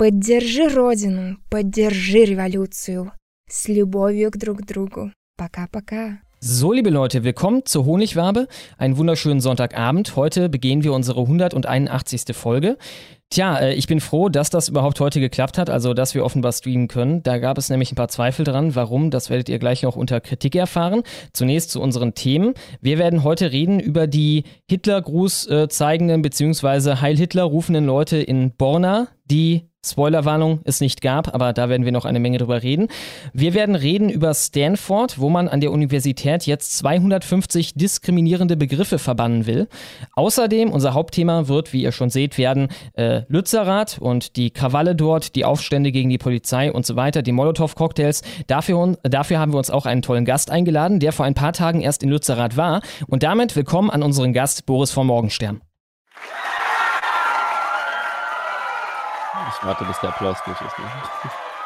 Поддержи Родину, поддержи революцию. С любовью к друг другу. Пока-пока. So, liebe Leute, willkommen zur Honigwabe. Einen wunderschönen Sonntagabend. Heute begehen wir unsere 181. Folge. Tja, äh, ich bin froh, dass das überhaupt heute geklappt hat, also dass wir offenbar streamen können. Da gab es nämlich ein paar Zweifel dran. Warum? Das werdet ihr gleich noch unter Kritik erfahren. Zunächst zu unseren Themen. Wir werden heute reden über die Hitlergruß äh, zeigenden bzw. Heil Hitler rufenden Leute in Borna, die Spoilerwarnung es nicht gab, aber da werden wir noch eine Menge drüber reden. Wir werden reden über Stanford, wo man an der Universität jetzt 250 diskriminierende Begriffe verbannen will. Außerdem, unser Hauptthema wird, wie ihr schon seht, werden äh, Lützerath und die Krawalle dort, die Aufstände gegen die Polizei und so weiter, die Molotow-Cocktails. Dafür, dafür haben wir uns auch einen tollen Gast eingeladen, der vor ein paar Tagen erst in Lützerath war. Und damit willkommen an unseren Gast Boris von Morgenstern. Ich warte, bis der Applaus durch ist. Ne?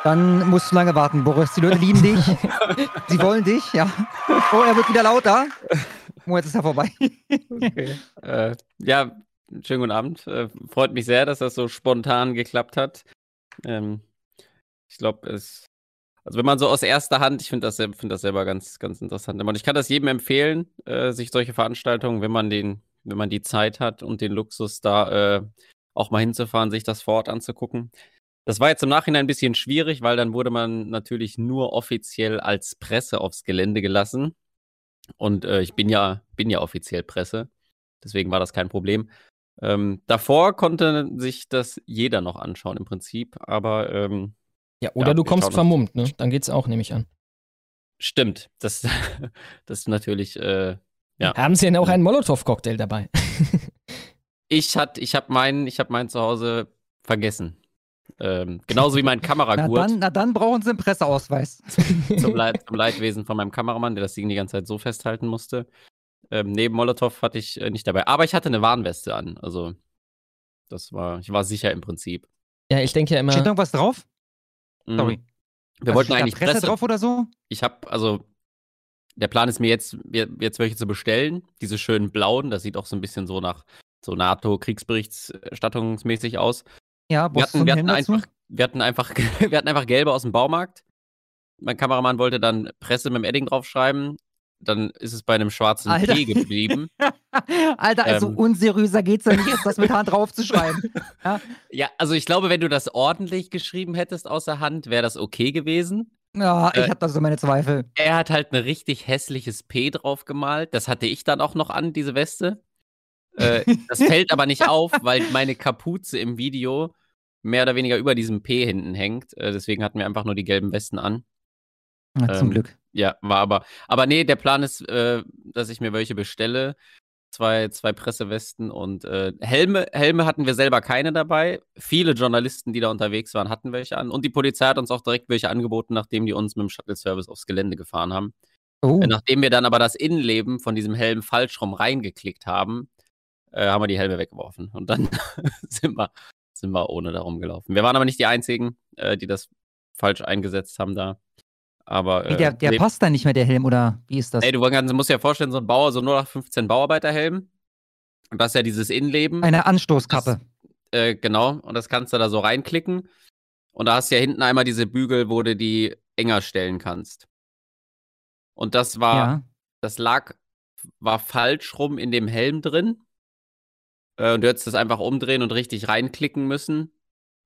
Dann musst du lange warten, Boris. Die Leute lieben dich. Sie wollen dich, ja. Oh, er wird wieder lauter. Oh, jetzt ist er vorbei. okay. Äh, ja, schönen guten Abend. Äh, freut mich sehr, dass das so spontan geklappt hat. Ähm, ich glaube, es. Also wenn man so aus erster Hand, ich finde das, find das selber ganz, ganz interessant. Und ich kann das jedem empfehlen, äh, sich solche Veranstaltungen, wenn man den, wenn man die Zeit hat und den Luxus da äh, auch mal hinzufahren, sich das vor Ort anzugucken. Das war jetzt im Nachhinein ein bisschen schwierig, weil dann wurde man natürlich nur offiziell als Presse aufs Gelände gelassen. Und äh, ich bin ja, bin ja offiziell Presse. Deswegen war das kein Problem. Ähm, davor konnte sich das jeder noch anschauen im Prinzip, aber ähm, ja, oder ja, du kommst vermummt, ne? Dann geht's auch, nehme ich an. Stimmt, das, das ist natürlich, äh, ja. Haben Sie denn auch einen Molotow-Cocktail dabei? Ich, hat, ich habe meinen hab mein zu Hause vergessen. Ähm, genauso wie mein Kameragurt. na, dann, na dann brauchen sie einen Presseausweis. zum, Leid, zum Leidwesen von meinem Kameramann, der das Ding die ganze Zeit so festhalten musste. Ähm, neben Molotow hatte ich äh, nicht dabei. Aber ich hatte eine Warnweste an. Also, das war, ich war sicher im Prinzip. Ja, ich denke ja immer. Steht irgendwas drauf? Mhm. Sorry. Wir also wollten eigentlich Presse, Presse drauf oder so? Ich habe, also, der Plan ist mir jetzt, jetzt welche zu bestellen. Diese schönen blauen, das sieht auch so ein bisschen so nach so NATO-Kriegsberichterstattungsmäßig aus. Ja, wir hatten, wir hatten einfach, wir hatten einfach, wir hatten einfach gelbe aus dem Baumarkt. Mein Kameramann wollte dann Presse mit dem Edding draufschreiben. Dann ist es bei einem schwarzen Alter. P geblieben. Alter, also ähm, unseriöser geht's ja nicht, das mit Hand draufzuschreiben. ja? ja, also ich glaube, wenn du das ordentlich geschrieben hättest außer Hand, wäre das okay gewesen. Ja, ich äh, habe da so meine Zweifel. Er hat halt ein richtig hässliches P drauf gemalt. Das hatte ich dann auch noch an, diese Weste. Äh, das fällt aber nicht auf, weil meine Kapuze im Video mehr oder weniger über diesem P hinten hängt. Äh, deswegen hatten wir einfach nur die gelben Westen an. Na, zum ähm, Glück. Ja, war aber. Aber nee, der Plan ist, äh, dass ich mir welche bestelle. Zwei, zwei Pressewesten und äh, Helme. Helme hatten wir selber keine dabei. Viele Journalisten, die da unterwegs waren, hatten welche an. Und die Polizei hat uns auch direkt welche angeboten, nachdem die uns mit dem Shuttle-Service aufs Gelände gefahren haben. Oh. Nachdem wir dann aber das Innenleben von diesem Helm falsch rum reingeklickt haben, äh, haben wir die Helme weggeworfen. Und dann sind, wir, sind wir ohne darum gelaufen. Wir waren aber nicht die Einzigen, äh, die das falsch eingesetzt haben da. Aber, äh, der, der nee, passt dann nicht mehr, der Helm, oder wie ist das? Ey, du musst dir ja vorstellen, so ein Bauer, so nur nach 15 Bauarbeiterhelm. Und das ist ja dieses Innenleben. Eine Anstoßkappe. Das, äh, genau. Und das kannst du da so reinklicken. Und da hast du ja hinten einmal diese Bügel, wo du die enger stellen kannst. Und das war, ja. das lag, war falsch rum in dem Helm drin. Äh, und du hättest das einfach umdrehen und richtig reinklicken müssen.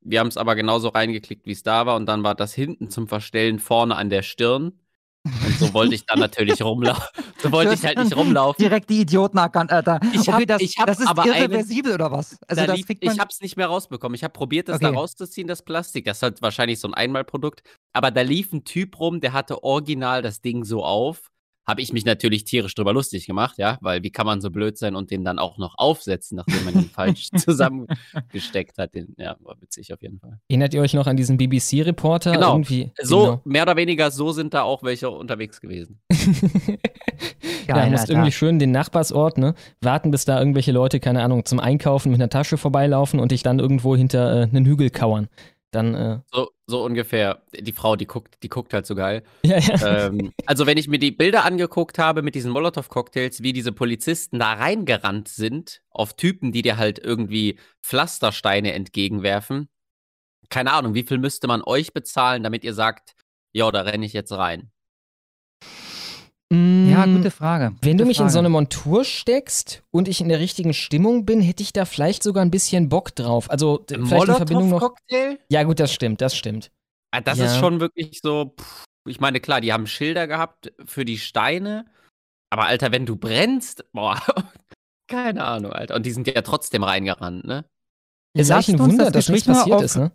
Wir haben es aber genauso reingeklickt, wie es da war. Und dann war das hinten zum Verstellen vorne an der Stirn. Und so wollte ich dann natürlich rumlaufen. So wollte ich halt nicht rumlaufen. Direkt die Idioten erkannt, Alter. Ich hab, okay, das, ich hab das ist aber irreversibel oder was? Also da lief, ich hab's nicht mehr rausbekommen. Ich habe probiert, das okay. da rauszuziehen, das Plastik. Das ist halt wahrscheinlich so ein Einmalprodukt. Aber da lief ein Typ rum, der hatte original das Ding so auf habe ich mich natürlich tierisch drüber lustig gemacht, ja, weil wie kann man so blöd sein und den dann auch noch aufsetzen, nachdem man ihn falsch zusammengesteckt hat. Den, ja, war witzig auf jeden Fall. Erinnert ihr euch noch an diesen BBC-Reporter? Genau. Irgendwie? So, genau. mehr oder weniger, so sind da auch welche unterwegs gewesen. ja, du musst irgendwie schön den Nachbarsort, ne? Warten, bis da irgendwelche Leute, keine Ahnung, zum Einkaufen mit einer Tasche vorbeilaufen und dich dann irgendwo hinter äh, einen Hügel kauern. Dann, äh, So, so ungefähr. Die Frau, die guckt, die guckt halt so geil. ja, ja. ähm, also wenn ich mir die Bilder angeguckt habe mit diesen Molotow-Cocktails, wie diese Polizisten da reingerannt sind, auf Typen, die dir halt irgendwie Pflastersteine entgegenwerfen. Keine Ahnung, wie viel müsste man euch bezahlen, damit ihr sagt, ja, da renne ich jetzt rein. Ja, Mm, gute Frage. Wenn du gute mich in Frage. so eine Montur steckst und ich in der richtigen Stimmung bin, hätte ich da vielleicht sogar ein bisschen Bock drauf. Also vielleicht in Verbindung noch. Molotow-Cocktail? Ja, gut, das stimmt, das stimmt. Ah, Das Ja. ist schon wirklich so, pff, ich meine, klar, die haben Schilder gehabt für die Steine, aber Alter, wenn du brennst, boah, keine Ahnung, Alter. Und die sind ja trotzdem reingerannt, ne? Es ist eigentlich ein Wunder, das dass nichts passiert ist, ne?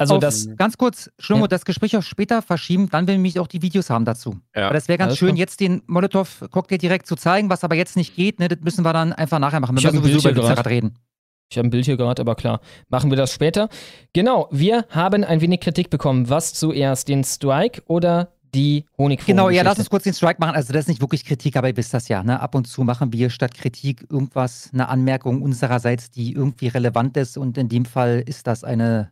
Also auf, das, Ganz kurz, Schlomo, Ja. das Gespräch auf später verschieben, dann will ich auch die Videos haben dazu. Ja. Aber das wäre ganz Alles schön, klar. jetzt den Molotow-Cocktail direkt zu zeigen, was aber jetzt nicht geht, ne, das müssen wir dann einfach nachher machen, Ich wir hab ein sowieso Bild über hier Lützerath reden. Ich habe ein Bild hier gerade, aber klar, machen wir das später. Genau, wir haben ein wenig Kritik bekommen. Was zuerst, den Strike oder die Honigfuhr? Genau, ja, lass uns kurz den Strike machen. Also das ist nicht wirklich Kritik, aber ihr wisst das ja. Ne? Ab und zu machen wir statt Kritik irgendwas, eine Anmerkung unsererseits, die irgendwie relevant ist. Und in dem Fall ist das eine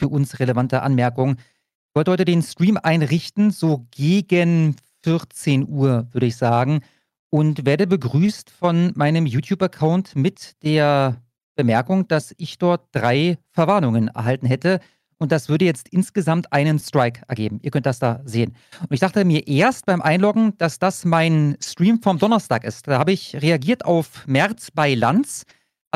für uns relevante Anmerkung. Ich wollte heute den Stream einrichten, so gegen 14 Uhr, würde ich sagen. Und werde begrüßt von meinem YouTube-Account mit der Bemerkung, dass ich dort drei Verwarnungen erhalten hätte. Und das würde jetzt insgesamt einen Strike ergeben. Ihr könnt das da sehen. Und ich dachte mir erst beim Einloggen, dass das mein Stream vom Donnerstag ist. Da habe ich reagiert auf März bei Lanz,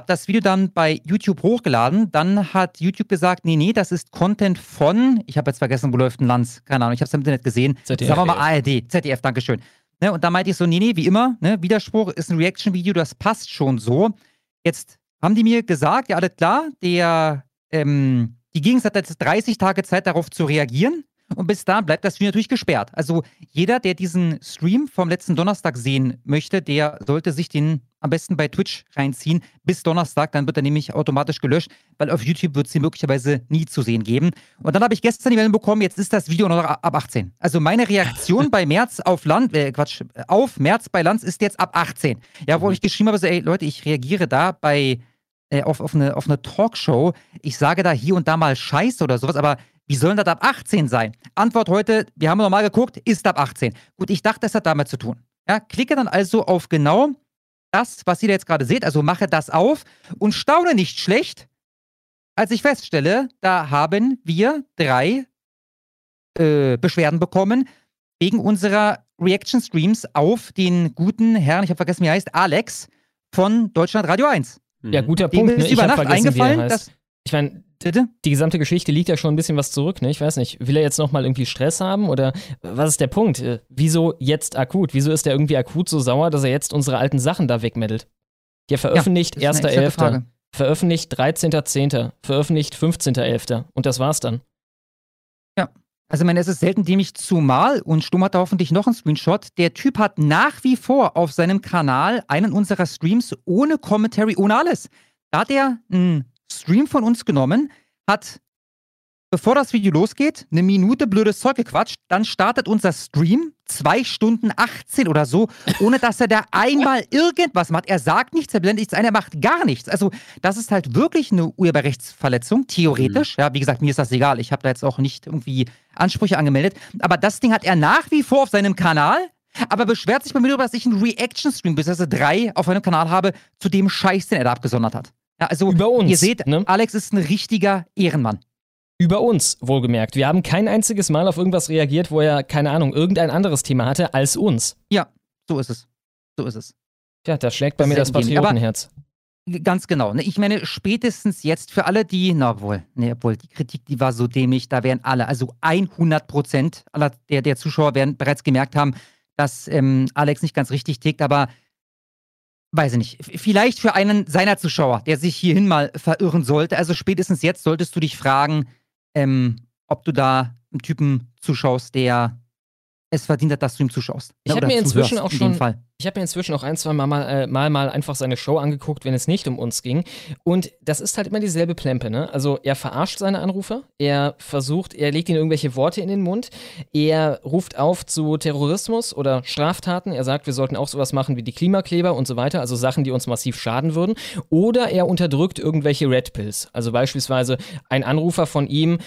habe das Video dann bei YouTube hochgeladen. Dann hat YouTube gesagt, nee, nee, das ist Content von, ich habe jetzt vergessen, wo läuft ein Lanz, keine Ahnung, ich habe es im Internet gesehen. ZDF. Sagen wir mal ARD, ZDF, Dankeschön. Ne, und da meinte ich so, nee, nee, wie immer, ne, Widerspruch ist ein Reaction-Video, das passt schon so. Jetzt haben die mir gesagt, ja, alles klar, der, ähm, die Gegensatz hat jetzt 30 Tage Zeit, darauf zu reagieren. Und bis dahin bleibt das Video natürlich gesperrt. Also jeder, der diesen Stream vom letzten Donnerstag sehen möchte, der sollte sich den am besten bei Twitch reinziehen bis Donnerstag. Dann wird er nämlich automatisch gelöscht, weil auf YouTube wird es ihn möglicherweise nie zu sehen geben. Und dann habe ich gestern die Meldung bekommen, jetzt ist das Video noch ab 18. Also meine Reaktion bei März auf Land, äh, Quatsch, auf März bei Lanz ist jetzt ab 18. Ja, wo ich geschrieben habe, so, ey Leute, ich reagiere da bei äh, auf, auf, eine, auf eine Talkshow. Ich sage da hier und da mal Scheiße oder sowas, aber wie soll das ab 18 sein? Antwort heute, wir haben nochmal geguckt, ist ab 18. Gut, ich dachte, das hat damit zu tun. Ja, klicke dann also auf genau das, was ihr da jetzt gerade seht, also mache das auf und staune nicht schlecht, als ich feststelle, da haben wir drei äh, Beschwerden bekommen wegen unserer Reaction-Streams auf den guten Herrn, ich habe vergessen, wie er heißt, Alex von Deutschland Radio 1. Ja, guter Dem Punkt. Ne? ist Ich über Nacht vergessen, eingefallen, dass. Ich meine? Die gesamte Geschichte liegt ja schon ein bisschen was zurück, ne? Ich weiß nicht. Will er jetzt nochmal irgendwie Stress haben oder was ist der Punkt? Äh, Wieso jetzt akut? Wieso ist er irgendwie akut so sauer, dass er jetzt unsere alten Sachen da wegmeddelt? Der veröffentlicht exzellente 1.11., Frage. veröffentlicht 13.10., veröffentlicht 15.11. und das war's dann. Also, ich meine, es ist selten dämlich, zumal, und Stumm hat da hoffentlich noch einen Screenshot, der Typ hat nach wie vor auf seinem Kanal einen unserer Streams ohne Commentary, ohne alles. Da hat er einen Stream von uns genommen, hat, bevor das Video losgeht, eine Minute blödes Zeug gequatscht, dann startet unser Stream, zwei Stunden 18 oder so, ohne dass er da einmal irgendwas macht. Er sagt nichts, er blendet nichts ein, er macht gar nichts. Also, das ist halt wirklich eine Urheberrechtsverletzung, theoretisch. Ja, wie gesagt, mir ist das egal. Ich habe da jetzt auch nicht irgendwie Ansprüche angemeldet. Aber das Ding hat er nach wie vor auf seinem Kanal. Aber beschwert sich bei mir darüber, dass ich einen Reaction-Stream, beziehungsweise drei auf meinem Kanal habe, zu dem Scheiß, den er da abgesondert hat. Ja, also, Über uns, ihr seht, ne? Alex ist ein richtiger Ehrenmann. Über uns, wohlgemerkt. Wir haben kein einziges Mal auf irgendwas reagiert, wo er, keine Ahnung, irgendein anderes Thema hatte als uns. Ja, so ist es. So ist es. Tja, da schlägt bei Das mir das Patriotenherz. Ganz genau. Ne? Ich meine, spätestens jetzt für alle, die, na wohl, ne, obwohl, die Kritik, die war so dämlich, da wären alle, also 100 Prozent aller der, der Zuschauer werden bereits gemerkt haben, dass ähm, Alex nicht ganz richtig tickt, aber weiß ich nicht. Vielleicht für einen seiner Zuschauer, der sich hierhin mal verirren sollte. Also spätestens jetzt solltest du dich fragen, ähm, ob du da einen Typen zuschaust, der es verdient hat, dass du ihm zuschaust. Ich habe mir inzwischen auch in schon, Fall. ich habe mir inzwischen auch ein, zwei mal, mal, äh, mal mal einfach seine Show angeguckt, wenn es nicht um uns ging. Und das ist halt immer dieselbe Plempe, ne? Also er verarscht seine Anrufer, er versucht, er legt ihnen irgendwelche Worte in den Mund, er ruft auf zu Terrorismus oder Straftaten, er sagt, wir sollten auch sowas machen wie die Klimakleber und so weiter, also Sachen, die uns massiv schaden würden. Oder er unterdrückt irgendwelche Red Pills. Also beispielsweise ein Anrufer von ihm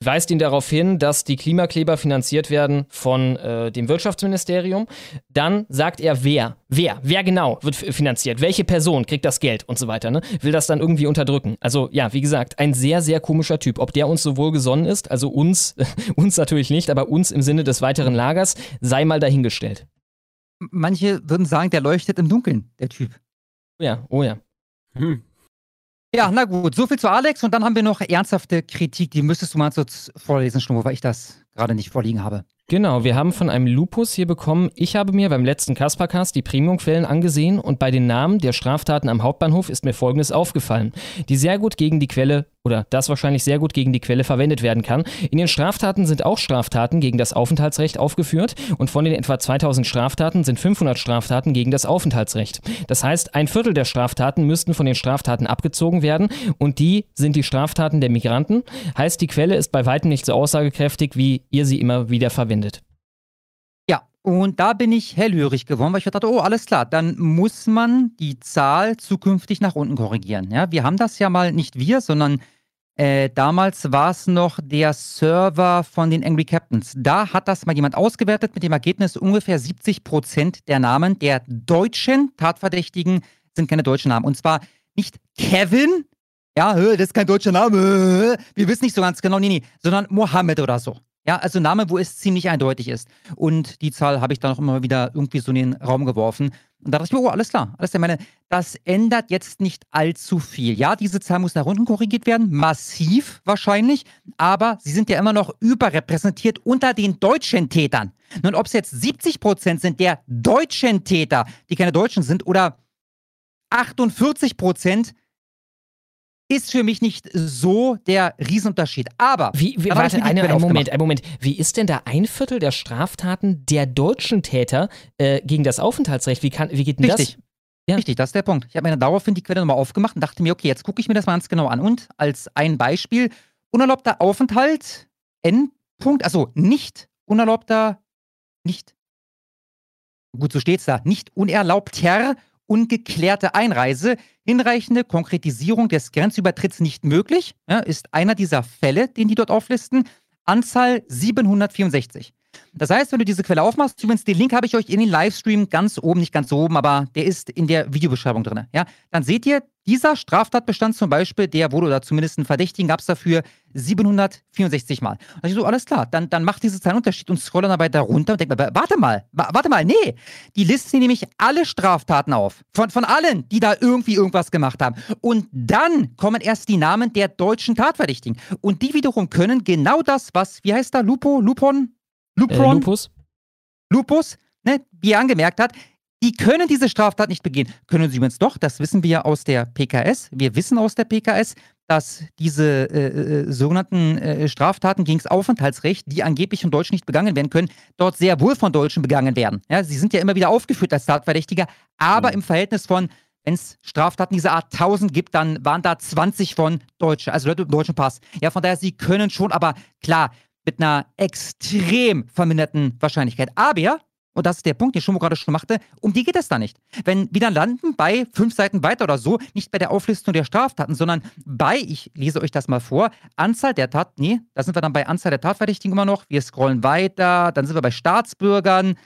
weist ihn darauf hin, dass die Klimakleber finanziert werden von äh, dem Wirtschaftsministerium. Dann sagt er, wer, wer, wer genau wird finanziert, welche Person kriegt das Geld und so weiter. Ne? Will das dann irgendwie unterdrücken. Also ja, wie gesagt, ein sehr, sehr komischer Typ. Ob der uns so wohlgesonnen ist, also uns, uns natürlich nicht, aber uns im Sinne des weiteren Lagers, sei mal dahingestellt. Manche würden sagen, der leuchtet im Dunkeln, der Typ. Oh ja, oh ja. Hm. Ja, na gut, so viel zu Alex und dann haben wir noch ernsthafte Kritik, die müsstest du mal vorlesen, Schnurr, weil ich das gerade nicht vorliegen habe. Genau, wir haben von einem Lupus hier bekommen, ich habe mir beim letzten Kaspercast die Premium-Quellen angesehen und bei den Namen der Straftaten am Hauptbahnhof ist mir folgendes aufgefallen, die sehr gut gegen die Quelle oder das wahrscheinlich sehr gut gegen die Quelle verwendet werden kann. In den Straftaten sind auch Straftaten gegen das Aufenthaltsrecht aufgeführt und von den etwa 2000 Straftaten sind 500 Straftaten gegen das Aufenthaltsrecht. Das heißt, ein Viertel der Straftaten müssten von den Straftaten abgezogen werden und die sind die Straftaten der Migranten. Heißt, die Quelle ist bei weitem nicht so aussagekräftig, wie ihr sie immer wieder verwendet. Ja, und da bin ich hellhörig geworden, weil ich dachte, oh, alles klar, dann muss man die Zahl zukünftig nach unten korrigieren. Ja, wir haben das ja mal, nicht wir, sondern äh, damals war es noch der Server von den Angry Captains. Da hat das mal jemand ausgewertet mit dem Ergebnis, ungefähr 70 Prozent der Namen der deutschen Tatverdächtigen sind keine deutschen Namen. Und zwar nicht Kevin, ja, das ist kein deutscher Name, wir wissen nicht so ganz genau, nee, nee, sondern Mohammed oder so. Ja, also Name, wo es ziemlich eindeutig ist. Und die Zahl habe ich dann auch immer wieder irgendwie so in den Raum geworfen. Und da dachte ich mir, oh, alles klar. Alles klar. Ich meine, das ändert jetzt nicht allzu viel. Ja, diese Zahl muss nach unten korrigiert werden, massiv wahrscheinlich, aber sie sind ja immer noch überrepräsentiert unter den deutschen Tätern. Nun, ob es jetzt 70 Prozent sind der deutschen Täter, die keine Deutschen sind, oder 48 Prozent, ist für mich nicht so der Riesenunterschied. Aber Wie, wie, warte, mir die eine, Quelle einen Moment, einen Moment. Wie ist denn da ein Viertel der Straftaten der deutschen Täter äh, gegen das Aufenthaltsrecht? Wie, kann, wie geht denn Richtig. Ja. Richtig, das ist der Punkt. Ich habe mir daraufhin die Quelle nochmal aufgemacht und dachte mir, okay, jetzt gucke ich mir das mal ganz genau an. Und als ein Beispiel, unerlaubter Aufenthalt, Endpunkt, also nicht unerlaubter, nicht, gut, so steht's da, nicht unerlaubter, ungeklärte Einreise, hinreichende Konkretisierung des Grenzübertritts nicht möglich, ja, ist einer dieser Fälle, den die dort auflisten. Anzahl 764. Das heißt, wenn du diese Quelle aufmachst, übrigens, den Link habe ich euch in den Livestream ganz oben, nicht ganz oben, aber der ist in der Videobeschreibung drin. Ja? Dann seht ihr, dieser Straftatbestand zum Beispiel, der wurde, oder zumindest einen Verdächtigen gab es dafür 764 Mal. Und ich so, alles klar, dann, dann macht diese Zahl einen Unterschied und scroll dann dabei da runter und denkt mir, warte mal, wa- warte mal, nee, die listen nämlich alle Straftaten auf. Von, von allen, die da irgendwie irgendwas gemacht haben. Und dann kommen erst die Namen der deutschen Tatverdächtigen. Und die wiederum können genau das, was, wie heißt da, Lupo, Lupon? Äh, Lupron? Lupus? Lupus, ne, wie er angemerkt hat, die können diese Straftat nicht begehen. Können sie übrigens doch, das wissen wir aus der PKS. Wir wissen aus der PKS, dass diese äh, äh, sogenannten äh, Straftaten gegen das Aufenthaltsrecht, die angeblich von Deutschen nicht begangen werden können, dort sehr wohl von Deutschen begangen werden. Ja, sie sind ja immer wieder aufgeführt als Tatverdächtiger, aber Mhm. im Verhältnis von, wenn es Straftaten dieser Art 1000 gibt, dann waren da 20 von Deutschen, also Leute mit dem deutschen Pass. Ja, von daher, sie können schon, aber klar, mit einer extrem verminderten Wahrscheinlichkeit. Aber, und das ist der Punkt, den Schummo gerade schon machte, um die geht es da nicht. Wenn wir dann landen bei fünf Seiten weiter oder so, nicht bei der Auflistung der Straftaten, sondern bei, ich lese euch das mal vor, Anzahl der Tat, nee, da sind wir dann bei Anzahl der Tatverdächtigen immer noch, wir scrollen weiter, dann sind wir bei Staatsbürgern,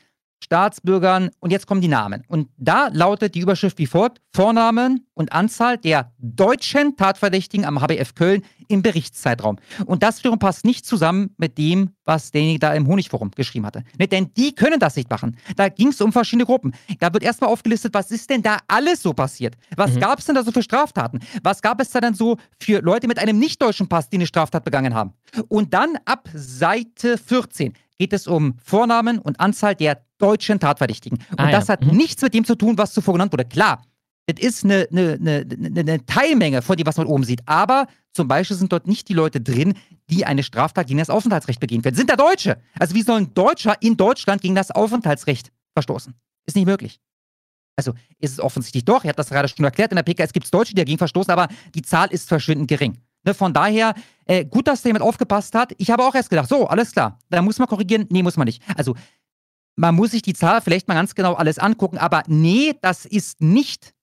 Staatsbürgern und jetzt kommen die Namen. Und da lautet die Überschrift wie folgt: Vornamen und Anzahl der deutschen Tatverdächtigen am HBF Köln im Berichtszeitraum. Und das wiederum passt nicht zusammen mit dem, was derjenige da im Honigforum geschrieben hatte. Ne, Denn die können das nicht machen. Da ging es um verschiedene Gruppen. Da wird erstmal aufgelistet, was ist denn da alles so passiert? Was Mhm. gab es denn da so für Straftaten? Was gab es da denn so für Leute mit einem nicht-deutschen Pass, die eine Straftat begangen haben? Und dann ab Seite 14 geht es um Vornamen und Anzahl der deutschen Tatverdächtigen. Und Ah, ja. das hat Mhm. nichts mit dem zu tun, was zuvor genannt wurde. Klar, Das ist eine, eine, eine, eine Teilmenge von dem, was man oben sieht. Aber zum Beispiel sind dort nicht die Leute drin, die eine Straftat gegen das Aufenthaltsrecht begehen können. Sind da Deutsche? Also wie soll ein Deutscher in Deutschland gegen das Aufenthaltsrecht verstoßen? Ist nicht möglich. Also ist es offensichtlich doch. Er hat das gerade schon erklärt. In der PKS gibt es Deutsche, die dagegen verstoßen, aber die Zahl ist verschwindend gering. Ne, von daher, äh, gut, dass da jemand aufgepasst hat. Ich habe auch erst gedacht, so, alles klar, da muss man korrigieren. Nee, muss man nicht. Also man muss sich die Zahl vielleicht mal ganz genau alles angucken, aber nee, das ist nicht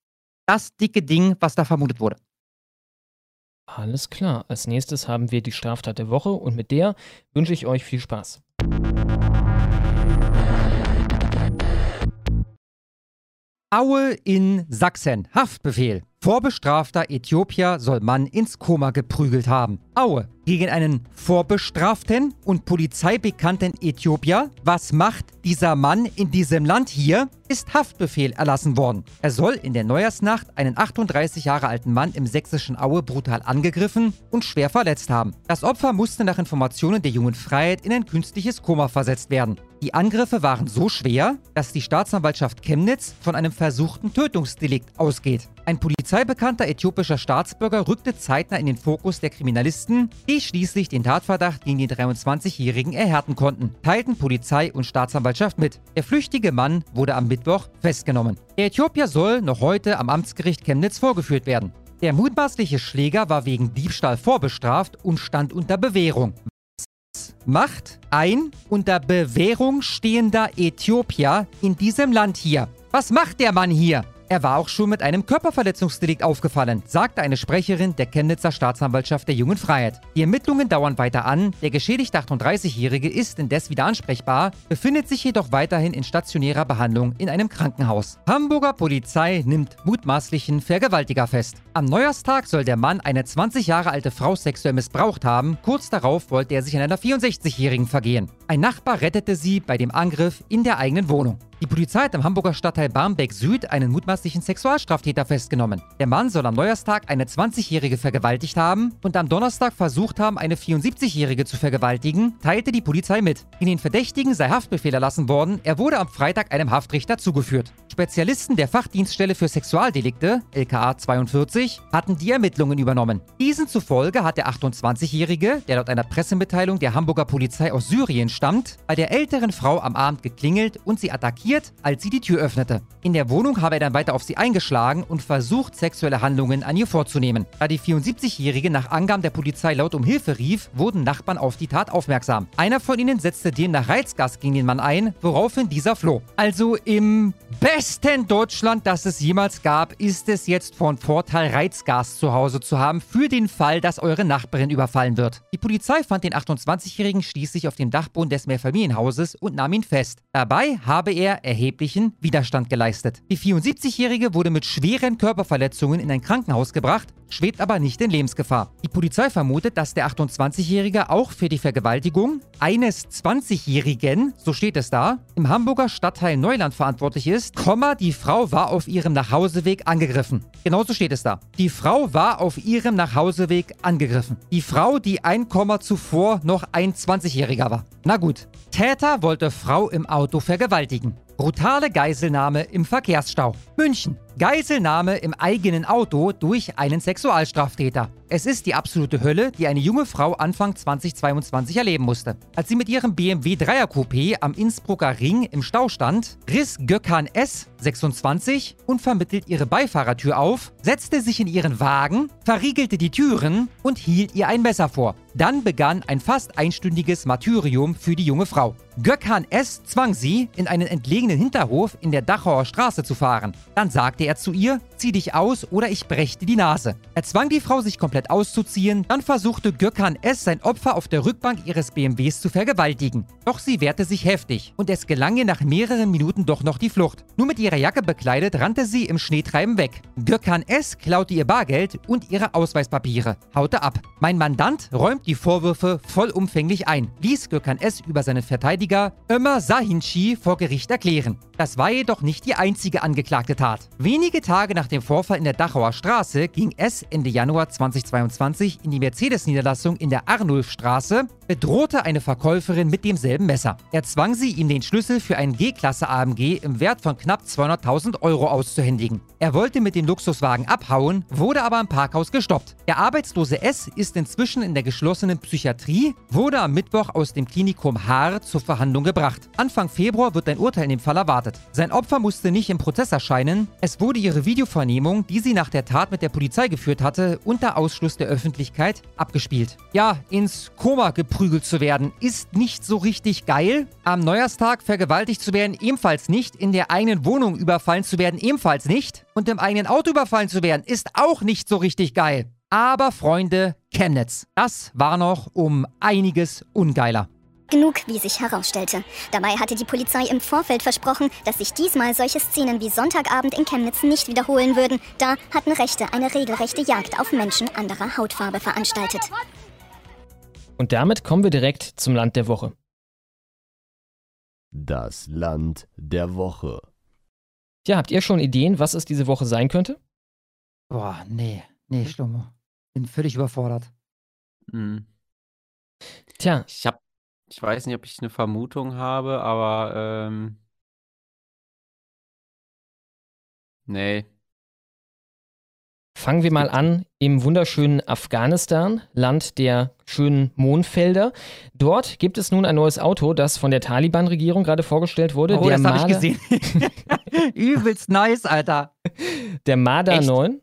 das dicke Ding, was da vermutet wurde. Alles klar. Als nächstes haben wir die Straftat der Woche und mit der wünsche ich euch viel Spaß. Aue in Sachsen. Haftbefehl. Vorbestrafter Äthiopier soll Mann ins Koma geprügelt haben. Aue. Gegen einen vorbestraften und polizeibekannten Äthiopier. Was macht dieser Mann in diesem Land hier? Ist Haftbefehl erlassen worden. Er soll in der Neujahrsnacht einen 38 Jahre alten Mann im sächsischen Aue brutal angegriffen und schwer verletzt haben. Das Opfer musste nach Informationen der jungen Freiheit in ein künstliches Koma versetzt werden. Die Angriffe waren so schwer, dass die Staatsanwaltschaft Chemnitz von einem versuchten Tötungsdelikt ausgeht. Ein polizeibekannter äthiopischer Staatsbürger rückte zeitnah in den Fokus der Kriminalisten, die schließlich den Tatverdacht gegen den 23-Jährigen erhärten konnten, teilten Polizei und Staatsanwaltschaft mit. Der flüchtige Mann wurde am Mittwoch festgenommen. Der Äthiopier soll noch heute am Amtsgericht Chemnitz vorgeführt werden. Der mutmaßliche Schläger war wegen Diebstahl vorbestraft und stand unter Bewährung. Was macht ein unter Bewährung stehender Äthiopier in diesem Land hier? Was macht der Mann hier? Er war auch schon mit einem Körperverletzungsdelikt aufgefallen, sagte eine Sprecherin der Chemnitzer Staatsanwaltschaft der Jungen Freiheit. Die Ermittlungen dauern weiter an, der geschädigte 38-Jährige ist indes wieder ansprechbar, befindet sich jedoch weiterhin in stationärer Behandlung in einem Krankenhaus. Hamburger Polizei nimmt mutmaßlichen Vergewaltiger fest. Am Neujahrstag soll der Mann eine 20 Jahre alte Frau sexuell missbraucht haben, kurz darauf wollte er sich an einer 64-Jährigen vergehen. Ein Nachbar rettete sie bei dem Angriff in der eigenen Wohnung. Die Polizei hat im Hamburger Stadtteil Barmbek Süd einen mutmaßlichen Sexualstraftäter festgenommen. Der Mann soll am Neujahrstag eine 20-Jährige vergewaltigt haben und am Donnerstag versucht haben, eine 74-Jährige zu vergewaltigen, teilte die Polizei mit. In den Verdächtigen sei Haftbefehl erlassen worden, er wurde am Freitag einem Haftrichter zugeführt. Spezialisten der Fachdienststelle für Sexualdelikte, LKA 42, hatten die Ermittlungen übernommen. Diesen zufolge hat der 28-Jährige, der laut einer Pressemitteilung der Hamburger Polizei aus Syrien stammt, bei der älteren Frau am Abend geklingelt und sie attackiert, als sie die Tür öffnete. In der Wohnung habe er dann weiter auf sie eingeschlagen und versucht, sexuelle Handlungen an ihr vorzunehmen. Da die 74-Jährige nach Angaben der Polizei laut um Hilfe rief, wurden Nachbarn auf die Tat aufmerksam. Einer von ihnen setzte demnach Reizgas gegen den Mann ein, woraufhin dieser floh. Also im besten Deutschland, das es jemals gab, ist es jetzt von Vorteil, Reizgas zu Hause zu haben, für den Fall, dass eure Nachbarin überfallen wird. Die Polizei fand den 28-Jährigen schließlich auf dem Dachboden des Mehrfamilienhauses und nahm ihn fest. Dabei habe er erheblichen Widerstand geleistet. Die 74-Jährige wurde mit schweren Körperverletzungen in ein Krankenhaus gebracht, schwebt aber nicht in Lebensgefahr. Die Polizei vermutet, dass der 28-Jährige auch für die Vergewaltigung eines 20-Jährigen, so steht es da, im Hamburger Stadtteil Neuland verantwortlich ist, Komma, die Frau war auf ihrem Nachhauseweg angegriffen. Genauso steht es da. Die Frau war auf ihrem Nachhauseweg angegriffen. Die Frau, die ein Komma zuvor noch ein 20-Jähriger war. Na gut. Täter wollte Frau im Auto vergewaltigen. Brutale Geiselnahme im Verkehrsstau. München. Geiselnahme im eigenen Auto durch einen Sexualstraftäter. Es ist die absolute Hölle, die eine junge Frau Anfang 2022 erleben musste. Als sie mit ihrem BMW 3er Coupé am Innsbrucker Ring im Stau stand, riss Gökhan S. 26 unvermittelt ihre Beifahrertür auf, setzte sich in ihren Wagen, verriegelte die Türen und hielt ihr ein Messer vor. Dann begann ein fast einstündiges Martyrium für die junge Frau. Gökhan S. zwang sie, in einen entlegenen Hinterhof in der Dachauer Straße zu fahren. Dann sagte er zu ihr, zieh dich aus oder ich brech dir die Nase. Er zwang die Frau, sich komplett auszuziehen, dann versuchte Gökhan S. sein Opfer auf der Rückbank ihres BMWs zu vergewaltigen. Doch sie wehrte sich heftig und es gelang ihr nach mehreren Minuten doch noch die Flucht. Nur mit ihrer Jacke bekleidet rannte sie im Schneetreiben weg. Gökhan S. klaute ihr Bargeld und ihre Ausweispapiere, haute ab. Mein Mandant räumt die Vorwürfe vollumfänglich ein, ließ Gökhan S. über seinen Verteidiger Ömer Sahinci vor Gericht erklären. Das war jedoch nicht die einzige angeklagte Tat. Wenige Tage nach dem Vorfall in der Dachauer Straße ging es Ende Januar 2022 in die Mercedes-Niederlassung in der Arnulfstraße, bedrohte eine Verkäuferin mit demselben Messer. Er zwang sie, ihm den Schlüssel für einen G-Klasse AMG im Wert von knapp 200.000 Euro auszuhändigen. Er wollte mit dem Luxuswagen abhauen, wurde aber im Parkhaus gestoppt. Der arbeitslose S ist inzwischen in der geschlossenen Psychiatrie, wurde am Mittwoch aus dem Klinikum Haar zur Verhandlung gebracht. Anfang Februar wird ein Urteil in dem Fall erwartet. Sein Opfer musste nicht im Prozess erscheinen. Es wurde ihre Videovernehmung, die sie nach der Tat mit der Polizei geführt hatte, unter Ausschluss der Öffentlichkeit abgespielt. Ja, ins Koma geprügelt zu werden, ist nicht so richtig geil. Am Neujahrstag vergewaltigt zu werden, ebenfalls nicht. In der eigenen Wohnung überfallen zu werden, ebenfalls nicht. Und im eigenen Auto überfallen zu werden, ist auch nicht so richtig geil. Aber Freunde, Chemnitz, das war noch um einiges ungeiler. Genug, wie sich herausstellte. Dabei hatte die Polizei im Vorfeld versprochen, dass sich diesmal solche Szenen wie Sonntagabend in Chemnitz nicht wiederholen würden. Da hatten Rechte eine regelrechte Jagd auf Menschen anderer Hautfarbe veranstaltet. Und damit kommen wir direkt zum Land der Woche. Das Land der Woche. Ja, habt ihr schon Ideen, was es diese Woche sein könnte? Boah, nee, nee, Schlummer. Bin völlig überfordert. Hm. Tja, Ich hab, ich weiß nicht, ob ich eine Vermutung habe, aber ähm, nee. fangen wir mal an im wunderschönen Afghanistan, Land der schönen Mondfelder. Dort gibt es nun ein neues Auto, das von der Taliban-Regierung gerade vorgestellt wurde. Oh, der das habe ich gesehen. Übelst nice, Alter. Der Marder Echt? 9.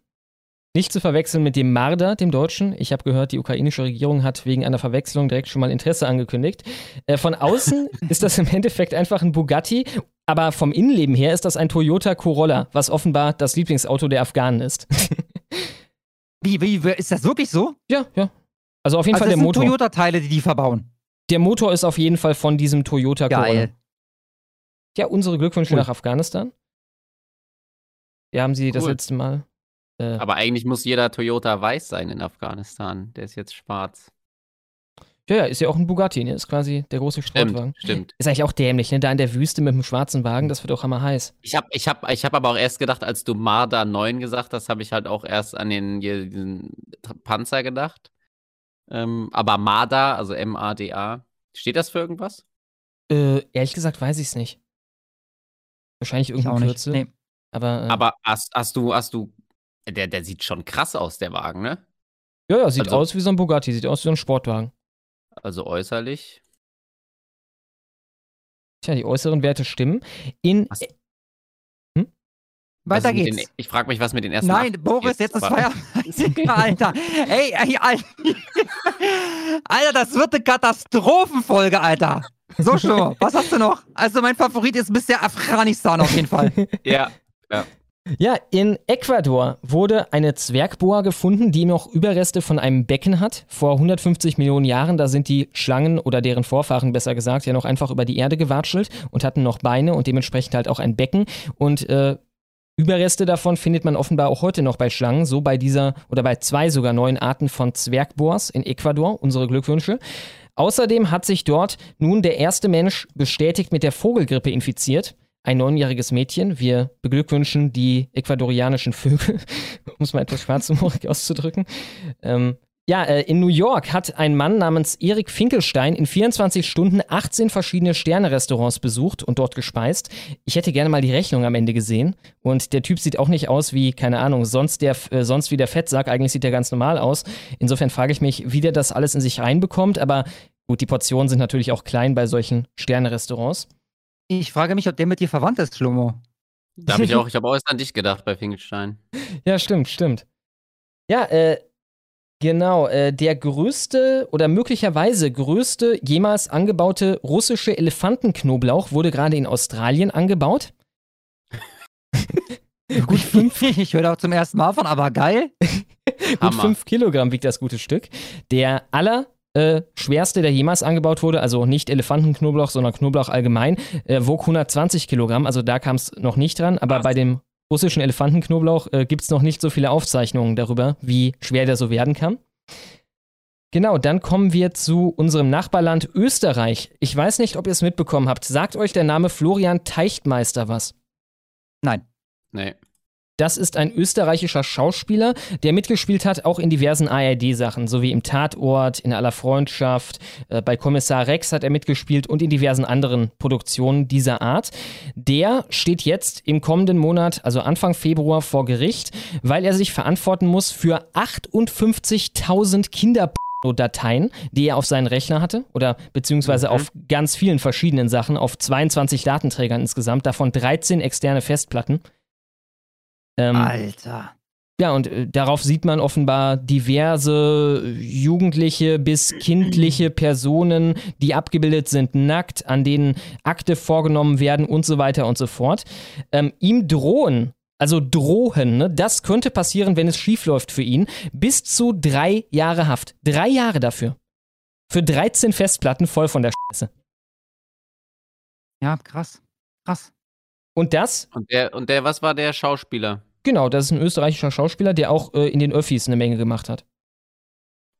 Nicht zu verwechseln mit dem Marder, dem Deutschen. Ich habe gehört, die ukrainische Regierung hat wegen einer Verwechslung direkt schon mal Interesse angekündigt. Äh, von außen ist das im Endeffekt einfach ein Bugatti, aber vom Innenleben her ist das ein Toyota Corolla, was offenbar das Lieblingsauto der Afghanen ist. Wie, wie, ist das wirklich so? ja, ja. Also auf jeden Also Fall das der sind Motor. Toyota-Teile, die die verbauen. Der Motor ist auf jeden Fall von diesem Toyota Corolla. Geil. Ja, unsere Glückwünsche Cool. nach Afghanistan. Wir haben sie das Cool. letzte Mal. Äh, Aber eigentlich muss jeder Toyota weiß sein in Afghanistan. Der ist jetzt schwarz. ja, ja, ist ja auch ein Bugatti, ne? Ist quasi der große Sportwagen. Stimmt, stimmt. Ist eigentlich auch dämlich, ne? Da in der Wüste mit dem schwarzen Wagen, das wird auch hammer heiß. Ich habe ich hab, ich hab aber auch erst gedacht, als du Marder 9 gesagt hast, habe ich halt auch erst an den, diesen Panzer gedacht. Ähm, aber Marder, also M-A-D-A, steht das für irgendwas? Äh, ehrlich gesagt weiß ich es nicht. Wahrscheinlich Ich auch irgendein nicht. Kürzel. Nee. Aber, äh, Aber hast, hast du, hast du, der, der sieht schon krass aus, der Wagen, ne? ja, ja, sieht also- aus wie so ein Bugatti, sieht aus wie so ein Sportwagen. Also äußerlich. Tja, die äußeren Werte stimmen. In, Was- Weiter Was ist mit geht's. Den, ich frage mich, was mit den ersten. Nein, acht Boris, jetzt ist Feierabend. Alter. Ey, ey, Alter. Alter, das wird eine Katastrophenfolge, Alter. So schon. Was hast du noch? Also mein Favorit ist bisher Afghanistan auf jeden Fall. Ja, Ja, in Ecuador wurde eine Zwergboa gefunden, die noch Überreste von einem Becken hat. Vor 150 Millionen Jahren, da sind die Schlangen oder deren Vorfahren besser gesagt, ja noch einfach über die Erde gewatschelt und hatten noch Beine und dementsprechend halt auch ein Becken. Und äh, Überreste davon findet man offenbar auch heute noch bei Schlangen, so bei dieser oder bei zwei sogar neuen Arten von Zwergboas in Ecuador. Unsere Glückwünsche. Außerdem hat sich dort nun der erste Mensch bestätigt mit der Vogelgrippe infiziert. Ein neunjähriges Mädchen. Wir beglückwünschen die ecuadorianischen Vögel, um es mal etwas schwarzhumorig auszudrücken. Ähm, ja, äh, in New York hat ein Mann namens Erik Finkelstein in 24 Stunden 18 verschiedene Sterne-Restaurants besucht und dort gespeist. Ich hätte gerne mal die Rechnung am Ende gesehen. Und der Typ sieht auch nicht aus wie, keine Ahnung, sonst, der, äh, sonst wie der Fettsack. Eigentlich sieht er ganz normal aus. Insofern frage ich mich, wie der das alles in sich reinbekommt. Aber gut, die Portionen sind natürlich auch klein bei solchen Sterne-Restaurants. Ich frage mich, ob der mit dir verwandt ist, Schlomo. da habe ich auch, ich habe auch erst an dich gedacht bei Finkelstein. Ja, stimmt, stimmt. Ja, äh, genau, äh, der größte oder möglicherweise größte jemals angebaute russische Elefantenknoblauch wurde gerade in Australien angebaut. Gut, fünf. Ich höre auch zum ersten Mal von, aber geil. Gut Hammer. 5 Kilogramm wiegt das gute Stück. Der aller äh, schwerste, der jemals angebaut wurde, also nicht Elefantenknoblauch, sondern Knoblauch allgemein, äh, wog 120 Kilogramm. Also da kam es noch nicht dran. Aber Krass. bei dem russischen Elefantenknoblauch äh, gibt es noch nicht so viele Aufzeichnungen darüber, wie schwer der so werden kann. Genau, dann kommen wir zu unserem Nachbarland Österreich. Ich weiß nicht, ob ihr es mitbekommen habt. Sagt euch der Name Florian Teichtmeister was? Nein. Nee. Das ist ein österreichischer Schauspieler, der mitgespielt hat, auch in diversen ARD-Sachen, sowie im Tatort, in aller Freundschaft, äh, bei Kommissar Rex hat er mitgespielt und in diversen anderen Produktionen dieser Art. Der steht jetzt im kommenden Monat, also Anfang Februar, vor Gericht, weil er sich verantworten muss für 58.000 Kinder. Dateien, die er auf seinen Rechner hatte oder beziehungsweise Mhm. auf ganz vielen verschiedenen Sachen, auf 22 Datenträgern insgesamt, davon 13 externe Festplatten. Ähm, Alter. ja, und äh, darauf sieht man offenbar diverse jugendliche bis kindliche Personen, die abgebildet sind, nackt, an denen Akte vorgenommen werden und so weiter und so fort. Ähm, ihm drohen, also drohen, ne, das könnte passieren, wenn es schiefläuft für ihn, bis zu drei Jahre Haft. Drei Jahre dafür. Für 13 Festplatten voll von der Scheiße. Ja, krass. Krass. Und das, Und der, und der, was war der Schauspieler? genau, das ist ein österreichischer Schauspieler, der auch äh, in den Öffis eine Menge gemacht hat.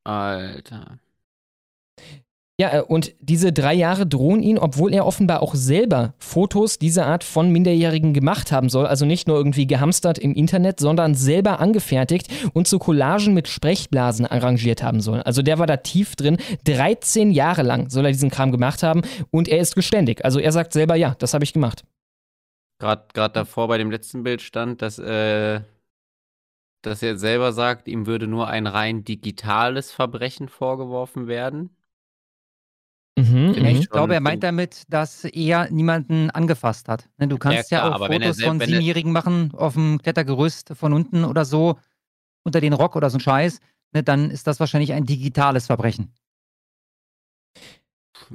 Alter. Ja, äh, und diese drei Jahre drohen ihn, obwohl er offenbar auch selber Fotos dieser Art von Minderjährigen gemacht haben soll. Also nicht nur irgendwie gehamstert im Internet, sondern selber angefertigt und zu Collagen mit Sprechblasen arrangiert haben soll. Also der war da tief drin. 13 Jahre lang soll er diesen Kram gemacht haben und er ist geständig. Also er sagt selber, ja, das habe ich gemacht. Gerade davor bei dem letzten Bild stand, dass, äh, dass er selber sagt, ihm würde nur ein rein digitales Verbrechen vorgeworfen werden. Mhm, Ja, mhm. ich schon- glaube, er meint damit, dass er niemanden angefasst hat. Ne, Du kannst ja, klar, auch wenn er Fotos von Siebenjährigen machen auf dem Klettergerüst von unten oder so, unter den Rock oder so ein Scheiß. Ne, dann ist das wahrscheinlich ein digitales Verbrechen.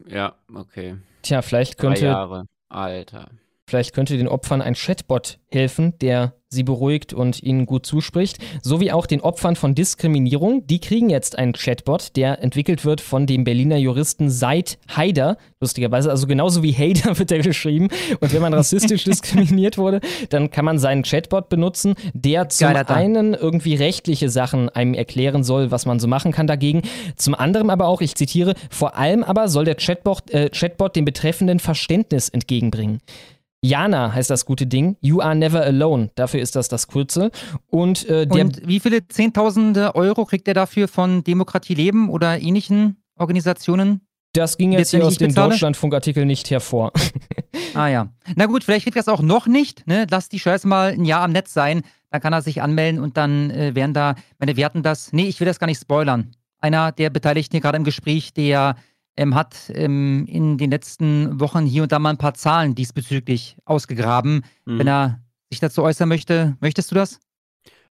Ja, okay. Tja, vielleicht Drei könnte Jahre. Alter. Vielleicht könnte den Opfern ein Chatbot helfen, der sie beruhigt und ihnen gut zuspricht, sowie auch den Opfern von Diskriminierung. Die kriegen jetzt einen Chatbot, der entwickelt wird von dem Berliner Juristen Seid Haider, lustigerweise, also genauso wie Haider wird er geschrieben. Und wenn man rassistisch diskriminiert wurde, dann kann man seinen Chatbot benutzen, der zum Geiler einen irgendwie rechtliche Sachen einem erklären soll, was man so machen kann dagegen. Zum anderen aber auch, ich zitiere, vor allem aber soll der Chatbot, äh, Chatbot dem Betreffenden Verständnis entgegenbringen. Jana heißt das gute Ding. You are never alone. Dafür ist das das Kürzel. Und äh, Und wie viele Zehntausende Euro kriegt er dafür von Demokratie Leben oder ähnlichen Organisationen? Das ging Jetzt, jetzt hier aus dem? Deutschlandfunkartikel nicht hervor. Ah ja. Na gut, vielleicht kriegt er es auch noch nicht. Ne? Lass die Scheiße mal ein Jahr am Netz sein. Dann kann er sich anmelden und dann äh, werden da, meine, wir hatten das. Nee, ich will das gar nicht spoilern. Einer der Beteiligten hier gerade im Gespräch, der ähm, hat ähm, in den letzten Wochen hier und da mal ein paar Zahlen diesbezüglich ausgegraben. Mhm. Wenn er sich dazu äußern möchte, möchtest du das?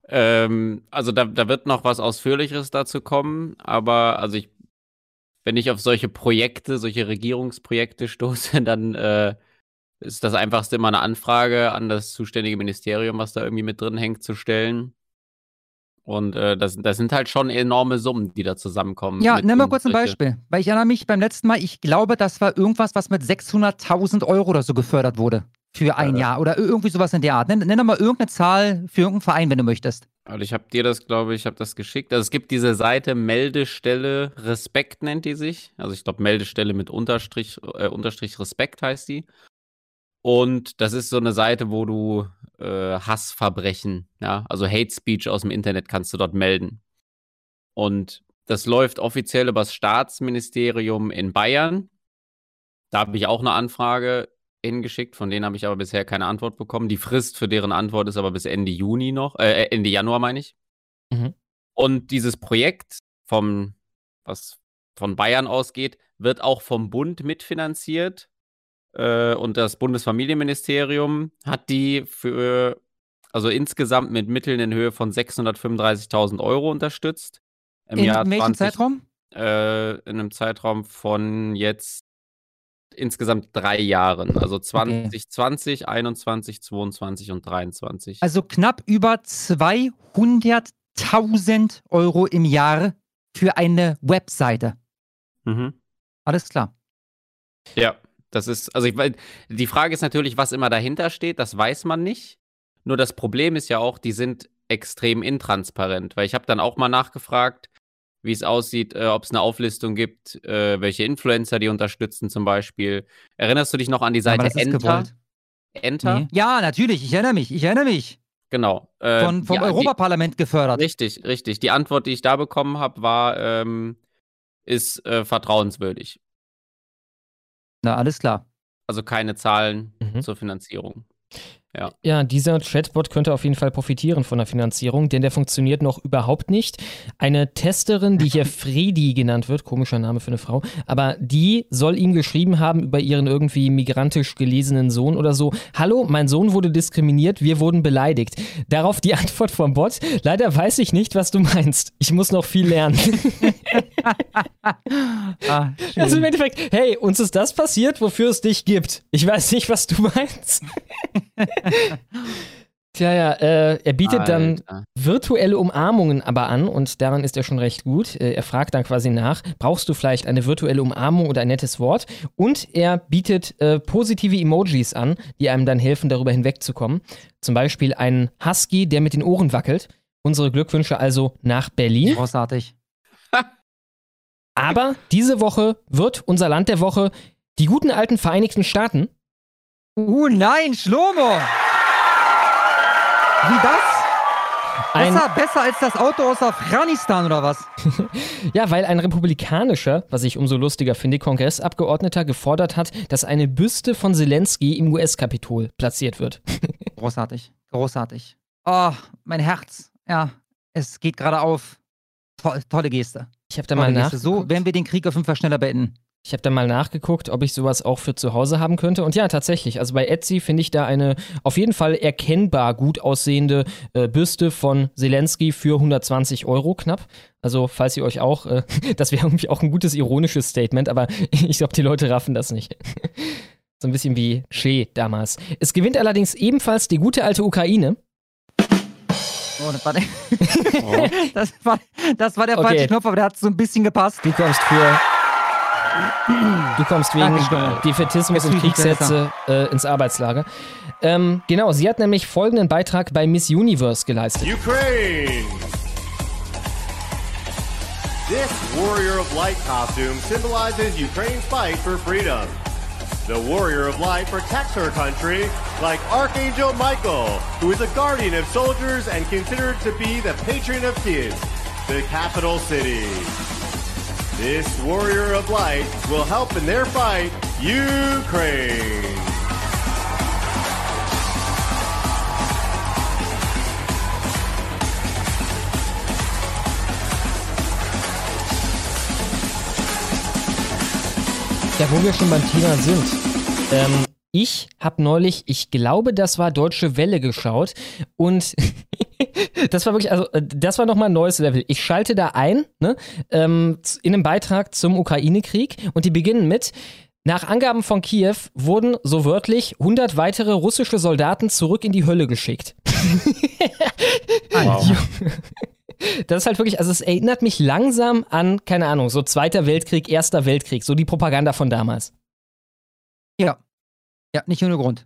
Ähm, also da, da wird noch was Ausführlicheres dazu kommen, aber also ich, wenn ich auf solche Projekte, solche Regierungsprojekte stoße, dann äh, ist das einfachste immer eine Anfrage an das zuständige Ministerium, was da irgendwie mit drin hängt, zu stellen. Und äh, das, das sind halt schon enorme Summen, die da zusammenkommen. Ja, nimm mal kurz ein Beispiel. Weil ich erinnere mich beim letzten Mal, ich glaube, das war irgendwas, was mit 600.000 Euro oder so gefördert wurde. Für ein Äh. Jahr oder irgendwie sowas in der Art. Nenn, nenn doch mal irgendeine Zahl für irgendeinen Verein, wenn du möchtest. Also ich habe dir das, glaube ich, habe das geschickt. Also es gibt diese Seite Meldestelle Respekt nennt die sich. Also ich glaube Meldestelle mit Unterstrich, äh, Unterstrich Respekt heißt die. Und das ist so eine Seite, wo du äh, Hassverbrechen, ja, also Hate Speech aus dem Internet kannst du dort melden. Und das läuft offiziell über das Staatsministerium in Bayern. Da habe ich auch eine Anfrage hingeschickt, von denen habe ich aber bisher keine Antwort bekommen. Die Frist für deren Antwort ist aber bis Ende Juni noch, äh, Ende Januar meine ich. Mhm. Und dieses Projekt vom, was von Bayern ausgeht, wird auch vom Bund mitfinanziert. Äh, und das Bundesfamilienministerium hat die für, also insgesamt mit Mitteln in Höhe von 635.000 Euro unterstützt. Im in Jahr welchem 20, Zeitraum? Äh, in einem Zeitraum von jetzt insgesamt drei Jahren. Also 2020, 21, 22 und 23. Also knapp über 200.000 Euro im Jahr für eine Webseite. mhm. Alles klar. Ja, das ist, also ich die Frage ist natürlich, was immer dahinter steht, das weiß man nicht. Nur das Problem ist ja auch, die sind extrem intransparent, weil ich habe dann auch mal nachgefragt, wie es aussieht, äh, ob es eine Auflistung gibt, äh, welche Influencer die unterstützen zum Beispiel. Erinnerst du dich noch an die Seite ist Enter? gewollt. Enter? Nee. Ja, natürlich. Ich erinnere mich. Ich erinnere mich. genau. Äh, Von, vom die- Europaparlament gefördert. Richtig, richtig. Die Antwort, die ich da bekommen habe, war, ähm, ist äh, vertrauenswürdig. Na, alles klar. Also keine Zahlen Mhm. zur Finanzierung. Ja, dieser Chatbot könnte auf jeden Fall profitieren von der Finanzierung, denn der funktioniert noch überhaupt nicht. Eine Testerin, die hier Fredi genannt wird, komischer Name für eine Frau, aber die soll ihm geschrieben haben über ihren irgendwie migrantisch gelesenen Sohn oder so. Hallo, mein Sohn wurde diskriminiert, wir wurden beleidigt. Darauf die Antwort vom Bot, leider weiß ich nicht, was du meinst. Ich muss noch viel lernen. Ah, Also im. Endeffekt, hey, uns ist das passiert, wofür es dich gibt. Ich weiß nicht, was du meinst. Tja, ja, äh, er bietet dann Alter. virtuelle Umarmungen aber an und daran ist er schon recht gut. Äh, Er fragt dann quasi nach, brauchst du vielleicht eine virtuelle Umarmung oder ein nettes Wort? Und er bietet äh, positive Emojis an, die einem dann helfen, darüber hinwegzukommen. Zum Beispiel einen Husky, der mit den Ohren wackelt. Unsere Glückwünsche also nach Berlin. Großartig. Aber diese Woche wird unser Land der Woche die guten alten Vereinigten Staaten. Uh, nein, Schlomo! Wie das? Ein, Besser, besser als das Auto aus Afghanistan oder was? ja, weil ein republikanischer, was ich umso lustiger finde, Kongressabgeordneter gefordert hat, dass eine Büste von Zelensky im US-Kapitol platziert wird. Großartig. Großartig. Oh, mein Herz. Ja, es geht gerade auf. To tolle Geste. Ich habe da mal Geste. So nachgeguckt. werden wir den Krieg auf jeden Fall schneller beenden. Ich habe da mal nachgeguckt, ob ich sowas auch für zu Hause haben könnte. Und ja, tatsächlich. Also bei Etsy finde ich da eine auf jeden Fall erkennbar gut aussehende äh, Büste von Zelensky für 120 Euro knapp. Also falls ihr euch auch, äh, das wäre irgendwie auch ein gutes ironisches Statement, aber ich glaube, die Leute raffen das nicht. So ein bisschen wie Che damals. Es gewinnt allerdings ebenfalls die gute alte Ukraine. Oh, das war der, das war, das war der Okay. falsche Knopf, aber der hat so ein bisschen gepasst. Du kommst für. Du kommst wegen Dankeschön. Defetismus und Kriegshetze äh, ins Arbeitslager. Ähm, genau, sie hat nämlich folgenden Beitrag bei Miss Universe geleistet. Ukraine! This Warrior of Light costume symbolizes Ukraine's fight for freedom. The Warrior of Light protects her country like Archangel Michael, who is a guardian of soldiers and considered to be the patron of Kiev, the capital city. This Warrior of Light will help in their fight, Ukraine. Ja, wo wir schon beim Thema sind. Ähm, ich habe neulich, ich glaube, das war Deutsche Welle geschaut und das war wirklich, also äh, das war nochmal ein neues Level. Ich schalte da ein, ne, ähm, in einem Beitrag zum Ukraine-Krieg und die beginnen mit, nach Angaben von Kiew wurden so wörtlich 100 weitere russische Soldaten zurück in die Hölle geschickt. Wow. Das ist halt wirklich, also es erinnert mich langsam an, keine Ahnung, so Zweiter Weltkrieg, Erster Weltkrieg, so die Propaganda von damals. Ja. Ja, nicht ohne Grund.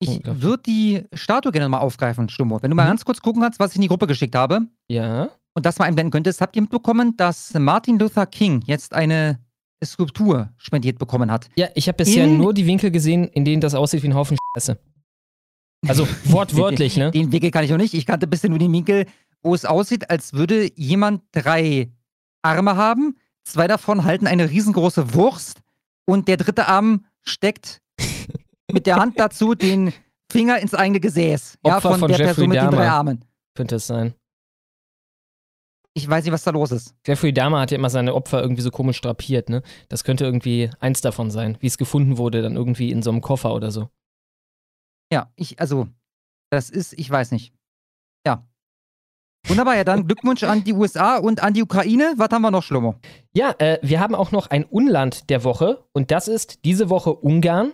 Ich würde die Statue gerne mal aufgreifen, Stummo. Wenn du mal Mhm. ganz kurz gucken kannst, was ich in die Gruppe geschickt habe Ja. und das mal einblenden könntest, habt ihr mitbekommen, dass Martin Luther King jetzt eine Skulptur spendiert bekommen hat? Ja, ich habe bisher In- nur die Winkel gesehen, in denen das aussieht wie ein Haufen Scheiße. Also wortwörtlich, ne? Den Winkel kann ich noch nicht. Ich kannte bisher nur den Winkel, wo es aussieht, als würde jemand drei Arme haben. Zwei davon halten eine riesengroße Wurst und der dritte Arm steckt mit der Hand dazu den Finger ins eigene Gesäß. Ja, Opfer von, von der Jeffrey Person mit den drei Dahmer. Armen. Könnte es sein. Ich weiß nicht, was da los ist. Jeffrey Dahmer hat ja immer seine Opfer irgendwie so komisch drapiert, ne? Das könnte irgendwie eins davon sein, wie es gefunden wurde, dann irgendwie in so einem Koffer oder so. Ja, ich, also, das ist, ich weiß nicht. Ja. Wunderbar, ja, dann Glückwunsch an die USA und an die Ukraine. Was haben wir noch, Schlomo? Ja, äh, wir haben auch noch ein Unland der Woche und das ist diese Woche Ungarn.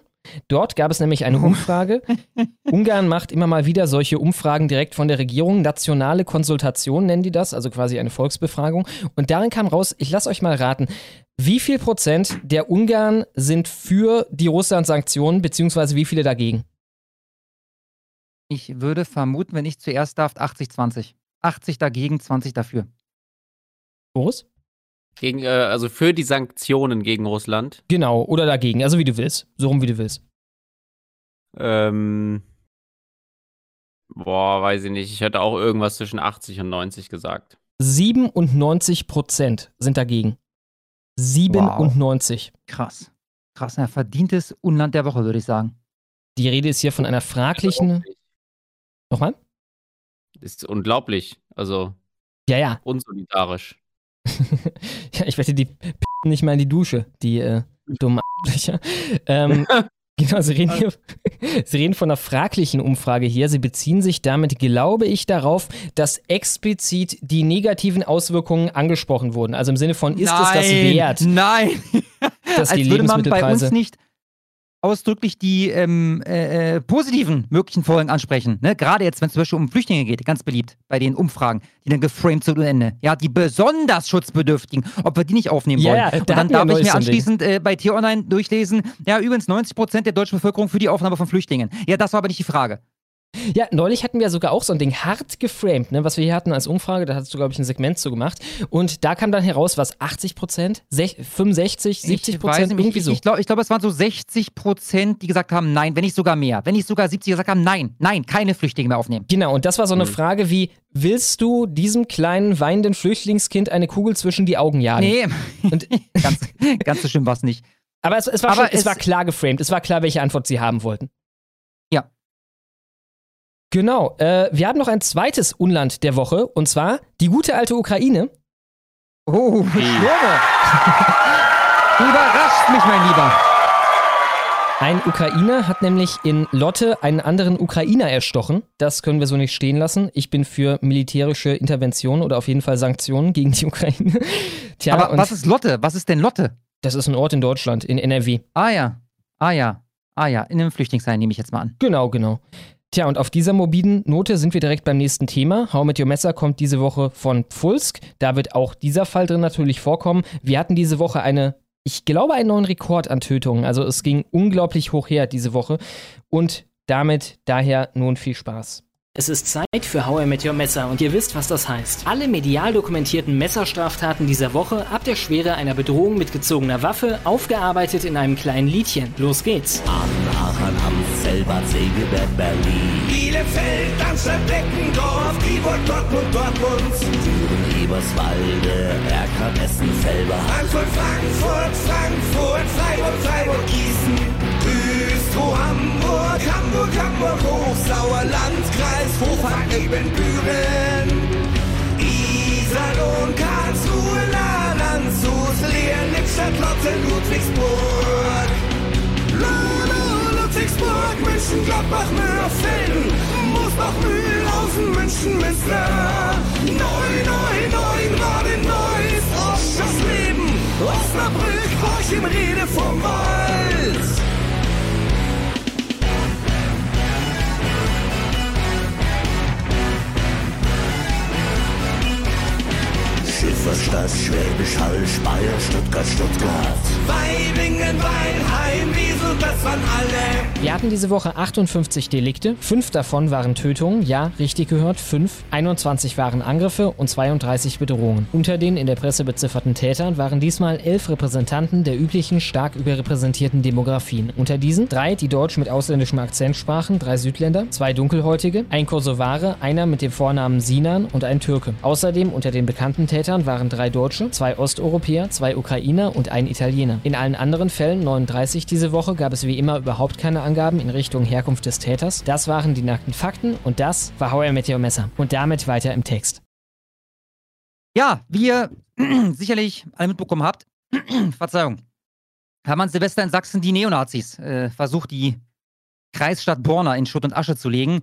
Dort gab es nämlich eine Umfrage. Ungarn macht immer mal wieder solche Umfragen direkt von der Regierung. Nationale Konsultation nennen die das, also quasi eine Volksbefragung. Und darin kam raus, ich lasse euch mal raten, wie viel Prozent der Ungarn sind für die Russland-Sanktionen, beziehungsweise wie viele dagegen? Ich würde vermuten, wenn ich zuerst darf, 80-20. 80 dagegen, 20 dafür. Boris? Gegen, äh, also für die Sanktionen gegen Russland. Genau, oder dagegen, also wie du willst. So rum wie du willst. Ähm, Boah, weiß ich nicht. Ich hätte auch irgendwas zwischen 80 und 90 gesagt. 97 Prozent sind dagegen. 97. Krass. Krass, ein verdientes Unland der Woche, würde ich sagen. Die Rede ist hier von einer fraglichen. Nochmal? Ist unglaublich. Also Ja, ja. unsolidarisch. ja, ich wette, die p nicht mal in die Dusche, die äh, dummen Arschlöcher. Ähm, genau, sie reden, hier, sie reden von einer fraglichen Umfrage hier. Sie beziehen sich damit, glaube ich, darauf, dass explizit die negativen Auswirkungen angesprochen wurden. Also im Sinne von, ist es das wert, Nein! dass Als die würde man bei uns nicht ausdrücklich die ähm, äh, äh, positiven möglichen Folgen ansprechen. Ne? Gerade jetzt, wenn es zum Beispiel um Flüchtlinge geht, ganz beliebt bei den Umfragen, die dann geframed sind ohne Ende. Ja, die besonders Schutzbedürftigen, ob wir die nicht aufnehmen Ja, wollen. Und dann darf ich mir anschließend äh, bei Tier Online durchlesen, ja, übrigens 90 Prozent der deutschen Bevölkerung für die Aufnahme von Flüchtlingen. Ja, das war aber nicht die Frage. Ja, neulich hatten wir sogar auch so ein Ding hart geframed, ne, was wir hier hatten als Umfrage. Da hast du, glaube ich, ein Segment zu gemacht. Und da kam dann heraus, was 80 Prozent, 65, 70 Ich weiß Prozent, irgendwie ich, so. Ich glaube, ich glaub, es waren so 60 Prozent, die gesagt haben, nein, wenn nicht sogar mehr. Wenn nicht sogar 70 gesagt haben, nein, nein, keine Flüchtlinge mehr aufnehmen. Genau, und das war so eine. Frage wie, willst du diesem kleinen weinenden Flüchtlingskind eine Kugel zwischen die Augen jagen? Nee, Und, ganz, ganz so schlimm war es nicht. aber es, es, war Aber schon, es, es- war klar geframed, es war klar, welche Antwort sie haben wollten. Genau, äh, wir haben noch ein zweites Unland der Woche, und zwar die gute alte Ukraine. Oh, ich schwöre. Überrascht mich, mein Lieber. Ein Ukrainer hat nämlich in Lotte einen anderen Ukrainer erstochen. Das können wir so nicht stehen lassen. Ich bin für militärische Intervention oder auf jeden Fall Sanktionen gegen die Ukraine. Tja, Aber und was ist Lotte? Was ist denn Lotte? das ist ein Ort in Deutschland, in NRW. Ah ja, ah ja, ah ja, in einem Flüchtlingsheim nehme ich jetzt mal an. Genau, genau. Tja, und auf dieser mobilen Note sind wir direkt beim nächsten Thema. How mit Your Messer kommt diese Woche von Pfulsk. Da wird auch dieser Fall drin natürlich vorkommen. Wir hatten diese Woche eine, ich glaube, einen neuen Rekord an Tötungen. Also es ging unglaublich hoch her diese Woche. Und damit daher nun viel Spaß. Es ist Zeit für How I Met Your Messer und ihr wisst, was das heißt. Alle medial dokumentierten Messerstraftaten dieser Woche ab der Schwere einer Bedrohung mit gezogener Waffe aufgearbeitet in einem kleinen Liedchen. Los geht's. Aachen, Amstelbad, Segeberg, Berlin. Bielefeld, Darmstadt, Beckendorf, Dieburg, Dortmund, Dortmund. Düren, Eberswalde, Erkrath, Essen, Felber. Frankfurt, Frankfurt, Frankfurt, Freiburg, Freiburg, Gießen. Güstrow, Hamburg, Hamburg, Hamburg, Hochsauerland, Kreis, Hochfang, Ebenbüren. Iserlohn, Karlsruhe, La, Landshut, Leer, Lippstadt, Lotte, Ludwigsburg. Lolo, Ludwigsburg, München, Gladbach, Mörfelden, Moosbach, Mühlhausen, München, Münster. Neu, neu, neu, Ost, das Leben, Osnabrück, Horch im Rede vom Wald. Revolution. Schifferstadt, Schwäbisch Hall, Speyer, Stuttgart, Stuttgart. Weibingen, Weinheim, Wiesel, das waren alle. Wir hatten diese Woche 58 Delikte. Fünf davon waren Tötungen. Ja, richtig gehört, fünf. 21 waren Angriffe und 32 Bedrohungen. Unter den in der Presse bezifferten Tätern waren diesmal elf Repräsentanten der üblichen stark überrepräsentierten Demografien. Unter diesen drei, die Deutsch mit ausländischem Akzent sprachen, drei Südländer, zwei Dunkelhäutige, ein Kosovare, einer mit dem Vornamen Sinan und ein Türke. Außerdem unter den bekannten Tätern waren drei Deutsche, zwei Osteuropäer, zwei Ukrainer und ein Italiener. In allen anderen Fällen, 39 diese Woche, gab es wie immer überhaupt keine Angaben in Richtung Herkunft des Täters. Das waren die nackten Fakten und das war How I Met Messer. Und damit weiter im Text. Ja, wie ihr sicherlich alle mitbekommen habt, Verzeihung, an Silvester in Sachsen die Neonazis äh, versucht, die Kreisstadt Borna in Schutt und Asche zu legen.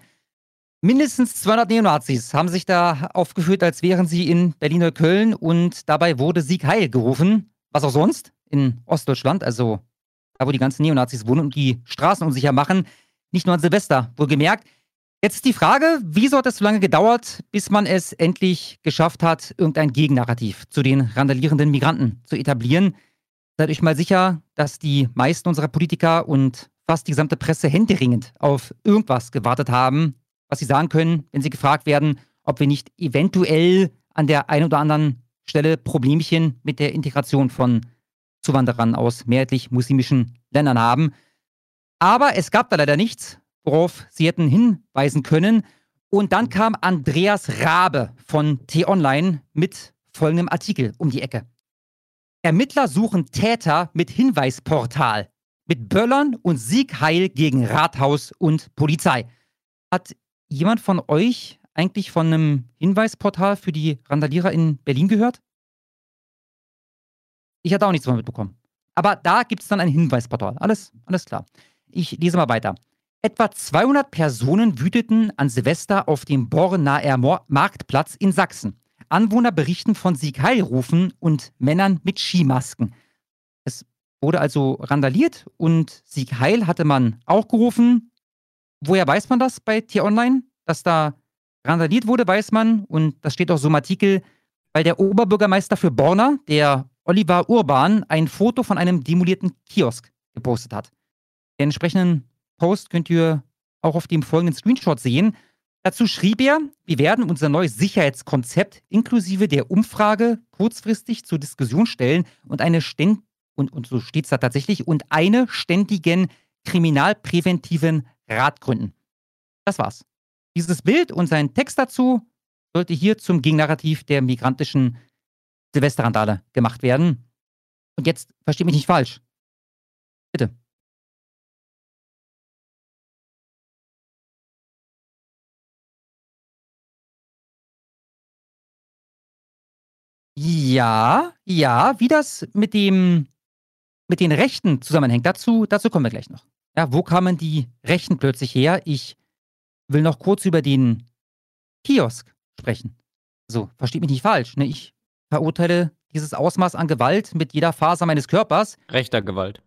Mindestens 200 Neonazis haben sich da aufgeführt, als wären sie in Berlin-Neukölln und dabei wurde Sieg Heil gerufen. Was auch sonst in Ostdeutschland, also da, wo die ganzen Neonazis wohnen und die Straßen unsicher machen. Nicht nur an Silvester, wohlgemerkt. Jetzt ist die Frage, wieso hat es so lange gedauert, bis man es endlich geschafft hat, irgendein Gegennarrativ zu den randalierenden Migranten zu etablieren? Seid euch mal sicher, dass die meisten unserer Politiker und fast die gesamte Presse händeringend auf irgendwas gewartet haben, was sie sagen können, wenn sie gefragt werden, ob wir nicht eventuell an der einen oder anderen Stelle Problemchen mit der Integration von Zuwanderern aus mehrheitlich muslimischen Ländern haben. Aber es gab da leider nichts, worauf sie hätten hinweisen können. Und dann kam Andreas Rabe von T-Online mit folgendem Artikel um die Ecke. Ermittler suchen Täter mit Hinweisportal, mit Böllern und Siegheil gegen Rathaus und Polizei. Hat jemand von euch eigentlich von einem Hinweisportal für die Randalierer in Berlin gehört? Ich hatte auch nichts davon mitbekommen. Aber da gibt es dann ein Hinweisportal. Alles, alles klar. Ich lese mal weiter. Etwa 200 Personen wüteten an Silvester auf dem Bornaer Marktplatz in Sachsen. Anwohner berichten von Siegheilrufen und Männern mit Skimasken. Es wurde also randaliert und Siegheil hatte man auch gerufen. Woher weiß man das bei T-Online? Dass da randaliert wurde, weiß man. Und das steht auch so im Artikel, weil der Oberbürgermeister für Borna, der Oliver Urban, ein Foto von einem demolierten Kiosk gepostet hat. Den entsprechenden Post könnt ihr auch auf dem folgenden Screenshot sehen. Dazu schrieb er, wir werden unser neues Sicherheitskonzept inklusive der Umfrage kurzfristig zur Diskussion stellen und eine ständ und, und so steht es da tatsächlich, und eine ständigen kriminalpräventiven Rat gründen. Das war's. Dieses Bild und sein Text dazu sollte hier zum Gegennarrativ der migrantischen Silvesterrandale gemacht werden. Und jetzt versteht mich nicht falsch. Bitte. Ja, ja, wie das mit dem mit den Rechten zusammenhängt, dazu, dazu kommen wir gleich noch. Ja, wo kamen die Rechten plötzlich her? Ich will noch kurz über den Kiosk sprechen. So, versteht mich nicht falsch. Ne? Ich verurteile dieses Ausmaß an Gewalt mit jeder Faser meines Körpers. Rechter Gewalt.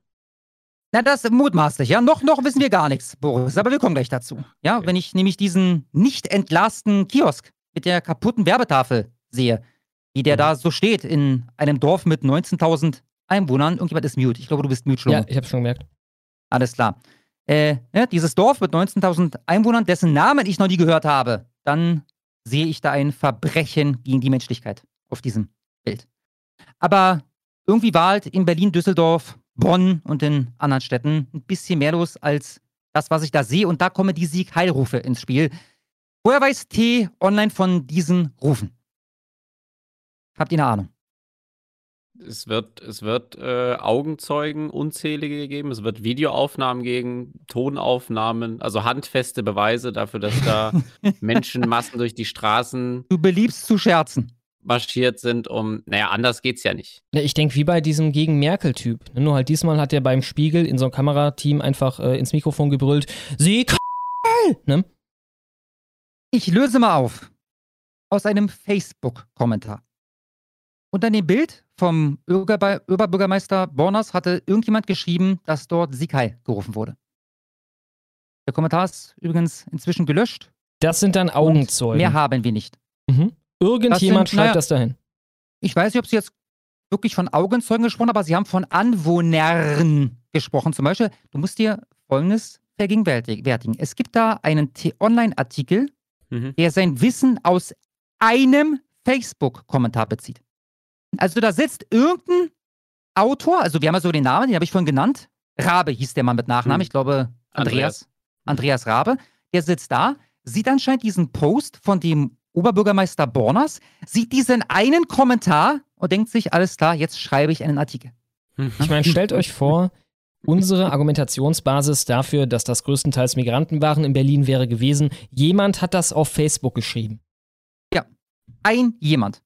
Na, das ist mutmaßlich, ja. Noch, noch wissen wir gar nichts, Boris, aber wir kommen gleich dazu. Ja, okay. wenn ich nämlich diesen nicht entlasten Kiosk mit der kaputten Werbetafel sehe, wie der mhm. da so steht in einem Dorf mit 19.000 Einwohnern. Irgendjemand ist mute. Ich glaube, du bist mute schon. Ja, ich habe schon gemerkt. Alles klar. Äh, ja, dieses Dorf mit 19.000 Einwohnern, dessen Namen ich noch nie gehört habe, dann sehe ich da ein Verbrechen gegen die Menschlichkeit auf diesem Bild. Aber irgendwie war halt in Berlin, Düsseldorf, Bonn und in anderen Städten ein bisschen mehr los als das, was ich da sehe. Und da kommen die Sieg-Heilrufe ins Spiel. Woher weiß T online von diesen Rufen? Habt ihr eine Ahnung? Es wird, es wird äh, Augenzeugen unzählige gegeben, es wird Videoaufnahmen geben, Tonaufnahmen, also handfeste Beweise dafür, dass da Menschenmassen durch die Straßen. Du beliebst zu scherzen. Marschiert sind, um. Naja, anders geht's ja nicht. Ich denke, wie bei diesem Gegen-Merkel-Typ. Nur halt diesmal hat er beim Spiegel in so einem Kamerateam einfach äh, ins Mikrofon gebrüllt: Sie ne? Ich löse mal auf. Aus einem Facebook-Kommentar. Unter dem Bild vom Oberbürgermeister Borners hatte irgendjemand geschrieben, dass dort Sikai gerufen wurde. Der Kommentar ist übrigens inzwischen gelöscht. Das sind dann Augenzeugen. Mehr haben wir nicht. Mhm. Irgendjemand das sind, schreibt naja, das dahin. Ich weiß nicht, ob Sie jetzt wirklich von Augenzeugen gesprochen haben, aber Sie haben von Anwohnern gesprochen. Zum Beispiel, du musst dir Folgendes vergegenwärtigen. Es gibt da einen T-Online-Artikel, mhm. der sein Wissen aus einem Facebook-Kommentar bezieht. Also da sitzt irgendein Autor, also wir haben ja so den Namen, den habe ich vorhin genannt. Rabe hieß der Mann mit Nachnamen, hm. ich glaube Andreas. Andreas Rabe. Der sitzt da, sieht anscheinend diesen Post von dem Oberbürgermeister Borners, sieht diesen einen Kommentar und denkt sich, alles klar, jetzt schreibe ich einen Artikel. Hm. Ich meine, stellt euch vor, unsere Argumentationsbasis dafür, dass das größtenteils Migranten waren in Berlin wäre gewesen, jemand hat das auf Facebook geschrieben. Ja, ein jemand.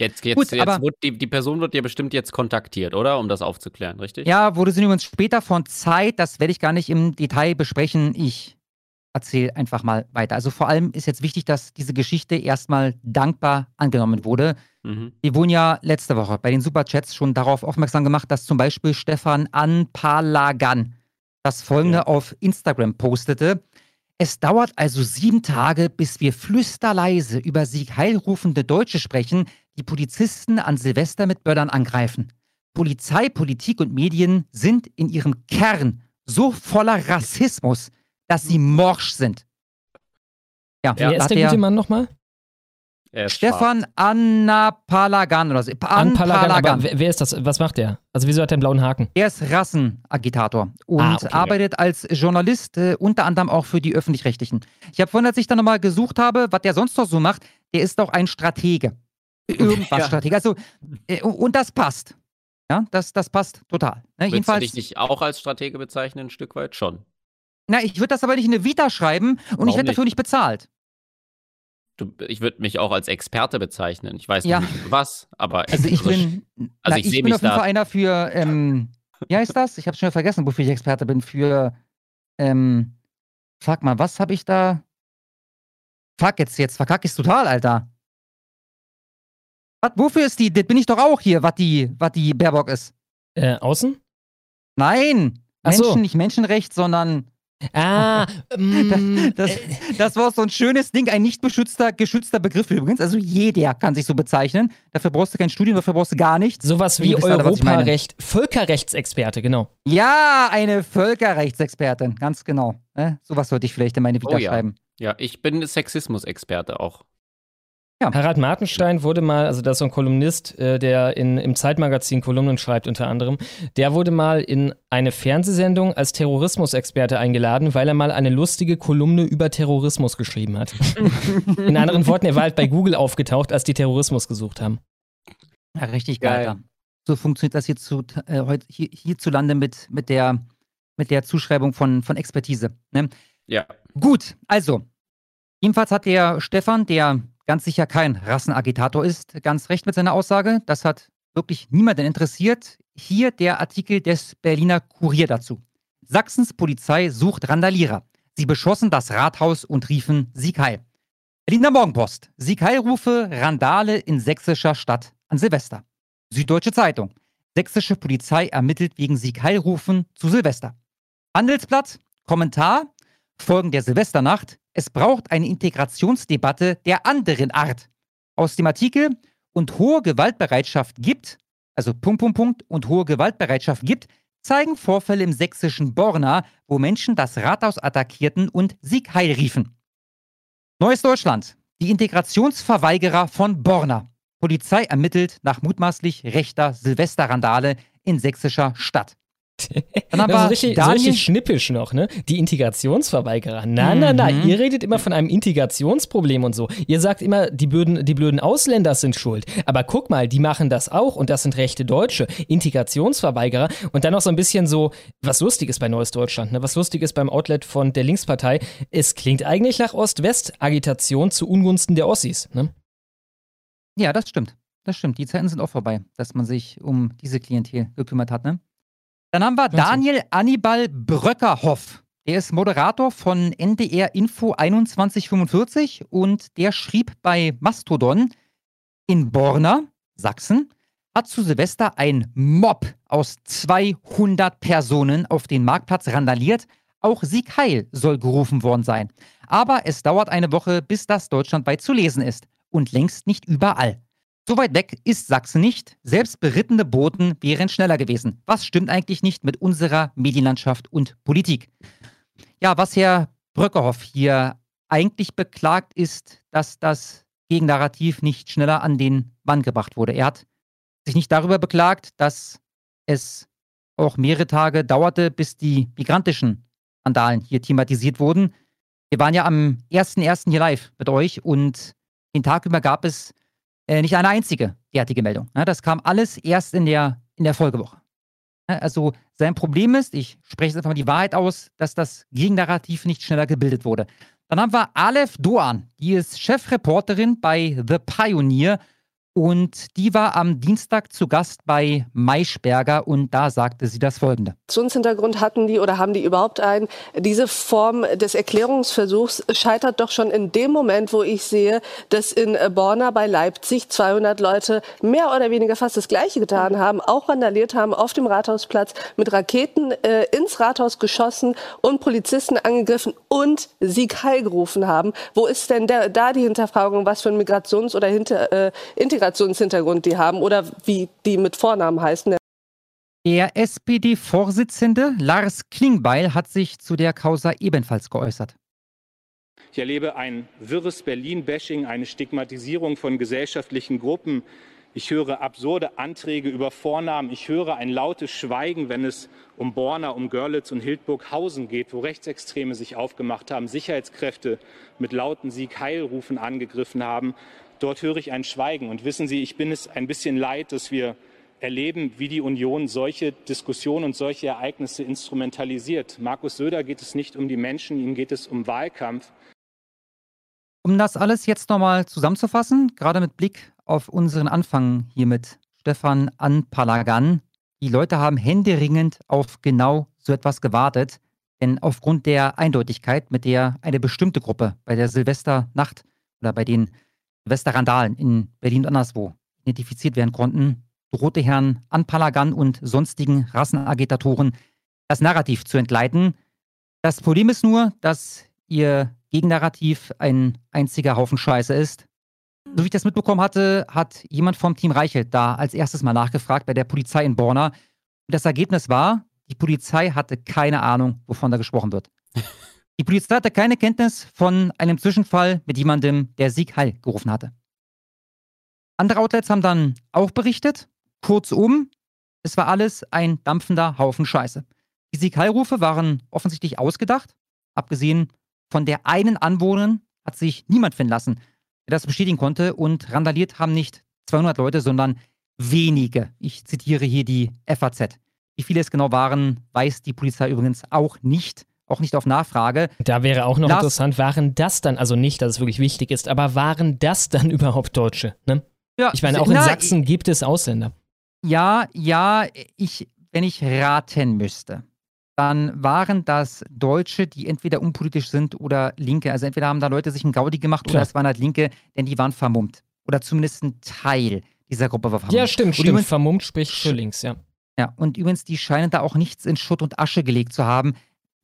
Ja. Jetzt, jetzt, Gut, jetzt aber, wird die, die Person wird ja bestimmt jetzt kontaktiert, oder? Um das aufzuklären, richtig? Ja, wurde sie übrigens später von Zeit, das werde ich gar nicht im Detail besprechen. Ich erzähle einfach mal weiter. Also vor allem ist jetzt wichtig, dass diese Geschichte erstmal dankbar angenommen wurde. Mhm. Wir wurden ja letzte Woche bei den Superchats schon darauf aufmerksam gemacht, dass zum Beispiel Stefan Anpalagan das folgende ja. auf Instagram postete. Es dauert also sieben Tage, bis wir flüsterleise über Sieg heilrufende Deutsche sprechen, die Polizisten an Silvester mit Böllern angreifen. Polizei, Politik und Medien sind in ihrem Kern so voller Rassismus, dass sie morsch sind. Ja, Wer ist der gute Mann nochmal? Er Stefan Annapalagan oder so. An Palagan, aber Anpalagan. wer, wer ist das? Was macht der? Also wieso hat der einen blauen Haken? Er ist Rassenagitator und Ah, okay. arbeitet als Journalist, äh, unter anderem auch für die Öffentlich-Rechtlichen. Ich habe vorhin, als ich dann nochmal gesucht habe, was der sonst noch so macht, der ist auch ein Stratege. Irgendwas Ja. Stratege. Also, äh, und das passt. Ja, das, das passt total. Ne, du jedenfalls, dich nicht auch als Stratege bezeichnen, ein Stück weit? Schon. na, ich würde das aber nicht in eine Vita schreiben und Warum ich werde dafür nicht bezahlt. Du, ich würde mich auch als Experte bezeichnen. Ich weiß Ja. nicht was, aber Also ich bin, Also na, ich ich bin auf jeden Fall einer für, ähm, wie heißt das? Ich habe schon vergessen, wofür ich Experte bin. Für, ähm, fuck mal, was habe ich da? Fuck, jetzt, jetzt verkacke ich total, Alter. Was, wofür ist die? Das bin ich doch auch hier, was die, was die Baerbock ist. Äh, außen? Nein, Ach so. Menschen, nicht Menschenrecht, sondern Ah, mm, das, das war so ein schönes Ding, ein nicht beschützter, geschützter Begriff übrigens. Also jeder kann sich so bezeichnen. Dafür brauchst du kein Studium, dafür brauchst du gar nichts. sowas wie. Europarecht, Völkerrechtsexperte, genau. Ja, eine Völkerrechtsexpertin, ganz genau. Ne? Sowas sollte ich vielleicht in meine Vita Oh ja. schreiben. ja, ich bin Sexismus-Experte auch. Harald Martenstein wurde mal, also das ist so ein Kolumnist, äh, der in, im Zeitmagazin Kolumnen schreibt unter anderem, der wurde mal in eine Fernsehsendung als Terrorismusexperte eingeladen, weil er mal eine lustige Kolumne über Terrorismus geschrieben hat. in anderen Worten, er war halt bei Google aufgetaucht, als die Terrorismus gesucht haben. Ja, richtig geil. Geil. ja. So funktioniert das hier zu, äh, heut, hier, hierzulande mit, mit, der, mit der Zuschreibung von, von Expertise. Ne? Ja. Gut, also, jedenfalls hat der Stefan, der ganz sicher kein Rassenagitator ist, ganz recht mit seiner Aussage. Das hat wirklich niemanden interessiert. Hier der Artikel des Berliner Kurier dazu. Sachsens Polizei sucht Randalierer. Sie beschossen das Rathaus und riefen Sieg heil. Berliner Morgenpost. Sieg heil rufe Randale in sächsischer Stadt an Silvester. Süddeutsche Zeitung. Sächsische Polizei ermittelt wegen Sieg heil rufen zu Silvester. Handelsblatt. Kommentar. Folgen der Silvesternacht. Es braucht eine Integrationsdebatte der anderen Art. Aus dem Artikel und hohe Gewaltbereitschaft gibt, also Punkt, Punkt, Punkt, und hohe Gewaltbereitschaft gibt, zeigen Vorfälle im sächsischen Borna, wo Menschen das Rathaus attackierten und Sieg heil riefen. Neues Deutschland. Die Integrationsverweigerer von Borna. Polizei ermittelt nach mutmaßlich rechter Silvesterrandale in sächsischer Stadt. Dann ist wir richtig, so Daniel- richtig schnippisch noch, ne? Die Integrationsverweigerer. Na, na, na, Mhm. ihr redet immer von einem Integrationsproblem und so. Ihr sagt immer, die blöden, die blöden Ausländer sind schuld. Aber guck mal, die machen das auch und das sind rechte Deutsche. Integrationsverweigerer. Und dann noch so ein bisschen so, was lustig ist bei Neues Deutschland, ne? Was lustig ist beim Outlet von der Linkspartei. Es klingt eigentlich nach Ost-West-Agitation zu Ungunsten der Ossis, ne? Ja, das stimmt. Das stimmt. Die Zeiten sind auch vorbei, dass man sich um diese Klientel gekümmert hat, ne? Dann haben wir. Daniel Annibal Bröckerhoff. Der ist Moderator von NDR Info 2145 und der schrieb bei Mastodon, in Borna, Sachsen, hat zu Silvester ein Mob aus 200 Personen auf den Marktplatz randaliert. Auch Sieg Heil soll gerufen worden sein. Aber es dauert eine Woche, bis das deutschlandweit zu lesen ist. Und längst nicht überall. So weit weg ist Sachsen nicht. Selbst berittene Boten wären schneller gewesen. Was stimmt eigentlich nicht mit unserer Medienlandschaft und Politik? Ja, was Herr Bröckerhoff hier eigentlich beklagt, ist, dass das Gegennarrativ nicht schneller an den Mann gebracht wurde. Er hat sich nicht darüber beklagt, dass es auch mehrere Tage dauerte, bis die migrantischen Vandalen hier thematisiert wurden. Wir waren ja am 1.1. hier live mit euch und den Tag über gab es äh, nicht eine einzige derartige Meldung. Ne? Das kam alles erst in der, in der Folgewoche. Ne? Also sein Problem ist, ich spreche jetzt einfach mal die Wahrheit aus, dass das Gegennarrativ nicht schneller gebildet wurde. Dann haben wir Aleph Doan, die ist Chefreporterin bei The Pioneer und die war am Dienstag zu Gast bei Maischberger und da sagte sie das folgende. Migrationshintergrund hatten die oder haben die überhaupt einen? Diese Form des Erklärungsversuchs scheitert doch schon in dem Moment, wo ich sehe, dass in Borna bei Leipzig 200 Leute mehr oder weniger fast das Gleiche getan haben, auch randaliert haben auf dem Rathausplatz, mit Raketen äh, ins Rathaus geschossen und Polizisten angegriffen und Sieg Heil gerufen haben. Wo ist denn der, da die Hinterfragung, was für einen Migrations- oder Hinter, äh, Integrationshintergrund die haben oder wie die mit Vornamen heißen? Der SPD-Vorsitzende Lars Klingbeil hat sich zu der Causa ebenfalls geäußert. Ich erlebe ein wirres Berlin-Bashing, eine Stigmatisierung von gesellschaftlichen Gruppen. Ich höre absurde Anträge über Vornamen. Ich höre ein lautes Schweigen, wenn es um Borna, um Görlitz und Hildburghausen geht, wo Rechtsextreme sich aufgemacht haben, Sicherheitskräfte mit lauten Sieg-Heilrufen angegriffen haben. Dort höre ich ein Schweigen. Und wissen Sie, ich bin es ein bisschen leid, dass wir erleben, wie die Union solche Diskussionen und solche Ereignisse instrumentalisiert. Markus Söder geht es nicht um die Menschen, ihm geht es um Wahlkampf. Um das alles jetzt nochmal zusammenzufassen, gerade mit Blick auf unseren Anfang hier mit Stefan Anpalagan. Die Leute haben händeringend auf genau so etwas gewartet, denn aufgrund der Eindeutigkeit, mit der eine bestimmte Gruppe bei der Silvesternacht oder bei den Silvesterrandalen in Berlin und anderswo identifiziert werden konnten, drohte Herrn Anpalagan und sonstigen Rassenagitatoren das Narrativ zu entgleiten. Das Problem ist nur, dass ihr Gegennarrativ ein einziger Haufen Scheiße ist. So wie ich das mitbekommen hatte, hat jemand vom Team Reichelt da als erstes mal nachgefragt bei der Polizei in Borna. Und das Ergebnis war, die Polizei hatte keine Ahnung, wovon da gesprochen wird. Die Polizei hatte keine Kenntnis von einem Zwischenfall mit jemandem, der Sieg Heil gerufen hatte. Andere Outlets haben dann auch berichtet, kurzum, es war alles ein dampfender Haufen Scheiße. Die Sieg Heil-Rufe waren offensichtlich ausgedacht. Abgesehen von der einen Anwohnerin hat sich niemand finden lassen, der das bestätigen konnte. Und randaliert haben nicht 200 Leute, sondern wenige. Ich zitiere hier die FAZ. Wie viele es genau waren, weiß die Polizei übrigens auch nicht. Auch nicht auf Nachfrage. Da wäre auch noch Lars, interessant, waren das dann, also nicht, dass es wirklich wichtig ist, aber waren das dann überhaupt Deutsche? Ne? Ja, ich meine, auch in na, Sachsen gibt es Ausländer. Ja, ja, ich, wenn ich raten müsste, dann waren das Deutsche, die entweder unpolitisch sind oder Linke. Also entweder haben da Leute sich einen Gaudi gemacht Klar. oder es waren halt Linke, denn die waren vermummt. Oder zumindest ein Teil dieser Gruppe war vermummt. Ja, stimmt, stimmt. Übrigens, vermummt spricht für links, ja. Ja, und übrigens, die scheinen da auch nichts in Schutt und Asche gelegt zu haben.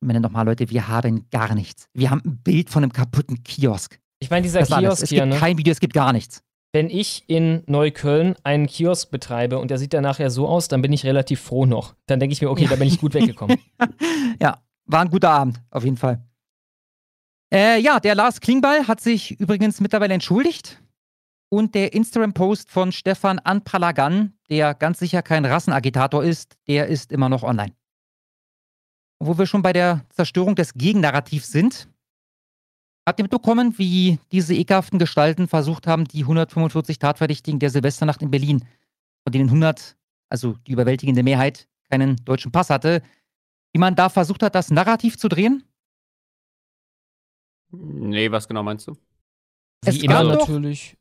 Ich meine nochmal, Leute, wir haben gar nichts. Wir haben ein Bild von einem kaputten Kiosk. Ich meine, dieser das Kiosk es hier, gibt ne? kein Video, es gibt gar nichts. Wenn ich in Neukölln einen Kiosk betreibe und der sieht dann nachher so aus, dann bin ich relativ froh noch. Dann denke ich mir, okay, da bin ich gut weggekommen. ja, war ein guter Abend, auf jeden Fall. Äh, ja, der Lars Klingbeil hat sich übrigens mittlerweile entschuldigt. Und der Instagram-Post von Stefan Anpalagan, der ganz sicher kein Rassenagitator ist, der ist immer noch online. Wo wir schon bei der Zerstörung des Gegennarrativs sind, Habt ihr mitbekommen, wie diese ekelhaften Gestalten versucht haben, die 145 Tatverdächtigen der Silvesternacht in Berlin, von denen 100, also die überwältigende Mehrheit, keinen deutschen Pass hatte, wie man da versucht hat, das Narrativ zu drehen? Nee, was genau meinst du? Es Wie immer natürlich.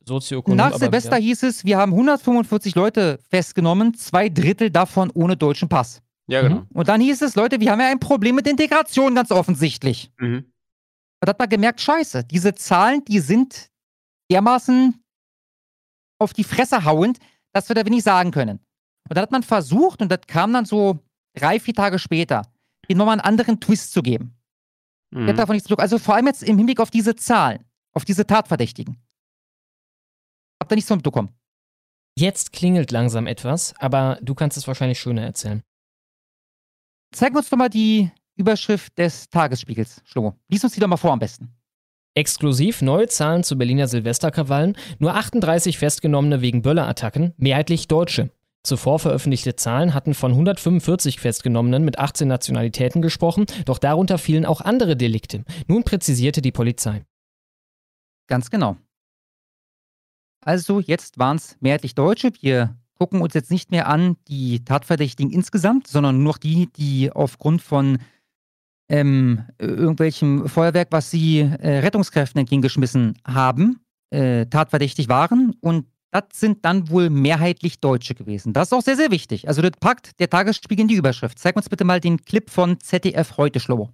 Nach Silvester ja. hieß es, wir haben 145 Leute festgenommen, zwei Drittel davon ohne deutschen Pass. Ja, genau. Mhm. Und dann hieß es, Leute, wir haben ja ein Problem mit Integration, ganz offensichtlich. Mhm. Und hat man gemerkt, scheiße, diese Zahlen, die sind dermaßen auf die Fresse hauend, dass wir da wenig sagen können. Und dann hat man versucht, und das kam dann so drei, vier Tage später, ihm nochmal einen anderen Twist zu geben. Mhm. Ich davon nichts zu Also vor allem jetzt im Hinblick auf diese Zahlen, auf diese Tatverdächtigen. Habt ihr nichts von mitbekommen? Jetzt klingelt langsam etwas, aber du kannst es wahrscheinlich schöner erzählen. Zeig uns doch mal die Überschrift des Tagesspiegels. Schlomo, lies uns die doch mal vor am besten. Exklusiv neue Zahlen zu Berliner Silvesterkrawallen, nur 38 Festgenommene wegen Böllerattacken, mehrheitlich Deutsche. Zuvor veröffentlichte Zahlen hatten von 145 Festgenommenen mit 18 Nationalitäten gesprochen, doch darunter fielen auch andere Delikte. Nun präzisierte die Polizei. Ganz genau. Also jetzt waren es mehrheitlich Deutsche. Wir gucken uns jetzt nicht mehr an die Tatverdächtigen insgesamt, sondern nur noch die, die aufgrund von ähm, irgendwelchem Feuerwerk, was sie äh, Rettungskräften entgegengeschmissen haben, äh, tatverdächtig waren. Und das sind dann wohl mehrheitlich Deutsche gewesen. Das ist auch sehr, sehr wichtig. Also das packt der Tagesspiegel in die Überschrift. Zeig uns bitte mal den Clip von ZDF heute, Schlobo.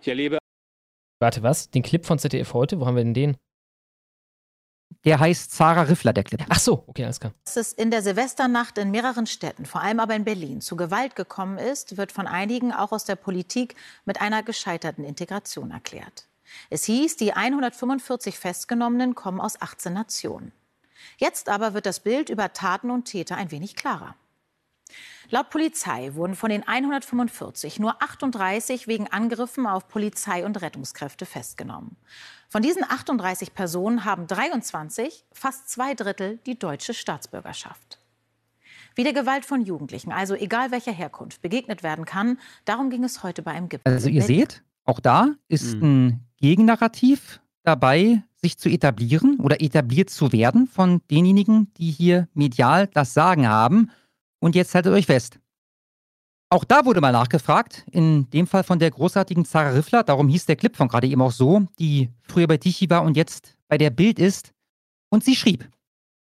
Ich erlebe. Warte, was? Den Clip von ZDF heute? Wo haben wir denn den? Der heißt Sarah Riffler, der Clip. Ach so, okay, alles klar. Dass es in der Silvesternacht in mehreren Städten, vor allem aber in Berlin, zu Gewalt gekommen ist, wird von einigen auch aus der Politik mit einer gescheiterten Integration erklärt. Es hieß, die 145 Festgenommenen kommen aus 18 Nationen. Jetzt aber wird das Bild über Taten und Täter ein wenig klarer. Laut Polizei wurden von den 145 nur 38 wegen Angriffen auf Polizei und Rettungskräfte festgenommen. Von diesen 38 Personen haben 23, fast zwei Drittel, die deutsche Staatsbürgerschaft. Wie der Gewalt von Jugendlichen, also egal welcher Herkunft, begegnet werden kann, darum ging es heute bei einem Gipfel. Also ihr seht, auch da ist ein Gegennarrativ dabei, sich zu etablieren oder etabliert zu werden von denjenigen, die hier medial das Sagen haben. Und jetzt haltet euch fest. Auch da wurde mal nachgefragt, in dem Fall von der großartigen Zara Riffler, darum hieß der Clip von gerade eben auch so, die früher bei Tichy war und jetzt bei der Bild ist. Und sie schrieb,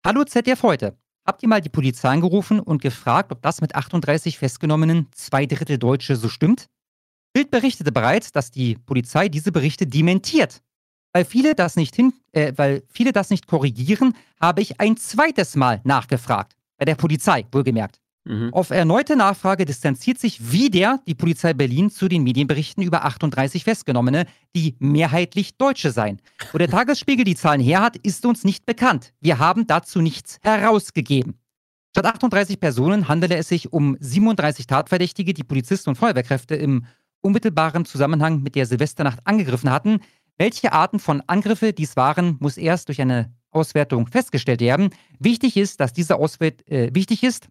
Hallo ZDF heute. Habt ihr mal die Polizei angerufen und gefragt, ob das mit 38 Festgenommenen zwei Drittel Deutsche so stimmt? Bild berichtete bereits, dass die Polizei diese Berichte dementiert. Weil viele das nicht hin, äh, weil viele das nicht korrigieren, habe ich ein zweites Mal nachgefragt. Bei der Polizei, wohlgemerkt. Auf erneute Nachfrage distanziert sich wieder die Polizei Berlin zu den Medienberichten über 38 Festgenommene, die mehrheitlich Deutsche seien. Wo der Tagesspiegel die Zahlen her hat, ist uns nicht bekannt. Wir haben dazu nichts herausgegeben. Statt 38 Personen handele es sich um 37 Tatverdächtige, die Polizisten und Feuerwehrkräfte im unmittelbaren Zusammenhang mit der Silvesternacht angegriffen hatten. Welche Arten von Angriffe dies waren, muss erst durch eine Auswertung festgestellt werden. Wichtig ist, dass diese Auswert äh, wichtig ist,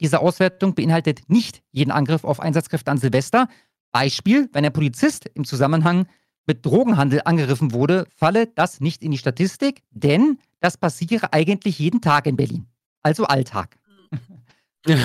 diese Auswertung beinhaltet nicht jeden Angriff auf Einsatzkräfte an Silvester. Beispiel, wenn ein Polizist im Zusammenhang mit Drogenhandel angegriffen wurde, falle das nicht in die Statistik, denn das passiere eigentlich jeden Tag in Berlin. Also Alltag.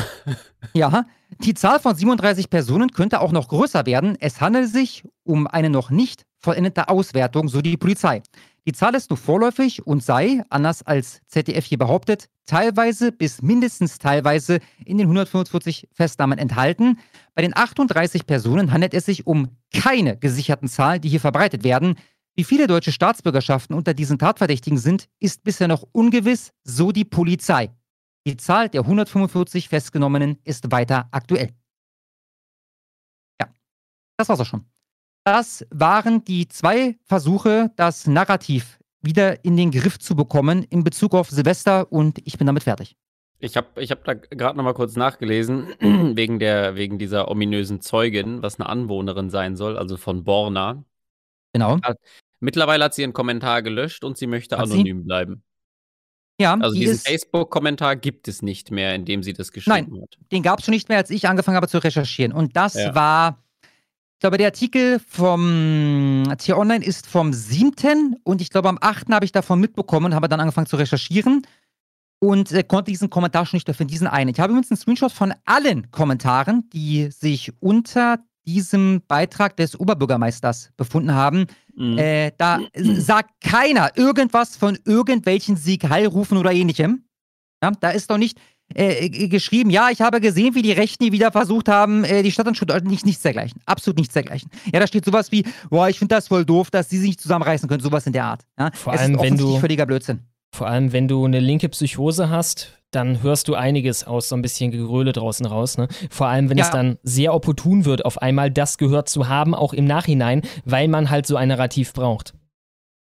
ja, die Zahl von 37 Personen könnte auch noch größer werden. Es handelt sich um eine noch nicht vollendete Auswertung, so die Polizei. Die Zahl ist nur vorläufig und sei, anders als ZDF hier behauptet, teilweise bis mindestens teilweise in den 145 Festnahmen enthalten. Bei den 38 Personen handelt es sich um keine gesicherten Zahlen, die hier verbreitet werden. Wie viele deutsche Staatsbürgerschaften unter diesen Tatverdächtigen sind, ist bisher noch ungewiss, so die Polizei. Die Zahl der 145 Festgenommenen ist weiter aktuell. Ja, das war's auch schon. Das waren die zwei Versuche, das Narrativ wieder in den Griff zu bekommen in Bezug auf Silvester und ich bin damit fertig. Ich habe ich hab da gerade noch mal kurz nachgelesen, wegen, der, wegen dieser ominösen Zeugin, was eine Anwohnerin sein soll, also von Borna. Genau. Mittlerweile hat sie ihren Kommentar gelöscht und sie möchte Hat sie? anonym bleiben. Ja, Also die diesen ist, Facebook-Kommentar gibt es nicht mehr, in dem sie das geschrieben Nein, hat. den gab es schon nicht mehr, als ich angefangen habe zu recherchieren. Und das Ja. war, ich glaube, der Artikel vom T-Online ist vom 7. und ich glaube, am 8. habe ich davon mitbekommen und habe dann angefangen zu recherchieren und äh, konnte diesen Kommentar schon nicht finden, diesen einen. Ich habe übrigens einen Screenshot von allen Kommentaren, die sich unter diesem Beitrag des Oberbürgermeisters befunden haben. Mhm. Äh, da sagt keiner irgendwas von irgendwelchen Sieg-Heilrufen oder ähnlichem. Ja, da ist doch nicht äh, g- geschrieben, ja, ich habe gesehen, wie die Rechten wieder versucht haben, äh, die Stadt und Stuttgart nicht, nichts dergleichen. Absolut nichts dergleichen. Ja, da steht sowas wie, boah, ich finde das voll doof, dass sie sich nicht zusammenreißen können, sowas in der Art. Ja? Vor es allem, ist wenn du- völliger Blödsinn. Vor allem, wenn du eine linke Psychose hast, dann hörst du einiges aus so ein bisschen Gegröle draußen raus. Ne? Vor allem, wenn Ja. es dann sehr opportun wird, auf einmal das gehört zu haben, auch im Nachhinein, weil man halt so ein Narrativ braucht.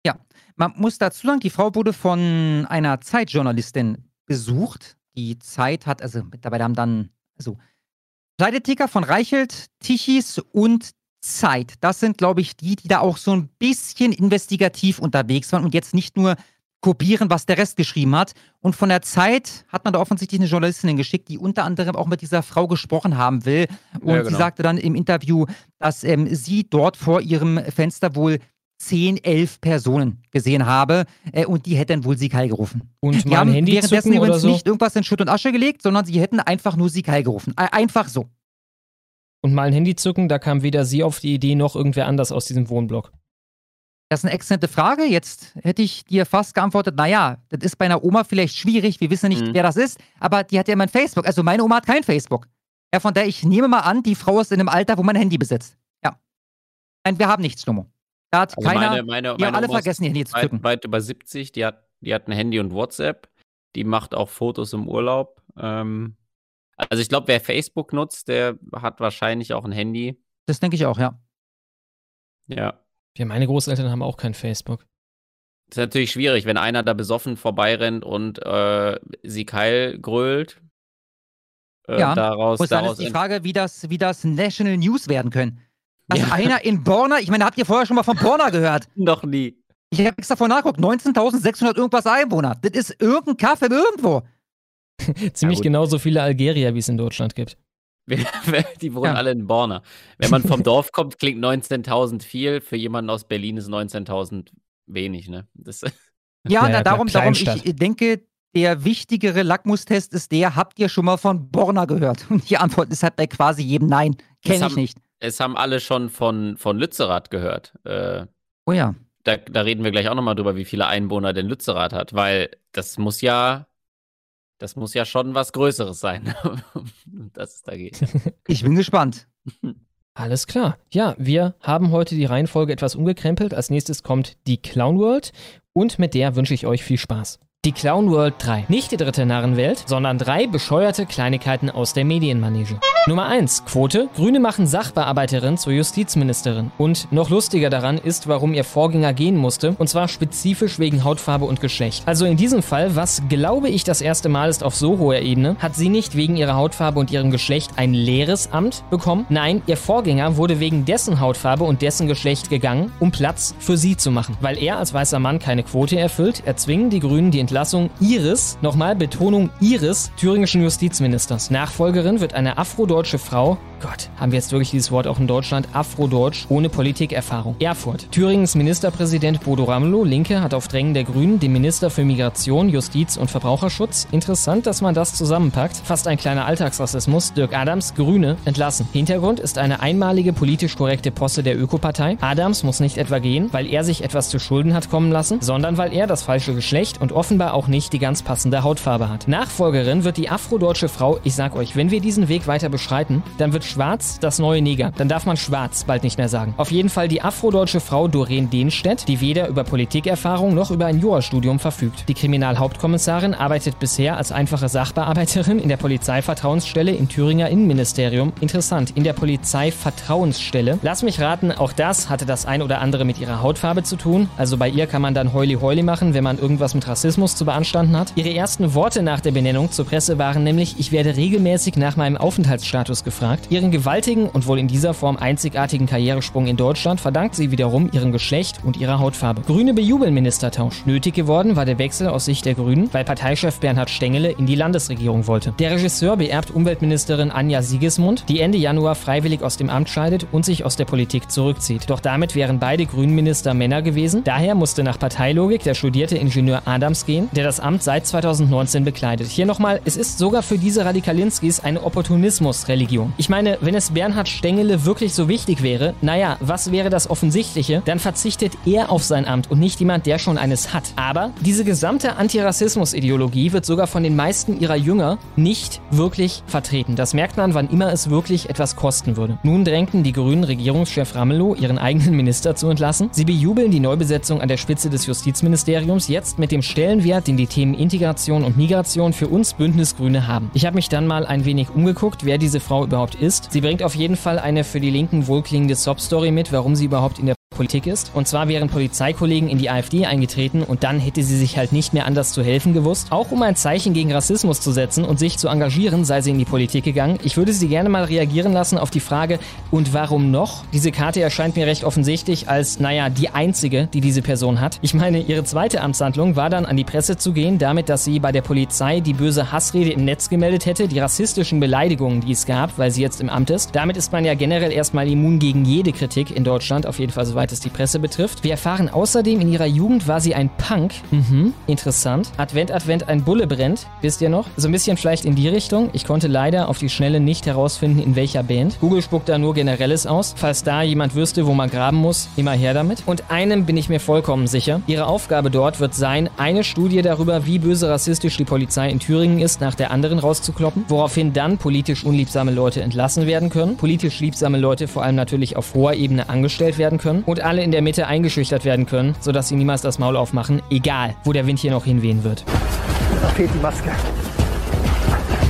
Ja, man muss dazu sagen, die Frau wurde von einer Zeitjournalistin besucht. Die Zeit hat, also mittlerweile haben dann, also Pleiteticker von Reichelt, Tichys und Zeit. Das sind, glaube ich, die, die da auch so ein bisschen investigativ unterwegs waren und jetzt nicht nur kopieren, was der Rest geschrieben hat. Und von der Zeit hat man da offensichtlich eine Journalistin geschickt, die unter anderem auch mit dieser Frau gesprochen haben will. Und Ja, sie genau. sagte dann im Interview, dass ähm, sie dort vor ihrem Fenster wohl 10, 11 Personen gesehen habe äh, und die hätten wohl Sieg Heil gerufen. Und Die mal haben ein Handy währenddessen zücken oder übrigens so. nicht irgendwas in Schutt und Asche gelegt, sondern sie hätten einfach nur Sieg Heil gerufen. Äh, einfach so. Und mal ein Handy zücken, da kam weder sie auf die Idee noch irgendwer anders aus diesem Wohnblock. Das ist eine exzellente Frage. Jetzt hätte ich dir fast geantwortet, naja, das ist bei einer Oma vielleicht schwierig, wir wissen nicht, Mhm. wer das ist, aber die hat ja immer ein Facebook. Also meine Oma hat kein Facebook. Ja, von der ich nehme mal an, die Frau ist in einem Alter, wo man ein Handy besitzt. Ja. Nein, wir haben nichts, Schlummo. Da hat Also keiner, meine, meine, die haben meine alle Oma vergessen, ihr Handy zu weit, zücken. weit über 70, die hat, die hat ein Handy und WhatsApp. Die macht auch Fotos im Urlaub. Ähm, also ich glaube, wer Facebook nutzt, der hat wahrscheinlich auch ein Handy. Das denke ich auch, ja. Ja. Ja, meine Großeltern haben auch kein Facebook. ist natürlich schwierig, wenn einer da besoffen vorbeirennt und äh, sie Keil grölt. äh, ja, daraus. und dann daraus ist die Frage, wie das, wie das National News werden können. Dass ja. einer in Borna, ich meine, habt ihr vorher schon mal von Borna gehört? Noch nie. Ich habe extra davon nachgeguckt, 19.600 irgendwas Einwohner. Das ist irgendein Kaffee irgendwo. Ziemlich ja, genauso viele Algerier, wie es in Deutschland gibt. Die wohnen ja. alle in Borna. Wenn man vom Dorf kommt, klingt 19.000 viel. Für jemanden aus Berlin ist 19.000 wenig, ne? Das ja, ja, darum, darum, ich denke, der wichtigere Lackmustest ist der, habt ihr schon mal von Borna gehört? Und die Antwort ist halt bei quasi jedem Nein. Kenne ich nicht. Es haben alle schon von, von Lützerath gehört. Äh, oh ja. Da, da reden wir gleich auch nochmal drüber, wie viele Einwohner denn Lützerath hat, weil das muss ja das muss ja schon was Größeres sein, dass es da geht. Ich bin gespannt. Alles klar. Ja, wir haben heute die Reihenfolge etwas umgekrempelt. Als nächstes kommt die Clown World und mit der wünsche ich euch viel Spaß. Die Clown World 3. Nicht die dritte Narrenwelt, sondern drei bescheuerte Kleinigkeiten aus der Medienmanege. Nummer 1. Quote. Grüne machen Sachbearbeiterin zur Justizministerin. Und noch lustiger daran ist, warum ihr Vorgänger gehen musste, und zwar spezifisch wegen Hautfarbe und Geschlecht. Also in diesem Fall, was glaube ich das erste Mal ist auf so hoher Ebene, hat sie nicht wegen ihrer Hautfarbe und ihrem Geschlecht ein leeres Amt bekommen. Nein, ihr Vorgänger wurde wegen dessen Hautfarbe und dessen Geschlecht gegangen, um Platz für sie zu machen. Weil er als weißer Mann keine Quote erfüllt, erzwingen die Grünen die Entlassung ihres, nochmal Betonung ihres, thüringischen Justizministers. Nachfolgerin wird eine afrodeutsche Frau, Gott, haben wir jetzt wirklich dieses Wort auch in Deutschland? Afrodeutsch, ohne Politikerfahrung. Erfurt. Thüringens Ministerpräsident Bodo Ramelow, Linke, hat auf Drängen der Grünen den Minister für Migration, Justiz und Verbraucherschutz, interessant, dass man das zusammenpackt, fast ein kleiner Alltagsrassismus, Dirk Adams, Grüne, entlassen. Hintergrund ist eine einmalige politisch korrekte Posse der Ökopartei. Adams muss nicht etwa gehen, weil er sich etwas zu Schulden hat kommen lassen, sondern weil er das falsche Geschlecht und offenbar auch nicht die ganz passende Hautfarbe hat. Nachfolgerin wird die afrodeutsche Frau, ich sag euch, wenn wir diesen Weg weiter beschreiten, dann wird Schwarz das neue Neger. Dann darf man Schwarz bald nicht mehr sagen. Auf jeden Fall die afrodeutsche Frau Doreen Dehnstedt, die weder über Politikerfahrung noch über ein Jurastudium verfügt. Die Kriminalhauptkommissarin arbeitet bisher als einfache Sachbearbeiterin in der Polizeivertrauensstelle im Thüringer Innenministerium. Interessant, in der Polizeivertrauensstelle. Lass mich raten, auch das hatte das ein oder andere mit ihrer Hautfarbe zu tun. Also bei ihr kann man dann Heuli Heuli machen, wenn man irgendwas mit Rassismus zu beanstanden hat. Ihre ersten Worte nach der Benennung zur Presse waren nämlich, ich werde regelmäßig nach meinem Aufenthaltsstatus gefragt. Ihren gewaltigen und wohl in dieser Form einzigartigen Karrieresprung in Deutschland verdankt sie wiederum ihrem Geschlecht und ihrer Hautfarbe. Grüne bejubeln Ministertausch. Nötig geworden war der Wechsel aus Sicht der Grünen, weil Parteichef Bernhard Stengele in die Landesregierung wollte. Der Regisseur beerbt Umweltministerin Anja Siegesmund, die Ende Januar freiwillig aus dem Amt scheidet und sich aus der Politik zurückzieht. Doch damit wären beide Grünenminister Männer gewesen. Daher musste nach Parteilogik der studierte Ingenieur Adams gehen, der das Amt seit 2019 bekleidet. Hier nochmal, es ist sogar für diese Radikalinskis eine Opportunismusreligion. Ich meine, meine, wenn es Bernhard Stengele wirklich so wichtig wäre, naja, was wäre das Offensichtliche? Dann verzichtet er auf sein Amt und nicht jemand, der schon eines hat. Aber diese gesamte Antirassismus-Ideologie wird sogar von den meisten ihrer Jünger nicht wirklich vertreten. Das merkt man, wann immer es wirklich etwas kosten würde. Nun drängten die grünen Regierungschef Ramelow, ihren eigenen Minister zu entlassen. Sie bejubeln die Neubesetzung an der Spitze des Justizministeriums jetzt mit dem Stellenwert, den die Themen Integration und Migration für uns Bündnisgrüne haben. Ich habe mich dann mal ein wenig umgeguckt, wer diese Frau überhaupt ist ist. Sie bringt auf jeden Fall eine für die Linken wohlklingende Sob-Story mit, warum sie überhaupt in der Politik ist. Und zwar wären Polizeikollegen in die AfD eingetreten und dann hätte sie sich halt nicht mehr anders zu helfen gewusst. Auch um ein Zeichen gegen Rassismus zu setzen und sich zu engagieren, sei sie in die Politik gegangen. Ich würde sie gerne mal reagieren lassen auf die Frage, und warum noch? Diese Karte erscheint mir recht offensichtlich als, naja, die einzige, die diese Person hat. Ich meine, ihre zweite Amtshandlung war dann an die Presse zu gehen, damit, dass sie bei der Polizei die böse Hassrede im Netz gemeldet hätte, die rassistischen Beleidigungen, die es gab, weil sie jetzt im Amt ist. Damit ist man ja generell erstmal immun gegen jede Kritik in Deutschland, auf jeden Fall soweit es die Presse betrifft. Wir erfahren außerdem, in ihrer Jugend war sie ein Punk. Mhm, interessant. Advent, Advent, ein Bulle brennt. Wisst ihr noch? So ein bisschen vielleicht in die Richtung. Ich konnte leider auf die Schnelle nicht herausfinden, in welcher Band. Google spuckt da nur Generelles aus. Falls da jemand wüsste, wo man graben muss, immer her damit. Und einem bin ich mir vollkommen sicher. Ihre Aufgabe dort wird sein, eine Studie darüber, wie böse rassistisch die Polizei in Thüringen ist, nach der anderen rauszukloppen, woraufhin dann politisch unliebsame Leute entlassen werden können, politisch liebsame Leute vor allem natürlich auf hoher Ebene angestellt werden können und alle in der Mitte eingeschüchtert werden können, sodass sie niemals das Maul aufmachen, egal wo der Wind hier noch hinwehen wird. Da fehlt die Maske.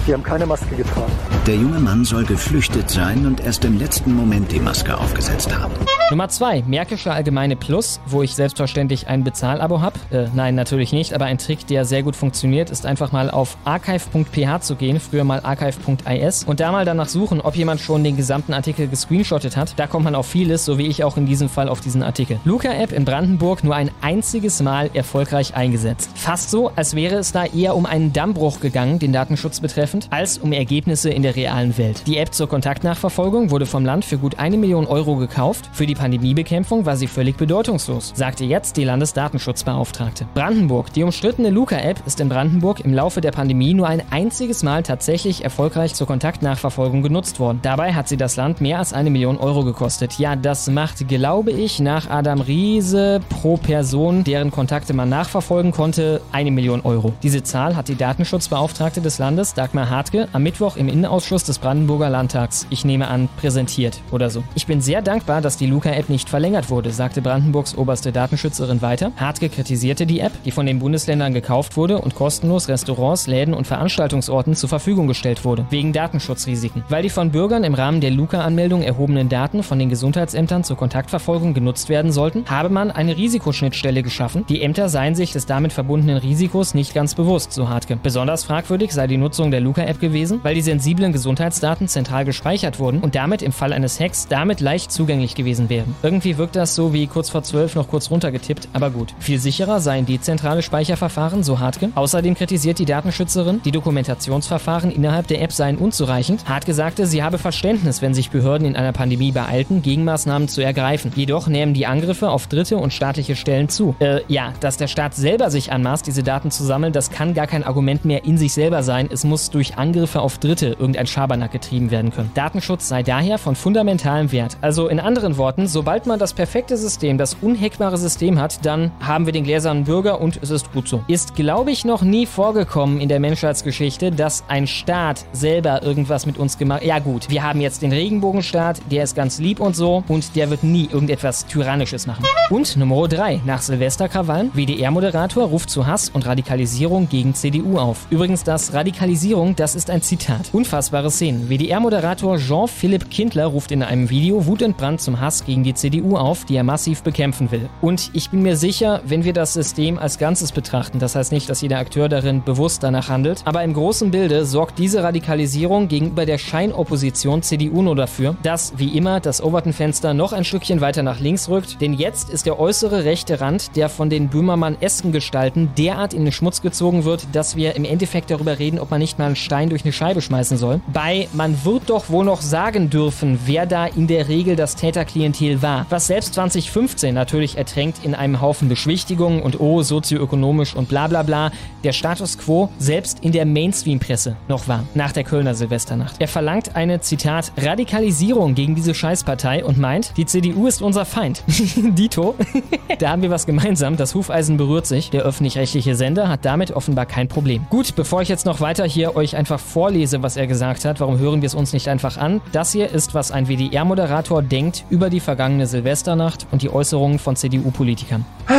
Die haben keine Maske getragen. Der junge Mann soll geflüchtet sein und erst im letzten Moment die Maske aufgesetzt haben. Nummer 2, Märkische Allgemeine Plus, wo ich selbstverständlich ein Bezahlabo habe. Äh, nein, natürlich nicht, aber ein Trick, der sehr gut funktioniert, ist einfach mal auf archive.ph zu gehen, früher mal archive.is und da mal danach suchen, ob jemand schon den gesamten Artikel gescreenshottet hat. Da kommt man auf vieles, so wie ich auch in diesem Fall auf diesen Artikel. Luca-App in Brandenburg nur ein einziges Mal erfolgreich eingesetzt. Fast so, als wäre es da eher um einen Dammbruch gegangen, den Datenschutz betreffend, als um Ergebnisse in der realen Welt. Die App zur Kontaktnachverfolgung wurde vom Land für gut eine Million Euro gekauft. Für die Pandemiebekämpfung war sie völlig bedeutungslos, sagte jetzt die Landesdatenschutzbeauftragte. Brandenburg. Die umstrittene Luca-App ist in Brandenburg im Laufe der Pandemie nur ein einziges Mal tatsächlich erfolgreich zur Kontaktnachverfolgung genutzt worden. Dabei hat sie das Land mehr als eine Million Euro gekostet. Ja, das macht, glaube ich, nach Adam Riese pro Person, deren Kontakte man nachverfolgen konnte, eine Million Euro. Diese Zahl hat die Datenschutzbeauftragte des Landes, Dagmar Hartke, am Mittwoch im Innenausschuss des Brandenburger Landtags, ich nehme an, präsentiert oder so. Ich bin sehr dankbar, dass die Luca-App nicht verlängert wurde, sagte Brandenburgs oberste Datenschützerin weiter. Hartke kritisierte die App, die von den Bundesländern gekauft wurde und kostenlos Restaurants, Läden und Veranstaltungsorten zur Verfügung gestellt wurde, wegen Datenschutzrisiken. Weil die von Bürgern im Rahmen der Luca-Anmeldung erhobenen Daten von den Gesundheitsämtern zur Kontaktverfolgung genutzt werden sollten, habe man eine Risikoschnittstelle geschaffen. Die Ämter seien sich des damit verbundenen Risikos nicht ganz bewusst, so Hartke. Besonders fragwürdig sei die Nutzung der Luca-App gewesen, weil die sensiblen Gesundheitsdaten zentral gespeichert wurden und damit im Fall eines Hacks damit leicht zugänglich gewesen wären. Irgendwie wirkt das so wie kurz vor zwölf noch kurz runtergetippt, aber gut. Viel sicherer seien dezentrale Speicherverfahren, so Hartke. Außerdem kritisiert die Datenschützerin, die Dokumentationsverfahren innerhalb der App seien unzureichend. Hartke sagte, sie habe Verständnis, wenn sich Behörden in einer Pandemie beeilten, Gegenmaßnahmen zu ergreifen. Jedoch nehmen die Angriffe auf dritte und staatliche Stellen zu. Äh, ja, dass der Staat selber sich anmaßt, diese Daten zu sammeln, das kann gar kein Argument mehr in sich selber sein. Es muss durch Angriffe auf Dritte irgendein Schabernack getrieben werden können. Datenschutz sei daher von fundamentalem Wert. Also in anderen Worten, sobald man das perfekte System, das unhackbare System hat, dann haben wir den gläsernen Bürger und es ist gut so. Ist, glaube ich, noch nie vorgekommen in der Menschheitsgeschichte, dass ein Staat selber irgendwas mit uns gemacht Ja gut, wir haben jetzt den Regenbogenstaat, der ist ganz lieb und so und der wird nie irgendetwas Tyrannisches machen. Und Nummer 3, nach Silvesterkrawallen, WDR-Moderator ruft zu Hass und Radikalisierung gegen CDU auf. Übrigens, das Radikalisierung, das ist ein Zitat. Unfassbare Szenen. WDR-Moderator Jean-Philipp Kindler ruft in einem Video wutentbrannt zum Hass gegen die CDU auf, die er massiv bekämpfen will. Und ich bin mir sicher, wenn wir das System als Ganzes betrachten, das heißt nicht, dass jeder Akteur darin bewusst danach handelt, aber im großen Bilde sorgt diese Radikalisierung gegenüber der Scheinopposition CDU nur dafür, dass, wie immer, das Overton-Fenster noch ein Stückchen weiter nach links rückt, denn jetzt ist der äußere rechte Rand, der von den Böhmermann-esken Gestalten derart in den Schmutz gezogen wird, dass wir im Endeffekt darüber reden, ob man nicht mal einen Stein durch eine Scheibe schmeißen soll. Bei man wird doch wohl noch sagen dürfen, wer da in der Regel das Täterklientel war. Was selbst 2015 natürlich ertränkt in einem Haufen Beschwichtigungen und oh, sozioökonomisch und bla bla bla, der Status quo selbst in der Mainstream-Presse noch war, nach der Kölner Silvesternacht. Er verlangt eine, Zitat, Radikalisierung gegen diese Scheißpartei und meint, die CDU ist unser Feind. Dito, da haben wir was gemeinsam, das Hufeisen berührt sich. Der öffentlich-rechtliche Sender hat damit offenbar kein Problem. Gut, bevor ich jetzt noch weiter hier euch einfach vorlese, was er gesagt hat, warum hören wir es uns nicht einfach an? Das hier ist, was ein WDR-Moderator denkt über die vergangene Silvesternacht und die Äußerungen von CDU-Politikern.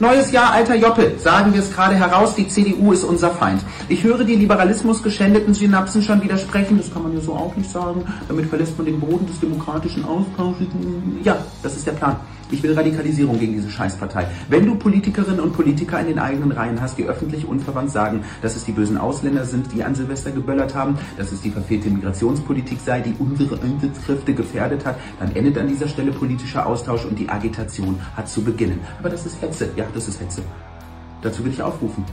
Neues Jahr, alter Joppe. Sagen wir es gerade heraus, die CDU ist unser Feind. Ich höre die Liberalismus geschändeten Synapsen schon widersprechen. Das kann man ja so auch nicht sagen. Damit verlässt man den Boden des demokratischen Austausches. Ja, das ist der Plan. Ich will Radikalisierung gegen diese Scheißpartei. Wenn du Politikerinnen und Politiker in den eigenen Reihen hast, die öffentlich unverwandt sagen, dass es die bösen Ausländer sind, die an Silvester geböllert haben, dass es die verfehlte Migrationspolitik sei, die unsere Einsatzkräfte gefährdet hat, dann endet an dieser Stelle politischer Austausch und die Agitation hat zu beginnen. Aber das ist Hetze. Ja, das ist Hetze. Dazu will ich aufrufen.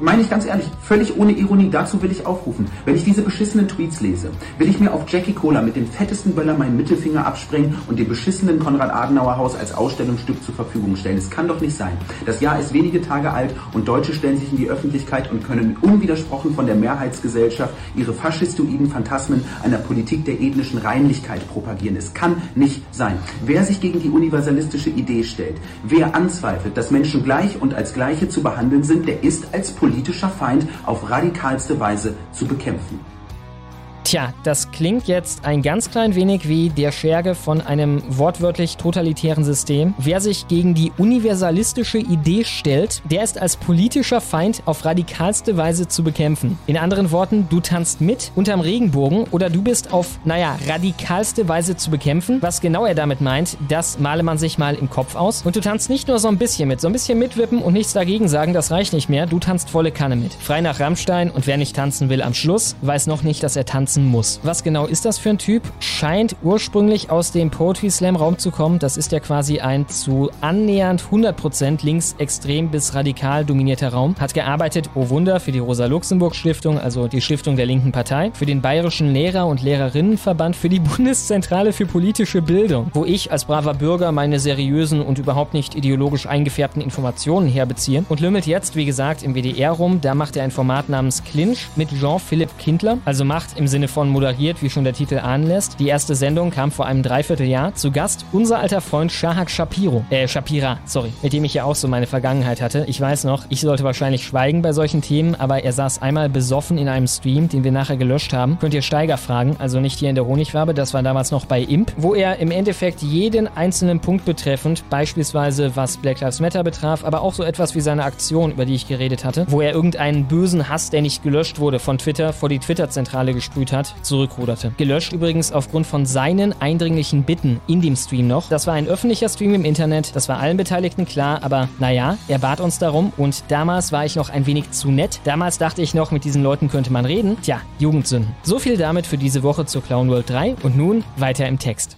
Meine ich ganz ehrlich, völlig ohne Ironie, dazu will ich aufrufen. Wenn ich diese beschissenen Tweets lese, will ich mir auf Jackie Cola mit dem fettesten Böller meinen Mittelfinger abspringen und dem beschissenen Konrad-Adenauer-Haus als Ausstellungsstück zur Verfügung stellen. Es kann doch nicht sein. Das Jahr ist wenige Tage alt und Deutsche stellen sich in die Öffentlichkeit und können unwidersprochen von der Mehrheitsgesellschaft ihre faschistoiden Phantasmen einer Politik der ethnischen Reinlichkeit propagieren. Es kann nicht sein. Wer sich gegen die universalistische Idee stellt, wer anzweifelt, dass Menschen gleich und als Gleiche zu behandeln sind, der ist als politischer Feind auf radikalste Weise zu bekämpfen. Tja, das klingt jetzt ein ganz klein wenig wie der Scherge von einem wortwörtlich totalitären System. Wer sich gegen die universalistische Idee stellt, der ist als politischer Feind auf radikalste Weise zu bekämpfen. In anderen Worten, du tanzt mit unterm Regenbogen oder du bist auf, naja, radikalste Weise zu bekämpfen. Was genau er damit meint, das male man sich mal im Kopf aus. Und du tanzt nicht nur so ein bisschen mit, so ein bisschen mitwippen und nichts dagegen sagen, das reicht nicht mehr. Du tanzt volle Kanne mit. Frei nach Rammstein und wer nicht tanzen will am Schluss, weiß noch nicht, dass er tanzen muss. Was genau ist das für ein Typ? Scheint ursprünglich aus dem Poetry Slam Raum zu kommen. Das ist ja quasi ein zu annähernd 100% linksextrem bis radikal dominierter Raum. Hat gearbeitet, oh Wunder, für die Rosa-Luxemburg-Stiftung, also die Stiftung der linken Partei, für den Bayerischen Lehrer- und Lehrerinnenverband, für die Bundeszentrale für politische Bildung, wo ich als braver Bürger meine seriösen und überhaupt nicht ideologisch eingefärbten Informationen herbeziehe und lümmelt jetzt, wie gesagt, im WDR rum. Da macht er ein Format namens Clinch mit Jean-Philippe Kindler, also Macht im Sinne von moderiert, wie schon der Titel ahnen. Die erste Sendung kam vor einem Dreivierteljahr. Zu Gast unser alter Freund Shahak Shapiro, äh, Shapira, sorry, mit dem ich ja auch so meine Vergangenheit hatte. Ich weiß noch, ich sollte wahrscheinlich schweigen bei solchen Themen, aber er saß einmal besoffen in einem Stream, den wir nachher gelöscht haben. Könnt ihr Steiger fragen, also nicht hier in der Honigwabe, das war damals noch bei Imp, wo er im Endeffekt jeden einzelnen Punkt betreffend, beispielsweise was Black Lives Matter betraf, aber auch so etwas wie seine Aktion, über die ich geredet hatte, wo er irgendeinen bösen Hass, der nicht gelöscht wurde, von Twitter vor die Twitter-Zentrale gesprüht hat, zurückruderte. Gelöscht übrigens aufgrund von seinen eindringlichen Bitten in dem Stream noch. Das war ein öffentlicher Stream im Internet, das war allen Beteiligten klar, aber naja, er bat uns darum und damals war ich noch ein wenig zu nett. Damals dachte ich noch, mit diesen Leuten könnte man reden. Tja, Jugendsünden. So viel damit für diese Woche zur Clown World 3 und nun weiter im Text.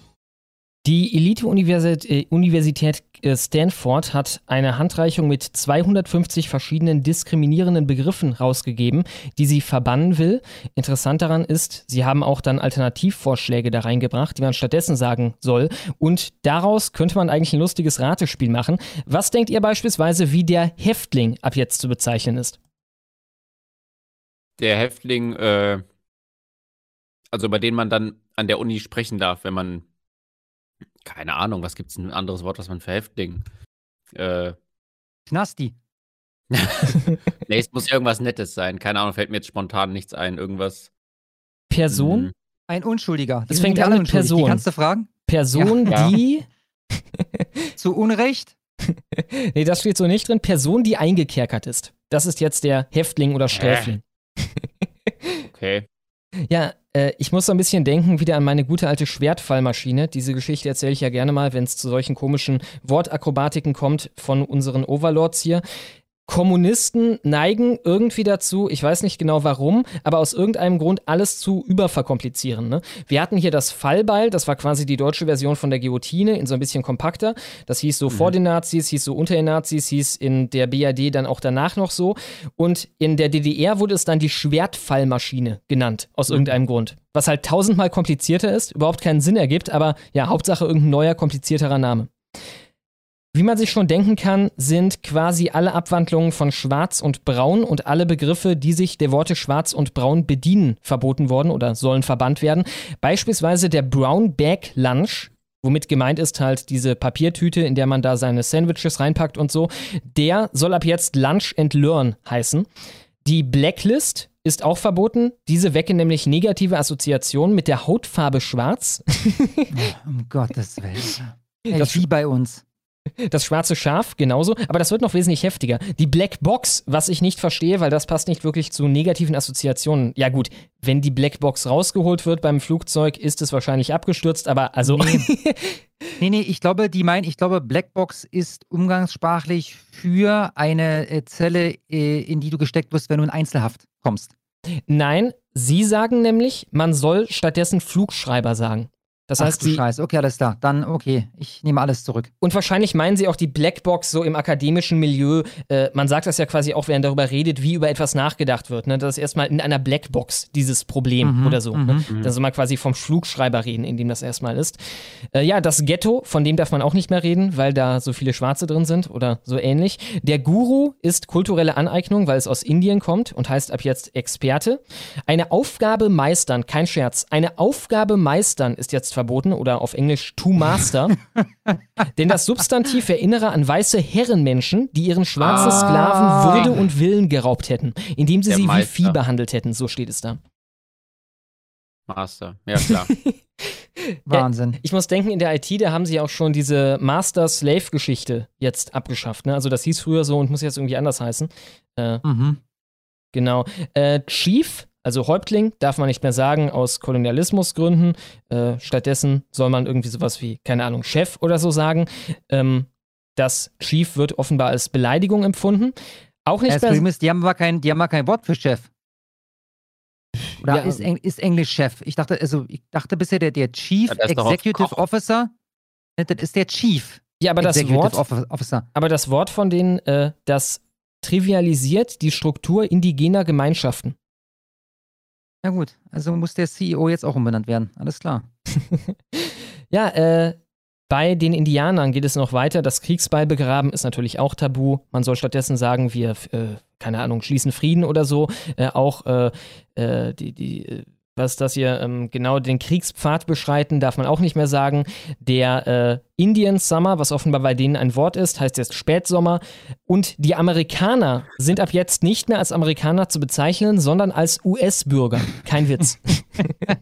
Die Elite-Universität äh, Stanford hat eine Handreichung mit 250 verschiedenen diskriminierenden Begriffen rausgegeben, die sie verbannen will. Interessant daran ist, sie haben auch dann Alternativvorschläge da reingebracht, die man stattdessen sagen soll. Und daraus könnte man eigentlich ein lustiges Ratespiel machen. Was denkt ihr beispielsweise, wie der Häftling ab jetzt zu bezeichnen ist? Der Häftling, äh, also über den man dann an der Uni sprechen darf, wenn man keine Ahnung, was gibt es ein anderes Wort, was man für Häftling? Äh. Knasti. nee, es muss irgendwas Nettes sein. Keine Ahnung, fällt mir jetzt spontan nichts ein. Irgendwas. Person? Hm. Ein Unschuldiger. Das fängt an mit Person. Die kannst du fragen? Person, Ja. die. Zu Unrecht? nee, das steht so nicht drin. Person, die eingekerkert ist. Das ist jetzt der Häftling oder Sträfling. Okay. Ja, äh, ich muss so ein bisschen denken wieder an meine gute alte Schwertfallmaschine. Diese Geschichte erzähle ich ja gerne mal, wenn es zu solchen komischen Wortakrobatiken kommt von unseren Overlords hier. Kommunisten neigen irgendwie dazu, ich weiß nicht genau warum, aber aus irgendeinem Grund alles zu überverkomplizieren. Ne? Wir hatten hier das Fallbeil, das war quasi die deutsche Version von der Guillotine, in so ein bisschen kompakter. Das hieß so vor den Nazis, hieß so unter den Nazis, hieß in der BRD dann auch danach noch so. Und in der DDR wurde es dann die Schwertfallmaschine genannt, aus irgendeinem Grund. Was halt tausendmal komplizierter ist, überhaupt keinen Sinn ergibt, aber ja, Hauptsache irgendein neuer, komplizierterer Name. Wie man sich schon denken kann, sind quasi alle Abwandlungen von Schwarz und Braun und alle Begriffe, die sich der Worte Schwarz und Braun bedienen, verboten worden oder sollen verbannt werden. Beispielsweise der Brown Bag Lunch, womit gemeint ist halt diese Papiertüte, in der man da seine Sandwiches reinpackt und so, der soll ab jetzt Lunch and Learn heißen. Die Blacklist ist auch verboten. Diese wecke nämlich negative Assoziationen mit der Hautfarbe schwarz. Um Gottes Willen. Ey, Das- wie bei uns. Das schwarze Schaf genauso, aber das wird noch wesentlich heftiger. Die Black Box, was ich nicht verstehe, weil das passt nicht wirklich zu negativen Assoziationen. Ja gut, wenn die Black Box rausgeholt wird beim Flugzeug, ist es wahrscheinlich abgestürzt, aber also Nee, nee, ich glaube, die meinen, ich glaube, Blackbox ist umgangssprachlich für eine äh, Zelle, äh, in die du gesteckt wirst, wenn du in Einzelhaft kommst. nein, sie sagen nämlich, man soll stattdessen Flugschreiber sagen. Das Ach heißt, du sie, Scheiße, okay, alles klar. Dann, okay, ich nehme alles zurück. Und wahrscheinlich meinen sie auch die Blackbox so im akademischen Milieu. Äh, man sagt das ja quasi auch, während darüber redet, wie über etwas nachgedacht wird. Ne? Das ist erstmal in einer Blackbox dieses Problem Mhm, oder so. mhm. Ne? Da soll man quasi vom Flugschreiber reden, in dem das erstmal ist. Äh, ja, das Ghetto, von dem darf man auch nicht mehr reden, weil da so viele Schwarze drin sind oder so ähnlich. Der Guru ist kulturelle Aneignung, weil es aus Indien kommt und heißt ab jetzt Experte. Eine Aufgabe meistern, kein Scherz. Eine Aufgabe meistern ist jetzt verboten oder auf Englisch to master. Denn das Substantiv erinnere an weiße Herrenmenschen, die ihren schwarzen Ah. Sklaven Würde und Willen geraubt hätten, indem sie Der sie wie Meister. Vieh behandelt hätten. So steht es da. Master, ja klar. Wahnsinn. Ja, ich muss denken, in der IT, da haben sie auch schon diese Master-Slave-Geschichte jetzt abgeschafft. Ne? Also das hieß früher so und muss jetzt irgendwie anders heißen. Äh, Mhm. Genau. Äh, Chief, also Häuptling, darf man nicht mehr sagen aus Kolonialismusgründen. Äh, stattdessen soll man irgendwie sowas wie, keine Ahnung, Chef oder so sagen. Ähm, das Chief wird offenbar als Beleidigung empfunden. Auch nicht Das ist, die haben aber kein, die haben aber kein Wort für Chef. Oder Ja. ist, Eng, ist Englisch Chef? Ich dachte, also ich dachte bisher, der, der Chief Ja, Executive. Officer, ne, das ist der Chief Ja, aber das Wort, Officer. aber das Wort von denen, äh, das trivialisiert die Struktur indigener Gemeinschaften. Ja gut, also muss der CEO jetzt auch umbenannt werden. Alles klar. Ja, äh, bei den Indianern geht es noch weiter. Das Kriegsbeil begraben ist natürlich auch tabu. Man soll stattdessen sagen, wir, äh, keine Ahnung, schließen Frieden oder so. Äh, auch äh, äh, die, die, äh, was das hier, ähm, genau den Kriegspfad beschreiten, darf man auch nicht mehr sagen. Der äh, Indian Summer, was offenbar bei denen ein Wort ist, heißt jetzt Spätsommer. Und die Amerikaner sind ab jetzt nicht mehr als Amerikaner zu bezeichnen, sondern als US-Bürger. Kein Witz.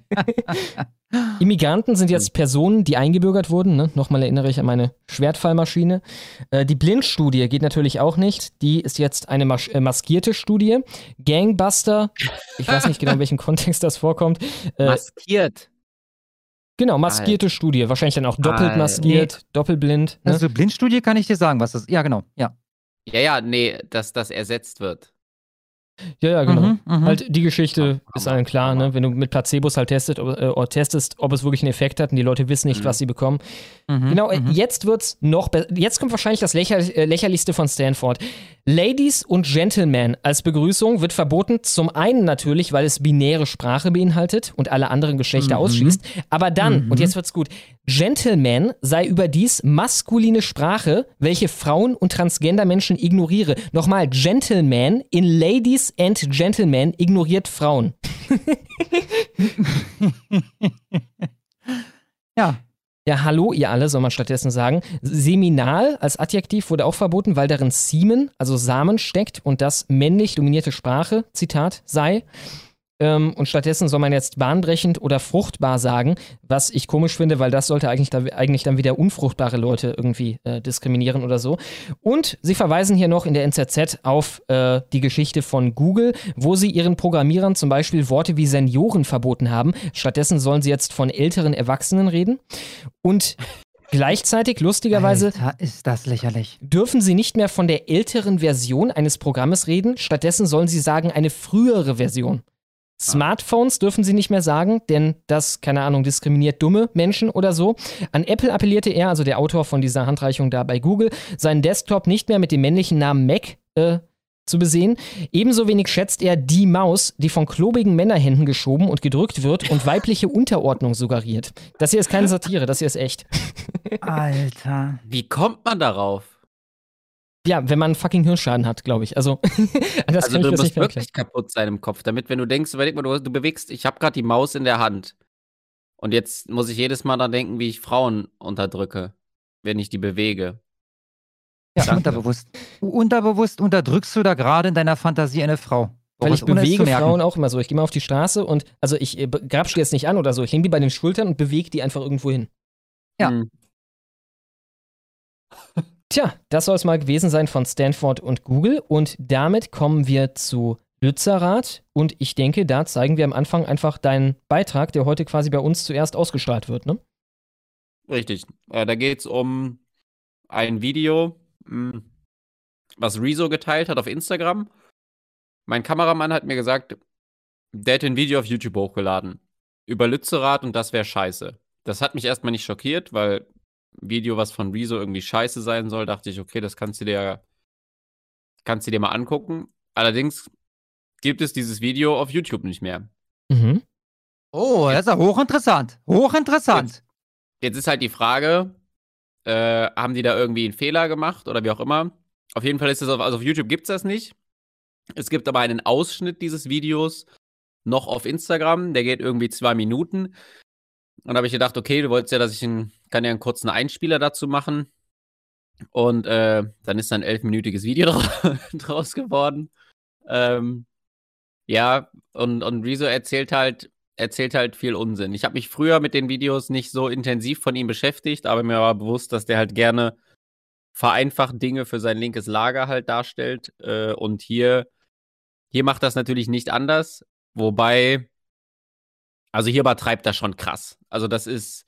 Immigranten sind jetzt Personen, die eingebürgert wurden. Ne? Nochmal erinnere ich an meine Schwertfallmaschine. Äh, die Blindstudie geht natürlich auch nicht. Die ist jetzt eine mas äh, maskierte Studie. Gangbuster, ich weiß nicht genau, in welchem Kontext das vorkommt. Äh, Maskiert. genau, maskierte Studie. Wahrscheinlich dann auch doppelt Alter. maskiert, doppelblind. Ne? Also Blindstudie kann ich dir sagen, was das ist. Ja, genau. Ja. Ja, ja, nee, dass das ersetzt wird. Ja, ja, genau. Mhm, mhm. Halt die Geschichte ist allen klar, ne? Wenn du mit Placebos halt testet, ob, äh, testest, ob es wirklich einen Effekt hat und die Leute wissen nicht, Mhm. was sie bekommen. Mhm, Genau, äh, mhm. jetzt wird's noch be- Jetzt kommt wahrscheinlich das lächer äh, lächerlichste von Stanford. Ladies und Gentlemen als Begrüßung wird verboten. Zum einen natürlich, weil es binäre Sprache beinhaltet und alle anderen Geschlechter Mhm. ausschließt. Aber dann, Mhm. und jetzt wird's gut, Gentleman sei überdies maskuline Sprache, welche Frauen und Transgender-Menschen ignoriere. Nochmal, Gentleman in Ladies and Gentlemen ignoriert Frauen. Ja. Ja, hallo, ihr alle, soll man stattdessen sagen. Seminal als Adjektiv wurde auch verboten, weil darin Semen, also Samen steckt und das männlich dominierte Sprache, Zitat, sei. Ähm, und stattdessen soll man jetzt bahnbrechend oder fruchtbar sagen, was ich komisch finde, weil das sollte eigentlich, da, eigentlich dann wieder unfruchtbare Leute irgendwie äh, diskriminieren oder so. Und sie verweisen hier noch in der NZZ auf äh, die Geschichte von Google, wo sie ihren Programmierern zum Beispiel Worte wie Senioren verboten haben. Stattdessen sollen sie jetzt von älteren Erwachsenen reden. Und gleichzeitig, lustigerweise, Alter, ist das lächerlich. dürfen sie nicht mehr von der älteren Version eines Programmes reden. Stattdessen sollen sie sagen, eine frühere Version. Smartphones dürfen sie nicht mehr sagen, denn das, keine Ahnung, diskriminiert dumme Menschen oder so. An Apple appellierte er, also der Autor von dieser Handreichung da bei Google, seinen Desktop nicht mehr mit dem männlichen Namen Mac äh, zu besehen. Ebenso wenig schätzt er die Maus, die von klobigen Männerhänden geschoben und gedrückt wird und weibliche Unterordnung suggeriert. Das hier ist keine Satire, das hier ist echt. Alter. Wie kommt man darauf? Ja, wenn man einen fucking Hirnschaden hat, glaube ich. Also, das also kann ich du mir musst wirklich kaputt sein im Kopf, damit, wenn du denkst, überleg mal, du, du bewegst, ich habe gerade die Maus in der Hand. Und jetzt muss ich jedes Mal daran denken, wie ich Frauen unterdrücke, wenn ich die bewege. Ja, Danke. unterbewusst. Unterbewusst unterdrückst du da gerade in deiner Fantasie eine Frau. Weil ich bewege. Frauen auch immer so. Ich gehe mal auf die Straße und, also ich äh, grabsch die jetzt nicht an oder so. Ich hänge die bei den Schultern und bewege die einfach irgendwo hin. Ja. Hm. Tja, das soll es mal gewesen sein von Stanford und Google. Und damit kommen wir zu Lützerath. Und ich denke, da zeigen wir am Anfang einfach deinen Beitrag, der heute quasi bei uns zuerst ausgestrahlt wird, ne? Richtig. Äh, da geht es um ein Video, mh, was Rezo geteilt hat auf Instagram. Mein Kameramann hat mir gesagt, der hätte ein Video auf YouTube hochgeladen. Über Lützerath und das wäre scheiße. Das hat mich erstmal nicht schockiert, weil Video, was von Rezo irgendwie scheiße sein soll, dachte ich, okay, das kannst du dir, kannst du dir mal angucken. Allerdings gibt es dieses Video auf YouTube nicht mehr. Mhm. Oh, das ist ja hochinteressant. Hochinteressant. Jetzt ist halt die Frage, äh, haben die da irgendwie einen Fehler gemacht oder wie auch immer? Auf jeden Fall ist es auf, also auf YouTube gibt es das nicht. Es gibt aber einen Ausschnitt dieses Videos noch auf Instagram, der geht irgendwie zwei Minuten. Und da habe ich gedacht, okay, du wolltest ja, dass ich einen, kann ja einen kurzen Einspieler dazu machen. Und äh, dann ist ein elfminütiges Video dra- draus geworden. Ähm, ja, und, und Rezo erzählt halt, erzählt halt viel Unsinn. Ich habe mich früher mit den Videos nicht so intensiv von ihm beschäftigt, aber mir war bewusst, dass der halt gerne vereinfacht Dinge für sein linkes Lager halt darstellt. Äh, und hier, hier macht das natürlich nicht anders. Wobei, also hier übertreibt das schon krass. Also das ist,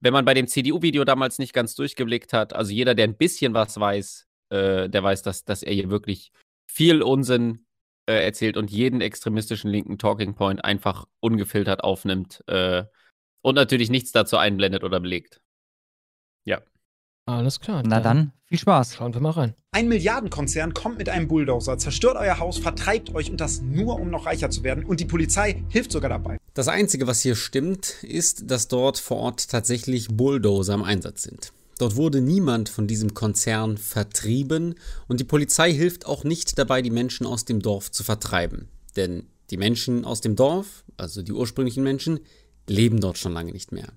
wenn man bei dem CDU-Video damals nicht ganz durchgeblickt hat, also jeder, der ein bisschen was weiß, äh, der weiß, dass, dass er hier wirklich viel Unsinn äh, erzählt und jeden extremistischen linken Talking Point einfach ungefiltert aufnimmt äh, und natürlich nichts dazu einblendet oder belegt. Ja. Alles klar. Na dann, viel Spaß. Schauen wir mal rein. Ein Milliardenkonzern kommt mit einem Bulldozer, zerstört euer Haus, vertreibt euch und das nur, um noch reicher zu werden. Und die Polizei hilft sogar dabei. Das Einzige, was hier stimmt, ist, dass dort vor Ort tatsächlich Bulldozer im Einsatz sind. Dort wurde niemand von diesem Konzern vertrieben und die Polizei hilft auch nicht dabei, die Menschen aus dem Dorf zu vertreiben. Denn die Menschen aus dem Dorf, also die ursprünglichen Menschen, leben dort schon lange nicht mehr.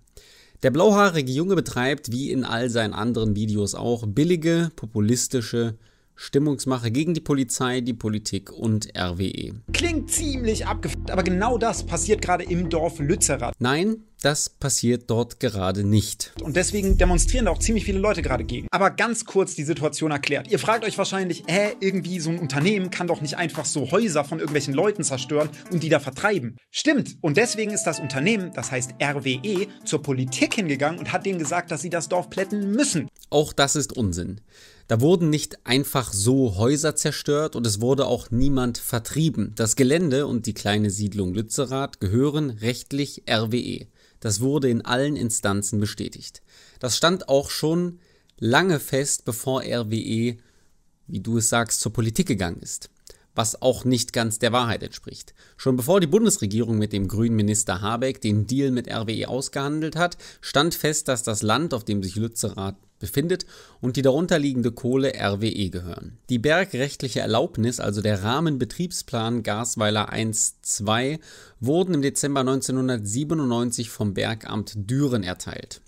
Der blauhaarige Junge betreibt, wie in all seinen anderen Videos auch, billige, populistische Stimmungsmache gegen die Polizei, die Politik und RWE. Klingt ziemlich abgefuckt, aber genau das passiert gerade im Dorf Lützerath. Nein, das passiert dort gerade nicht. Und deswegen demonstrieren da auch ziemlich viele Leute gerade gegen. Aber ganz kurz die Situation erklärt. Ihr fragt euch wahrscheinlich, hä, irgendwie so ein Unternehmen kann doch nicht einfach so Häuser von irgendwelchen Leuten zerstören und die da vertreiben. Stimmt. Und deswegen ist das Unternehmen, das heißt RWE, zur Politik hingegangen und hat denen gesagt, dass sie das Dorf plätten müssen. Auch das ist Unsinn. Da wurden nicht einfach so Häuser zerstört und es wurde auch niemand vertrieben. Das Gelände und die kleine Siedlung Lützerath gehören rechtlich RWE. Das wurde in allen Instanzen bestätigt. Das stand auch schon lange fest, bevor RWE, wie du es sagst, zur Politik gegangen ist was auch nicht ganz der Wahrheit entspricht. Schon bevor die Bundesregierung mit dem grünen Minister Habeck den Deal mit RWE ausgehandelt hat, stand fest, dass das Land, auf dem sich Lützerath befindet und die darunterliegende Kohle RWE gehören. Die bergrechtliche Erlaubnis, also der Rahmenbetriebsplan Gasweiler 1-2, wurden im Dezember 1997 vom Bergamt Düren erteilt.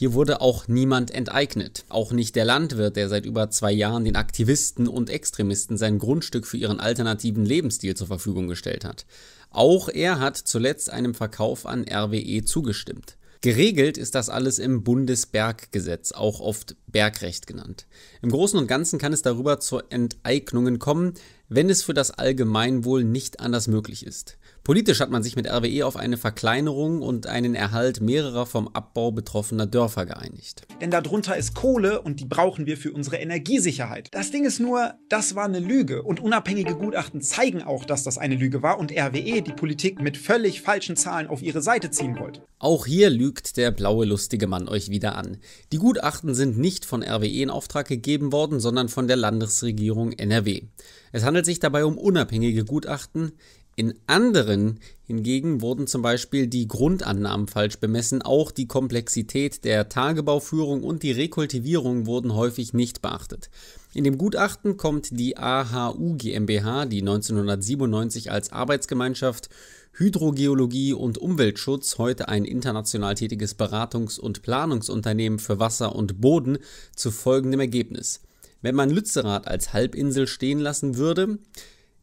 Hier wurde auch niemand enteignet, auch nicht der Landwirt, der seit über zwei Jahren den Aktivisten und Extremisten sein Grundstück für ihren alternativen Lebensstil zur Verfügung gestellt hat. Auch er hat zuletzt einem Verkauf an RWE zugestimmt. Geregelt ist das alles im Bundesberggesetz, auch oft Bergrecht genannt. Im Großen und Ganzen kann es darüber zu Enteignungen kommen, wenn es für das Allgemeinwohl nicht anders möglich ist. Politisch hat man sich mit RWE auf eine Verkleinerung und einen Erhalt mehrerer vom Abbau betroffener Dörfer geeinigt. Denn darunter ist Kohle und die brauchen wir für unsere Energiesicherheit. Das Ding ist nur, das war eine Lüge und unabhängige Gutachten zeigen auch, dass das eine Lüge war und RWE die Politik mit völlig falschen Zahlen auf ihre Seite ziehen wollte. Auch hier lügt der blaue lustige Mann euch wieder an. Die Gutachten sind nicht von RWE in Auftrag gegeben worden, sondern von der Landesregierung NRW. Es handelt sich dabei um unabhängige Gutachten, in anderen hingegen wurden zum Beispiel die Grundannahmen falsch bemessen, auch die Komplexität der Tagebauführung und die Rekultivierung wurden häufig nicht beachtet. In dem Gutachten kommt die AHU GmbH, die 1997 als Arbeitsgemeinschaft Hydrogeologie und Umweltschutz, heute ein international tätiges Beratungs- und Planungsunternehmen für Wasser und Boden, zu folgendem Ergebnis. Wenn man Lützerath als Halbinsel stehen lassen würde,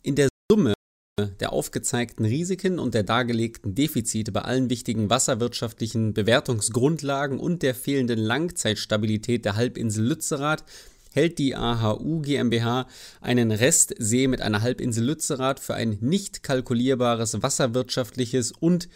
in der Summe der aufgezeigten Risiken und der dargelegten Defizite bei allen wichtigen wasserwirtschaftlichen Bewertungsgrundlagen und der fehlenden Langzeitstabilität der Halbinsel Lützerath hält die AHU GmbH einen Restsee mit einer Halbinsel Lützerath für ein nicht kalkulierbares wasserwirtschaftliches und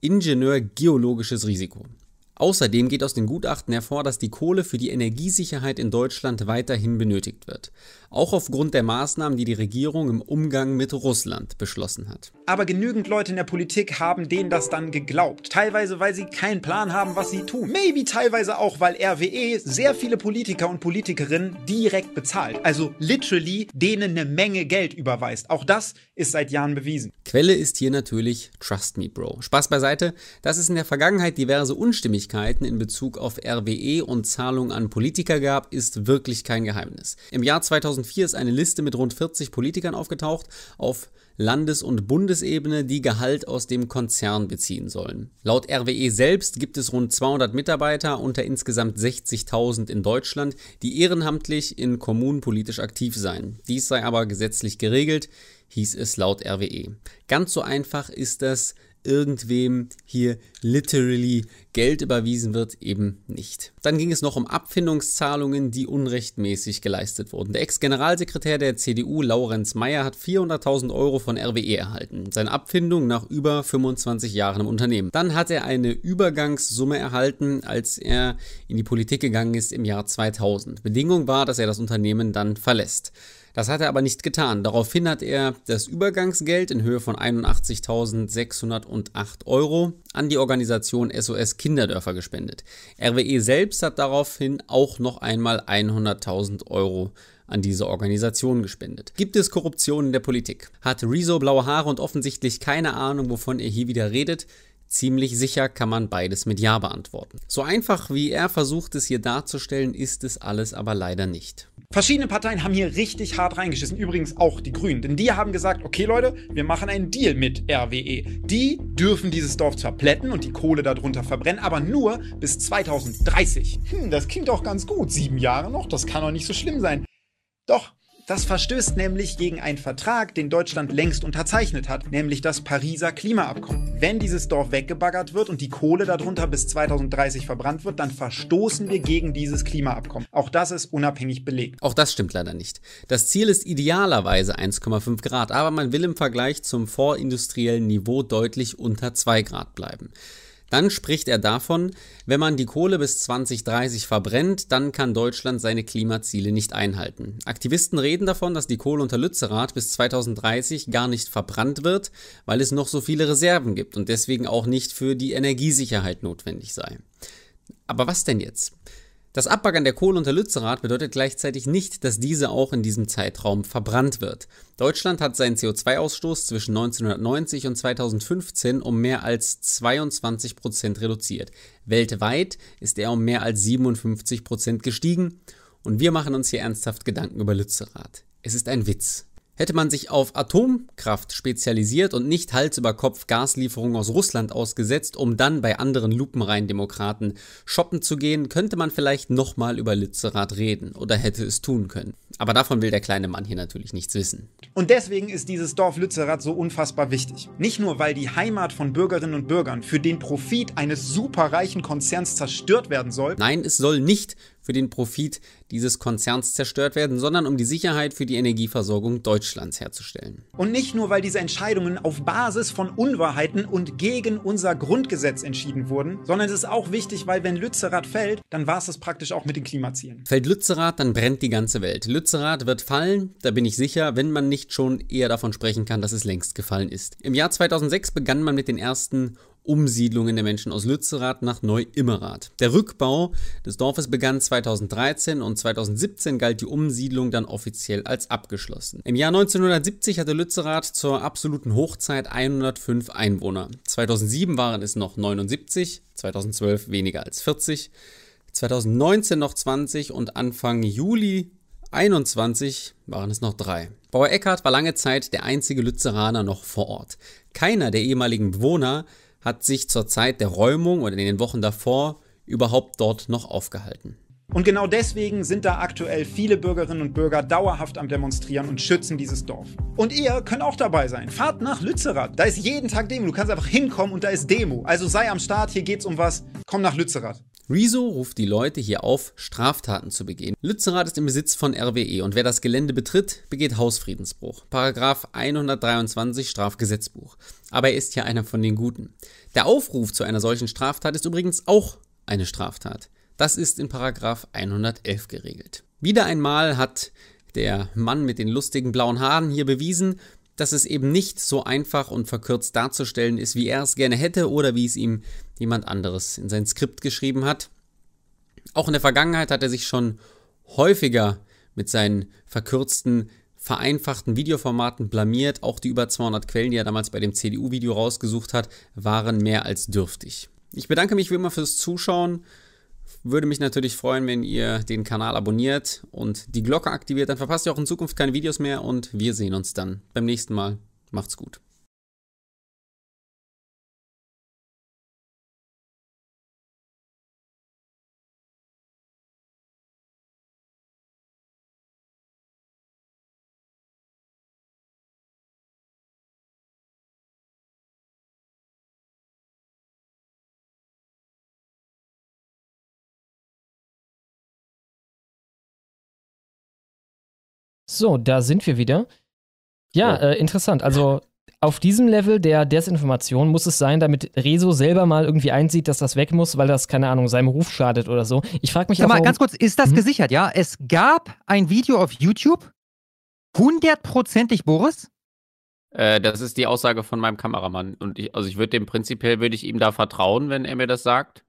ingenieurgeologisches Risiko. Außerdem geht aus den Gutachten hervor, dass die Kohle für die Energiesicherheit in Deutschland weiterhin benötigt wird auch aufgrund der Maßnahmen, die die Regierung im Umgang mit Russland beschlossen hat. Aber genügend Leute in der Politik haben denen das dann geglaubt. Teilweise, weil sie keinen Plan haben, was sie tun. Maybe teilweise auch, weil RWE sehr viele Politiker und Politikerinnen direkt bezahlt. Also literally denen eine Menge Geld überweist. Auch das ist seit Jahren bewiesen. Quelle ist hier natürlich Trust Me Bro. Spaß beiseite, dass es in der Vergangenheit diverse Unstimmigkeiten in Bezug auf RWE und Zahlungen an Politiker gab, ist wirklich kein Geheimnis. Im Jahr 2000 2004 ist eine Liste mit rund 40 Politikern aufgetaucht auf Landes- und Bundesebene, die Gehalt aus dem Konzern beziehen sollen. Laut RWE selbst gibt es rund 200 Mitarbeiter unter insgesamt 60.000 in Deutschland, die ehrenamtlich in Kommunen politisch aktiv seien. Dies sei aber gesetzlich geregelt. hieß es laut RWE. Ganz so einfach ist das irgendwem hier literally Geld überwiesen wird, eben nicht. Dann ging es noch um Abfindungszahlungen, die unrechtmäßig geleistet wurden. Der Ex-Generalsekretär der CDU, Laurenz Meyer, hat 400.000 Euro von RWE erhalten. Seine Abfindung nach über 25 Jahren im Unternehmen. Dann hat er eine Übergangssumme erhalten, als er in die Politik gegangen ist im Jahr 2000. Bedingung war, dass er das Unternehmen dann verlässt. Das hat er aber nicht getan. Daraufhin hat er das Übergangsgeld in Höhe von 81.608 Euro an die Organisation SOS Kinderdörfer gespendet. RWE selbst hat daraufhin auch noch einmal 100.000 Euro an diese Organisation gespendet. Gibt es Korruption in der Politik? Hat Rezo blaue Haare und offensichtlich keine Ahnung, wovon er hier wieder redet? Ziemlich sicher kann man beides mit Ja beantworten. So einfach wie er versucht es hier darzustellen, ist es alles aber leider nicht. Verschiedene Parteien haben hier richtig hart reingeschissen, übrigens auch die Grünen. Denn die haben gesagt, okay Leute, wir machen einen Deal mit RWE. Die dürfen dieses Dorf zwar plätten und die Kohle darunter verbrennen, aber nur bis 2030. Hm, das klingt doch ganz gut. Sieben Jahre noch, das kann doch nicht so schlimm sein. Doch, das verstößt nämlich gegen einen Vertrag, den Deutschland längst unterzeichnet hat, nämlich das Pariser Klimaabkommen. Wenn dieses Dorf weggebaggert wird und die Kohle darunter bis 2030 verbrannt wird, dann verstoßen wir gegen dieses Klimaabkommen. Auch das ist unabhängig belegt. Auch das stimmt leider nicht. Das Ziel ist idealerweise 1,5 Grad, aber man will im Vergleich zum vorindustriellen Niveau deutlich unter 2 Grad bleiben. Dann spricht er davon, wenn man die Kohle bis 2030 verbrennt, dann kann Deutschland seine Klimaziele nicht einhalten. Aktivisten reden davon, dass die Kohle unter Lützerath bis 2030 gar nicht verbrannt wird, weil es noch so viele Reserven gibt und deswegen auch nicht für die Energiesicherheit notwendig sei. Aber was denn jetzt? Das Abbaggern der Kohle unter Lützerath bedeutet gleichzeitig nicht, dass diese auch in diesem Zeitraum verbrannt wird. Deutschland hat seinen CO2-Ausstoß zwischen 1990 und 2015 um mehr als 22 Prozent reduziert. Weltweit ist er um mehr als 57 Prozent gestiegen und wir machen uns hier ernsthaft Gedanken über Lützerath. Es ist ein Witz. Hätte man sich auf Atomkraft spezialisiert und nicht Hals über Kopf Gaslieferungen aus Russland ausgesetzt, um dann bei anderen lupenreinen Demokraten shoppen zu gehen, könnte man vielleicht nochmal über Lützerath reden oder hätte es tun können. Aber davon will der kleine Mann hier natürlich nichts wissen. Und deswegen ist dieses Dorf Lützerath so unfassbar wichtig. Nicht nur, weil die Heimat von Bürgerinnen und Bürgern für den Profit eines superreichen Konzerns zerstört werden soll. Nein, es soll nicht für den Profit dieses Konzerns zerstört werden, sondern um die Sicherheit für die Energieversorgung Deutschlands herzustellen. Und nicht nur, weil diese Entscheidungen auf Basis von Unwahrheiten und gegen unser Grundgesetz entschieden wurden, sondern es ist auch wichtig, weil wenn Lützerath fällt, dann war es das praktisch auch mit den Klimazielen. Fällt Lützerath, dann brennt die ganze Welt. Lützerath wird fallen, da bin ich sicher, wenn man nicht schon eher davon sprechen kann, dass es längst gefallen ist. Im Jahr 2006 begann man mit den ersten Umsiedlungen der Menschen aus Lützerath nach Neu-Immerath. Der Rückbau des Dorfes begann 2013 und 2017 galt die Umsiedlung dann offiziell als abgeschlossen. Im Jahr 1970 hatte Lützerath zur absoluten Hochzeit 105 Einwohner. 2007 waren es noch 79, 2012 weniger als 40, 2019 noch 20 und Anfang Juli 21 waren es noch drei. Bauer Eckhardt war lange Zeit der einzige Lützeraner noch vor Ort. Keiner der ehemaligen Bewohner hat sich zur Zeit der Räumung oder in den Wochen davor überhaupt dort noch aufgehalten. Und genau deswegen sind da aktuell viele Bürgerinnen und Bürger dauerhaft am Demonstrieren und schützen dieses Dorf. Und ihr könnt auch dabei sein. Fahrt nach Lützerath. Da ist jeden Tag Demo. Du kannst einfach hinkommen und da ist Demo. Also sei am Start, hier geht's um was. Komm nach Lützerath. Rezo ruft die Leute hier auf, Straftaten zu begehen. Lützerath ist im Besitz von RWE und wer das Gelände betritt, begeht Hausfriedensbruch. Paragraph 123 Strafgesetzbuch. Aber er ist ja einer von den Guten. Der Aufruf zu einer solchen Straftat ist übrigens auch eine Straftat. Das ist in Paragraph 111 geregelt. Wieder einmal hat der Mann mit den lustigen blauen Haaren hier bewiesen, dass es eben nicht so einfach und verkürzt darzustellen ist, wie er es gerne hätte oder wie es ihm jemand anderes in sein Skript geschrieben hat. Auch in der Vergangenheit hat er sich schon häufiger mit seinen verkürzten, vereinfachten Videoformaten blamiert. Auch die über 200 Quellen, die er damals bei dem CDU-Video rausgesucht hat, waren mehr als dürftig. Ich bedanke mich wie immer fürs Zuschauen. Würde mich natürlich freuen, wenn ihr den Kanal abonniert und die Glocke aktiviert. Dann verpasst ihr auch in Zukunft keine Videos mehr und wir sehen uns dann beim nächsten Mal. Macht's gut. So, da sind wir wieder. Ja, äh, interessant. Also auf diesem Level der Desinformation muss es sein, damit Rezo selber mal irgendwie einsieht, dass das weg muss, weil das, keine Ahnung, seinem Ruf schadet oder so. Ich frage mich Sag auch, mal ganz kurz, ist das Mhm. gesichert, ja? Es gab ein Video auf YouTube, hundertprozentig Boris. Äh, das ist die Aussage von meinem Kameramann. Und ich, also ich würde dem prinzipiell, würde ich ihm da vertrauen, wenn er mir das sagt.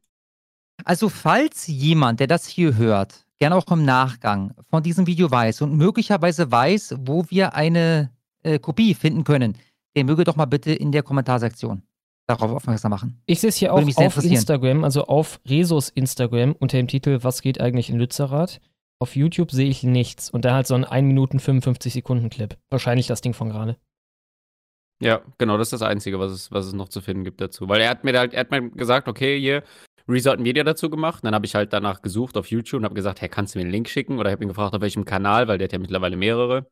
Also falls jemand, der das hier hört, gerne auch im Nachgang von diesem Video weiß und möglicherweise weiß, wo wir eine äh, Kopie finden können, der möge doch mal bitte in der Kommentarsektion darauf aufmerksam machen. Ich sehe es hier Würde auch auf. Instagram, also auf Resos Instagram unter dem Titel Was geht eigentlich in Lützerath? Auf YouTube sehe ich nichts und da halt so ein 1 Minuten 55 Sekunden Clip. Wahrscheinlich das Ding von gerade. Ja, genau, das ist das Einzige, was es, was es noch zu finden gibt dazu. Weil er hat mir halt, er hat mir gesagt, okay, hier, Ein Video dazu gemacht. Und dann habe ich halt danach gesucht auf YouTube und habe gesagt, hey, kannst du mir einen Link schicken? Oder ich habe ihn gefragt, auf welchem Kanal, weil der hat ja mittlerweile mehrere.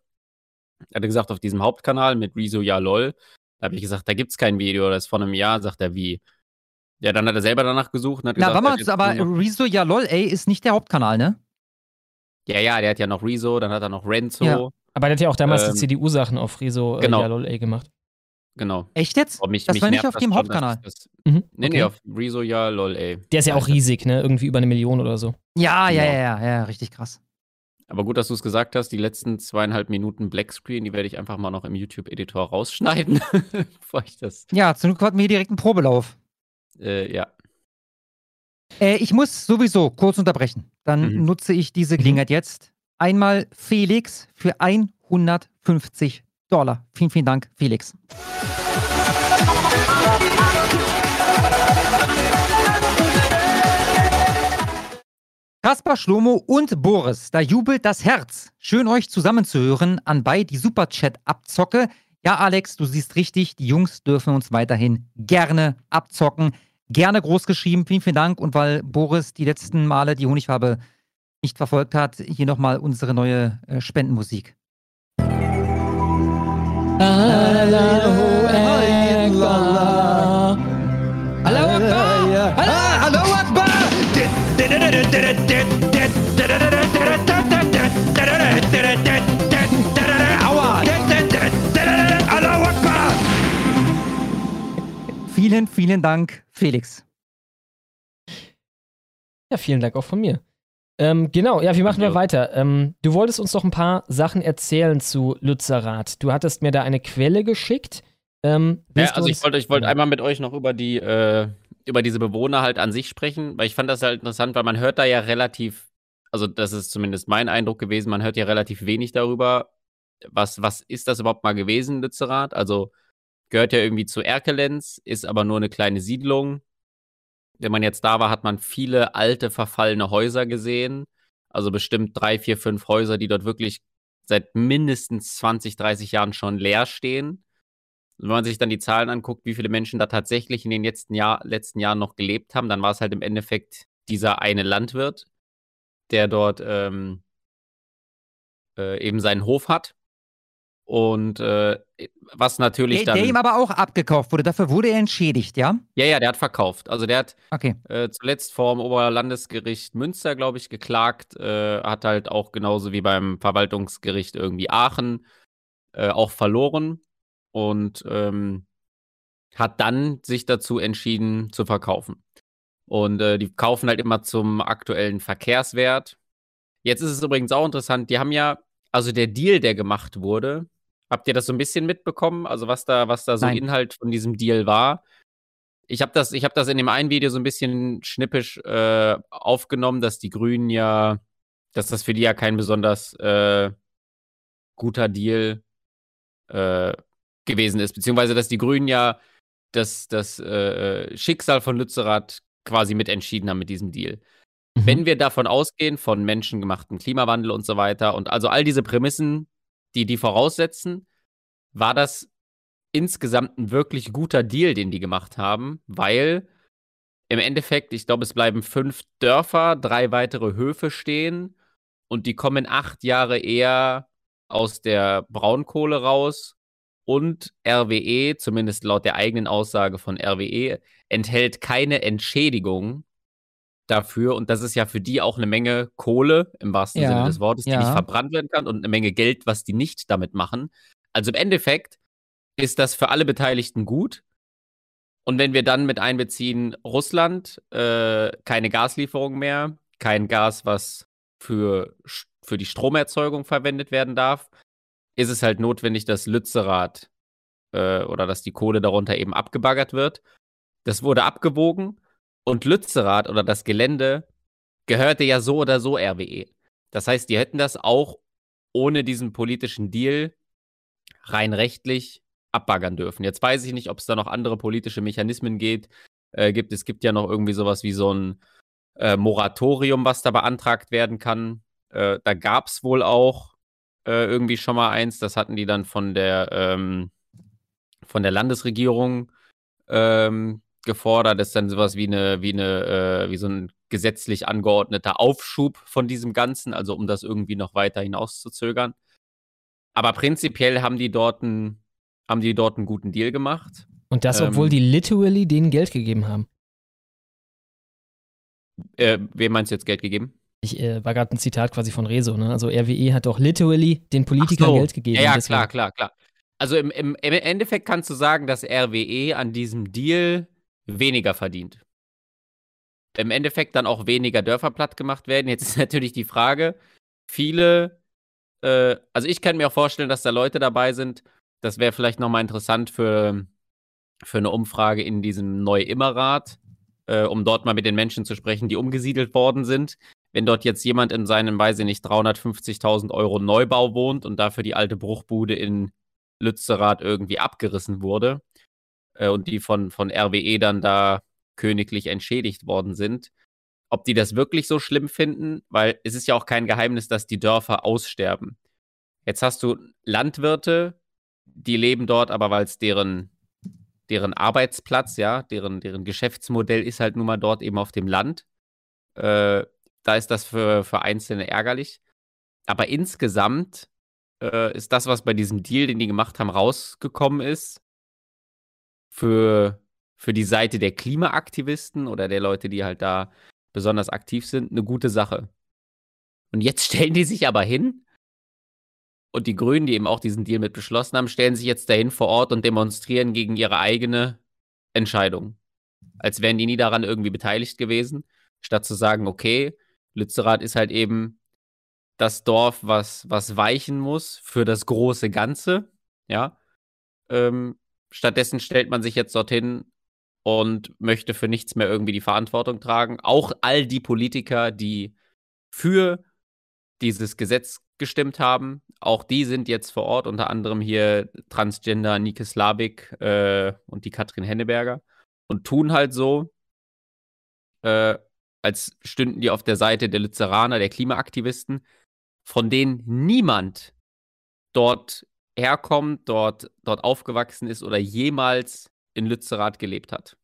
Er hat gesagt, auf diesem Hauptkanal mit Rezo ja lol. Da habe ich gesagt, da gibt's kein Video, das ist vor einem Jahr, sagt er, wie? Ja, dann hat er selber danach gesucht und hat Na, gesagt, warte mal, aber noch- Rezo, ja lol, ey, ist nicht der Hauptkanal, ne? ja, ja, der hat ja noch Rezo, dann hat er noch Renzo. Ja. Aber der hat ja auch damals Ähm, die CDU-Sachen auf Rezo genau. äh, ja, lol, ey, gemacht. Genau. Echt jetzt? Aber mich, Das mich war nicht auf dem Hauptkanal. Das, Mhm, nee, okay. nee, auf Rezo ja lol, ey. Der ist ja auch riesig, ne? Irgendwie über eine Million oder so. Ja, ja, Genau. ja, ja, ja, richtig krass. Aber gut, dass du es gesagt hast, die letzten zweieinhalb Minuten Blackscreen, die werde ich einfach mal noch im YouTube-Editor rausschneiden, bevor ich das. Ja, zum Glück hatten wir hier direkt einen Probelauf. Äh, ja. Äh, ich muss sowieso kurz unterbrechen. Dann Mhm. nutze ich diese Gelegenheit jetzt. Einmal Felix für 150 Dollar. Vielen, vielen Dank, Felix. Kaspar, Schlomo und Boris, da jubelt das Herz. Schön euch zusammenzuhören anbei die Superchat-Abzocke. Ja, Alex, du siehst richtig, die Jungs dürfen uns weiterhin gerne abzocken. Gerne groß geschrieben, vielen, vielen Dank. Und weil Boris die letzten Male die Honigfarbe nicht verfolgt hat, hier nochmal unsere neue äh, Spendenmusik. Allahu Akbar. Allahu Akbar! Allahu Akbar! Allahu Akbar! Vielen, vielen Dank, Felix. Ja, vielen Dank auch von mir. Ähm, genau, ja, wie machen wir Jo. weiter? Ähm, du wolltest uns doch ein paar Sachen erzählen zu Lützerath. Du hattest mir da eine Quelle geschickt. Ähm, ja also ich wollte ich Ja. einmal mit euch noch über die, äh, über diese Bewohner halt an sich sprechen, weil ich fand das halt interessant, weil man hört da ja relativ, also das ist zumindest mein Eindruck gewesen, man hört ja relativ wenig darüber, was, was ist das überhaupt mal gewesen, Lützerath? Also gehört ja irgendwie zu Erkelenz, ist aber nur eine kleine Siedlung. Wenn man jetzt da war, hat man viele alte, verfallene Häuser gesehen. Also bestimmt drei, vier, fünf Häuser, die dort wirklich seit mindestens 20, 30 Jahren schon leer stehen. Und wenn man sich dann die Zahlen anguckt, wie viele Menschen da tatsächlich in den letzten, Jahr, letzten Jahren noch gelebt haben, dann war es halt im Endeffekt dieser eine Landwirt, der dort ähm, äh, eben seinen Hof hat. Und äh, was natürlich Der, dann. der ihm aber auch abgekauft wurde, dafür wurde er entschädigt, ja? Ja, ja, der hat verkauft. Also der hat Okay. äh, zuletzt vor dem Oberlandesgericht Münster, glaube ich, geklagt. Äh, hat halt auch genauso wie beim Verwaltungsgericht irgendwie Aachen äh, auch verloren und ähm, hat dann sich dazu entschieden zu verkaufen. Und äh, die kaufen halt immer zum aktuellen Verkehrswert. Jetzt ist es übrigens auch interessant, die haben ja, also der Deal, der gemacht wurde, habt ihr das so ein bisschen mitbekommen? Also was da, was da so Nein. Inhalt von diesem Deal war? Ich habe das, ich hab das in dem einen Video so ein bisschen schnippisch äh, aufgenommen, dass die Grünen ja, dass das für die ja kein besonders äh, guter Deal äh, gewesen ist, beziehungsweise dass die Grünen ja das, das äh, Schicksal von Lützerath quasi mitentschieden haben mit diesem Deal. Wenn wir davon ausgehen, von menschengemachten Klimawandel und so weiter und also all diese Prämissen, die die voraussetzen, war das insgesamt ein wirklich guter Deal, den die gemacht haben, weil im Endeffekt, ich glaube, es bleiben fünf Dörfer, drei weitere Höfe stehen und die kommen acht Jahre eher aus der Braunkohle raus und RWE, zumindest laut der eigenen Aussage von RWE, enthält keine Entschädigung dafür. Und das ist ja für die auch eine Menge Kohle, im wahrsten Ja, Sinne des Wortes, die ja. nicht verbrannt werden kann und eine Menge Geld, was die nicht damit machen. Also im Endeffekt ist das für alle Beteiligten gut. Und wenn wir dann mit einbeziehen, Russland, äh, keine Gaslieferung mehr, kein Gas, was für, für die Stromerzeugung verwendet werden darf, ist es halt notwendig, dass Lützerath äh, oder dass die Kohle darunter eben abgebaggert wird. Das wurde abgewogen und Lützerath oder das Gelände gehörte ja so oder so RWE. Das heißt, die hätten das auch ohne diesen politischen Deal rein rechtlich abbaggern dürfen. Jetzt weiß ich nicht, ob es da noch andere politische Mechanismen geht, äh, gibt. Es gibt ja noch irgendwie sowas wie so ein äh, Moratorium, was da beantragt werden kann. Äh, da gab es wohl auch äh, irgendwie schon mal eins. Das hatten die dann von der, ähm, von der Landesregierung ähm, gefordert. Ist dann sowas wie eine, wie eine, äh, wie so ein gesetzlich angeordneter Aufschub von diesem Ganzen, also um das irgendwie noch weiter hinauszuzögern. Aber prinzipiell haben die dort einen, haben die dort einen guten Deal gemacht. Und das, Ähm, obwohl die literally denen Geld gegeben haben. Äh, wem meinst du jetzt Geld gegeben? Ich äh, war gerade ein Zitat quasi von Rezo, ne? Also RWE hat doch literally den Politikern so. Geld gegeben. Ja, ja deswegen- klar, klar, klar. Also im, im, im Endeffekt kannst du sagen, dass RWE an diesem Deal weniger verdient. Im Endeffekt dann auch weniger Dörfer platt gemacht werden. Jetzt ist natürlich die Frage, viele, äh, also ich kann mir auch vorstellen, dass da Leute dabei sind, das wäre vielleicht nochmal interessant für, für eine Umfrage in diesem Neu-Immer-Rat, äh, um dort mal mit den Menschen zu sprechen, die umgesiedelt worden sind. Wenn dort jetzt jemand in seinem, weiß ich nicht, 350.000 Euro Neubau wohnt und dafür die alte Bruchbude in Lützerath irgendwie abgerissen wurde äh, und die von, von RWE dann da königlich entschädigt worden sind, ob die das wirklich so schlimm finden, weil es ist ja auch kein Geheimnis, dass die Dörfer aussterben. Jetzt hast du Landwirte, die leben dort, aber weil es deren, deren Arbeitsplatz, ja, deren, deren Geschäftsmodell ist halt nun mal dort eben auf dem Land. Äh, da ist das für, für Einzelne ärgerlich. Aber insgesamt äh, ist das, was bei diesem Deal, den die gemacht haben, rausgekommen ist, für, für die Seite der Klimaaktivisten oder der Leute, die halt da besonders aktiv sind, eine gute Sache. Und jetzt stellen die sich aber hin und die Grünen, die eben auch diesen Deal mit beschlossen haben, stellen sich jetzt dahin vor Ort und demonstrieren gegen ihre eigene Entscheidung. Als wären die nie daran irgendwie beteiligt gewesen, statt zu sagen, okay, Lützerath ist halt eben das Dorf, was, was weichen muss für das große Ganze, ja. Ähm, stattdessen stellt man sich jetzt dorthin und möchte für nichts mehr irgendwie die Verantwortung tragen. Auch all die Politiker, die für dieses Gesetz gestimmt haben, auch die sind jetzt vor Ort, unter anderem hier Transgender Nike Slavik äh, und die Katrin Henneberger und tun halt so, äh, als stünden die auf der Seite der Lützeraner, der Klimaaktivisten, von denen niemand dort herkommt, dort, dort aufgewachsen ist oder jemals in Lützerath gelebt hat.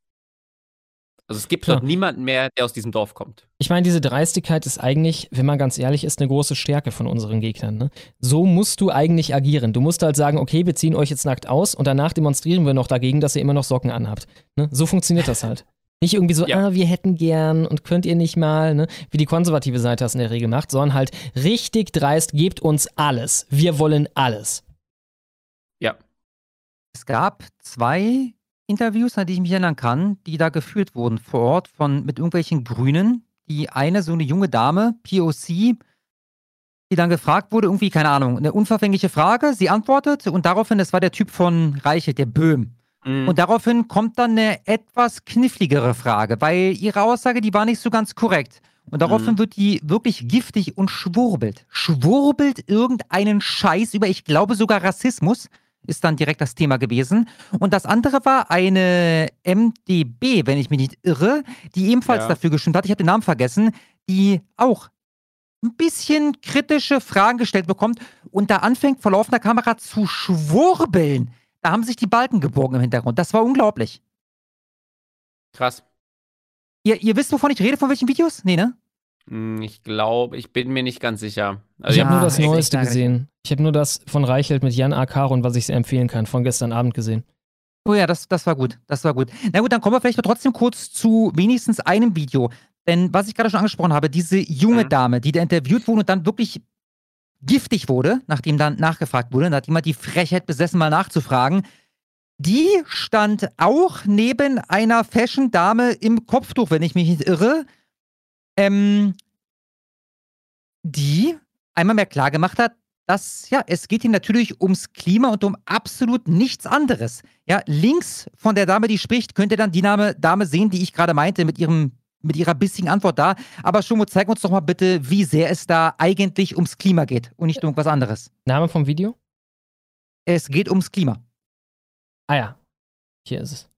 Also es gibt Klar. dort niemanden mehr, der aus diesem Dorf kommt. Ich meine, diese Dreistigkeit ist eigentlich, wenn man ganz ehrlich ist, eine große Stärke von unseren Gegnern. Ne? So musst du eigentlich agieren. Du musst halt sagen, okay, wir ziehen euch jetzt nackt aus und danach demonstrieren wir noch dagegen, dass ihr immer noch Socken anhabt. Ne? So funktioniert das halt. Nicht irgendwie so, Ja. ah, wir hätten gern und könnt ihr nicht mal, ne? wie die konservative Seite das in der Regel macht, sondern halt richtig dreist, gebt uns alles. Wir wollen alles. Es gab zwei Interviews, an die ich mich erinnern kann, die da geführt wurden vor Ort von mit irgendwelchen Grünen. Die eine, so eine junge Dame, POC, die dann gefragt wurde, irgendwie, keine Ahnung, eine unverfängliche Frage. Sie antwortet und daraufhin, das war der Typ von Reichelt, der Böhm. Mhm. Und daraufhin kommt dann eine etwas kniffligere Frage, weil ihre Aussage, die war nicht so ganz korrekt. Und daraufhin Mhm. wird die wirklich giftig und schwurbelt. Schwurbelt irgendeinen Scheiß über, ich glaube sogar Rassismus, ist dann direkt das Thema gewesen. Und das andere war eine MDB, wenn ich mich nicht irre, die ebenfalls Ja. dafür gestimmt hat, ich habe den Namen vergessen, die auch ein bisschen kritische Fragen gestellt bekommt und da anfängt vor laufender Kamera zu schwurbeln. Da haben sich die Balken gebogen im Hintergrund. Das war unglaublich. Krass. Ihr, ihr wisst, wovon ich rede, von welchen Videos? Nee, ne? Hm, Ich glaube, ich bin mir nicht ganz sicher. ich Also habe nur das Neueste gesehen. Ich habe nur das von Reichelt mit Jan A. Karon, was ich sehr empfehlen kann, von gestern Abend gesehen. Oh ja, das, das war gut. Das war gut. Na gut, dann kommen wir vielleicht trotzdem kurz zu wenigstens einem Video. Denn was ich gerade schon angesprochen habe, diese junge Dame, die da interviewt wurde und dann wirklich giftig wurde, nachdem dann nachgefragt wurde, da hat jemand die Frechheit besessen, mal nachzufragen, die stand auch neben einer Fashion-Dame im Kopftuch, wenn ich mich nicht irre, ähm, die einmal mehr klargemacht hat, dass, ja, es geht hier natürlich ums Klima und um absolut nichts anderes. Ja, links von der Dame, die spricht, könnt ihr dann die Dame, Dame sehen, die ich gerade meinte, mit ihrem mit ihrer bissigen Antwort da. Aber Schumo, zeig uns doch mal bitte, wie sehr es da eigentlich ums Klima geht und nicht um irgendwas anderes. Name vom Video? Es geht ums Klima. Ah ja, hier ist es.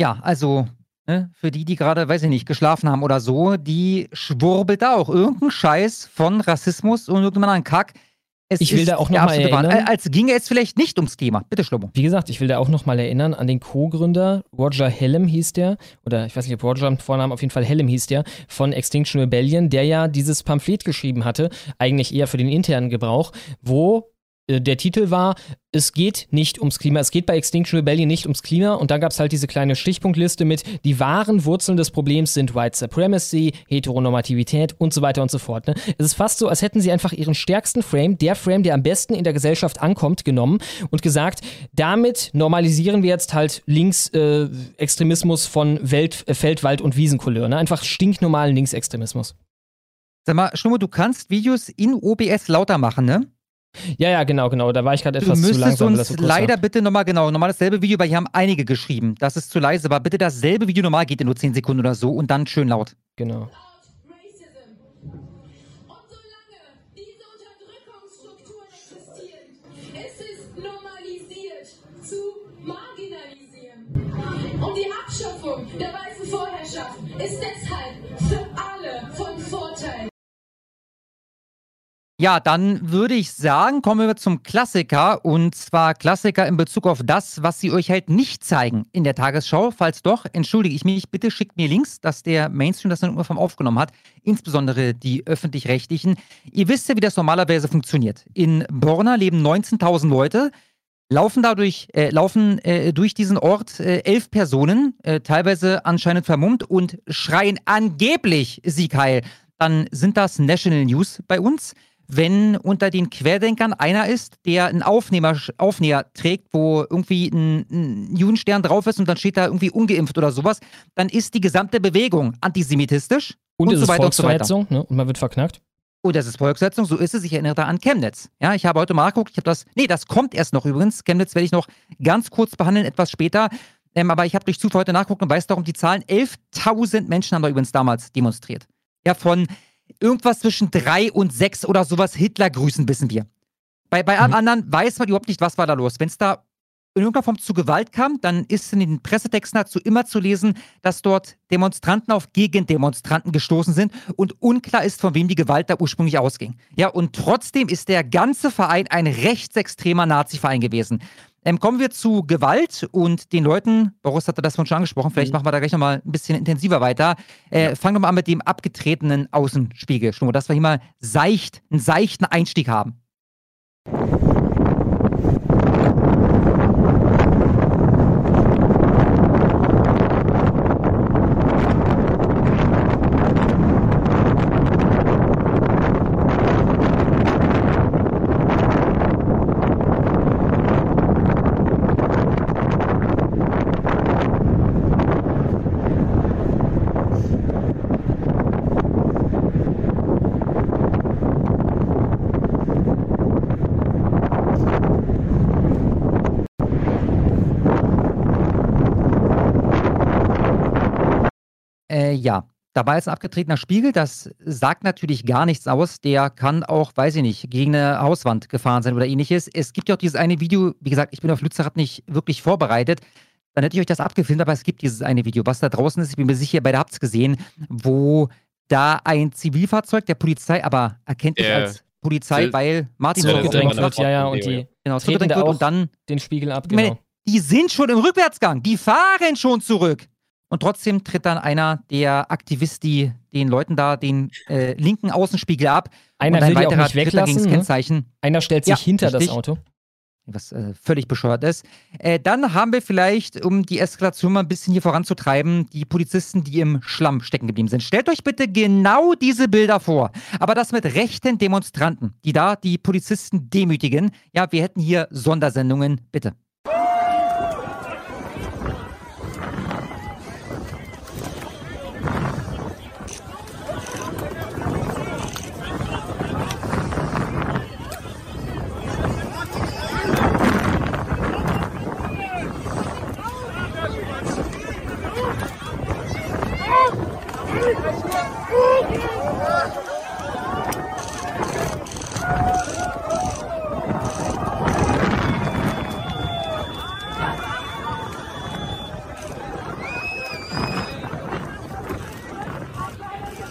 Ja, also ne, für die, die gerade, weiß ich nicht, geschlafen haben oder so, die schwurbelt da auch irgendein Scheiß von Rassismus und irgendeinem anderen Kack. Es ich will da auch der noch mal absolute Wahnsinn. erinnern. Als ginge es vielleicht nicht ums Thema. Bitte, Schlummo. Wie gesagt, ich will da auch nochmal erinnern an den Co-Gründer, Roger Hellem hieß der, oder ich weiß nicht, ob Roger im Vornamen, auf jeden Fall Hellem hieß der, von Extinction Rebellion, der ja dieses Pamphlet geschrieben hatte, eigentlich eher für den internen Gebrauch, wo der Titel war, es geht nicht ums Klima, es geht bei Extinction Rebellion nicht ums Klima und dann gab es halt diese kleine Stichpunktliste mit, die wahren Wurzeln des Problems sind White Supremacy, Heteronormativität und so weiter und so fort. Ne? Es ist fast so, als hätten sie einfach ihren stärksten Frame, der Frame, der am besten in der Gesellschaft ankommt, genommen und gesagt, damit normalisieren wir jetzt halt Linksextremismus von Welt, äh, Feld, Wald und Wiesencouleur. Ne? Einfach stinknormalen Linksextremismus. Sag mal, Schlummo, du kannst Videos in OBS lauter machen, ne? Ja, ja, genau, genau. Da war ich gerade Du etwas zu müsstest langsam. uns das so kurz leider war. bitte nochmal, genau, nochmal dasselbe Video, weil hier haben einige geschrieben. Das ist zu leise, aber bitte dasselbe Video normal geht in nur 10 Sekunden oder so und dann schön laut. Genau. Es ist normalisiert zu marginalisieren. Und die Abschaffung der weißen Vorherrschaft ist deshalb Ja, dann würde ich sagen, kommen wir zum Klassiker. Und zwar Klassiker in Bezug auf das, was sie euch halt nicht zeigen in der Tagesschau. Falls doch, entschuldige ich mich, bitte schickt mir Links, dass der Mainstream das dann irgendwann aufgenommen hat. Insbesondere die Öffentlich-Rechtlichen. Ihr wisst ja, wie das normalerweise funktioniert. In Borna leben 19.000 Leute. Laufen dadurch, äh, laufen äh, durch diesen Ort äh, elf Personen, äh, teilweise anscheinend vermummt und schreien angeblich Sieg heil. Dann sind das National News bei uns wenn unter den Querdenkern einer ist, der einen Aufnehmer, Aufnäher trägt, wo irgendwie ein, ein Judenstern drauf ist und dann steht da irgendwie ungeimpft oder sowas, dann ist die gesamte Bewegung antisemitistisch Und, und, es so ist weiter und so weiter. Ne? Und man wird verknackt. Oh, das ist Volksverhetzung, so ist es. Ich erinnere da an Chemnitz. Ja, ich habe heute mal geguckt, ich habe das, nee, das kommt erst noch übrigens. Chemnitz werde ich noch ganz kurz behandeln, etwas später. Ähm, aber ich habe durch Zufall heute nachgeguckt und weiß darum die Zahlen. 11.000 Menschen haben da übrigens damals demonstriert. Ja, von irgendwas zwischen drei und sechs oder sowas Hitler grüßen, wissen wir. Bei, bei allem anderen weiß man überhaupt nicht, was war da los. Wenn es da in irgendeiner Form zu Gewalt kam, dann ist in den Pressetexten dazu immer zu lesen, dass dort Demonstranten auf Gegendemonstranten gestoßen sind und unklar ist, von wem die Gewalt da ursprünglich ausging. Ja, und trotzdem ist der ganze Verein ein rechtsextremer Nazi-Verein gewesen. Ähm, kommen wir zu Gewalt und den Leuten, Boris hatte das schon angesprochen, vielleicht machen wir da gleich nochmal ein bisschen intensiver weiter. Äh, Fangen wir mal an mit dem abgetretenen Außenspiegel, Schnur, dass wir hier mal seicht, einen seichten Einstieg haben. Äh, ja, da war jetzt ein abgetretener Spiegel, das sagt natürlich gar nichts aus. Der kann auch, weiß ich nicht, gegen eine Hauswand gefahren sein oder ähnliches. Es gibt ja auch dieses eine Video, wie gesagt, ich bin auf Lützerath nicht wirklich vorbereitet. Dann hätte ich euch das abgefilmt, aber es gibt dieses eine Video, was da draußen ist, ich bin mir sicher, beide habt es gesehen, wo da ein Zivilfahrzeug der Polizei, aber erkennt nicht Der als Polizei, Zil- weil Martin zurückgedrängt wird, ja, ja, und die genau, treten zurückgedrängt da wird auch und dann den Spiegel ab, genau. die sind schon im Rückwärtsgang, die fahren schon zurück. Und trotzdem tritt dann einer der Aktivisti den Leuten da den äh, linken Außenspiegel ab. Einer und ein will die auch weiterer nicht weglassen, dagegen das ne? Kennzeichen. Einer stellt sich Ja, hinter richtig. das Auto. Was äh, völlig bescheuert ist. Äh, dann haben wir vielleicht, um die Eskalation mal ein bisschen hier voranzutreiben, die Polizisten, die im Schlamm stecken geblieben sind. Stellt euch bitte genau diese Bilder vor. Aber das mit rechten Demonstranten, die da die Polizisten demütigen. Ja, wir hätten hier Sondersendungen. Bitte.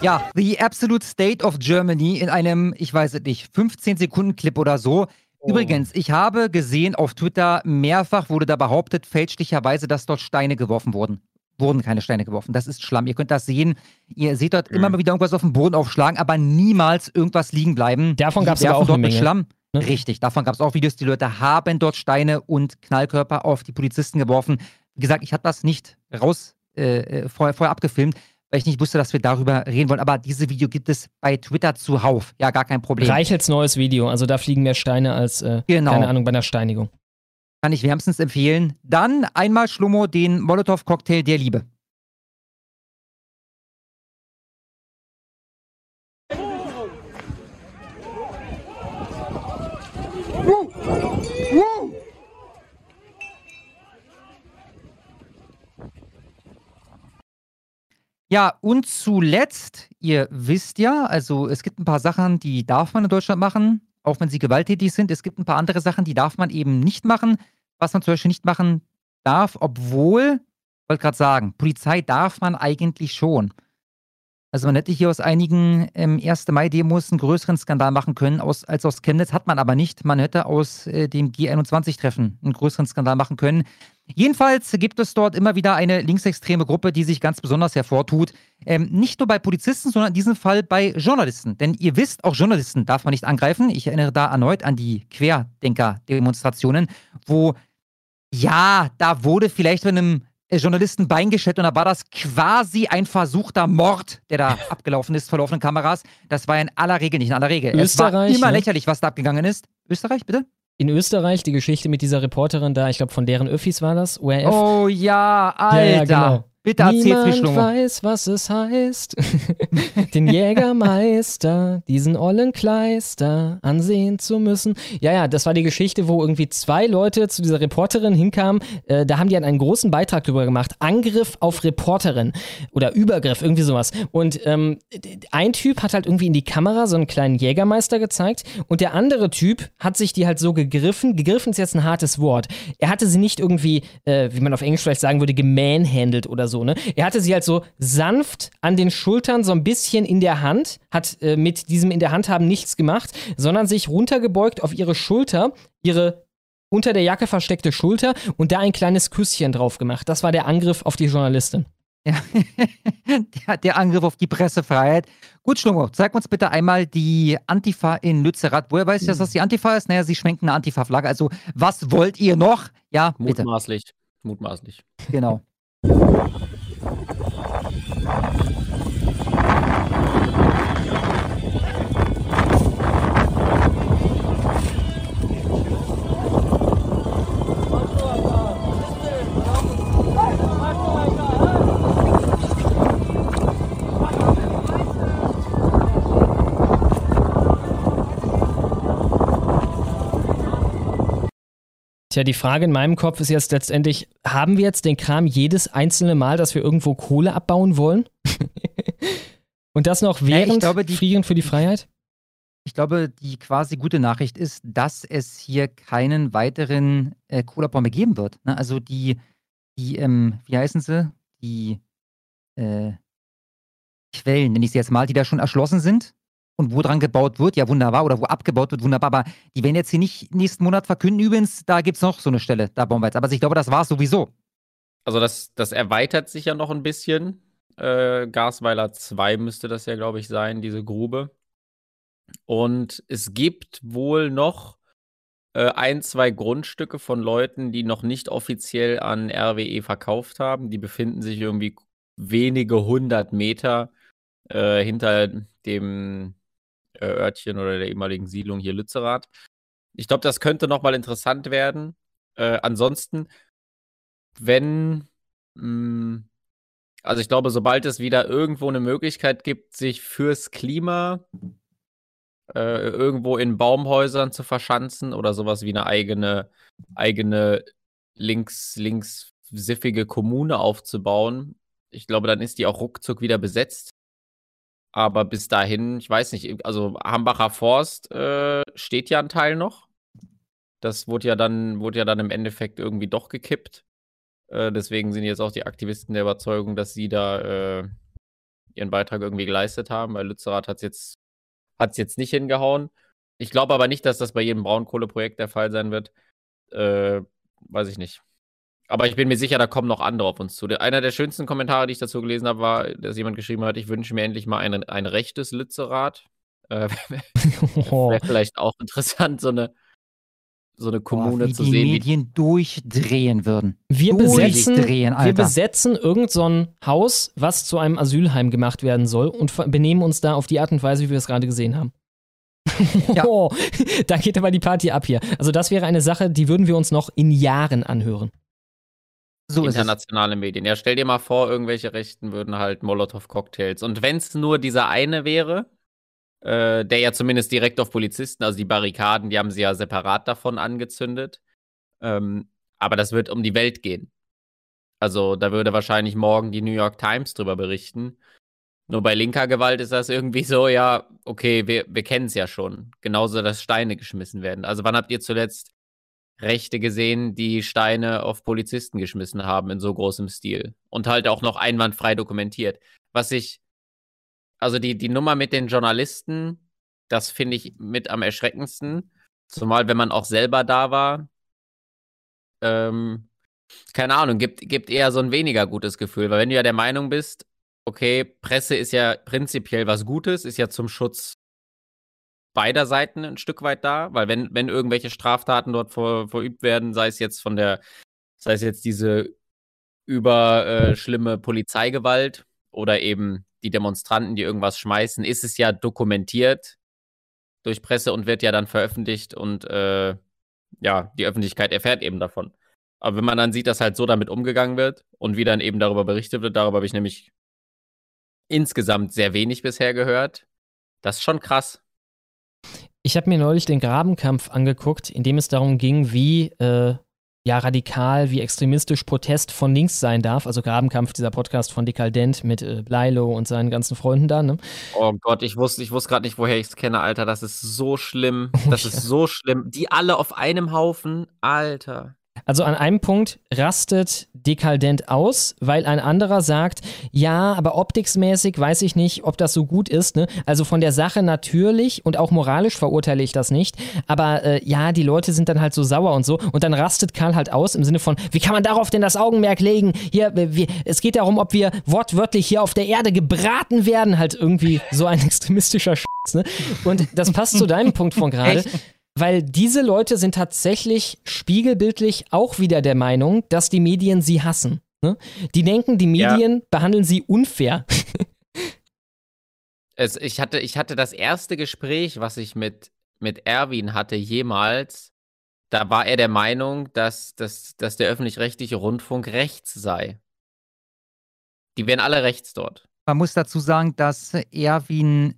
Ja, The Absolute State of Germany in einem, ich weiß es nicht, 15 Sekunden Clip oder so. Übrigens, ich habe gesehen auf Twitter, mehrfach wurde da behauptet, fälschlicherweise, dass dort Steine geworfen wurden. Wurden keine Steine geworfen. Das ist Schlamm. Ihr könnt das sehen. Ihr seht dort immer mal wieder irgendwas auf dem Boden aufschlagen, aber niemals irgendwas liegen bleiben. Davon aber werfen auch dort eine Menge, Schlamm. ne? Richtig, davon gab es auch Videos. Die Leute haben dort Steine und Knallkörper auf die Polizisten geworfen. Wie gesagt, ich habe das nicht raus äh, äh, vorher, vorher abgefilmt, weil ich nicht wusste, dass wir darüber reden wollen. Aber dieses Video gibt es bei Twitter zuhauf. Ja, gar kein Problem. Reichels neues Video. Also da fliegen mehr Steine als, äh, Genau. keine Ahnung, bei einer Steinigung. Kann ich wärmstens empfehlen. Dann einmal Schlummo den Molotow-Cocktail der Liebe. Ja, und zuletzt, ihr wisst ja, also es gibt ein paar Sachen, die darf man in Deutschland machen, auch wenn sie gewalttätig sind. Es gibt ein paar andere Sachen, die darf man eben nicht machen. Was man zum Beispiel nicht machen darf, obwohl, wollte gerade sagen, Polizei darf man eigentlich schon. Also man hätte hier aus einigen ähm, 1. Mai-Demos einen größeren Skandal machen können aus, als aus Chemnitz, hat man aber nicht. Man hätte aus äh, dem G21-Treffen einen größeren Skandal machen können. Jedenfalls gibt es dort immer wieder eine linksextreme Gruppe, die sich ganz besonders hervortut. Ähm, nicht nur bei Polizisten, sondern in diesem Fall bei Journalisten. Denn ihr wisst, auch Journalisten darf man nicht angreifen. Ich erinnere da erneut an die Querdenker-Demonstrationen, wo, ja, da wurde vielleicht von einem Journalisten Bein gestellt und da war das quasi ein versuchter Mord, der da abgelaufen ist vor laufenden Kameras. Das war in aller Regel nicht in aller Regel. es war Österreich, immer ne? lächerlich, was da abgegangen ist. Österreich, bitte? In Österreich die Geschichte mit dieser Reporterin da, ich glaube von deren Öffis war das, ORF. Oh ja, Alter. Ja, ja, genau. Bitte erzähl's Niemand Schlummer. weiß, was es heißt, den Jägermeister, diesen ollen Kleister, ansehen zu müssen. Ja, ja, das war die Geschichte, wo irgendwie zwei Leute zu dieser Reporterin hinkamen. Äh, da haben die einen großen Beitrag drüber gemacht. Angriff auf Reporterin oder Übergriff, irgendwie sowas. Und ähm, ein Typ hat halt irgendwie in die Kamera so einen kleinen Jägermeister gezeigt und der andere Typ hat sich die halt so gegriffen. Gegriffen ist jetzt ein hartes Wort. Er hatte sie nicht irgendwie, äh, wie man auf Englisch vielleicht sagen würde, gemanhandelt oder so, ne? Er hatte sie halt so sanft an den Schultern, so ein bisschen in der Hand, hat äh, mit diesem in der Hand haben nichts gemacht, sondern sich runtergebeugt auf ihre Schulter, ihre unter der Jacke versteckte Schulter und da ein kleines Küsschen drauf gemacht. Das war der Angriff auf die Journalistin. der, der Angriff auf die Pressefreiheit. Gut, Schlummo, zeig uns bitte einmal die Antifa in Lützerath. Woher weißt du, dass das die Antifa ist? Naja, sie schwenken eine Antifa-Flagge. Also, was wollt ihr noch? Ja, bitte. Mutmaßlich. Mutmaßlich. Genau. Thank you. Tja, die Frage in meinem Kopf ist jetzt letztendlich, haben wir jetzt den Kram jedes einzelne Mal, dass wir irgendwo Kohle abbauen wollen? Und das noch Ja, ich während glaube, die- Frieren für die Freiheit? Ich glaube, die quasi gute Nachricht ist, dass es hier keinen weiteren äh, Kohleabbau mehr geben wird. Ne? Also die, die ähm, wie heißen sie? Die äh, Quellen, nenne ich sie jetzt mal, die da schon erschlossen sind und wo dran gebaut wird, ja wunderbar, oder wo abgebaut wird, wunderbar, aber die werden jetzt hier nicht nächsten Monat verkünden, übrigens, da gibt es noch so eine Stelle, da bauen wir jetzt. Aber ich glaube, das war es sowieso. also das, das erweitert sich ja noch ein bisschen. Äh, Gasweiler 2 müsste das ja, glaube ich, sein, diese Grube. Und es gibt wohl noch äh, ein, zwei Grundstücke von Leuten, die noch nicht offiziell an RWE verkauft haben. Die befinden sich irgendwie wenige hundert Meter äh, hinter dem äh, Örtchen oder der ehemaligen Siedlung hier Lützerath. Ich glaube, das könnte nochmal interessant werden. Äh, ansonsten, wenn, mh, also ich glaube, sobald es wieder irgendwo eine Möglichkeit gibt, sich fürs Klima äh, irgendwo in Baumhäusern zu verschanzen oder sowas wie eine eigene, eigene links, links siffige Kommune aufzubauen. Ich glaube, dann ist die auch ruckzuck wieder besetzt. Aber bis dahin, ich weiß nicht, also Hambacher Forst äh, steht ja ein Teil noch. Das wurde ja dann, wurde ja dann im Endeffekt irgendwie doch gekippt. Äh, deswegen sind jetzt auch die Aktivisten der Überzeugung, dass sie da äh, ihren Beitrag irgendwie geleistet haben, weil Lützerath hat es jetzt, hat's jetzt nicht hingehauen. Ich glaube aber nicht, dass das bei jedem Braunkohleprojekt der Fall sein wird. Äh, weiß ich nicht. Aber ich bin mir sicher, da kommen noch andere auf uns zu. Einer der schönsten Kommentare, die ich dazu gelesen habe, war, dass jemand geschrieben hat, ich wünsche mir endlich mal ein, ein rechtes Lützerath. Äh, Wäre vielleicht auch interessant, so eine, so eine Kommune wie zu die sehen. Medien durchdrehen würden. Wir besetzen, durchdrehen, wir besetzen irgend so ein Haus, was zu einem Asylheim gemacht werden soll und benehmen uns da auf die Art und Weise, wie wir es gerade gesehen haben. Oh, da geht aber die Party ab hier. Also das wäre eine Sache, die würden wir uns noch in Jahren anhören. So internationale Medien. Ja, stell dir mal vor, irgendwelche Rechten würden halt Molotow-Cocktails. Und wenn es nur dieser eine wäre, äh, der ja zumindest direkt auf Polizisten, also die Barrikaden, die haben sie ja separat davon angezündet. Ähm, aber das wird um die Welt gehen. Also da würde wahrscheinlich morgen die New York Times drüber berichten. Nur bei linker Gewalt ist das irgendwie so, ja, okay, wir, wir kennen es ja schon. Genauso, dass Steine geschmissen werden. Also wann habt ihr zuletzt Rechte gesehen, die Steine auf Polizisten geschmissen haben in so großem Stil? Und halt auch noch einwandfrei dokumentiert. Was ich, also die, die Nummer mit den Journalisten, das finde ich mit am erschreckendsten. Zumal, wenn man auch selber da war. Ähm, keine Ahnung, gibt, gibt eher so ein weniger gutes Gefühl. Weil wenn du ja der Meinung bist, okay, Presse ist ja prinzipiell was Gutes, ist ja zum Schutz beider Seiten ein Stück weit da, weil wenn, wenn irgendwelche Straftaten dort ver, verübt werden, sei es jetzt von der, sei es jetzt diese überschlimme äh, Polizeigewalt oder eben die Demonstranten, die irgendwas schmeißen, ist es ja dokumentiert durch Presse und wird ja dann veröffentlicht und äh, ja, die Öffentlichkeit erfährt eben davon. Aber wenn man dann sieht, dass halt so damit umgegangen wird und wie dann eben darüber berichtet wird, darüber habe ich nämlich insgesamt sehr wenig bisher gehört. Das ist schon krass. Ich habe mir neulich den Grabenkampf angeguckt, in dem es darum ging, wie äh, ja radikal, wie extremistisch Protest von links sein darf. Also Grabenkampf, dieser Podcast von Dekaldent mit äh, Bleilo und seinen ganzen Freunden da. Ne? Oh Gott, ich wusste, ich wusste gerade nicht, woher ich es kenne, Alter. Das ist so schlimm. Das ist so schlimm. Die alle auf einem Haufen, Alter. Also an einem Punkt rastet Dekaldent aus, weil ein anderer sagt, ja, aber optiksmäßig weiß ich nicht, ob das so gut ist. Ne? Also von der Sache natürlich und auch moralisch verurteile ich das nicht. Aber äh, ja, die Leute sind dann halt so sauer und so. Und dann rastet Karl halt aus im Sinne von, wie kann man darauf denn das Augenmerk legen? Hier, wir, es geht darum, ob wir wortwörtlich hier auf der Erde gebraten werden. Halt irgendwie so ein extremistischer Scheiß. Ne? Und das passt zu deinem Punkt von gerade. Weil diese Leute sind tatsächlich spiegelbildlich auch wieder der Meinung, dass die Medien sie hassen. Ne? Die denken, die Medien behandeln sie unfair. Es, ich, hatte, ich hatte das erste Gespräch, was ich mit, mit Erwin hatte jemals. Da war er der Meinung, dass, dass, dass der öffentlich-rechtliche Rundfunk rechts sei. Die wären alle rechts dort. Man muss dazu sagen, dass Erwin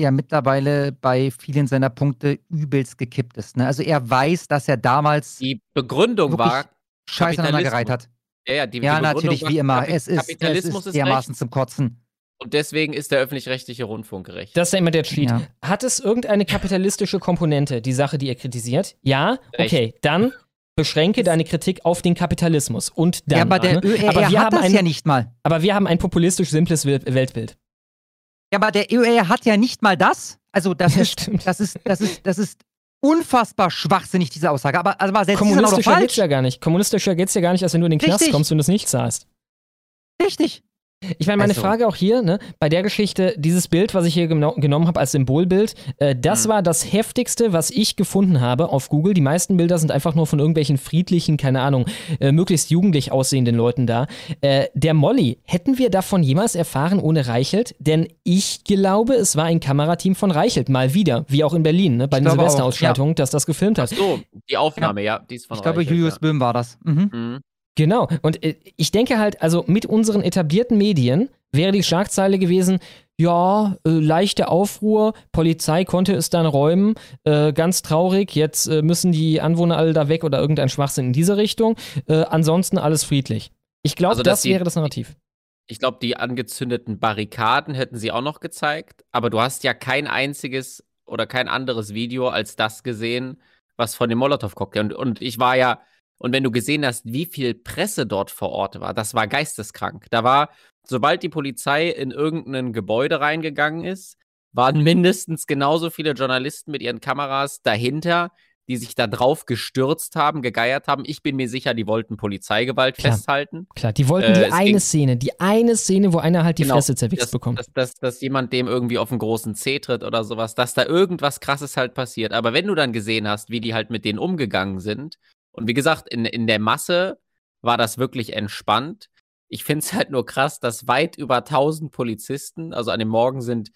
ja mittlerweile bei vielen seiner Punkte übelst gekippt ist. Ne? Also er weiß, dass er damals Die Begründung war. Scheiße aneinandergereiht hat. Ja, ja, die, Ja, die natürlich, war, wie immer. Kapi- Es ist, es Kapitalismus ist dermaßen zum Kotzen. Und deswegen ist der öffentlich-rechtliche Rundfunk gerecht. Das ist ja immer der Cheat. Ja. Hat es irgendeine kapitalistische Komponente, die Sache, die ihr kritisiert? Ja? Recht. Okay, dann beschränke deine Kritik auf den Kapitalismus. Und dann. Ja, aber der ne? ÖR aber wir hat haben das ein, ja nicht mal. Aber wir haben ein populistisch simples Wel- Weltbild. Ja, aber der ÖR hat ja nicht mal das. Also das Ja, ist, stimmt. das ist, das ist, das ist unfassbar schwachsinnig, diese Aussage. Aber also war selbst Kommunistischer geht's ja gar nicht. Kommunistischer geht's ja gar nicht, als wenn du in den Knast Richtig. kommst und das nicht zahlst. Richtig. Ich meine, meine Also. Frage auch hier, ne, bei der Geschichte, dieses Bild, was ich hier geno genommen habe als Symbolbild, äh, das war das heftigste, was ich gefunden habe auf Google. Die meisten Bilder sind einfach nur von irgendwelchen friedlichen, keine Ahnung, äh, möglichst jugendlich aussehenden Leuten da. Äh, der Molly, hätten wir davon jemals erfahren ohne Reichelt? Denn ich glaube, es war ein Kamerateam von Reichelt, mal wieder, wie auch in Berlin, ne, bei den glaube auch, Silvesterausschreitungen, das das gefilmt hat. So, die Aufnahme, ja, die ist von Ich glaube, Reichelt, Julius ja. Böhm war das. Mhm. Mhm. Genau. Und äh, ich denke halt, also mit unseren etablierten Medien wäre die Schlagzeile gewesen, ja, äh, leichte Aufruhr, Polizei konnte es dann räumen, äh, ganz traurig, jetzt äh, müssen die Anwohner alle da weg oder irgendein Schwachsinn in diese Richtung, äh, ansonsten alles friedlich. Ich glaube, Also, das die- wäre das Narrativ. Ich glaube, die angezündeten Barrikaden hätten sie auch noch gezeigt, aber du hast ja kein einziges oder kein anderes Video als das gesehen, was von dem Molotow-Cocktail. Und, und ich war ja, und wenn du gesehen hast, wie viel Presse dort vor Ort war, das war geisteskrank. Da war, sobald die Polizei in irgendein Gebäude reingegangen ist, waren mindestens genauso viele Journalisten mit ihren Kameras dahinter, die sich da drauf gestürzt haben, gegeiert haben. Ich bin mir sicher, die wollten Polizeigewalt Klar. festhalten. Klar, die wollten Äh, die es eine Szene, die eine Szene, wo einer halt die Genau, Fresse zerwichst dass, bekommt. Dass, dass, dass jemand dem irgendwie auf den großen Zeh tritt oder sowas, dass da irgendwas krasses halt passiert. Aber wenn du dann gesehen hast, wie die halt mit denen umgegangen sind, und wie gesagt, in, in der Masse war das wirklich entspannt. Ich finde es halt nur krass, dass weit über 1000 Polizisten, also an dem Morgen sind,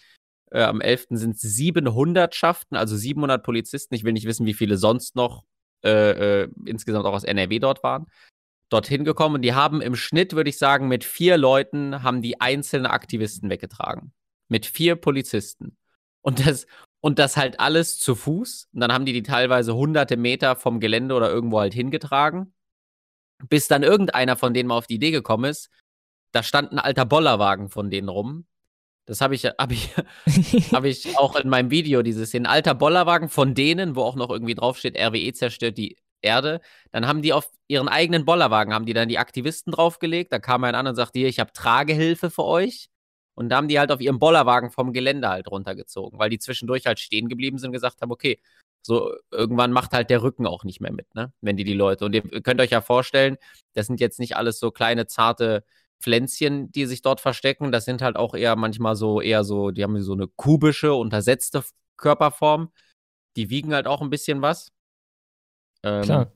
äh, am 11. sind es 700 Schaften, also 700 Polizisten. Ich will nicht wissen, wie viele sonst noch äh, äh, insgesamt auch aus NRW dort waren dorthin gekommen und die haben im Schnitt, würde ich sagen, mit vier Leuten haben die einzelne Aktivisten weggetragen. Mit vier Polizisten. Und das, und das halt alles zu Fuß. Und dann haben die die teilweise hunderte Meter vom Gelände oder irgendwo halt hingetragen. Bis dann irgendeiner von denen mal auf die Idee gekommen ist, da stand ein alter Bollerwagen von denen rum. Das habe ich, hab ich, hab ich auch in meinem Video, dieses ein alter Bollerwagen von denen, wo auch noch irgendwie draufsteht, RWE zerstört die Erde. Dann haben die auf ihren eigenen Bollerwagen, haben die dann die Aktivisten draufgelegt. Da kam einer an und sagte, hier, ich habe Tragehilfe für euch. Und da haben die halt auf ihrem Bollerwagen vom Gelände halt runtergezogen, weil die zwischendurch halt stehen geblieben sind und gesagt haben, okay, so irgendwann macht halt der Rücken auch nicht mehr mit, ne? Wenn die die Leute. Und ihr könnt euch ja vorstellen, das sind jetzt nicht alles so kleine, zarte Pflänzchen, die sich dort verstecken. Das sind halt auch eher manchmal so, eher so, die haben so eine kubische, untersetzte Körperform. Die wiegen halt auch ein bisschen was. Ähm, Klar.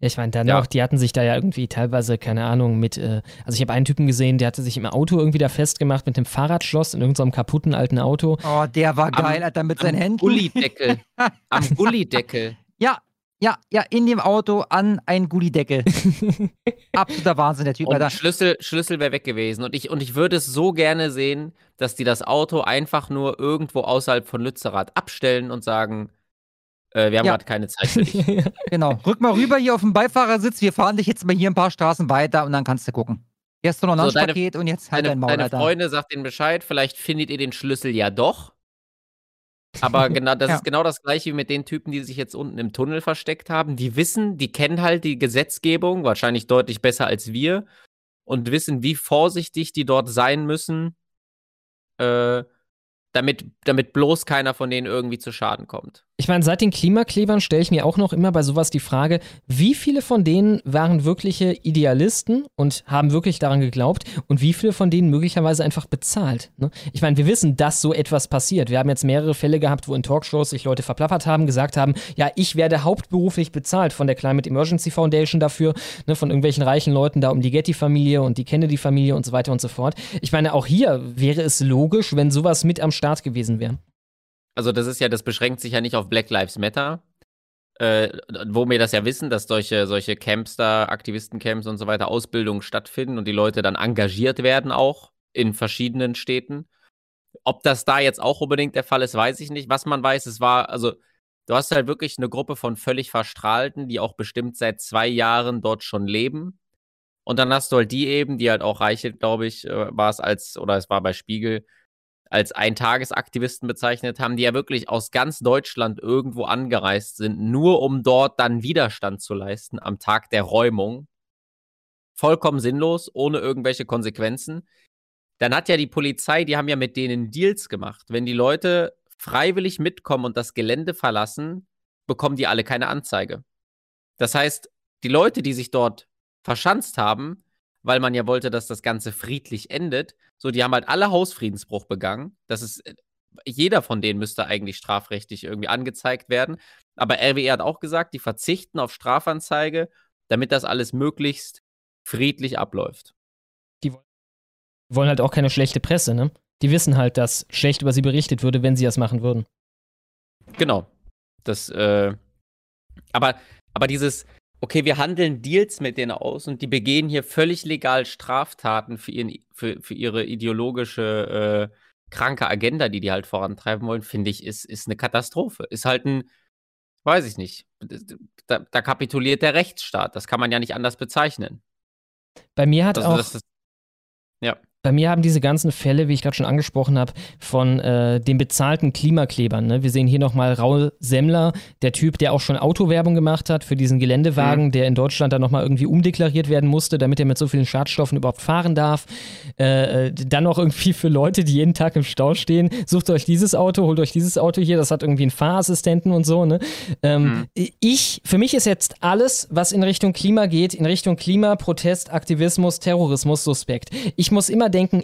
Ja, ich meine, dann Ja. noch, die hatten sich da ja irgendwie teilweise, keine Ahnung, mit, äh, also ich habe einen Typen gesehen, der hatte sich im Auto irgendwie da festgemacht mit dem Fahrradschloss in irgendeinem kaputten alten Auto. Oh, der war Am- geil, Alter, mit seinen am Händen. Gullideckel. Am Gullideckel. Ja, ja, ja, in dem Auto an einen Gullideckel. Absoluter Wahnsinn, der Typ, Und Alter. Schlüssel, Schlüssel wäre weg gewesen. Und ich, und ich würde es so gerne sehen, dass die das Auto einfach nur irgendwo außerhalb von Lützerath abstellen und sagen, äh, wir haben Ja. gerade keine Zeit für dich. Genau. Rück mal rüber hier auf dem Beifahrersitz. Wir fahren dich jetzt mal hier ein paar Straßen weiter und dann kannst du gucken. Du noch ein So, Lunchpaket und jetzt halt deine dein Maul, deine Alter. Freunde sagt ihnen Bescheid, vielleicht findet ihr den Schlüssel ja doch. Aber genau, das Ja. ist genau das gleiche wie mit den Typen, die sich jetzt unten im Tunnel versteckt haben. Die wissen, die kennen halt die Gesetzgebung, wahrscheinlich deutlich besser als wir, und wissen, wie vorsichtig die dort sein müssen, äh, damit, damit bloß keiner von denen irgendwie zu Schaden kommt. Ich meine, seit den Klimaklebern stelle ich mir auch noch immer bei sowas die Frage, wie viele von denen waren wirkliche Idealisten und haben wirklich daran geglaubt und wie viele von denen möglicherweise einfach bezahlt. Ne? Ich meine, wir wissen, dass so etwas passiert. Wir haben jetzt mehrere Fälle gehabt, wo in Talkshows sich Leute verplappert haben, gesagt haben, ja, ich werde hauptberuflich bezahlt von der Climate Emergency Foundation dafür, ne, von irgendwelchen reichen Leuten da um die Getty-Familie und die Kennedy-Familie und so weiter und so fort. Ich meine, auch hier wäre es logisch, wenn sowas mit am Start gewesen wäre. Also das ist ja, das beschränkt sich ja nicht auf Black Lives Matter, äh, wo wir das ja wissen, dass solche, solche Camps da, Aktivistencamps und so weiter, Ausbildungen stattfinden und die Leute dann engagiert werden auch in verschiedenen Städten. Ob das da jetzt auch unbedingt der Fall ist, weiß ich nicht. Was man weiß, es war, also du hast halt wirklich eine Gruppe von völlig Verstrahlten, die auch bestimmt seit zwei Jahren dort schon leben. Und dann hast du halt die eben, die halt auch Reichelt, glaube ich, äh, war es als, oder es war bei Spiegel, als Eintagesaktivisten bezeichnet haben, die ja wirklich aus ganz Deutschland irgendwo angereist sind, nur um dort dann Widerstand zu leisten am Tag der Räumung. Vollkommen sinnlos, ohne irgendwelche Konsequenzen. Dann hat ja die Polizei, die haben ja mit denen Deals gemacht. Wenn die Leute freiwillig mitkommen und das Gelände verlassen, bekommen die alle keine Anzeige. Das heißt, die Leute, die sich dort verschanzt haben, weil man ja wollte, dass das Ganze friedlich endet, so, die haben halt alle Hausfriedensbruch begangen. Das ist, äh, jeder von denen müsste eigentlich strafrechtlich irgendwie angezeigt werden. Aber RWE hat auch gesagt, die verzichten auf Strafanzeige, damit das alles möglichst friedlich abläuft. Die wollen halt auch keine schlechte Presse, ne? Die wissen halt, dass schlecht über sie berichtet würde, wenn sie das machen würden. Genau. Das, äh, aber, aber dieses, okay, wir handeln Deals mit denen aus und die begehen hier völlig legal Straftaten für, ihren, für, für ihre ideologische, äh, kranke Agenda, die die halt vorantreiben wollen, finde ich, ist, ist eine Katastrophe. Ist halt ein, weiß ich nicht, da, da, kapituliert der Rechtsstaat. Das kann man ja nicht anders bezeichnen. Bei mir hat also, auch. Das, das, ja. Bei mir haben diese ganzen Fälle, wie ich gerade schon angesprochen habe, von äh, den bezahlten Klimaklebern. Ne? Wir sehen hier nochmal Raul Semmler, der Typ, der auch schon Autowerbung gemacht hat für diesen Geländewagen, mhm. der in Deutschland dann nochmal irgendwie umdeklariert werden musste, damit er mit so vielen Schadstoffen überhaupt fahren darf. Äh, äh, dann auch irgendwie für Leute, die jeden Tag im Stau stehen, sucht euch dieses Auto, holt euch dieses Auto hier, das hat irgendwie einen Fahrassistenten und so. Ne? Ähm, mhm. Ich, für mich ist jetzt alles, was in Richtung Klima geht, in Richtung Klima, Protest, Aktivismus, Terrorismus suspekt. Ich muss immer denken,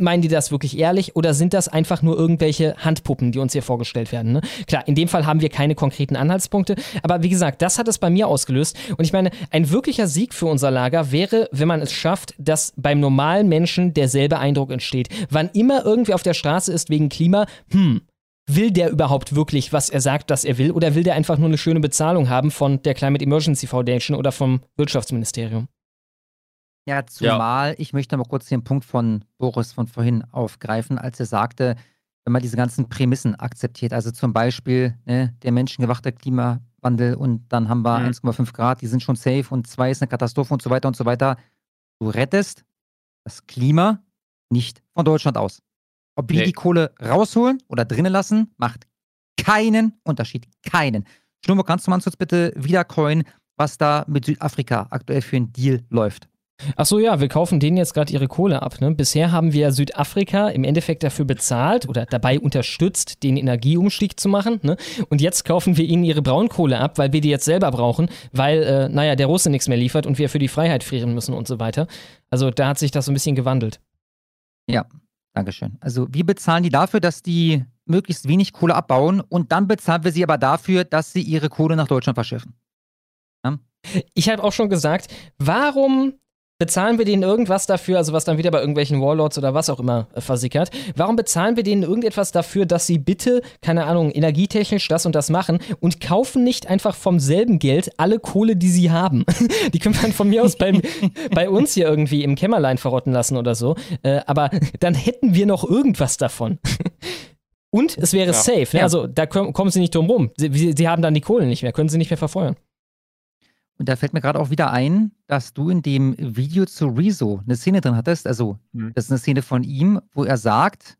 meinen die das wirklich ehrlich oder sind das einfach nur irgendwelche Handpuppen, die uns hier vorgestellt werden? Ne? Klar, in dem Fall haben wir keine konkreten Anhaltspunkte, aber wie gesagt, das hat es bei mir ausgelöst. Und ich meine, ein wirklicher Sieg für unser Lager wäre, wenn man es schafft, dass beim normalen Menschen derselbe Eindruck entsteht. Wann immer irgendwie auf der Straße ist wegen Klima, hm, will der überhaupt wirklich, was er sagt, dass er will, oder will der einfach nur eine schöne Bezahlung haben von der Climate Emergency Foundation oder vom Wirtschaftsministerium? Ja, zumal ja. ich möchte mal kurz den Punkt von Boris von vorhin aufgreifen, als er sagte, wenn man diese ganzen Prämissen akzeptiert, also zum Beispiel ne, der menschengemachte Klimawandel und dann haben wir mhm. 1,5 Grad, die sind schon safe und 2 ist eine Katastrophe und so weiter und so weiter. Du rettest das Klima nicht von Deutschland aus. Ob wir nee. die Kohle rausholen oder drinnen lassen, macht keinen Unterschied. Keinen. Schnurr, kannst du mal uns bitte wiedercoin, was da mit Südafrika aktuell für ein Deal läuft? Ach so, ja, wir kaufen denen jetzt gerade ihre Kohle ab. Ne? Bisher haben wir Südafrika im Endeffekt dafür bezahlt oder dabei unterstützt, den Energieumstieg zu machen. Ne? Und jetzt kaufen wir ihnen ihre Braunkohle ab, weil wir die jetzt selber brauchen, weil, äh, naja, der Russe nichts mehr liefert und wir für die Freiheit frieren müssen und so weiter. Also da hat sich das so ein bisschen gewandelt. Ja, Dankeschön. Also wir bezahlen die dafür, dass die möglichst wenig Kohle abbauen und dann bezahlen wir sie aber dafür, dass sie ihre Kohle nach Deutschland verschiffen. Ja? Ich habe auch schon gesagt, warum bezahlen wir denen irgendwas dafür, also was dann wieder bei irgendwelchen Warlords oder was auch immer äh, versickert? Warum bezahlen wir denen irgendetwas dafür, dass sie bitte, keine Ahnung, energietechnisch das und das machen und kaufen nicht einfach vom selben Geld alle Kohle, die sie haben? die können wir von mir aus beim, bei uns hier irgendwie im Kämmerlein verrotten lassen oder so. Äh, aber dann hätten wir noch irgendwas davon. Und es wäre ja. safe. Ne? Also da kommen sie nicht drum rum. Sie, sie, haben dann die Kohle nicht mehr, können sie nicht mehr verfeuern. Und da fällt mir gerade auch wieder ein, dass du in dem Video zu Rezo eine Szene drin hattest. Also, mhm. das ist eine Szene von ihm, wo er sagt,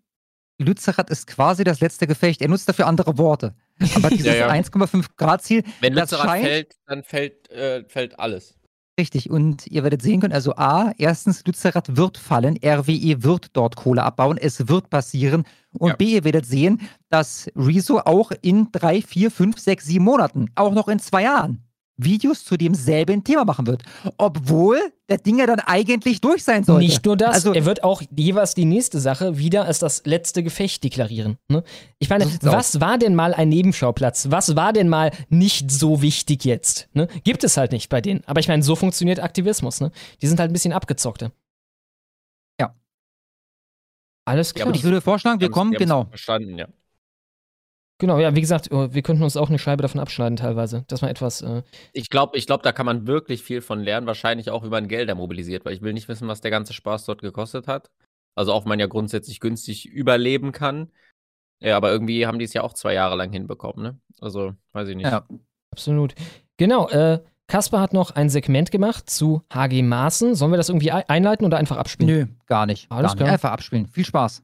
Lützerath ist quasi das letzte Gefecht. Er nutzt dafür andere Worte. Aber dieses ja, ja. 1,5 Grad Ziel. Wenn Lützerath scheint, fällt, dann fällt, äh, fällt alles. Richtig, und ihr werdet sehen können, also A, erstens, Lützerath wird fallen, RWE wird dort Kohle abbauen, es wird passieren. Und ja. B, ihr werdet sehen, dass Rezo auch in drei, vier, fünf, sechs, sieben Monaten, auch noch in zwei Jahren, Videos zu demselben Thema machen wird. Obwohl der Ding ja dann eigentlich durch sein sollte. Nicht nur das, also, er wird auch jeweils die nächste Sache wieder als das letzte Gefecht deklarieren. Ne? Ich meine, was aus. war denn mal ein Nebenschauplatz? Was war denn mal nicht so wichtig jetzt? Ne? Gibt es halt nicht bei denen. Aber ich meine, so funktioniert Aktivismus. Ne? Die sind halt ein bisschen abgezockte. Ja. Alles klar. Ja, und ich würde vorschlagen, wir kommen, genau. Verstanden, ja. Genau, ja, wie gesagt, oh, wir könnten uns auch eine Scheibe davon abschneiden teilweise, dass man etwas. Äh ich glaube, ich glaub, da kann man wirklich viel von lernen, wahrscheinlich auch über ein Gelder mobilisiert, weil ich will nicht wissen, was der ganze Spaß dort gekostet hat. Also auch man ja grundsätzlich günstig überleben kann. Ja, aber irgendwie haben die es ja auch zwei Jahre lang hinbekommen, ne? Also, weiß ich nicht. Ja, absolut. Genau, äh, Kasper hat noch ein Segment gemacht zu HG Maaßen. Sollen wir das irgendwie einleiten oder einfach abspielen? Nö, gar nicht. Alles gar nicht. Klar. Einfach abspielen. Viel Spaß.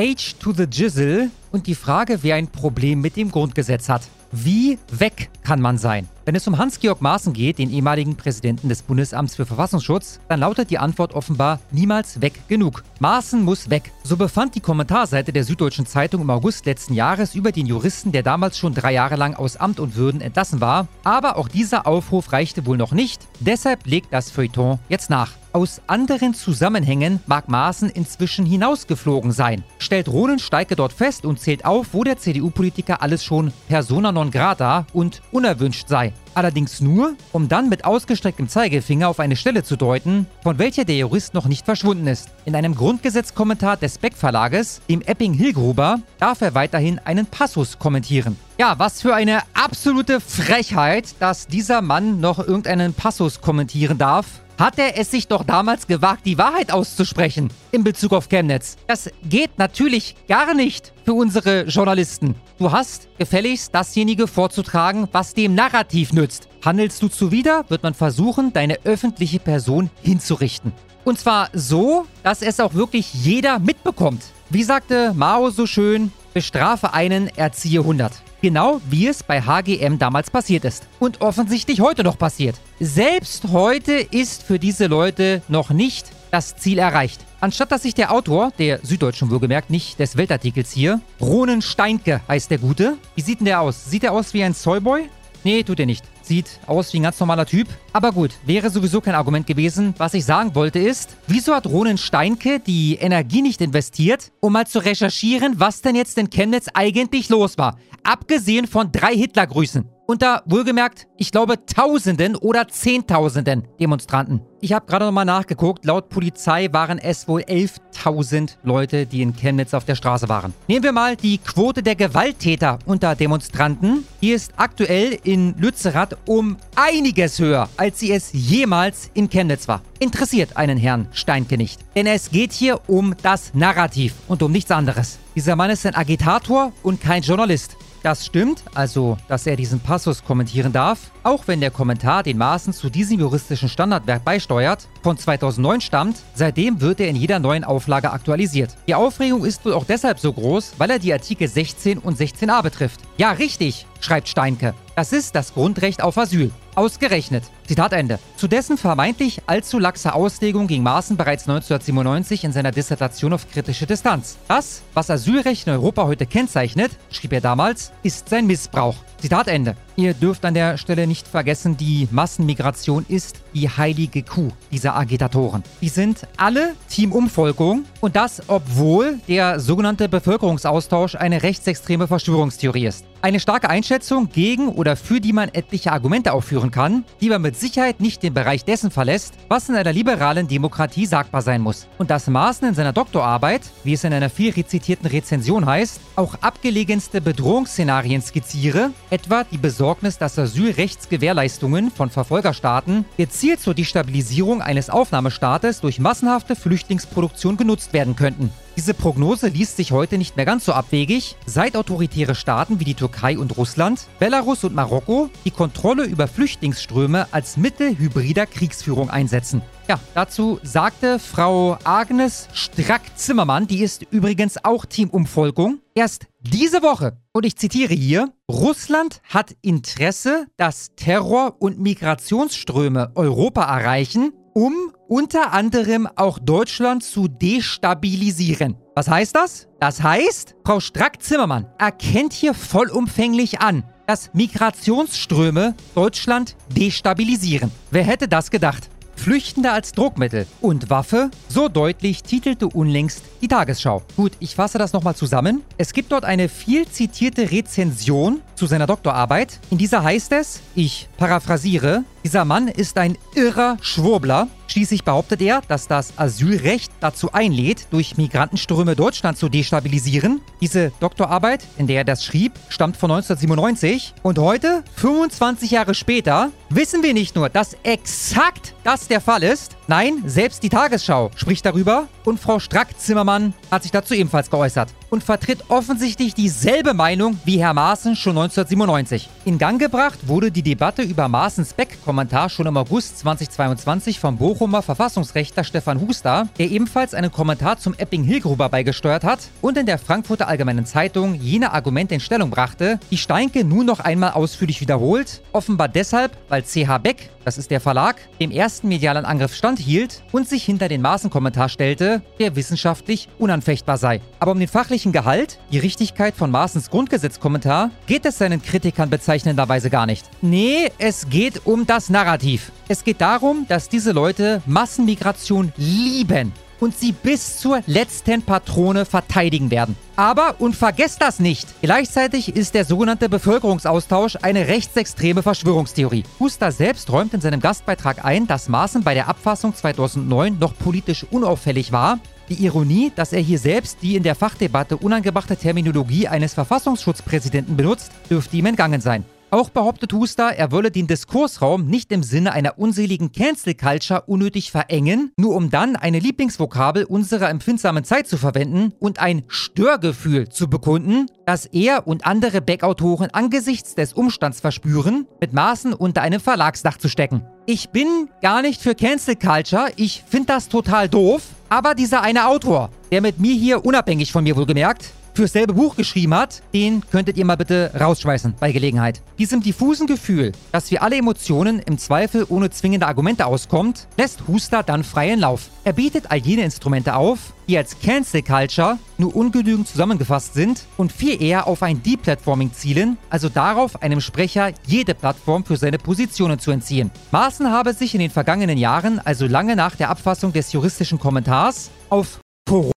H to the Jizzle und die Frage, wer ein Problem mit dem Grundgesetz hat. Wie weg kann man sein? Wenn es um Hans-Georg Maaßen geht, den ehemaligen Präsidenten des Bundesamts für Verfassungsschutz, dann lautet die Antwort offenbar niemals weg genug. Maaßen muss weg. So befand die Kommentarseite der Süddeutschen Zeitung im August letzten Jahres über den Juristen, der damals schon drei Jahre lang aus Amt und Würden entlassen war. Aber auch dieser Aufruf reichte wohl noch nicht. Deshalb legt das Feuilleton jetzt nach. Aus anderen Zusammenhängen mag Maaßen inzwischen hinausgeflogen sein, stellt Ronen Steike dort fest und zählt auf, wo der CDU-Politiker alles schon persona non grata und unerwünscht sei. Allerdings nur, um dann mit ausgestrecktem Zeigefinger auf eine Stelle zu deuten, von welcher der Jurist noch nicht verschwunden ist. In einem Grundgesetzkommentar des Beck Verlages, dem Epping Hillgruber, darf er weiterhin einen Passus kommentieren. Ja, was für eine absolute Frechheit, dass dieser Mann noch irgendeinen Passus kommentieren darf hat er es sich doch damals gewagt, die Wahrheit auszusprechen in Bezug auf Chemnitz. Das geht natürlich gar nicht für unsere Journalisten. Du hast gefälligst dasjenige vorzutragen, was dem Narrativ nützt. Handelst du zuwider, wird man versuchen, deine öffentliche Person hinzurichten. Und zwar so, dass es auch wirklich jeder mitbekommt. Wie sagte Mao so schön, bestrafe einen, erziehe 100. Genau wie es bei HGM damals passiert ist. Und offensichtlich heute noch passiert. Selbst heute ist für diese Leute noch nicht das Ziel erreicht. Anstatt dass sich der Autor, der Süddeutschen wohlgemerkt, nicht des Weltartikels hier, Ronen Steinke heißt der Gute. Wie sieht denn der aus? Sieht er aus wie ein Soyboy? Nee, tut er nicht. Sieht aus wie ein ganz normaler Typ. Aber gut, wäre sowieso kein Argument gewesen. Was ich sagen wollte ist, wieso hat Ronen Steinke die Energie nicht investiert, um mal zu recherchieren, was denn jetzt in Chemnitz eigentlich los war? Abgesehen von drei Hitlergrüßen unter wohlgemerkt, ich glaube, Tausenden oder Zehntausenden Demonstranten. Ich habe gerade nochmal nachgeguckt. Laut Polizei waren es wohl 11.000 Leute, die in Chemnitz auf der Straße waren. Nehmen wir mal die Quote der Gewalttäter unter Demonstranten. Die ist aktuell in Lützerath um einiges höher, als sie es jemals in Chemnitz war. Interessiert einen Herrn Steinke nicht. Denn es geht hier um das Narrativ und um nichts anderes. Dieser Mann ist ein Agitator und kein Journalist. Das stimmt, also, dass er diesen Passus kommentieren darf, auch wenn der Kommentar den Maßen zu diesem juristischen Standardwerk beisteuert, von 2009 stammt, seitdem wird er in jeder neuen Auflage aktualisiert. Die Aufregung ist wohl auch deshalb so groß, weil er die Artikel 16 und 16a betrifft. Ja, richtig, schreibt Steinke. Das ist das Grundrecht auf Asyl. Ausgerechnet. Zitat Ende. Zu dessen vermeintlich allzu laxer Auslegung ging Maaßen bereits 1997 in seiner Dissertation auf kritische Distanz. Das, was Asylrecht in Europa heute kennzeichnet, schrieb er damals, ist sein Missbrauch. Zitat Ende. Ihr dürft an der Stelle nicht vergessen, die Massenmigration ist die heilige Kuh dieser Agitatoren. Die sind alle Team Umvolkung und das, obwohl der sogenannte Bevölkerungsaustausch eine rechtsextreme Verschwörungstheorie ist. Eine starke Einschätzung, gegen oder für die man etliche Argumente aufführen kann, die man mit Sicherheit nicht den Bereich dessen verlässt, was in einer liberalen Demokratie sagbar sein muss. Und dass Maaßen in seiner Doktorarbeit, wie es in einer viel rezitierten Rezension heißt, auch abgelegenste Bedrohungsszenarien skizziere, etwa die Besorgnis, dass Asylrechtsgewährleistungen von Verfolgerstaaten gezielt zur Destabilisierung eines Aufnahmestaates durch massenhafte Flüchtlingsproduktion genutzt werden könnten. Diese Prognose liest sich heute nicht mehr ganz so abwegig, seit autoritäre Staaten wie die Türkei und Russland, Belarus und Marokko die Kontrolle über Flüchtlingsströme als Mittel hybrider Kriegsführung einsetzen. Ja, dazu sagte Frau Agnes Strack-Zimmermann, die ist übrigens auch Teamumvolkung, erst diese Woche, und ich zitiere hier, Russland hat Interesse, dass Terror- und Migrationsströme Europa erreichen, um unter anderem auch Deutschland zu destabilisieren. Was heißt das? Das heißt, Frau Strack-Zimmermann erkennt hier vollumfänglich an, dass Migrationsströme Deutschland destabilisieren. Wer hätte das gedacht? Flüchtende als Druckmittel und Waffe, so deutlich titelte unlängst die Tagesschau. Gut, ich fasse das nochmal zusammen. Es gibt dort eine viel zitierte Rezension zu seiner Doktorarbeit. In dieser heißt es, ich paraphrasiere, dieser Mann ist ein irrer Schwurbler. Schließlich behauptet er, dass das Asylrecht dazu einlädt, durch Migrantenströme Deutschland zu destabilisieren. Diese Doktorarbeit, in der er das schrieb, stammt von 1997. Und heute, 25 Jahre später, wissen wir nicht nur, dass exakt das der Fall ist, Nein, selbst die Tagesschau spricht darüber und Frau Strack-Zimmermann hat sich dazu ebenfalls geäußert und vertritt offensichtlich dieselbe Meinung wie Herr Maaßen schon 1997. In Gang gebracht wurde die Debatte über Maaßens Beck-Kommentar schon im August 2022 vom Bochumer Verfassungsrechtler Stefan Huster, der ebenfalls einen Kommentar zum Epping-Hillgruber beigesteuert hat und in der Frankfurter Allgemeinen Zeitung jene Argumente in Stellung brachte, die Steinke nun noch einmal ausführlich wiederholt, offenbar deshalb, weil CH Beck, das ist der Verlag, dem ersten medialen Angriff standhielt und sich hinter den Maaßen-Kommentar stellte, der wissenschaftlich unanfechtbar sei. Aber um den fachlichen Gehalt, die Richtigkeit von Maaßens Grundgesetzkommentar, geht es seinen Kritikern bezeichnenderweise gar nicht. Nee, es geht um das Narrativ. Es geht darum, dass diese Leute Massenmigration lieben und sie bis zur letzten Patrone verteidigen werden. Aber, und vergesst das nicht, gleichzeitig ist der sogenannte Bevölkerungsaustausch eine rechtsextreme Verschwörungstheorie. Huster selbst räumt in seinem Gastbeitrag ein, dass Maaßen bei der Abfassung 2009 noch politisch unauffällig war. Die Ironie, dass er hier selbst die in der Fachdebatte unangebrachte Terminologie eines Verfassungsschutzpräsidenten benutzt, dürfte ihm entgangen sein. Auch behauptet Huster, er wolle den Diskursraum nicht im Sinne einer unseligen Cancel Culture unnötig verengen, nur um dann eine Lieblingsvokabel unserer empfindsamen Zeit zu verwenden und ein Störgefühl zu bekunden, das er und andere Backautoren angesichts des Umstands verspüren, mit Maßen unter einem Verlagsdach zu stecken. Ich bin gar nicht für Cancel Culture, ich finde das total doof, aber dieser eine Autor, der mit mir hier unabhängig von mir wohlgemerkt fürs selbe Buch geschrieben hat, den könntet ihr mal bitte rausschmeißen bei Gelegenheit. Diesem diffusen Gefühl, dass wir alle Emotionen im Zweifel ohne zwingende Argumente auskommt, lässt Huster dann freien Lauf. Er bietet all jene Instrumente auf, die als Cancel Culture nur ungenügend zusammengefasst sind und viel eher auf ein Deplatforming zielen, also darauf, einem Sprecher jede Plattform für seine Positionen zu entziehen. Maaßen habe sich in den vergangenen Jahren, also lange nach der Abfassung des juristischen Kommentars, auf Corona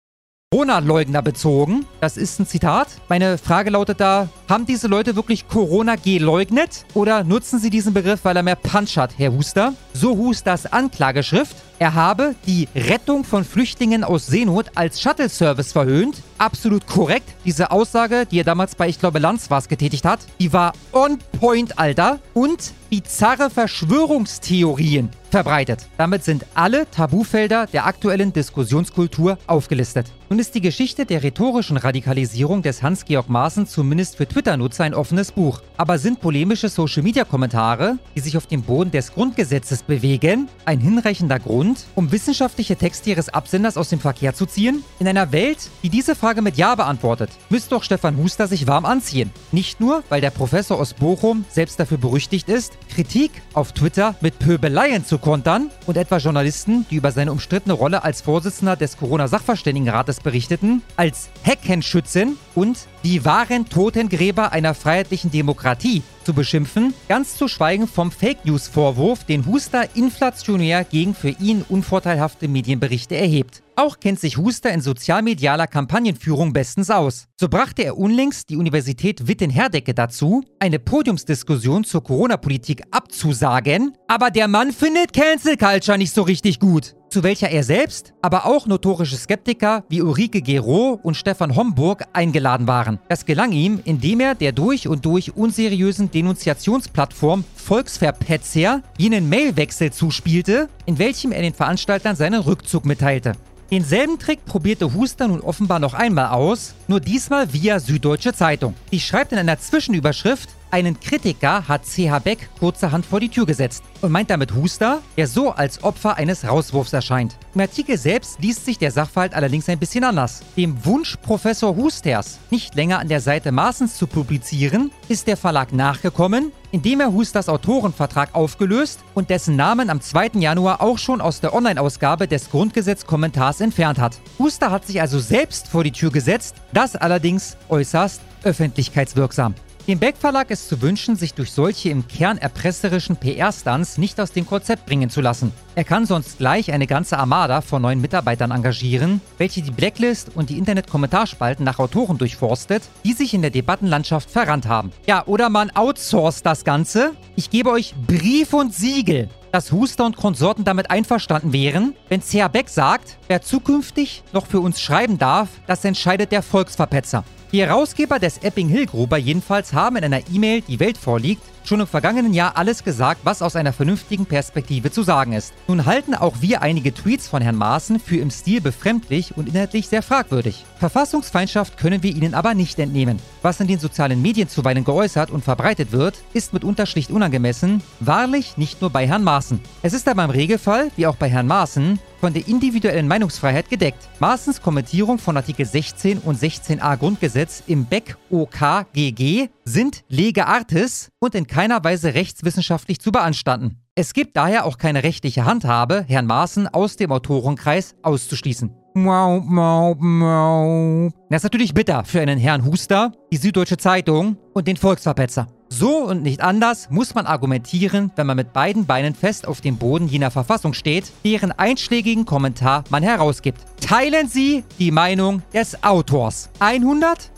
Corona-Leugner bezogen. Das ist ein Zitat. Meine Frage lautet da, haben diese Leute wirklich Corona geleugnet? Oder nutzen sie diesen Begriff, weil er mehr Punch hat, Herr Huster? So Husters Anklageschrift. Er habe die Rettung von Flüchtlingen aus Seenot als Shuttle-Service verhöhnt. Absolut korrekt. Diese Aussage, die er damals bei, ich glaube, Lanz war getätigt hat, die war on point, Alter. Und bizarre Verschwörungstheorien verbreitet. Damit sind alle Tabufelder der aktuellen Diskussionskultur aufgelistet. Nun ist die Geschichte der rhetorischen Radikalisierung des Hans-Georg Maaßen zumindest für Twitter-Nutzer ein offenes Buch. Aber sind polemische Social-Media-Kommentare, die sich auf dem Boden des Grundgesetzes bewegen, ein hinreichender Grund, um wissenschaftliche Texte ihres Absenders aus dem Verkehr zu ziehen? In einer Welt, die diese Frage mit Ja beantwortet, müsste doch Stefan Huster sich warm anziehen. Nicht nur, weil der Professor aus Bochum selbst dafür berüchtigt ist, Kritik auf Twitter mit Pöbeleien zu kontern und etwa Journalisten, die über seine umstrittene Rolle als Vorsitzender des Corona-Sachverständigenrates berichteten, als Heckenschützen und die wahren Totengräber einer freiheitlichen Demokratie zu beschimpfen, ganz zu schweigen vom Fake News-Vorwurf, den Huster inflationär gegen für ihn unvorteilhafte Medienberichte erhebt. Auch kennt sich Huster in sozialmedialer Kampagnenführung bestens aus. So brachte er unlängst die Universität Witten-Herdecke dazu, eine Podiumsdiskussion zur Corona-Politik abzusagen, aber der Mann findet Cancel Culture nicht so richtig gut zu welcher er selbst, aber auch notorische Skeptiker wie Ulrike Gero und Stefan Homburg eingeladen waren. Das gelang ihm, indem er der durch und durch unseriösen Denunziationsplattform Volksverpetzer jenen Mailwechsel zuspielte, in welchem er den Veranstaltern seinen Rückzug mitteilte. Denselben Trick probierte Huster nun offenbar noch einmal aus, nur diesmal via Süddeutsche Zeitung. Die schreibt in einer Zwischenüberschrift, einen Kritiker hat CH Beck kurzerhand vor die Tür gesetzt und meint damit Huster, der so als Opfer eines Rauswurfs erscheint. Im Artikel selbst liest sich der Sachverhalt allerdings ein bisschen anders. Dem Wunsch Professor Husters, nicht länger an der Seite Maaßens zu publizieren, ist der Verlag nachgekommen, indem er Husters Autorenvertrag aufgelöst und dessen Namen am 2. Januar auch schon aus der Online-Ausgabe des Grundgesetzkommentars entfernt hat. Huster hat sich also selbst vor die Tür gesetzt, das allerdings äußerst öffentlichkeitswirksam. Dem Beck Verlag ist zu wünschen, sich durch solche im Kern erpresserischen PR-Stunts nicht aus dem Konzept bringen zu lassen. Er kann sonst gleich eine ganze Armada von neuen Mitarbeitern engagieren, welche die Blacklist und die Internet-Kommentarspalten nach Autoren durchforstet, die sich in der Debattenlandschaft verrannt haben. Ja, oder man outsourced das Ganze. Ich gebe euch Brief und Siegel dass Huster und Konsorten damit einverstanden wären, wenn C.H. Beck sagt, wer zukünftig noch für uns schreiben darf, das entscheidet der Volksverpetzer. Die Herausgeber des Epping Hill Gruber jedenfalls haben in einer E-Mail, die Welt vorliegt, schon im vergangenen Jahr alles gesagt, was aus einer vernünftigen Perspektive zu sagen ist. Nun halten auch wir einige Tweets von Herrn Maaßen für im Stil befremdlich und inhaltlich sehr fragwürdig. Verfassungsfeindschaft können wir ihnen aber nicht entnehmen. Was in den sozialen Medien zuweilen geäußert und verbreitet wird, ist mitunter schlicht unangemessen, wahrlich nicht nur bei Herrn Maaßen. Es ist aber im Regelfall, wie auch bei Herrn Maaßen, von der individuellen Meinungsfreiheit gedeckt. Maaßens Kommentierung von Artikel 16 und 16a Grundgesetz im BEC OKGG sind lege artis und in keiner Weise rechtswissenschaftlich zu beanstanden. Es gibt daher auch keine rechtliche Handhabe, Herrn Maaßen aus dem Autorenkreis auszuschließen. Mau, mau, mau. Das ist natürlich bitter für einen Herrn Huster, die Süddeutsche Zeitung und den Volksverpetzer. So und nicht anders muss man argumentieren, wenn man mit beiden Beinen fest auf dem Boden jener Verfassung steht, deren einschlägigen Kommentar man herausgibt. Teilen Sie die Meinung des Autors.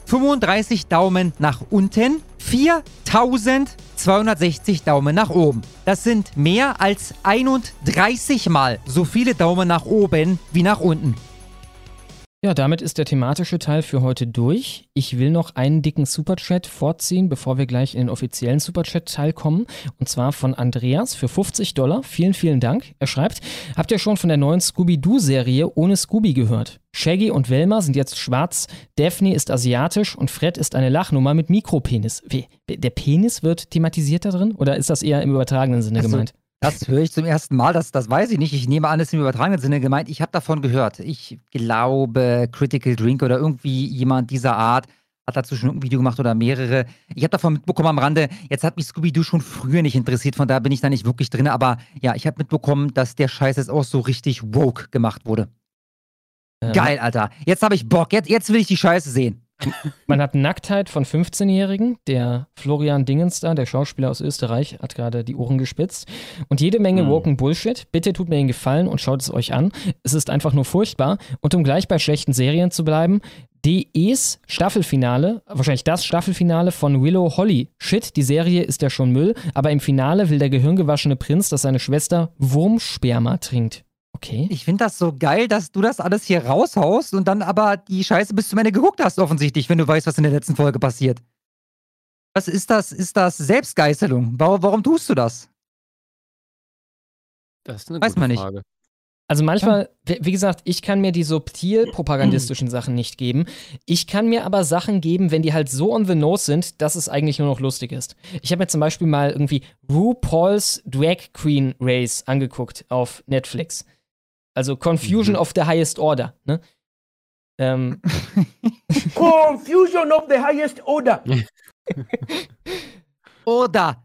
135 Daumen nach unten, 4260 Daumen nach oben. Das sind mehr als 31 Mal so viele Daumen nach oben wie nach unten. Ja, damit ist der thematische Teil für heute durch. Ich will noch einen dicken Superchat vorziehen, bevor wir gleich in den offiziellen Superchat-Teil kommen. Und zwar von Andreas für 50 Dollar. Vielen, vielen Dank. Er schreibt, habt ihr schon von der neuen Scooby-Doo-Serie ohne Scooby gehört? Shaggy und Velma sind jetzt schwarz, Daphne ist asiatisch und Fred ist eine Lachnummer mit Mikropenis. Wie, der Penis wird thematisiert da drin? Oder ist das eher im übertragenen Sinne Also, gemeint? Das höre ich zum ersten Mal, das, das weiß ich nicht. Ich nehme an, es ist im übertragenen Sinne gemeint. Ich habe davon gehört. Ich glaube, Critical Drink oder irgendwie jemand dieser Art hat dazu schon ein Video gemacht oder mehrere. Ich habe davon mitbekommen am Rande, jetzt hat mich Scooby-Doo schon früher nicht interessiert, von daher bin ich da nicht wirklich drin. Aber ja, ich habe mitbekommen, dass der Scheiß jetzt auch so richtig woke gemacht wurde. Ähm, Geil, Alter. Jetzt habe ich Bock. Jetzt, jetzt will ich die Scheiße sehen. Man hat Nacktheit von 15-Jährigen. Der Florian Dingens da, der Schauspieler aus Österreich, hat gerade die Ohren gespitzt. Und jede Menge Hm. woken Bullshit. Bitte tut mir den Gefallen und schaut es euch an. Es ist einfach nur furchtbar. Und um gleich bei schlechten Serien zu bleiben, DEs Staffelfinale, wahrscheinlich das Staffelfinale von Willow Holly. Shit, die Serie ist ja schon Müll, aber im Finale will der gehirngewaschene Prinz, dass seine Schwester Wurmsperma trinkt. Okay. Ich finde das so geil, dass du das alles hier raushaust und dann aber die Scheiße bis zum Ende geguckt hast, offensichtlich, wenn du weißt, was in der letzten Folge passiert. Was ist das? Ist das Selbstgeißelung? Warum, warum tust du das? Das ist eine Weiß gute man nicht. Frage. Also manchmal, wie wie gesagt, ich kann mir die subtil propagandistischen Sachen nicht geben. Ich kann mir aber Sachen geben, wenn die halt so on the nose sind, dass es eigentlich nur noch lustig ist. Ich habe mir zum Beispiel mal irgendwie RuPaul's Drag Queen Race angeguckt auf Netflix. Also Confusion of the Highest Order, ne? Ähm, Confusion of the highest order. Oder.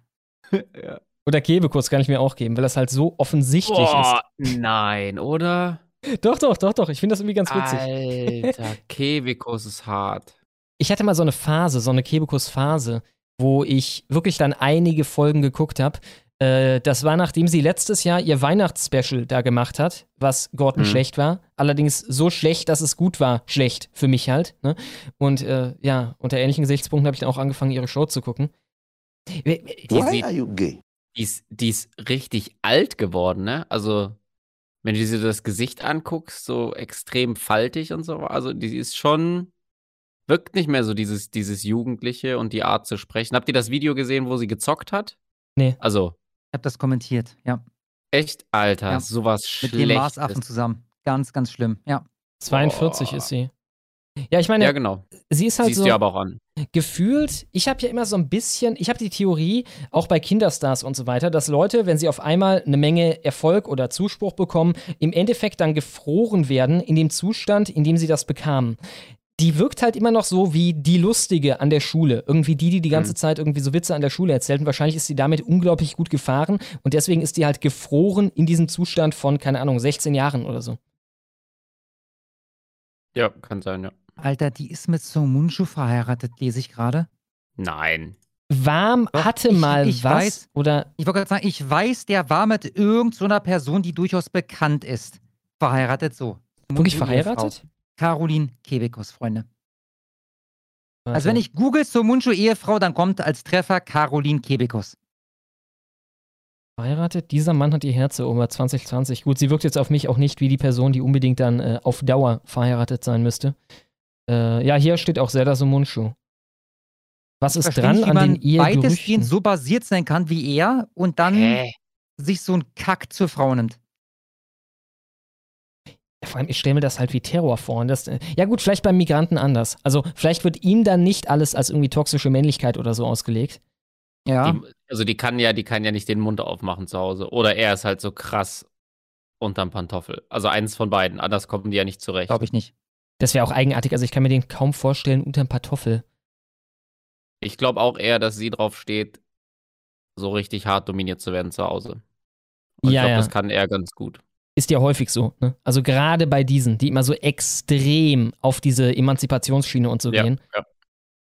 oder Kebekus kann ich mir auch geben, weil das halt so offensichtlich Boah, nein, oder? ist. Doch, doch, doch, doch. Ich finde das irgendwie ganz witzig. Alter, Kebekus ist hart. ich hatte mal so eine Phase, so eine Kebekus-Phase, wo ich wirklich dann einige Folgen geguckt habe. Äh, das war, nachdem sie letztes Jahr ihr Weihnachtsspecial da gemacht hat, was Gordon Mhm. schlecht war. Allerdings so schlecht, dass es gut war, schlecht für mich halt. Ne? Und äh, ja, unter ähnlichen Gesichtspunkten habe ich dann auch angefangen, ihre Show zu gucken. Die, Why are you gay? die, ist, die ist richtig alt geworden, ne? Also, wenn du dir so das Gesicht anguckst, so extrem faltig und so. Also, die ist schon. Wirkt nicht mehr so dieses, dieses Jugendliche und die Art zu sprechen. Habt ihr das Video gesehen, wo sie gezockt hat? Nee. Also, Ich habe das kommentiert, ja. echt, Alter, Ja. sowas Mit Schlechtes. dem Marsaffen zusammen. Ganz, ganz schlimm, ja. 42 ist sie. Ja, ich meine, Ja, genau. sie ist halt Siehst so. du aber auch an. gefühlt, ich habe ja immer so ein bisschen, ich habe die Theorie, auch bei Kinderstars und so weiter, dass Leute, wenn sie auf einmal eine Menge Erfolg oder Zuspruch bekommen, im Endeffekt dann gefroren werden in dem Zustand, in dem sie das bekamen. Die wirkt halt immer noch so wie die Lustige an der Schule. Irgendwie die, die die ganze Zeit irgendwie so Witze an der Schule erzählt. Und wahrscheinlich ist sie damit unglaublich gut gefahren. Und deswegen ist die halt gefroren in diesem Zustand von, keine Ahnung, 16 Jahren oder so. Ja, kann sein, ja. Alter, die ist mit So Munchu verheiratet, lese ich gerade. Nein. Warm hatte ich- mal ich was weiß- oder Ich wollte gerade sagen, ich weiß, der war mit irgendeiner so einer Person, die durchaus bekannt ist, verheiratet so. Wirklich verheiratet? Ehefrau. Caroline Kebekus, Freunde. Also Warte. wenn ich google zur Munchu Ehefrau, dann kommt als Treffer Caroline Kebekus. Verheiratet? Dieser Mann hat ihr Herz erobert 2020. Gut, sie wirkt jetzt auf mich auch nicht wie die Person, die unbedingt dann äh, auf Dauer verheiratet sein müsste. Äh, ja, hier steht auch Zelda Sumunchu. Was ist dran nicht, an man den weitestgehend Ehegerüchten? so basiert sein kann wie er und dann Hä? sich so einen Kack zur Frau nimmt. Vor allem, ich stelle mir das halt wie Terror vor. Und das, äh, ja gut, vielleicht beim Migranten anders. Also vielleicht wird ihm dann nicht alles als irgendwie toxische Männlichkeit oder so ausgelegt. Ja. Die, also die kann ja, die kann ja nicht den Mund aufmachen zu Hause. Oder er ist halt so krass unterm Pantoffel. Also eins von beiden. Anders kommen die ja nicht zurecht. Glaube ich nicht. Das wäre auch eigenartig. Also ich kann mir den kaum vorstellen unterm Pantoffel. Ich glaube auch eher, dass sie drauf steht, so richtig hart dominiert zu werden zu Hause. Und ich Ja, glaube, ja. das kann er ganz gut. Ist ja häufig so. Ne? Also gerade bei diesen, die immer so extrem auf diese Emanzipationsschiene und so Ja, gehen, ja.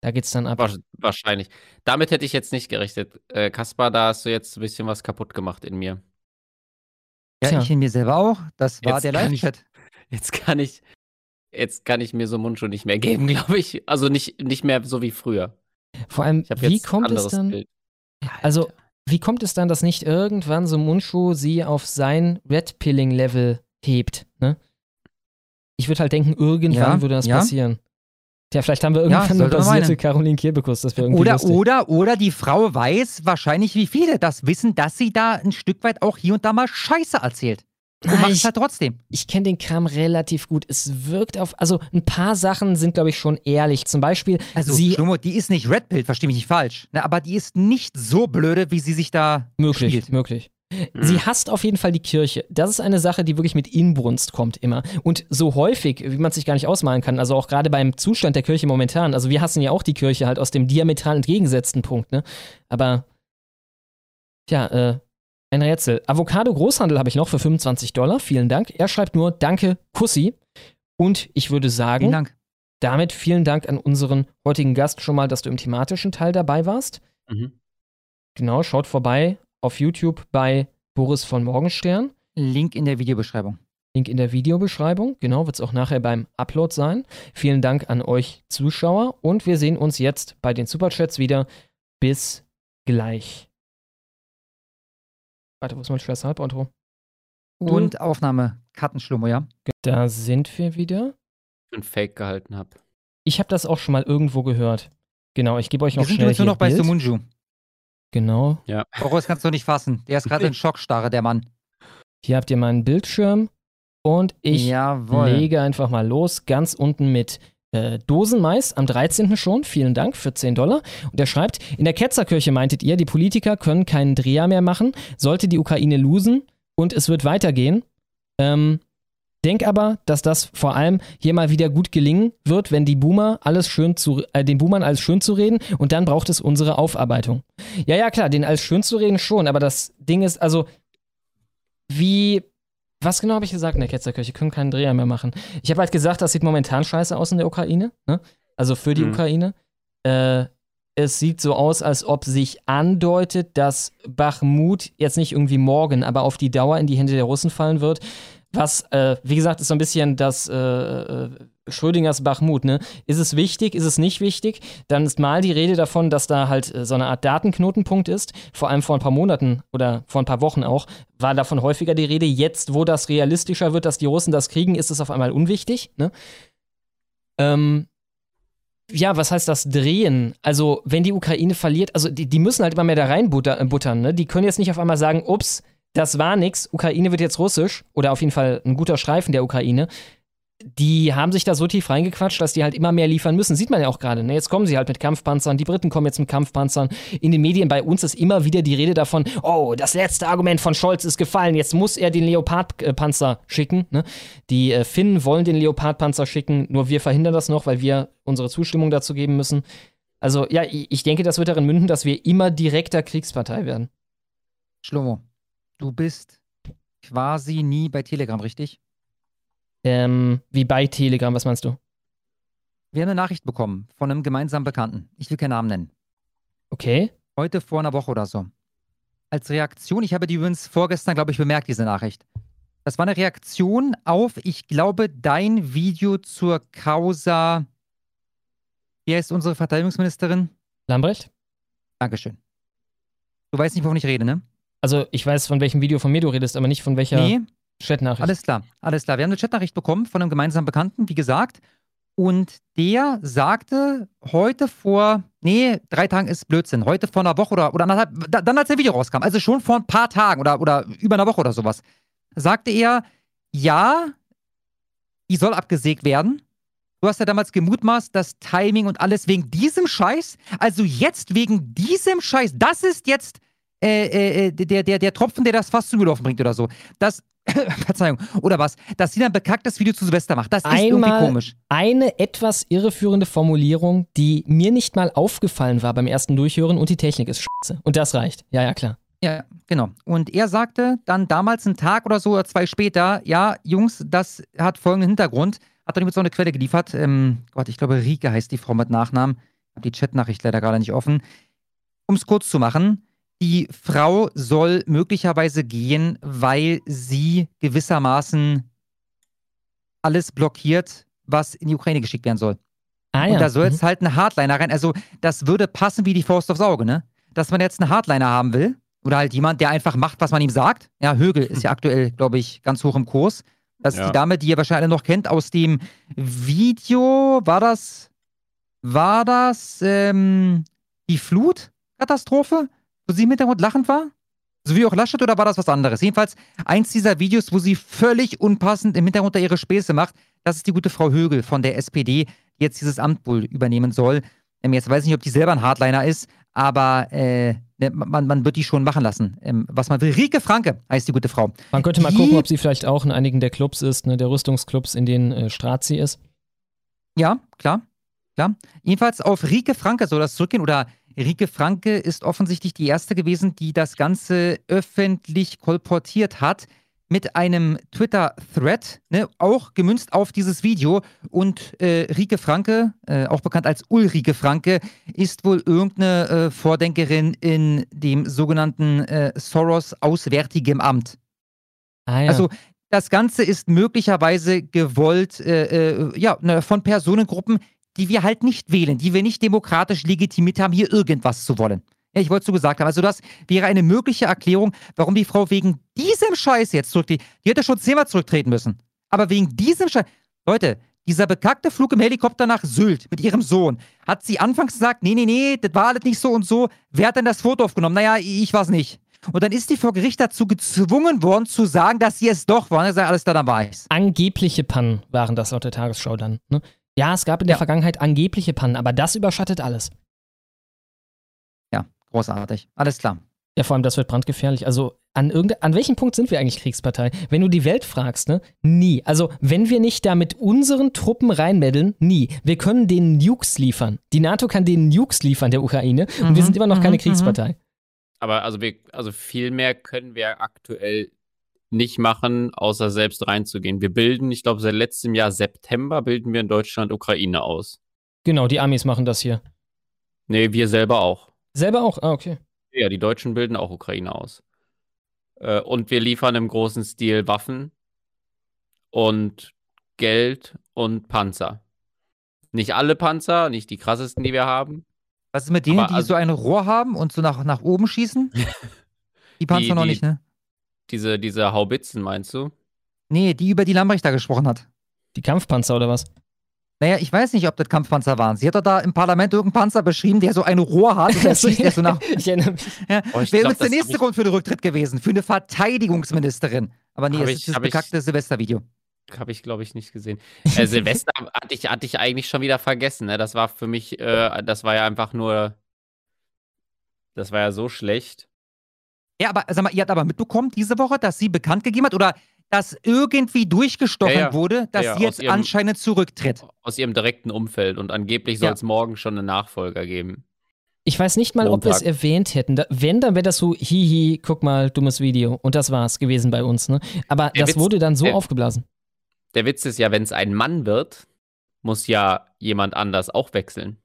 da geht's dann ab. Wahrscheinlich. Damit hätte ich jetzt nicht gerechnet. Äh, Kaspar, da hast du jetzt ein bisschen was kaputt gemacht in mir. Ja, Tja. ich in mir selber auch. Das war Jetzt der kann ich- Live-Chat. Jetzt kann ich, jetzt kann ich mir so Mundschuh nicht mehr geben, glaube ich. Also nicht, nicht mehr so wie früher. Vor allem, wie jetzt ein kommt es dann? Bild. Also, wie kommt es dann, dass nicht irgendwann so Mundschuh sie auf sein Red-Pilling-Level hebt? Ne? Ich würde halt denken, irgendwann Ja, würde das ja. passieren. Tja, vielleicht haben wir Ja, irgendwann eine sollte man basierte. Caroline Kebekus, das wäre irgendwie Oder, lustig. oder, oder die Frau weiß wahrscheinlich, wie viele das wissen, dass sie da ein Stück weit auch hier und da mal Scheiße erzählt. Und Ah, ich- halt trotzdem. ich kenne den Kram relativ gut. Es wirkt auf, also ein paar Sachen sind, glaube ich, schon ehrlich. Zum Beispiel, Also, sie Schlomo, die ist nicht Red Pill, versteh mich nicht falsch. Ne, aber die ist nicht so blöde, wie sie sich da möglich, spielt. möglich. Sie hasst auf jeden Fall die Kirche. Das ist eine Sache, die wirklich mit Inbrunst kommt immer. Und so häufig, wie man es sich gar nicht ausmalen kann, also auch gerade beim Zustand der Kirche momentan. Also wir hassen ja auch die Kirche halt aus dem diametral entgegengesetzten Punkt, ne? Aber, tja, äh, ein Rätsel. Avocado Großhandel habe ich noch für 25 Dollar. Vielen Dank. Er schreibt nur Danke, Kussi. Und ich würde sagen, Vielen Dank. damit vielen Dank an unseren heutigen Gast schon mal, dass du im thematischen Teil dabei warst. Mhm. Genau, schaut vorbei auf YouTube bei Boris von Morgenstern. Link in der Videobeschreibung. Link in der Videobeschreibung. Genau, wird es auch nachher beim Upload sein. Vielen Dank an euch Zuschauer und wir sehen uns jetzt bei den Superchats wieder. Bis gleich. Warte, wo ist mein schweres Halboutro? Und Aufnahme, Kartenschlummer, ja? Da sind wir wieder. einen Fake gehalten habe. Ich habe das auch schon mal irgendwo gehört. Genau, ich gebe euch noch Wir sind schnell übrigens nur hier noch bei Bild. Sumunju. Genau. Ja. Boris kannst du nicht fassen. Der ist gerade in Schockstarre, der Mann. Hier habt ihr meinen Bildschirm und ich Jawohl. lege einfach mal los, ganz unten mit äh, Dosenmais am 13. schon. Vielen Dank für 10 Dollar. Und er schreibt, in der Ketzerkirche meintet ihr, die Politiker können keinen Dreher mehr machen, sollte die Ukraine losen und es wird weitergehen. Ähm, denk aber, dass das vor allem hier mal wieder gut gelingen wird, wenn die Boomer alles schön zu, äh, den Boomern alles schön zu reden und dann braucht es unsere Aufarbeitung. Ja, ja, klar, den alles schön zu reden schon, aber das Ding ist, also, wie, was genau habe ich gesagt in der Ketzerkirche? Können keinen Dreher mehr machen. Ich habe halt gesagt, das sieht momentan scheiße aus in der Ukraine, ne? Also für die Mhm. Ukraine. Äh, es sieht so aus, als ob sich andeutet, dass Bachmut jetzt nicht irgendwie morgen, aber auf die Dauer in die Hände der Russen fallen wird. Was, äh, wie gesagt, ist so ein bisschen das äh, äh, Schrödingers Bachmut, ne? Ist es wichtig, ist es nicht wichtig? Dann ist mal die Rede davon, dass da halt äh, so eine Art Datenknotenpunkt ist. Vor allem vor ein paar Monaten oder vor ein paar Wochen auch, war davon häufiger die Rede. Jetzt, wo das realistischer wird, dass die Russen das kriegen, ist es auf einmal unwichtig, ne? Ähm, ja, was heißt das Drehen? Also, wenn die Ukraine verliert, also die, die müssen halt immer mehr da reinbuttern, buttern, ne? Die können jetzt nicht auf einmal sagen, ups, das war nix, Ukraine wird jetzt russisch oder auf jeden Fall ein guter Streifen der Ukraine. Die haben sich da so tief reingequatscht, dass die halt immer mehr liefern müssen. Sieht man ja auch gerade. Ne? Jetzt kommen sie halt mit Kampfpanzern. Die Briten kommen jetzt mit Kampfpanzern. In den Medien bei uns ist immer wieder die Rede davon, oh, das letzte Argument von Scholz ist gefallen. Jetzt muss er den Leopardpanzer schicken. Ne? Die äh, Finnen wollen den Leopardpanzer schicken, nur wir verhindern das noch, weil wir unsere Zustimmung dazu geben müssen. Also ja, ich denke, das wird darin münden, dass wir immer direkter Kriegspartei werden. Schlomo, du bist quasi nie bei Telegram, richtig? Ähm, wie bei Telegram, was meinst du? Wir haben eine Nachricht bekommen von einem gemeinsamen Bekannten. Ich will keinen Namen nennen. Okay. Heute vor einer Woche oder so. Als Reaktion, ich habe die übrigens vorgestern, glaube ich, bemerkt, diese Nachricht. Das war eine Reaktion auf, ich glaube, dein Video zur Causa. Wie heißt unsere Verteidigungsministerin? Lambrecht? Dankeschön. Du weißt nicht, wovon ich rede, ne? Also, ich weiß, von welchem Video von mir du redest, aber nicht von welcher Nee. Chatnachricht. Alles klar, alles klar. Wir haben eine Chatnachricht bekommen von einem gemeinsamen Bekannten, wie gesagt. Und der sagte heute vor, nee, drei Tagen ist Blödsinn, heute vor einer Woche oder, oder anderthalb, da- dann als der Video rauskam, also schon vor ein paar Tagen oder, oder über einer Woche oder sowas, sagte er, ja, die soll abgesägt werden. Du hast ja damals gemutmaßt, das Timing und alles wegen diesem Scheiß. Also jetzt wegen diesem Scheiß. Das ist jetzt äh, äh, äh, der, der, der Tropfen, der das Fass zum Überlaufen bringt oder so. Das, Verzeihung, oder was? Dass sie dann bekacktes Video zu Silvester macht. Das ist irgendwie Einmal komisch. eine etwas irreführende Formulierung, die mir nicht mal aufgefallen war beim ersten Durchhören und die Technik ist scheiße. Und das reicht. Ja, ja, klar. Ja, genau. Und er sagte dann damals einen Tag oder so oder zwei später, ja, Jungs, das hat folgenden Hintergrund. Hat dann übrigens noch eine Quelle geliefert. Ähm, Gott, ich glaube, Rike heißt die Frau mit Nachnamen. Ich habe die Chatnachricht leider gerade nicht offen. Um es kurz zu machen, die Frau soll möglicherweise gehen, weil sie gewissermaßen alles blockiert, was in die Ukraine geschickt werden soll. Ah, ja. Und da soll Mhm. jetzt halt ein Hardliner rein. Also, das würde passen wie die Faust aufs Auge, ne? Dass man jetzt einen Hardliner haben will. Oder halt jemand, der einfach macht, was man ihm sagt. Ja, Högel ist ja aktuell, glaube ich, ganz hoch im Kurs. Das ist Ja. die Dame, die ihr wahrscheinlich alle noch kennt aus dem Video. War das. War das ähm, die Flutkatastrophe, wo sie im Hintergrund lachend war? So wie auch Laschet oder war das was anderes? Jedenfalls eins dieser Videos, wo sie völlig unpassend im Hintergrund da ihre Späße macht. Das ist die gute Frau Högel von der SPD, die jetzt dieses Amt wohl übernehmen soll. Ähm, jetzt weiß ich nicht, ob die selber ein Hardliner ist, aber äh, ne, man, man wird die schon machen lassen. Ähm, was man will. Rike Franke heißt die gute Frau. Man könnte mal Die- gucken, ob sie vielleicht auch in einigen der Clubs ist, ne, der Rüstungsclubs, in denen äh, Strazi ist. Ja, klar. klar. Jedenfalls auf Rike Franke soll das zurückgehen. Oder Rike Franke ist offensichtlich die erste gewesen, die das Ganze öffentlich kolportiert hat mit einem Twitter-Thread, ne, auch gemünzt auf dieses Video. Und äh, Rike Franke, äh, auch bekannt als Ulrike Franke, ist wohl irgendeine äh, Vordenkerin in dem sogenannten äh, Soros Auswärtigem Amt. Ah, ja. Also das Ganze ist möglicherweise gewollt äh, äh, ja, ne, von Personengruppen, die wir halt nicht wählen, die wir nicht demokratisch legitimiert haben, hier irgendwas zu wollen. Ja, ich wollte es so gesagt haben. Also das wäre eine mögliche Erklärung, warum die Frau wegen diesem Scheiß jetzt zurücktritt. Die hätte schon zehnmal zurücktreten müssen. Aber wegen diesem Scheiß. Leute, dieser bekackte Flug im Helikopter nach Sylt mit ihrem Sohn, hat sie anfangs gesagt, nee, nee, nee, das war alles nicht so und so. Wer hat denn das Foto aufgenommen? Naja, ich war's nicht. Und dann ist die vor Gericht dazu gezwungen worden, zu sagen, dass sie es doch war. Und er sagt, alles klar, dann war ich's. Angebliche Pannen waren das laut der Tagesschau dann. Ne? Ja, es gab in der Vergangenheit angebliche Pannen, aber das überschattet alles. Ja, großartig. Alles klar. Ja, vor allem, das wird brandgefährlich. Also, an, irgende, an welchem Punkt sind wir eigentlich Kriegspartei? Wenn du die Welt fragst, ne? Nie. Also, wenn wir nicht da mit unseren Truppen reinmeddeln, nie. Wir können denen Nukes liefern. Die NATO kann denen Nukes liefern, der Ukraine, und wir Mhm, sind immer noch mhm, keine mhm. Kriegspartei. Aber also wir, also viel mehr können wir aktuell nicht machen, außer selbst reinzugehen. Wir bilden, ich glaube, seit letztem Jahr September bilden wir in Deutschland Ukraine aus. Genau, die Amis machen das hier. Nee, wir selber auch. Selber auch? Ah, okay. Ja, die Deutschen bilden auch Ukraine aus. Äh, und wir liefern im großen Stil Waffen und Geld und Panzer. Nicht alle Panzer, nicht die krassesten, die wir haben. Was ist mit denen, Aber die also- so ein Rohr haben und so nach, nach oben schießen? Die Panzer Die- noch die- nicht, ne? Diese, diese Haubitzen, meinst du? Nee, die, über die Lambrecht da gesprochen hat. Die Kampfpanzer oder was? Naja, ich weiß nicht, ob das Kampfpanzer waren. Sie hat doch da im Parlament irgendeinen Panzer beschrieben, der so ein Rohr hat und der schießt der so nach. Ich erinnere mich. Ja, Oh, Wäre jetzt der das nächste Grund für den Rücktritt gewesen, für eine Verteidigungsministerin. Aber nee, Hab es ich- ist ich- bekackte Silvestervideo. Habe ich, glaube ich, nicht gesehen. Äh, Silvester hatte ich, hatte ich eigentlich schon wieder vergessen. Ne? Das war für mich, äh, das war ja einfach nur. Das war ja so schlecht. Ja, aber sag mal, ihr habt aber mitbekommen diese Woche, dass sie bekannt gegeben hat oder dass irgendwie durchgestochen Ja, ja. wurde, dass Ja, ja, sie jetzt ihrem- anscheinend zurücktritt. Aus ihrem direkten Umfeld. Und angeblich soll Ja. es morgen schon einen Nachfolger geben. Ich weiß nicht mal, ob wir es Montag. erwähnt hätten. Da, wenn, dann wäre das so, hihi, guck mal, dummes Video. Und das war's gewesen bei uns, ne? Aber Der das Witz- wurde dann so der- aufgeblasen. Der Witz ist ja, wenn es ein Mann wird, muss ja jemand anders auch wechseln.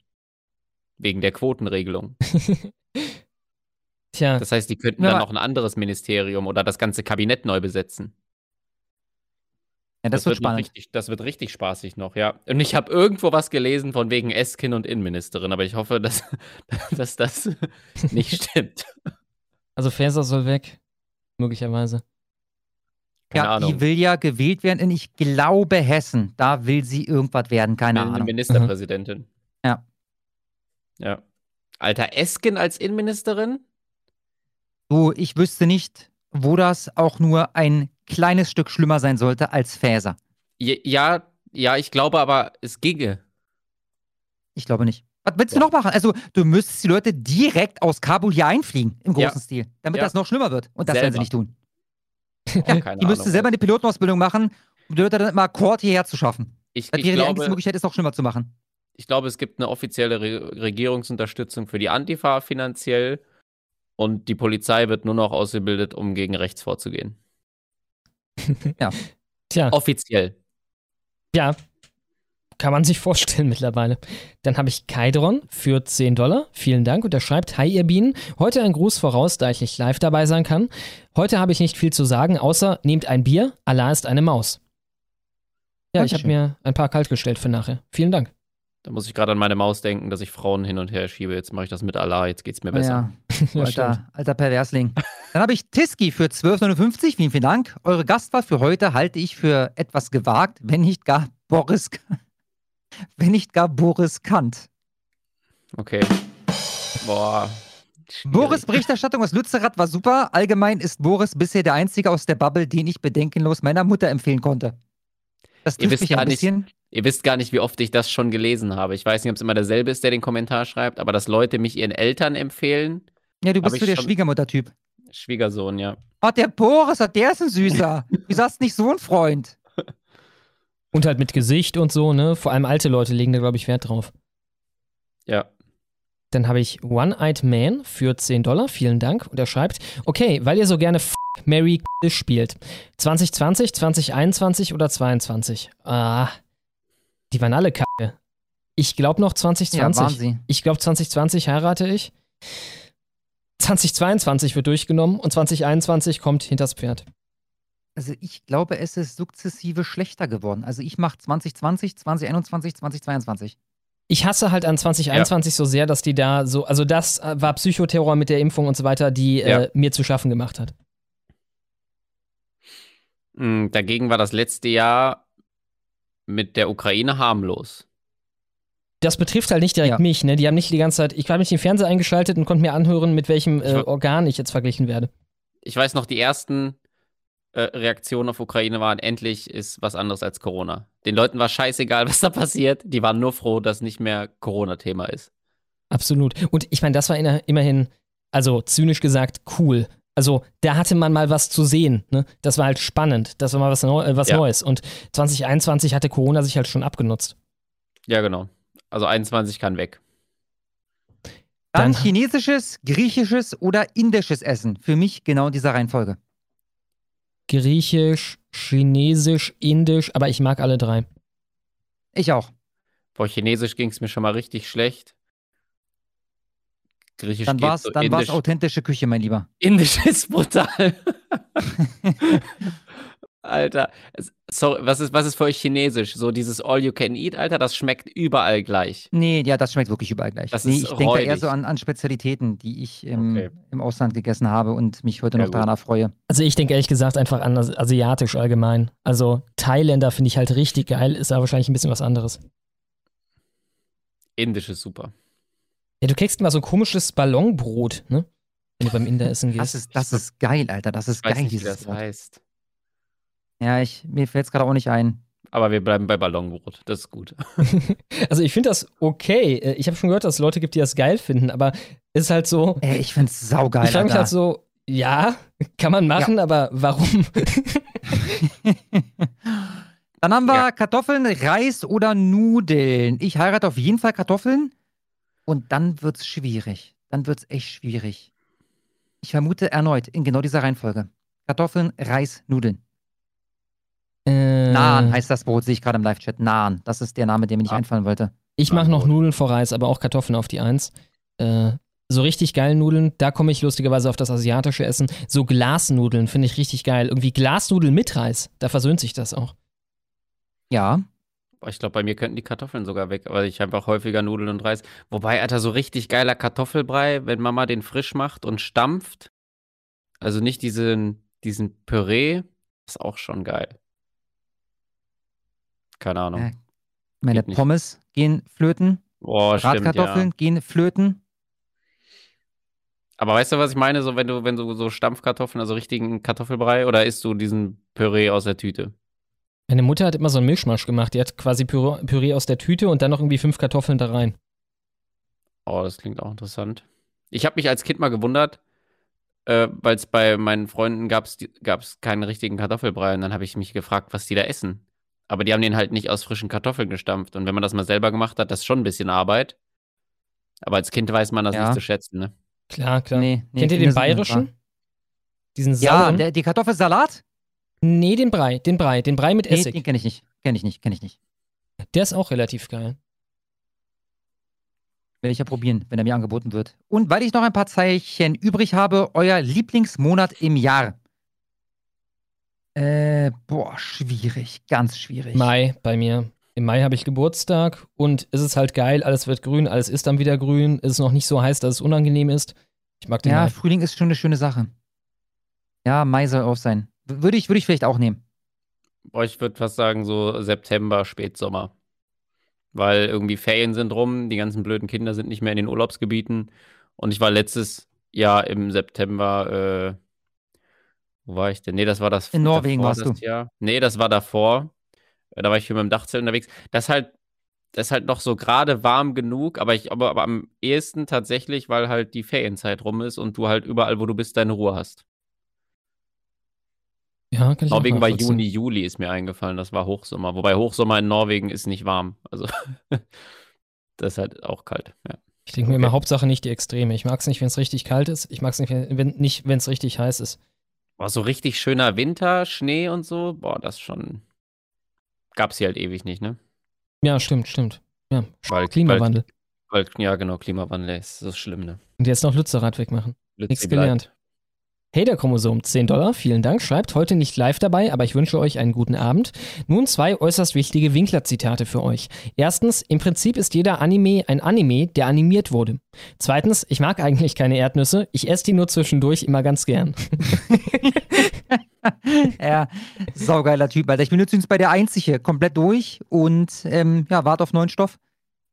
Wegen der Quotenregelung. Tja. Das heißt, die könnten Ja, dann noch ein anderes Ministerium oder das ganze Kabinett neu besetzen. Ja, das, wird noch spannend. Richtig, das wird richtig spaßig noch, ja. Und ich habe irgendwo was gelesen von wegen Eskin und Innenministerin, aber ich hoffe, dass, dass das nicht stimmt. Also Faeser soll weg. Möglicherweise. Keine ja, Ahnung. die will ja gewählt werden in, ich glaube, Hessen. Da will sie irgendwas werden, keine Eine Ahnung. Ministerpräsidentin. Ja. Ja. Alter, Esken als Innenministerin? Du, ich wüsste nicht, wo das auch nur ein kleines Stück schlimmer sein sollte als Fäser. Ja, ja, ja, ich glaube aber, es ginge. Ich glaube nicht. Was willst du noch machen? Also, du müsstest die Leute direkt aus Kabul hier einfliegen, im Ja. großen Stil, damit Ja. das noch schlimmer wird. Und das werden sie Selber. nicht tun. Keine Die müsste selber eine Pilotenausbildung machen, um die Leute dann mal Akkord hierher zu schaffen. Ich, ich, die einzige glaube, Möglichkeit, es noch schlimmer zu machen. ich glaube, es gibt eine offizielle Re Regierungsunterstützung für die Antifa finanziell und die Polizei wird nur noch ausgebildet, um gegen rechts vorzugehen. Ja. Tja. Offiziell. Ja, kann man sich vorstellen mittlerweile. Dann habe ich Kaidron für 10 Dollar. Vielen Dank. Und er schreibt, Hi ihr Bienen, heute ein Gruß voraus, da ich nicht live dabei sein kann. Heute habe ich nicht viel zu sagen, außer nehmt ein Bier, Allah ist eine Maus. Ja, ich habe Dankeschön. mir ein paar kalt gestellt für nachher. Vielen Dank. Da muss ich gerade an meine Maus denken, dass ich Frauen hin und her schiebe. Jetzt mache ich das mit Allah, jetzt geht's mir besser. Ja, alter, alter Perversling. Dann habe ich Tiski für 12,59. Vielen, vielen Dank. Eure Gastwahl für heute halte ich für etwas gewagt, wenn nicht gar Boris, wenn nicht gar Boris Kant. Okay. Boah. Boris Berichterstattung aus Lützerath war super. Allgemein ist Boris bisher der einzige aus der Bubble, den ich bedenkenlos meiner Mutter empfehlen konnte. Das Ihr trifft wisst, mich ein gar nicht, bisschen. Ihr wisst gar nicht, wie oft ich das schon gelesen habe. Ich weiß nicht, ob es immer derselbe ist, der den Kommentar schreibt, aber dass Leute mich ihren Eltern empfehlen. Ja, du bist so der Schwiegermutter-Typ. Schwiegersohn, ja. Oh, der Boris, oh, der ist ein Süßer. Wieso hast du nicht so einen Freund? Und halt mit Gesicht und so, ne? Vor allem alte Leute legen da, glaube ich, Wert drauf. Ja. Dann habe ich One-Eyed Man für 10 Dollar. Vielen Dank. Und er schreibt, okay, weil ihr so gerne F Mary spielt. 2020, 2021 oder 22? Ah, die waren alle kacke. Ich glaube noch 2020. Ja, waren sie. Ich glaube 2020 heirate ich. 2022 wird durchgenommen und 2021 kommt hinters Pferd. Also ich glaube, es ist sukzessive schlechter geworden. Also ich mache 2020, 2021, 2022. Ich hasse halt an 2021 so sehr, dass die da so, also das äh, war Psychoterror mit der Impfung und so weiter, die Ja. äh, mir zu schaffen gemacht hat. Mm, Dagegen war das letzte Jahr mit der Ukraine harmlos. Das betrifft halt nicht direkt Ja. mich, ne? Die haben nicht die ganze Zeit, ich habe mich den Fernseher eingeschaltet und konnte mir anhören, mit welchem äh, Organ ich jetzt verglichen werde. Ich weiß noch, die ersten äh, Reaktionen auf Ukraine waren, endlich ist was anderes als Corona. Den Leuten war scheißegal, was da passiert. Die waren nur froh, dass nicht mehr Corona-Thema ist. Absolut. Und ich meine, das war immerhin, also zynisch gesagt, cool. Also da hatte man mal was zu sehen. Ne? Das war halt spannend. Das war mal was, Neu äh, was Ja. Neues. Und 2021 hatte Corona sich halt schon abgenutzt. Ja, genau. Also 21 kann weg. Dann, Dann- chinesisches, griechisches oder indisches Essen. Für mich genau in dieser Reihenfolge. Griechisch, Chinesisch, Indisch, aber ich mag alle drei. Ich auch. Vor Chinesisch ging es mir schon mal richtig schlecht. Griechisch Dann geht war es so, dann war's Indisch, authentische Küche, mein Lieber. Indisch ist brutal. Alter, es- sorry, was ist, was ist für euch Chinesisch? So dieses All You Can Eat, Alter, das schmeckt überall gleich. Nee, ja, das schmeckt wirklich überall gleich. Das nee, ist ich denke eher so an, an Spezialitäten, die ich im, Okay. im Ausland gegessen habe und mich heute Ja, noch gut. daran erfreue. Also ich denke ehrlich gesagt einfach an Asi- asiatisch allgemein. Also Thailänder finde ich halt richtig geil, ist aber wahrscheinlich ein bisschen was anderes. Indisch ist super. Ja, du kriegst immer so ein komisches Ballonbrot, ne? Wenn du beim Inder essen gehst. Das ist, das ist geil, Alter. Das ist Ich weiß geil, nicht, wie dieses das Wort. heißt. Ja, ich, mir fällt es gerade auch nicht ein. Aber wir bleiben bei Ballonbrot. Das ist gut. Also ich finde das okay. Äh, Ich habe schon gehört, dass es Leute gibt, die das geil finden, aber es ist halt so. Ey, ich find's saugeil, Ich frage mich halt so, ja, kann man machen, aber warum? Dann haben wir Kartoffeln, Reis oder Nudeln. Ich heirate auf jeden Fall Kartoffeln. Und dann wird's schwierig. Dann wird's echt schwierig. Ich vermute erneut in genau dieser Reihenfolge. Kartoffeln, Reis, Nudeln. Äh, Naan heißt das Brot, sehe ich gerade im Live-Chat. Naan. Das ist der Name, der mir nicht einfallen wollte. Ich mache noch Nudeln vor Reis, aber auch Kartoffeln auf die Eins. Äh, so richtig geilen Nudeln, da komme ich lustigerweise auf das asiatische Essen. So Glasnudeln finde ich richtig geil. Irgendwie Glasnudeln mit Reis, da versöhnt sich das auch. Ja. Ich glaube, bei mir könnten die Kartoffeln sogar weg, weil ich einfach häufiger Nudeln und Reis. Wobei, Alter, so richtig geiler Kartoffelbrei, wenn Mama den frisch macht und stampft. Also nicht diesen, diesen Püree, Ist auch schon geil. Keine Ahnung. Äh, Meine. Pommes gehen flöten. Boah, Bratkartoffeln ja. gehen flöten. Aber weißt du, was ich meine? So, wenn du, wenn du so Stampfkartoffeln, also richtigen Kartoffelbrei, oder isst du diesen Püree aus der Tüte? Meine Mutter hat immer so einen Mischmasch gemacht. Die hat quasi Püree, Püree aus der Tüte und dann noch irgendwie fünf Kartoffeln da rein. Oh, das klingt auch interessant. Ich habe mich als Kind mal gewundert, äh, weil es bei meinen Freunden gab es keinen richtigen Kartoffelbrei. Und dann habe ich mich gefragt, was die da essen. Aber die haben den halt nicht aus frischen Kartoffeln gestampft. Und wenn man das mal selber gemacht hat, das ist schon ein bisschen Arbeit. Aber als Kind weiß man das Ja. nicht zu schätzen, ne? Klar, klar. Nee, nee, Kennt ihr den bayerischen? Diesen Ja, sauren? der, die Kartoffelsalat? Nee, den Brei, den Brei, den Brei mit Nee, Essig. den kenne ich nicht. Kenne ich nicht, kenne ich nicht. Der ist auch relativ geil. Werde ich ja probieren, wenn er mir angeboten wird. Und weil ich noch ein paar Zeichen übrig habe, euer Lieblingsmonat im Jahr. Äh, boah, schwierig, ganz schwierig. Mai bei mir. Im Mai habe ich Geburtstag und es ist halt geil, alles wird grün, alles ist dann wieder grün, es ist noch nicht so heiß, dass es unangenehm ist. Ich mag den Ja, Mai. Frühling ist schon eine schöne Sache. Ja, Mai soll auf sein. Würde ich, würde ich vielleicht auch nehmen. Ich würde fast sagen, so September, Spätsommer. Weil irgendwie Ferien sind rum, die ganzen blöden Kinder sind nicht mehr in den Urlaubsgebieten. Und ich war letztes Jahr im September, äh, wo war ich denn? Nee, das war das In Norwegen davor, warst das du. Jahr. Nee, das war davor. Äh, Da war ich für mit dem Dachzelt unterwegs. Das ist halt, das ist halt noch so gerade warm genug, aber ich, aber, aber am ehesten tatsächlich, weil halt die Ferienzeit rum ist und du halt überall, wo du bist, deine Ruhe hast. Ja, kann ich Norwegen war. Juni, Juli, ist mir eingefallen. Das war Hochsommer. Wobei Hochsommer in Norwegen ist nicht warm. Also, das ist halt auch kalt. Ja. Ich denke mir immer, Hauptsache nicht die Extreme. Ich mag es nicht, wenn es richtig kalt ist. Ich mag es nicht, wenn es richtig heiß ist. Boah, so richtig schöner Winter, Schnee und so. Boah, das schon. Gab's hier halt ewig nicht, ne? Ja, stimmt, stimmt. Ja, Weil, Klimawandel. Weil, weil, ja, genau, Klimawandel ist so schlimm, ne? Und jetzt noch Lützerath wegmachen. Lützi Nichts gelernt. Hey, der Chromosom, 10 Dollar, vielen Dank. Schreibt heute nicht live dabei, aber ich wünsche euch einen guten Abend. Nun zwei äußerst wichtige Winkler-Zitate für euch. Erstens, im Prinzip ist jeder Anime ein Anime, der animiert wurde. Zweitens, ich mag eigentlich keine Erdnüsse, ich esse die nur zwischendurch immer ganz gern. ja, saugeiler Typ, Alter. Ich bin übrigens bei der Einzige komplett durch und ähm, ja, warte auf neuen Stoff.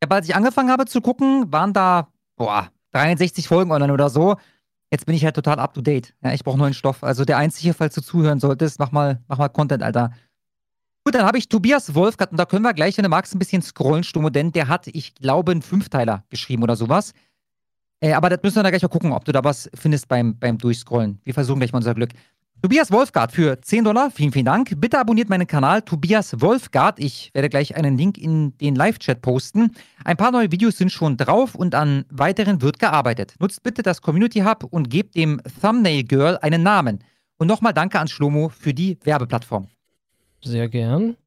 Ja, als ich angefangen habe zu gucken, waren da, boah, 63 Folgen online oder so. Jetzt bin ich halt total up to date. Ja, ich brauche neuen Stoff. Also der Einzige, falls du zuhören solltest, mach mal, mach mal Content, Alter. Gut, dann habe ich Tobias Wolfgart und da können wir gleich, wenn du magst, ein bisschen scrollen, Stummo, denn der hat, ich glaube, einen Fünfteiler geschrieben oder sowas. Äh, aber das müssen wir dann gleich mal gucken, ob du da was findest beim, beim Durchscrollen. Wir versuchen gleich mal unser Glück. Tobias Wolfgart für 10 Dollar, vielen, vielen Dank. Bitte abonniert meinen Kanal Tobias Wolfgart. Ich werde gleich einen Link in den Live-Chat posten. Ein paar neue Videos sind schon drauf und an weiteren wird gearbeitet. Nutzt bitte das Community Hub und gebt dem Thumbnail Girl einen Namen. Und nochmal danke an Schlomo für die Werbeplattform. Sehr gern.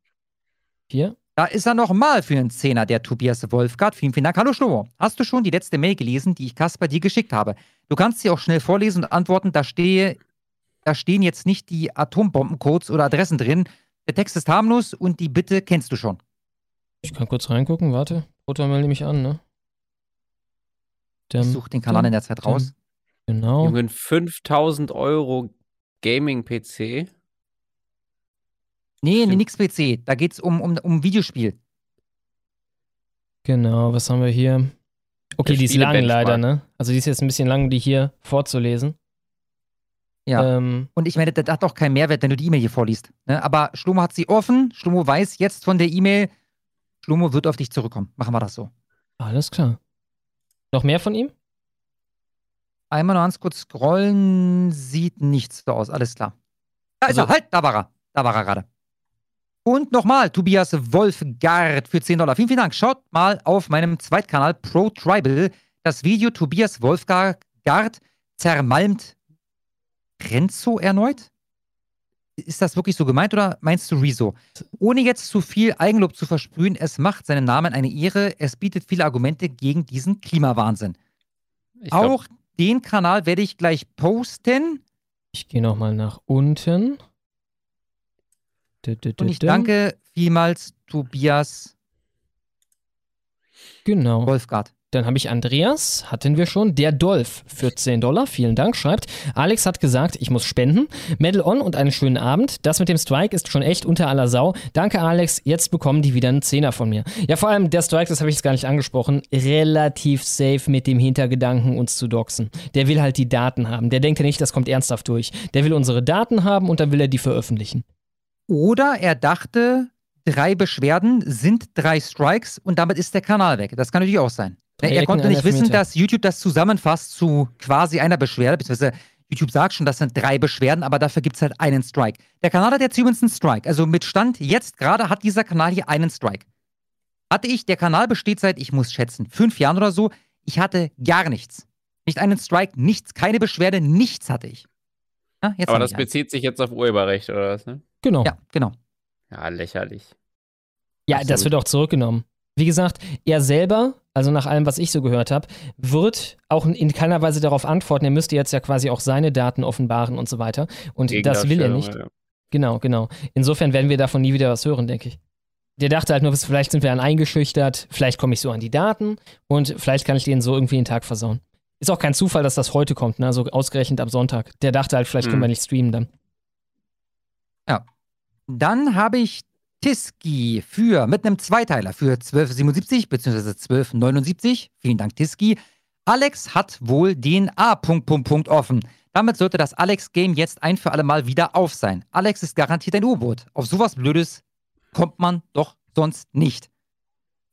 Hier. Da ist er nochmal für einen Zehner, der Tobias Wolfgart. Vielen, vielen Dank. Hallo Schlomo. Hast du schon die letzte Mail gelesen, die ich Kasper dir geschickt habe? Du kannst sie auch schnell vorlesen und antworten. Da, stehe, da stehen jetzt nicht die Atombombencodes oder Adressen drin. Der Text ist harmlos und die Bitte kennst du schon. Ich kann kurz reingucken, warte. Protomail nehme ich an, ne? Ich suche den Kanal in der Zeit raus. Genau. Jungen, 5000 Euro Gaming-PC. Nee, nee, nix PC. Da geht's um, um, um Videospiel. Genau, was haben wir hier? Okay, Der die ist lang leider, ne? Also die ist jetzt ein bisschen lang, die hier vorzulesen. Ja. Ähm, Und ich meine, das hat auch keinen Mehrwert, wenn du die E-Mail hier vorliest. Ne? Aber Schlomo hat sie offen. Schlomo weiß jetzt von der E-Mail. Schlomo wird auf dich zurückkommen. Machen wir das so. alles klar. Noch mehr von ihm? Einmal noch ganz kurz scrollen. Sieht nichts so aus. Alles klar. Da ist Also- er. Halt, da war er. Da war er gerade. Und nochmal, Tobias Wolfgard für 10 Dollar. Vielen, vielen Dank. Schaut mal auf meinem Zweitkanal Pro Tribal das Video Tobias Wolfgard zermalmt Renzo erneut? Ist das wirklich so gemeint oder meinst du Rezo? Ohne jetzt zu viel Eigenlob zu versprühen, es macht seinen Namen eine Ehre. Es bietet viele Argumente gegen diesen Klimawahnsinn. Glaub- Auch den Kanal werde ich gleich posten. Ich gehe nochmal nach unten. Und ich danke vielmals Tobias Genau. Wolfgard. Dann habe ich Andreas, hatten wir schon. Der Dolph für 10 Dollar, vielen Dank, schreibt. Alex hat gesagt, ich muss spenden. Medal on und einen schönen Abend. Das mit dem Strike ist schon echt unter aller Sau. Danke, Alex. Jetzt bekommen die wieder einen Zehner von mir. Ja, vor allem der Strike, das habe ich jetzt gar nicht angesprochen, relativ safe mit dem Hintergedanken, uns zu doxen. Der will halt die Daten haben. Der denkt ja nicht, das kommt ernsthaft durch. Der will unsere Daten haben und dann will er die veröffentlichen. Oder er dachte, drei Beschwerden sind drei Strikes und damit ist der Kanal weg. Das kann natürlich auch sein. Er Ecken, konnte nicht wissen, dass YouTube das zusammenfasst zu quasi einer Beschwerde, beziehungsweise YouTube sagt schon, das sind drei Beschwerden, aber dafür gibt es halt einen Strike. Der Kanal hat jetzt übrigens einen Strike. Also mit Stand jetzt gerade hat dieser Kanal hier einen Strike. Hatte ich, der Kanal besteht seit, ich muss schätzen, fünf Jahren oder so. Ich hatte gar nichts. Nicht einen Strike, nichts, keine Beschwerde, nichts hatte ich. Ja, jetzt Aber das ich bezieht sich jetzt auf Urheberrecht, oder was, ne? Genau. Ja, genau. Ja, lächerlich. Ja, das wird auch zurückgenommen. Wie gesagt, er selber, also nach allem, was ich so gehört habe, wird auch in keiner Weise darauf antworten. Er müsste jetzt ja quasi auch seine Daten offenbaren und so weiter. Und das will er nicht. Gegendarstellung, Genau, genau. Insofern werden wir davon nie wieder was hören, denke ich. Der dachte halt nur, vielleicht sind wir dann eingeschüchtert, vielleicht komme ich so an die Daten und vielleicht kann ich denen so irgendwie den Tag versauen. Ist auch kein Zufall, dass das heute kommt, ne? Also ausgerechnet am Sonntag. Der dachte halt, vielleicht können Hm. wir nicht streamen dann. Ja. Dann habe ich Tiski für, mit einem Zweiteiler für 1277 bzw. 1279. Vielen Dank, Tiski. Alex hat wohl den A. Punkt, Punkt, Punkt offen. Damit sollte das Alex-Game jetzt ein für alle Mal wieder auf sein. Alex ist garantiert ein U-Boot. Auf sowas Blödes kommt man doch sonst nicht.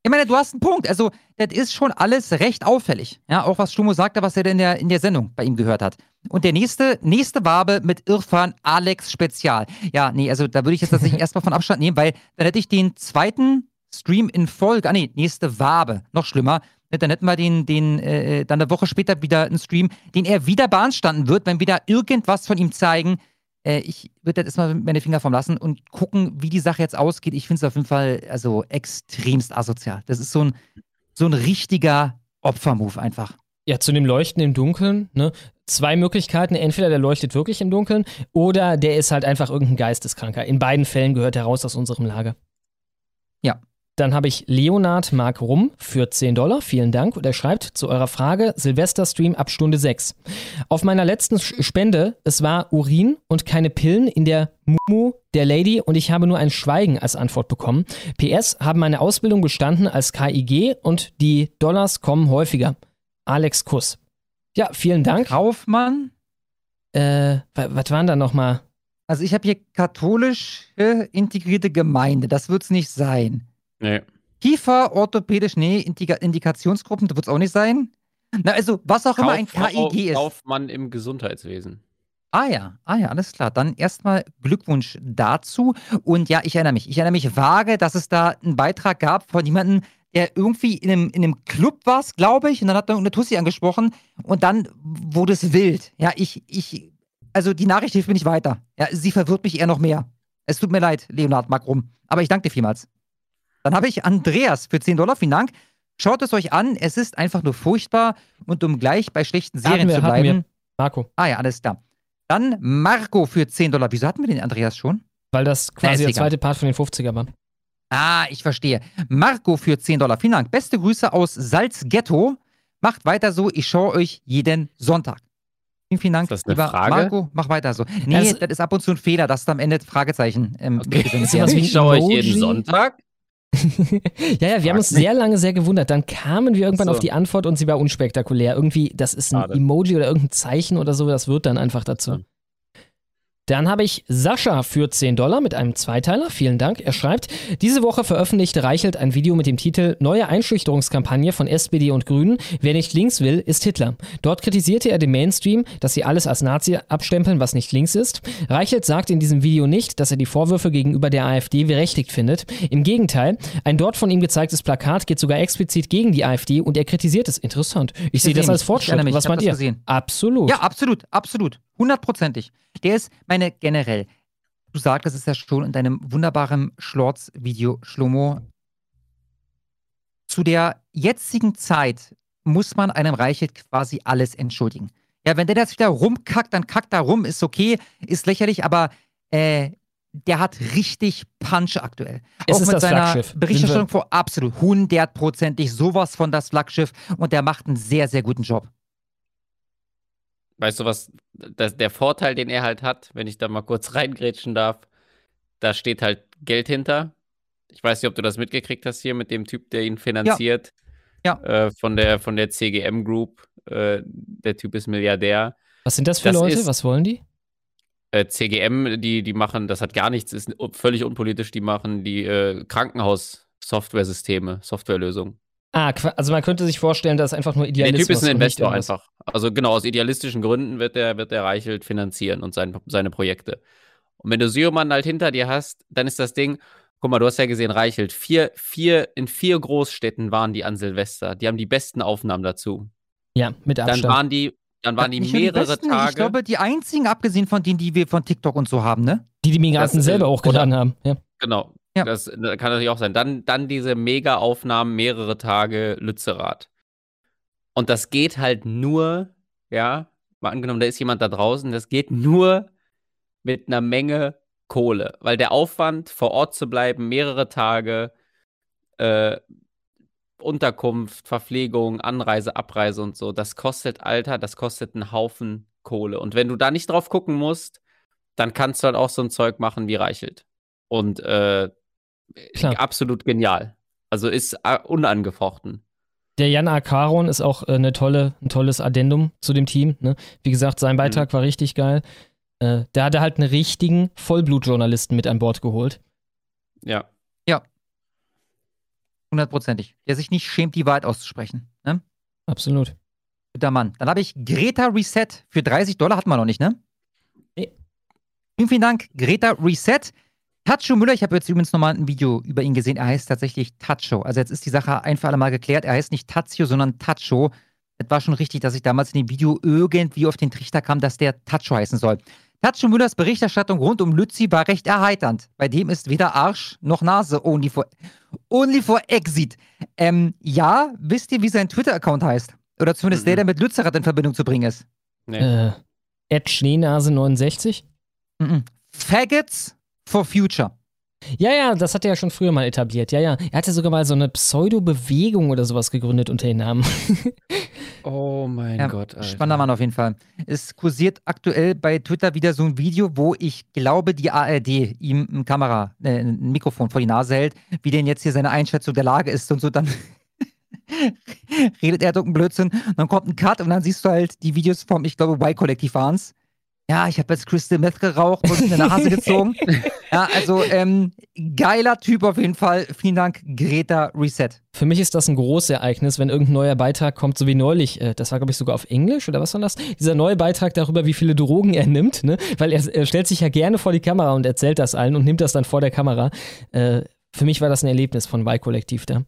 Ich meine, du hast einen Punkt. Also, das ist schon alles recht auffällig. Ja, auch was Stumo sagte, was er in der, in der Sendung bei ihm gehört hat. Und der nächste, nächste Wabe mit Irfan Alex Spezial. Ja, nee, also da würde ich jetzt tatsächlich erstmal von Abstand nehmen, weil dann hätte ich den zweiten Stream in Folge, ah nee, nächste Wabe, noch schlimmer. Dann hätten wir den, den, äh, dann eine Woche später wieder einen Stream, den er wieder beanstanden wird, wenn wir da irgendwas von ihm zeigen. Äh, ich würde jetzt erstmal meine Finger vom lassen und gucken, wie die Sache jetzt ausgeht. Ich finde es auf jeden Fall also extremst asozial. Das ist so ein, so ein richtiger Opfermove einfach. Ja, zu dem Leuchten im Dunkeln, ne? Zwei Möglichkeiten. Entweder der leuchtet wirklich im Dunkeln oder der ist halt einfach irgendein Geisteskranker. In beiden Fällen gehört er raus aus unserem Lager. Dann habe ich Leonard Mark Rum für 10 Dollar. Vielen Dank. Und er schreibt zu eurer Frage: Silvesterstream ab Stunde 6. Auf meiner letzten Spende, es war Urin und keine Pillen in der Mumu der Lady und ich habe nur ein Schweigen als Antwort bekommen. PS, haben meine Ausbildung bestanden als KIG und die Dollars kommen häufiger. Alex Kuss. Ja, vielen Dank. Kaufmann? Äh, wa- was waren da nochmal? Also ich habe hier katholische integrierte Gemeinde. Das wird es nicht sein. Nee. Kiefer, orthopädisch, nee, Indika Indikationsgruppen, das wird es auch nicht sein. Na, also, was auch immer ein KIG ist. Kaufmann im Gesundheitswesen. Ah ja, ah ja, alles klar. Dann erstmal Glückwunsch dazu. Und ja, ich erinnere mich. Ich erinnere mich vage, dass es da einen Beitrag gab von jemandem, der irgendwie in einem, in einem Club war, glaube ich. Und dann hat er eine Tussi angesprochen. Und dann wurde es wild. Ja, ich, ich, also die Nachricht hilft mir nicht weiter. Ja, sie verwirrt mich eher noch mehr. Es tut mir leid, Leonard Makrum. Aber ich danke dir vielmals. Dann habe ich Andreas für 10 Dollar. Vielen Dank. Schaut es euch an. Es ist einfach nur furchtbar. Und um gleich bei schlechten Serien wir, zu bleiben. wir. Marco. Ah ja, alles klar. Dann Marco für 10 Dollar. Wieso hatten wir den Andreas schon? Weil das Na, quasi ist der zweite Part von den 50er war. Ah, ich verstehe. Marco für 10 Dollar. Vielen Dank. Beste Grüße aus Salzghetto. Macht weiter so. Ich schaue euch jeden Sonntag. Vielen, vielen Dank. Ist das eine lieber Frage? Marco, mach weiter so. Nee, Also- das ist ab und zu ein Fehler, dass da am Ende Fragezeichen ähm, Ist ein Ich schaue euch jeden Sonntag. Ja, ja, wir haben uns sehr lange sehr gewundert. Dann kamen wir irgendwann So. auf die Antwort und sie war unspektakulär. Irgendwie, das ist ein Schade. Emoji oder irgendein Zeichen oder so, das wird dann einfach dazu. Dann habe ich Sascha für 10 Dollar mit einem Zweiteiler. Vielen Dank. Er schreibt, diese Woche veröffentlichte Reichelt ein Video mit dem Titel Neue Einschüchterungskampagne von SPD und Grünen. Wer nicht links will, ist Hitler. Dort kritisierte er den Mainstream, dass sie alles als Nazi abstempeln, was nicht links ist. Reichelt sagt in diesem Video nicht, dass er die Vorwürfe gegenüber der AfD berechtigt findet. Im Gegenteil, ein dort von ihm gezeigtes Plakat geht sogar explizit gegen die AfD und er kritisiert es. Interessant. Ich sehe das als Ich Fortschritt. mich, Was ich meint ihr? gesehen. Absolut. Ja, absolut, absolut. Hundertprozentig. Der ist, meine, generell, du sagtest es ja schon in deinem wunderbaren Schlorz-Video, Schlomo. Zu der jetzigen Zeit muss man einem Reichelt quasi alles entschuldigen. Ja, wenn der jetzt wieder rumkackt, dann kackt er rum, ist okay, ist lächerlich, aber äh, der hat richtig Punch aktuell. Es auch ist mit das seiner Flaggschiff. Berichterstattung vor absolut hundertprozentig sowas von das Flaggschiff und der macht einen sehr, sehr guten Job. Weißt du was, das, der Vorteil, den er halt hat, wenn ich da mal kurz reingrätschen darf, da steht halt Geld hinter. Ich weiß nicht, ob du das mitgekriegt hast hier mit dem Typ, der ihn finanziert. Ja. Äh, von, der, von der CGM Group. Äh, der Typ ist Milliardär. Was sind das für Leute? ist- Was wollen die? Äh, CGM, die, die machen, das hat gar nichts, ist völlig unpolitisch, die machen die äh, Krankenhaus-Software-Systeme, Softwarelösungen. Ah, also man könnte sich vorstellen, dass einfach nur Der Idealismus Typ ist ein Investor einfach. Also genau, aus idealistischen Gründen wird der, wird der Reichelt finanzieren und sein, seine Projekte. Und wenn du Syroman halt hinter dir hast, dann ist das Ding, guck mal, du hast ja gesehen, Reichelt, vier, vier, in vier Großstädten waren die an Silvester. Die haben die besten Aufnahmen dazu. Ja, mit Dann Abstand. waren die, dann waren die Nicht nur mehrere besten, Tage. Ich glaube, die einzigen, abgesehen von denen, die wir von TikTok und so haben, ne? die, die Migranten äh, selber hochgeladen haben. Ja. Genau. Ja. Das, kann natürlich auch sein. Dann, dann diese Mega-Aufnahmen, mehrere Tage Lützerath. Und das geht halt nur, ja, mal angenommen, da ist jemand da draußen, das geht nur mit einer Menge Kohle. Weil der Aufwand, vor Ort zu bleiben, mehrere Tage, äh, Unterkunft, Verpflegung, Anreise, Abreise und so, das kostet, Alter, das kostet einen Haufen Kohle. Und wenn du da nicht drauf gucken musst, dann kannst du halt auch so ein Zeug machen wie Reichelt. Und äh, Klar. absolut genial. Also ist äh, unangefochten. Der Jan Akaron ist auch äh, eine tolle, ein tolles Addendum zu dem Team. Ne? Wie gesagt, sein Beitrag Mhm. war richtig geil. Äh, da hat er halt einen richtigen Vollblutjournalisten mit an Bord geholt. Ja. Ja. Hundertprozentig. Der sich nicht schämt, die Wahrheit auszusprechen. Ne? Absolut. Guter Mann. Dann habe ich Greta Reset für 30 Dollar, hatten wir noch nicht, ne? Nee. Vielen, vielen Dank, Greta Reset. Tacho Müller, ich habe jetzt übrigens nochmal ein Video über ihn gesehen. Er heißt tatsächlich Tacho. Also jetzt ist die Sache ein für alle Mal geklärt. Er heißt nicht Tazio, sondern Tacho. Es war schon richtig, dass ich damals in dem Video irgendwie auf den Trichter kam, dass der Tacho heißen soll. Tacho Müllers Berichterstattung rund um Lützi war recht erheiternd. Bei dem ist weder Arsch noch Nase only for, only for exit. Ähm, ja, wisst ihr, wie sein Twitter-Account heißt? Oder zumindest der, der mit Lützerath in Verbindung zu bringen ist. Äh, Ed Schneenase69? Mhm. Faggots for Future. Ja, ja, das hat er ja schon früher mal etabliert. Ja, ja. Er hatte sogar mal so eine Pseudo-Bewegung oder sowas gegründet unter den Namen. Oh mein Ja, Gott, Alter. Spannender Mann auf jeden Fall. Es kursiert aktuell bei Twitter wieder so ein Video, wo ich glaube, die ARD ihm ein Kamera, äh, ein Mikrofon vor die Nase hält, wie denn jetzt hier seine Einschätzung der Lage ist und so dann redet er irgendeinen Blödsinn, und dann kommt ein Cut und dann siehst du halt die Videos vom, ich glaube, Y-Kollektiv waren's. Ja, ich habe jetzt Crystal Meth geraucht und in der Nase gezogen. Ja, also ähm, geiler Typ auf jeden Fall. Vielen Dank, Greta Reset. Für mich ist das ein großes Ereignis, wenn irgendein neuer Beitrag kommt, so wie neulich. Äh, das war, glaube ich, sogar auf Englisch oder was war das? Dieser neue Beitrag darüber, wie viele Drogen er nimmt, ne? Weil er, er stellt sich ja gerne vor die Kamera und erzählt das allen und nimmt das dann vor der Kamera. Äh, für mich war das ein Erlebnis von Y-Kollektiv da.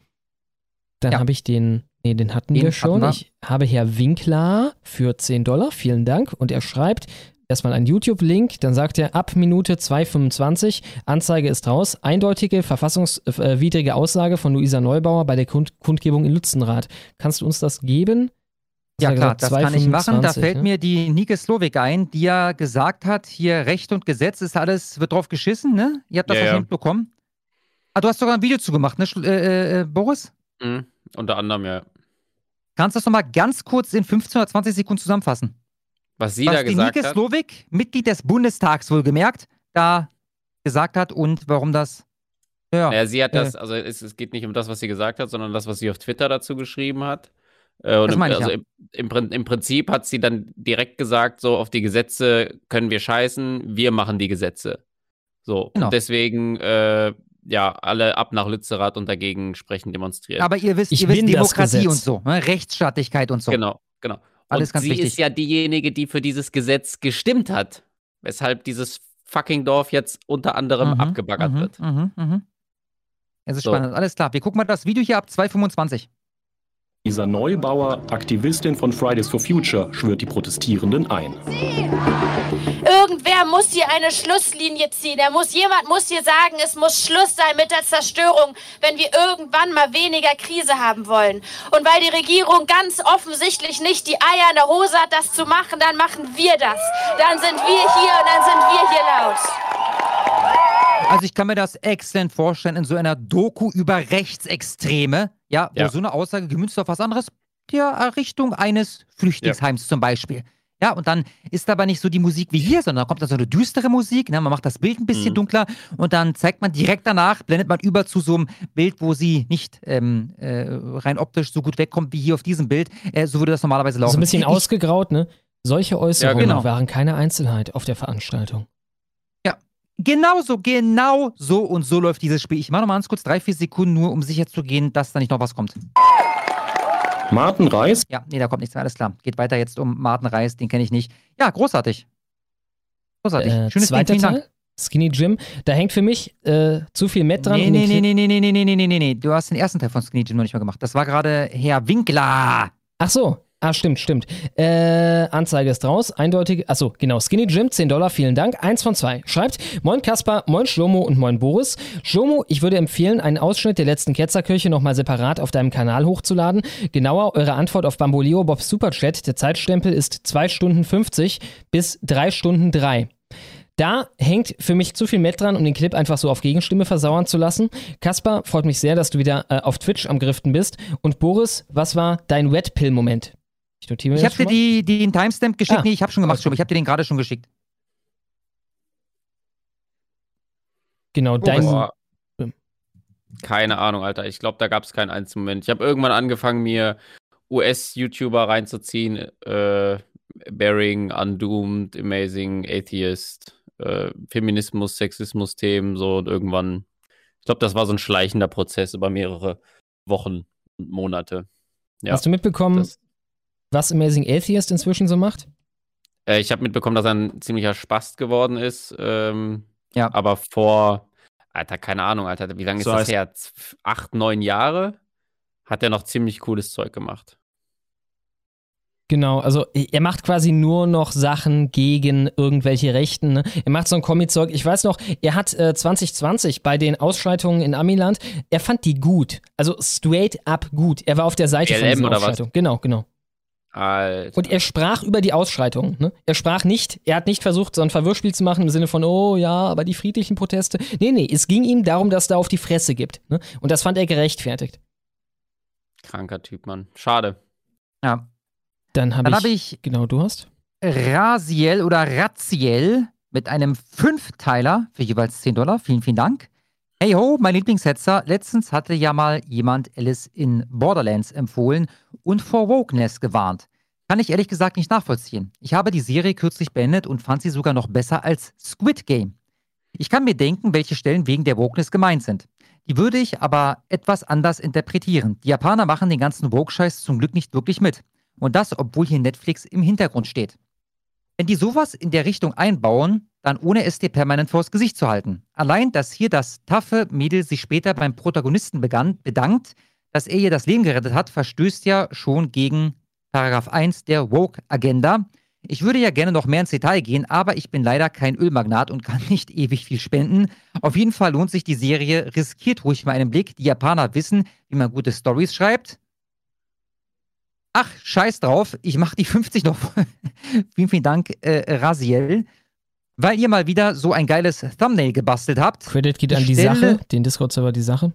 Dann Ja. habe ich den, nee, den hatten Den wir schon. hatten wir. Ich habe Herr Winkler für 10 Dollar, vielen Dank. Und er schreibt erstmal einen YouTube-Link, dann sagt er ab Minute 2,25, Anzeige ist raus, eindeutige verfassungswidrige Aussage von Luisa Neubauer bei der Kund Kundgebung in Lützenrath. Kannst du uns das geben? Ja klar, gesagt, das kann ich machen. Da 2,25, fällt ne? mir die Nike Slowik ein, die ja gesagt hat, hier Recht und Gesetz ist alles, wird drauf geschissen, ne? Ihr habt das Ja, ja, mitbekommen. Ah, du hast sogar ein Video zugemacht, ne, Schl- äh, äh, Boris? Mhm. Unter anderem, ja. Kannst du das nochmal ganz kurz in 15 oder 20 Sekunden zusammenfassen? Was sie Was da gesagt Nike hat. Slowik, Mitglied des Bundestags wohlgemerkt, da gesagt hat und warum das. Ja, Naja, sie hat äh, das, also es, es geht nicht um das, was sie gesagt hat, sondern das, was sie auf Twitter dazu geschrieben hat. Äh, und Das im, meine ich, also ja. im, im, im Prinzip hat sie dann direkt gesagt, so auf die Gesetze können wir scheißen, wir machen die Gesetze. So, Genau. und deswegen, äh, ja, alle ab nach Lützerath und dagegen sprechen demonstrieren. Aber ihr wisst, Ich ihr wisst Demokratie und so, ne? Rechtsstaatlichkeit und so. Genau, genau. Alles und ganz sie wichtig. ist ja diejenige, die für dieses Gesetz gestimmt hat, weshalb dieses fucking Dorf jetzt unter anderem Mhm, abgebaggert mhm, wird. Mhm, mhm. Es ist So. spannend, alles klar. Wir gucken mal das Video hier ab 2,25. Lisa Neubauer, Aktivistin von Fridays for Future, schwört die Protestierenden ein. Irgendwer muss hier eine Schlusslinie ziehen. Er muss, jemand muss hier sagen, es muss Schluss sein mit der Zerstörung, wenn wir irgendwann mal weniger Krise haben wollen. Und weil die Regierung ganz offensichtlich nicht die Eier in der Hose hat, das zu machen, dann machen wir das. Dann sind wir hier und dann sind wir hier laut. Also ich kann mir das exzellent vorstellen in so einer Doku über Rechtsextreme, ja, wo Ja. so eine Aussage gemünzt auf was anderes, die Errichtung eines Flüchtlingsheims zum Beispiel. Ja, und dann ist aber nicht so die Musik wie hier, sondern da kommt dann so eine düstere Musik, ne? man macht das Bild ein bisschen Mhm. dunkler und dann zeigt man direkt danach, blendet man über zu so einem Bild, wo sie nicht ähm, äh, rein optisch so gut wegkommt wie hier auf diesem Bild. Äh, so würde das normalerweise laufen. So ein bisschen Ich- ausgegraut, ne? Solche Äußerungen genau. waren keine Einzelheit auf der Veranstaltung. Genau so, genau so und so läuft dieses Spiel. Ich mache noch mal ganz kurz drei, vier Sekunden nur, um sicher zu gehen, dass da nicht noch was kommt. Martin Reis. Ja, nee, da kommt nichts mehr, alles klar. Geht weiter jetzt um Martin Reis, den kenne ich nicht. Ja, großartig. Großartig. Äh, Schönes zweiter Dank. Teil, Skinny Jim, da hängt für mich äh, zu viel Met dran. Nee, nee, nee, nee, nee, nee, nee, nee, nee, nee, nee. Du hast den ersten Teil von Skinny Jim noch nicht mal gemacht. Das war gerade Herr Winkler. Ach so. Ah, stimmt, stimmt. Äh, Anzeige ist raus. Eindeutig. Achso, genau. Skinny Jim, 10 Dollar, vielen Dank. Eins von zwei. Schreibt: Moin Kaspar, moin Schlomo und moin Boris. Schlomo, ich würde empfehlen, einen Ausschnitt der letzten Ketzerkirche nochmal separat auf deinem Kanal hochzuladen. Genauer eure Antwort auf Bamboleo Bobs Superchat. Der Zeitstempel ist 2 Stunden 50 bis 3 Stunden 3. Da hängt für mich zu viel Met dran, um den Clip einfach so auf Gegenstimme versauern zu lassen. Kaspar, freut mich sehr, dass du wieder äh, auf Twitch am Griften bist. Und Boris, was war dein Wet Pill-Moment? Ich notiere mir Ich habe dir die, den Timestamp geschickt. Ah. Nee, ich habe schon gemacht, schon. Ich habe dir den gerade schon geschickt. Genau, dein. Boah. Keine Ahnung, Alter. Ich glaube, da gab es keinen einzigen Moment. Ich habe irgendwann angefangen, mir US-YouTuber reinzuziehen. Äh, Bearing, Undoomed, Amazing, Atheist, äh, Feminismus, Sexismus-Themen, so und irgendwann. Ich glaube, das war so ein schleichender Prozess über mehrere Wochen und Monate. Ja. Hast du mitbekommen, das- was Amazing Atheist inzwischen so macht? Äh, ich habe mitbekommen, dass er ein ziemlicher Spast geworden ist. Ähm, ja. Aber vor, Alter, keine Ahnung, Alter, wie lange So ist das her? Acht, neun Jahre hat er noch ziemlich cooles Zeug gemacht. Genau, also er macht quasi nur noch Sachen gegen irgendwelche Rechten. Ne? Er macht so ein Comic-Zeug. Ich weiß noch, er hat äh, 2020 bei den Ausschreitungen in Amiland, er fand die gut. Also straight up gut. Er war auf der Seite von BLM diesen oder was? Ausschreitungen. Genau, genau. Alter. Und er sprach über die Ausschreitungen. Ne? Er sprach nicht, er hat nicht versucht, so ein Verwirrspiel zu machen im Sinne von, oh ja, aber die friedlichen Proteste. Nee, nee, es ging ihm darum, dass da auf die Fresse gibt. Ne? Und das fand er gerechtfertigt. Kranker Typ, Mann. Schade. Ja. Dann habe ich, habe ich Genau, du hast? Rasiel oder Raziel mit einem Fünfteiler für jeweils 10 Dollar. Vielen, vielen Dank. Hey ho, mein Lieblingshetzer. Letztens hatte ja mal jemand Alice in Borderlands empfohlen und vor Wokeness gewarnt. Kann ich ehrlich gesagt nicht nachvollziehen. Ich habe die Serie kürzlich beendet und fand sie sogar noch besser als Squid Game. Ich kann mir denken, welche Stellen wegen der Wokeness gemeint sind. Die würde ich aber etwas anders interpretieren. Die Japaner machen den ganzen Woke-Scheiß zum Glück nicht wirklich mit. Und das, obwohl hier Netflix im Hintergrund steht. Wenn die sowas in der Richtung einbauen, dann ohne es dir permanent vors Gesicht zu halten. Allein, dass hier das taffe Mädel sich später beim Protagonisten begann, bedankt, dass er ihr das Leben gerettet hat, verstößt ja schon gegen Paragraph 1 der Woke-Agenda. Ich würde ja gerne noch mehr ins Detail gehen, aber ich bin leider kein Ölmagnat und kann nicht ewig viel spenden. Auf jeden Fall lohnt sich die Serie, riskiert ruhig mal einen Blick. Die Japaner wissen, wie man gute Stories schreibt. Ach, scheiß drauf, ich mache die 50 noch. vielen, vielen Dank, äh, Raziel. Weil ihr mal wieder so ein geiles Thumbnail gebastelt habt. Credit geht an Ich die stelle- Sache, den Discord-Server die Sache.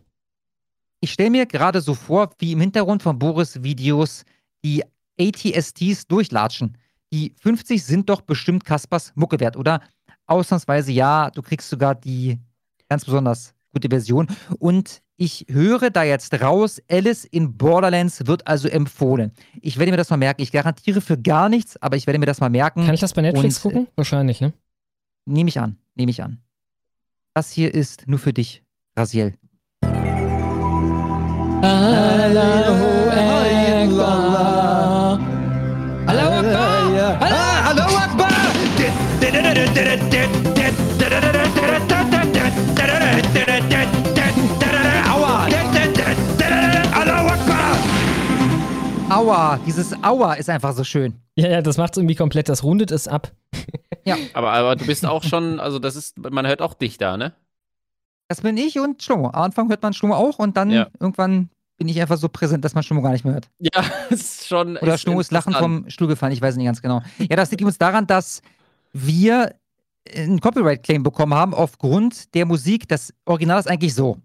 Ich stelle mir gerade so vor, wie im Hintergrund von Boris Videos die ATSTs durchlatschen. Die 50 sind doch bestimmt Kaspers Mucke wert, oder? Ausnahmsweise ja, du kriegst sogar die ganz besonders gute Version. Und ich höre da jetzt raus, Alice in Borderlands wird also empfohlen. Ich werde mir das mal merken. Ich garantiere für gar nichts, aber ich werde mir das mal merken. Kann ich das bei Netflix Und, äh, gucken? Wahrscheinlich, ne? Nehme ich an, nehme ich an. Das hier ist nur für dich, Raziel. Allahu Akbar. Allahu Akbar! Allahu Akbar! Aua! Allahu Akbar! Aua, dieses Aua ist einfach so schön. Ja, ja, das macht es irgendwie komplett, das rundet es ab. Aber, aber du bist auch schon, also das ist, man hört auch dich da, ne? Das bin ich und Schlomo. Am Anfang hört man Schlomo auch und dann Ja. irgendwann bin ich einfach so präsent, dass man Schlomo gar nicht mehr hört. Ja, ist schon. Oder Schlomo ist lachend vom Stuhl gefallen, ich weiß nicht ganz genau. Ja, das liegt übrigens daran, dass wir einen Copyright-Claim bekommen haben aufgrund der Musik. Das Original ist eigentlich so.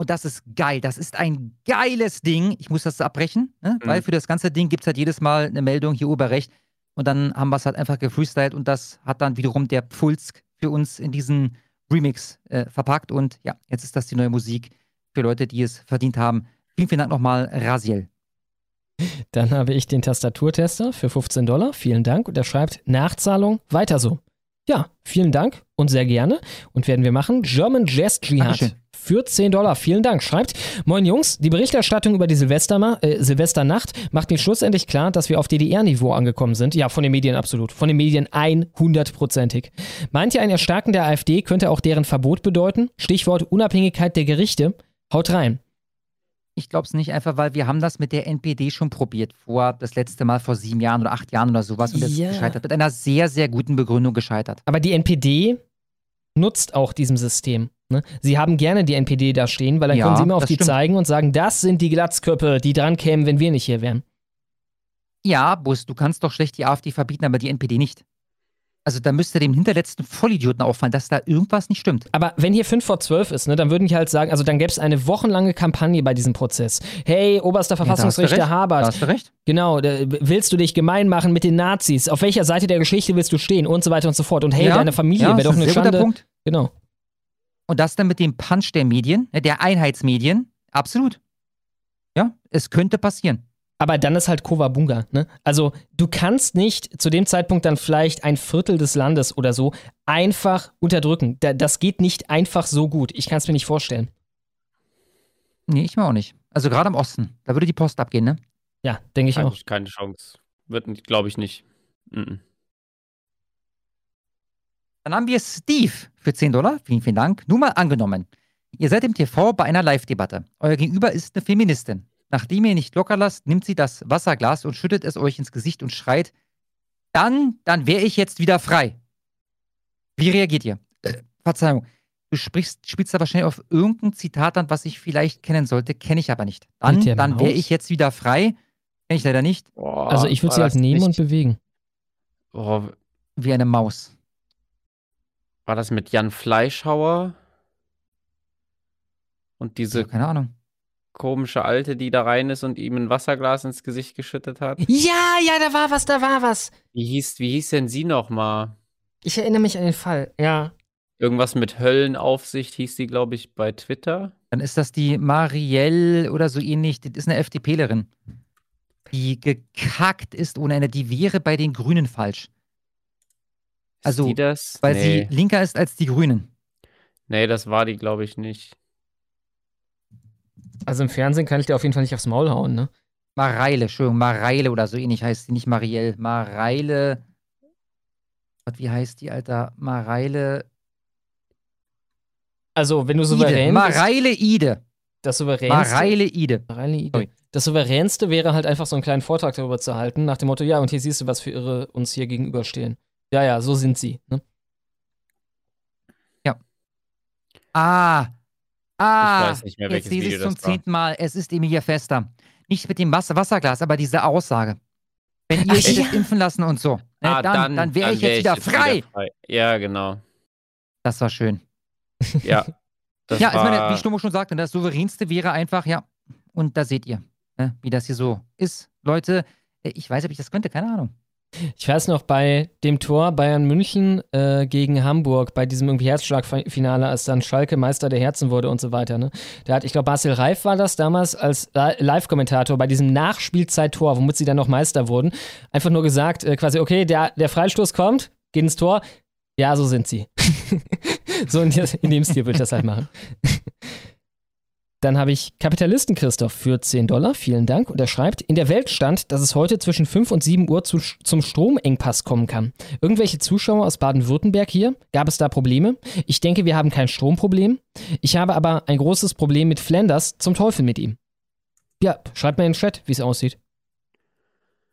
Und das ist geil. Das ist ein geiles Ding. Ich muss das abbrechen, ne? Mhm. weil für das ganze Ding gibt es halt jedes Mal eine Meldung hier Urheberrecht. Und dann haben wir es halt einfach gefreestylt und das hat dann wiederum der Pfulsk für uns in diesen Remix äh, verpackt. Und ja, jetzt ist das die neue Musik für Leute, die es verdient haben. Vielen, vielen Dank nochmal, Rasiel. Dann habe ich den Tastaturtester für 15 Dollar. Vielen Dank. Und er schreibt Nachzahlung weiter so. Ja, vielen Dank und sehr gerne. Und werden wir machen. German Jazz Jihad Dankeschön. für 10 Dollar. Vielen Dank. Schreibt, moin Jungs, die Berichterstattung über die Silvesterma äh, Silvesternacht macht mir schlussendlich klar, dass wir auf DDR-Niveau angekommen sind. Ja, von den Medien absolut. Von den Medien 100%ig. Meint ihr, ein Erstarken der AfD könnte auch deren Verbot bedeuten? Stichwort Unabhängigkeit der Gerichte. Haut rein. Ich glaube es nicht, einfach weil wir haben das mit der NPD schon probiert. Vor das letzte Mal vor sieben Jahren oder acht Jahren oder sowas. Und das Ja. ist gescheitert. Mit einer sehr, sehr guten Begründung gescheitert. Aber die NPD nutzt auch diesem System. Ne? Sie haben gerne die NPD da stehen, weil dann Ja, können sie immer auf die stimmt. zeigen und sagen, das sind die Glatzköpfe, die dran kämen, wenn wir nicht hier wären. Ja, Bus, du kannst doch schlecht die AfD verbieten, aber die NPD nicht. Also da müsste dem hinterletzten Vollidioten auffallen, dass da irgendwas nicht stimmt. Aber wenn hier 5 vor 12 ist, ne, dann würden die halt sagen, also dann gäbe es eine wochenlange Kampagne bei diesem Prozess. Hey, oberster Verfassungsrichter recht. Habert. Da hast du recht. Genau, willst du dich gemein machen mit den Nazis? Auf welcher Seite der Geschichte willst du stehen? Und so weiter und so fort. Und hey, Ja, deine Familie ja, wäre doch ein eine sehr guter Schande. Punkt. Genau. Und das dann mit dem Punch der Medien, ne, der Einheitsmedien, absolut. Ja, es könnte passieren. Aber dann ist halt Kowabunga, ne? Also, du kannst nicht zu dem Zeitpunkt dann vielleicht ein Viertel des Landes oder so einfach unterdrücken. Da, das geht nicht einfach so gut. Ich kann es mir nicht vorstellen. Nee, ich mir auch nicht. Also gerade im Osten, da würde die Post abgehen, ne? Ja, denke ich keine, auch. keine Chance. Wird, glaube ich, nicht. Mhm. Dann haben wir Steve für 10 Dollar. Vielen, vielen Dank. Nur mal angenommen. Ihr seid im TV bei einer Live-Debatte. Euer Gegenüber ist eine Feministin. Nachdem ihr nicht locker lasst, nimmt sie das Wasserglas und schüttet es euch ins Gesicht und schreit, dann, dann wäre ich jetzt wieder frei. Wie reagiert ihr? Äh, Verzeihung. Du sprichst, spielst da wahrscheinlich auf irgendein Zitat an, was ich vielleicht kennen sollte, kenne ich aber nicht. Dann, dann wäre ich jetzt wieder frei. Kenne ich leider nicht. Also, ich würde sie halt nehmen nicht- und bewegen. Oh, Wie eine Maus. war das mit Jan Fleischhauer? Und diese Keine Ahnung. Komische Alte, die da rein ist und ihm ein Wasserglas ins Gesicht geschüttet hat? Ja, ja, da war was, da war was. Wie hieß, wie hieß denn sie nochmal? Ich erinnere mich an den Fall, ja. Irgendwas mit Höllenaufsicht hieß sie, glaube ich, bei Twitter. Dann ist das die Marielle oder so ähnlich. Das ist eine FDPlerin. Die gekackt ist ohne Ende. Die wäre bei den Grünen falsch. Also, die das? weil Nee. sie linker ist als die Grünen. Nee, das war die, glaube ich, nicht. Also, im Fernsehen kann ich dir auf jeden Fall nicht aufs Maul hauen, ne? Mareile, Entschuldigung, Mareile oder so ähnlich heißt sie, nicht Marielle. Mareile. Gott, wie heißt die, Alter? Mareile. Also, wenn du Ide. souverän bist, Mareile Ide. das souveränste. Mareile Ide. Mareile Ide. Das souveränste wäre halt einfach so einen kleinen Vortrag darüber zu halten, nach dem Motto, ja, und hier siehst du, was für Irre uns hier gegenüberstehen. Ja, ja, so sind sie. Ne? Ah. Ah. weiß nicht mehr, Jetzt lese ich es zum war. zehnten Mal. Es ist Emilia Fester. Nicht mit dem Wasser Wasserglas, aber diese Aussage. Wenn ihr euch ja. jetzt impfen lassen und so, ne, Ah, dann, dann, wäre ich jetzt wieder frei. Ja, genau. Das war schön. Ja. Das ja, ich meine, war, wie Stummo schon sagte, das Souveränste wäre einfach, ja, und da seht ihr, ne, wie das hier so ist. Leute, ich weiß, ob ich das könnte, keine Ahnung. Ich weiß noch, bei dem Tor Bayern München äh, gegen Hamburg, bei diesem irgendwie Herzschlagfinale, als dann Schalke Meister der Herzen wurde und so weiter, ne? Da hat, ich glaube, Marcel Reif war das damals als Li- Live-Kommentator bei diesem Nachspielzeit-Tor, womit sie dann noch Meister wurden, einfach nur gesagt, äh, quasi, okay, der, der Freistoß kommt, geht ins Tor. Ja, so sind sie. so in, in dem Stil würde ich das halt machen. Dann habe ich Kapitalisten Christoph für 10 Dollar, vielen Dank. Und er schreibt, in der Welt stand, dass es heute zwischen 5 und 7 Uhr zu, zum Stromengpass kommen kann. Irgendwelche Zuschauer aus Baden-Württemberg hier? Gab es da Probleme? Ich denke, wir haben kein Stromproblem. Ich habe aber ein großes Problem mit Flanders. Zum Teufel mit ihm. Ja, schreibt mir in den Chat, wie es aussieht.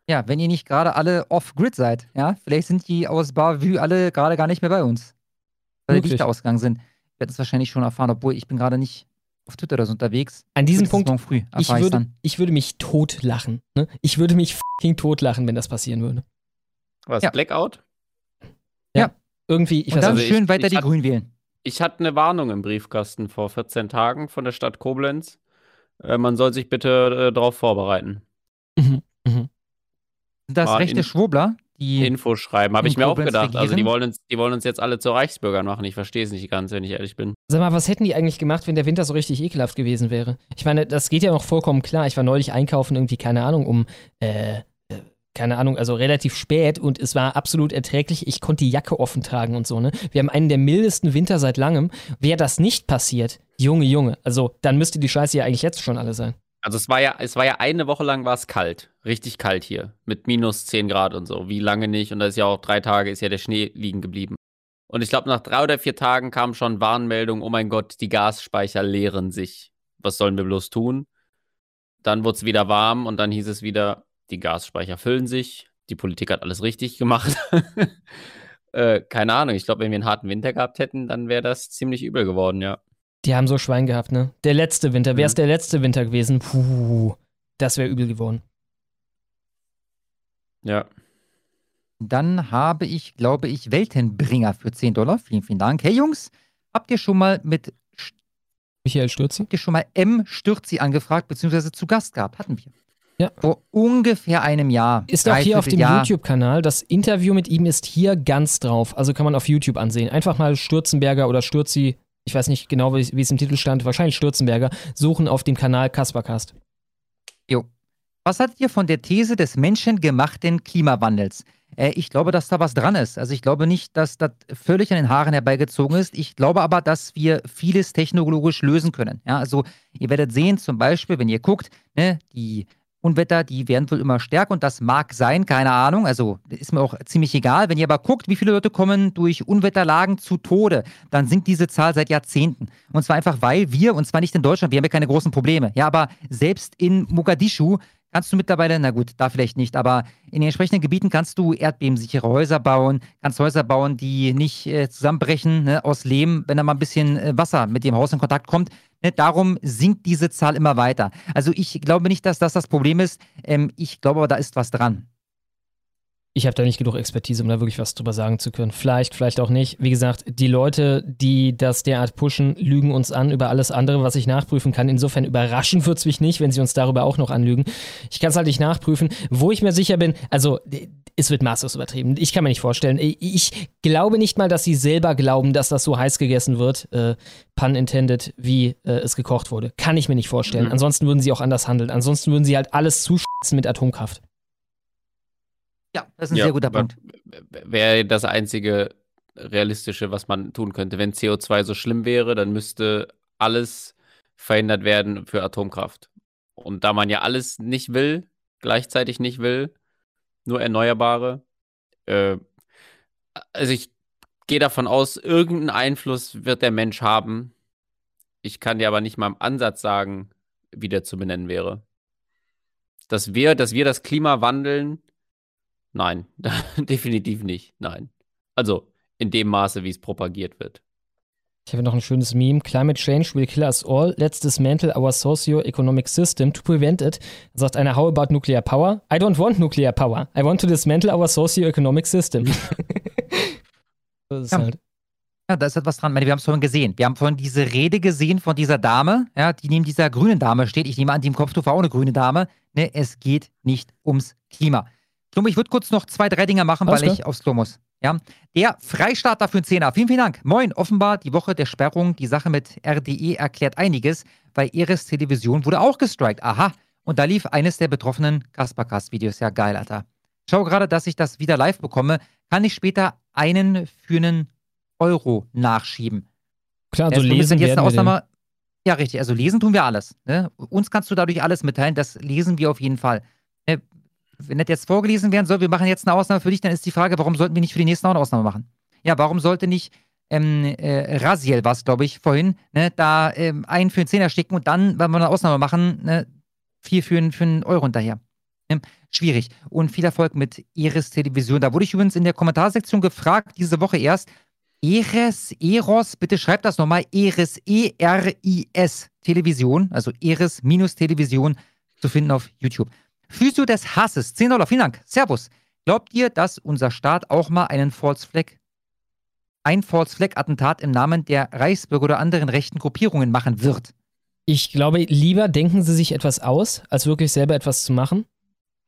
Ja, wenn ihr nicht gerade alle off-grid seid, ja, vielleicht sind die aus Bavü alle gerade gar nicht mehr bei uns. Weil die. Lichter ausgegangen sind. Ich werde es wahrscheinlich schon erfahren, obwohl ich bin gerade nicht auf Twitter oder so unterwegs. An diesem Punkt, früh ich erfahre ich's würde, dann. ich würde mich totlachen. Ne? Ich würde mich fucking totlachen, wenn das passieren würde. Was, Ja. Blackout? Ja. Irgendwie, ich Und weiß dann nicht. schön ich- weiter ich die Grünen wählen. Ich hatte eine Warnung im Briefkasten vor 14 Tagen von der Stadt Koblenz. Äh, man soll sich bitte äh, darauf vorbereiten. Mhm. Mhm. Sind das Mal rechte Schwurbler? Die Info schreiben, habe ich mir auch gedacht. Also die regieren? wollen, uns, die wollen uns jetzt alle zu Reichsbürgern machen. Ich verstehe es nicht ganz, wenn ich ehrlich bin. Sag mal, was hätten die eigentlich gemacht, wenn der Winter so richtig ekelhaft gewesen wäre? Ich meine, das geht ja noch vollkommen klar. Ich war neulich einkaufen, irgendwie, keine Ahnung, um, äh, äh, keine Ahnung, also relativ spät und es war absolut erträglich. Ich konnte die Jacke offen tragen und so, ne? Wir haben einen der mildesten Winter seit langem. Wäre das nicht passiert, Junge, Junge, also dann müsste die Scheiße ja eigentlich jetzt schon alle sein. Also es war ja, es war ja eine Woche lang war es kalt. Richtig kalt hier. Mit minus 10 Grad und so. Wie lange nicht? Und da ist ja auch drei Tage ist ja der Schnee liegen geblieben. Und ich glaube, nach drei oder vier Tagen kam schon Warnmeldung, oh mein Gott, die Gasspeicher leeren sich. Was sollen wir bloß tun? Dann wurde es wieder warm und dann hieß es wieder, die Gasspeicher füllen sich. Die Politik hat alles richtig gemacht. äh, keine Ahnung. Ich glaube, wenn wir einen harten Winter gehabt hätten, dann wäre das ziemlich übel geworden, ja. Die haben so Schwein gehabt, ne? Der letzte Winter, wäre es der letzte Winter gewesen, puh, das wäre übel geworden. Ja. Dann habe ich, glaube ich, Weltenbringer für 10 Dollar. Vielen, vielen Dank. Hey Jungs, habt ihr schon mal mit Michael Stürzi? Habt ihr schon mal M. Stürzi angefragt, beziehungsweise zu Gast gehabt? Hatten wir. Ja. Vor ungefähr einem Jahr. Ist auch hier auf dem. YouTube-Kanal. Das Interview mit ihm ist hier ganz drauf. Also kann man auf YouTube ansehen. Einfach mal Stürzenberger oder Stürzi, ich weiß nicht genau, wie es im Titel stand, wahrscheinlich Stürzenberger, suchen auf dem Kanal Kaspercast. Jo. Was haltet ihr von der These des menschengemachten Klimawandels? Äh, ich glaube, dass da was dran ist. Also ich glaube nicht, dass das völlig an den Haaren herbeigezogen ist. Ich glaube aber, dass wir vieles technologisch lösen können. Ja, also ihr werdet sehen, zum Beispiel, wenn ihr guckt, ne, die Unwetter, die werden wohl immer stärker und das mag sein, keine Ahnung. Also ist mir auch ziemlich egal. Wenn ihr aber guckt, wie viele Leute kommen durch Unwetterlagen zu Tode, dann sinkt diese Zahl seit Jahrzehnten. Und zwar einfach, weil wir, und zwar nicht in Deutschland, wir haben ja keine großen Probleme. Ja, aber selbst in Mogadischu kannst du mittlerweile, na gut, da vielleicht nicht, aber in den entsprechenden Gebieten kannst du erdbebensichere Häuser bauen, kannst Häuser bauen, die nicht äh, zusammenbrechen ne, aus Lehm, wenn da mal ein bisschen äh, Wasser mit dem Haus in Kontakt kommt. Ne, darum sinkt diese Zahl immer weiter. Also ich glaube nicht, dass das das Problem ist. Ähm, ich glaube aber, da ist was dran. Ich habe da nicht genug Expertise, um da wirklich was drüber sagen zu können. Vielleicht, vielleicht auch nicht. Wie gesagt, die Leute, die das derart pushen, lügen uns an über alles andere, was ich nachprüfen kann. Insofern überraschen wird es mich nicht, wenn sie uns darüber auch noch anlügen. Ich kann es halt nicht nachprüfen. Wo ich mir sicher bin, also es wird maßlos übertrieben. Ich kann mir nicht vorstellen. Ich glaube nicht mal, dass sie selber glauben, dass das so heiß gegessen wird, äh, pun intended, wie äh, es gekocht wurde. Kann ich mir nicht vorstellen. Mhm. Ansonsten würden sie auch anders handeln. Ansonsten würden sie halt alles zuschießen mit Atomkraft. Ja, das ist ein sehr guter Punkt. Wäre das einzige realistische, was man tun könnte. Wenn CO2 so schlimm wäre, dann müsste alles verhindert werden für Atomkraft. Und da man ja alles nicht will, gleichzeitig nicht will, nur Erneuerbare, äh, also ich gehe davon aus, irgendeinen Einfluss wird der Mensch haben. Ich kann dir aber nicht mal im Ansatz sagen, wie der zu benennen wäre. Dass wir, dass wir das Klima wandeln, nein, definitiv nicht, nein. Also in dem Maße, wie es propagiert wird. Ich habe noch ein schönes Meme. Climate change will kill us all. Let's dismantle our socio-economic system to prevent it. Da sagt einer, how about nuclear power? I don't want nuclear power. I want to dismantle our socio-economic system. das ist Ja. halt. Ja, da ist etwas dran. Ich meine, Wir haben es vorhin gesehen. Wir haben vorhin diese Rede gesehen von dieser Dame, ja, die neben dieser grünen Dame steht. Ich nehme an, die im Kopftuch war auch eine grüne Dame. Ne, es geht nicht ums Klima. Schlumm, ich würde kurz noch zwei, drei Dinge machen, Alles weil klar. ich aufs Klo muss. Ja, der Freistaat dafür ein Zehner. Vielen, vielen Dank. Moin, offenbar die Woche der Sperrung. Die Sache mit RDE erklärt einiges, weil Eres Television wurde auch gestrikt. Aha. Und da lief eines der betroffenen Kaspercast-Videos. Ja, geil, Alter. Schau gerade, dass ich das wieder live bekomme. Kann ich später einen für einen Euro nachschieben. Klar, so ist lesen jetzt eine. Ausnahme. Ja, richtig. Also lesen tun wir alles. Ne? Uns kannst du dadurch alles mitteilen. Das lesen wir auf jeden Fall. Wenn das jetzt vorgelesen werden soll, wir machen jetzt eine Ausnahme für dich, dann ist die Frage, warum sollten wir nicht für die nächsten auch eine Ausnahme machen? Ja, warum sollte nicht ähm, äh, Raziel was, glaube ich, vorhin, ne, da ähm, einen für einen Zehner schicken und dann, wenn wir eine Ausnahme machen, ne, vier für, einen- für einen Euro hinterher. Ne? Schwierig. Und viel Erfolg mit Eris Television. Da wurde ich übrigens in der Kommentarsektion gefragt, diese Woche erst, Eres, Eros, bitte schreibt das nochmal, Eris, E-R-I-S, Television, also Eris minus Television zu finden auf YouTube. Physio des Hasses, 10 Dollar, vielen Dank, Servus. Glaubt ihr, dass unser Staat auch mal einen False Flag, ein False Flag Attentat im Namen der Reichsbürger oder anderen rechten Gruppierungen machen wird? Ich glaube, lieber denken sie sich etwas aus, als wirklich selber etwas zu machen.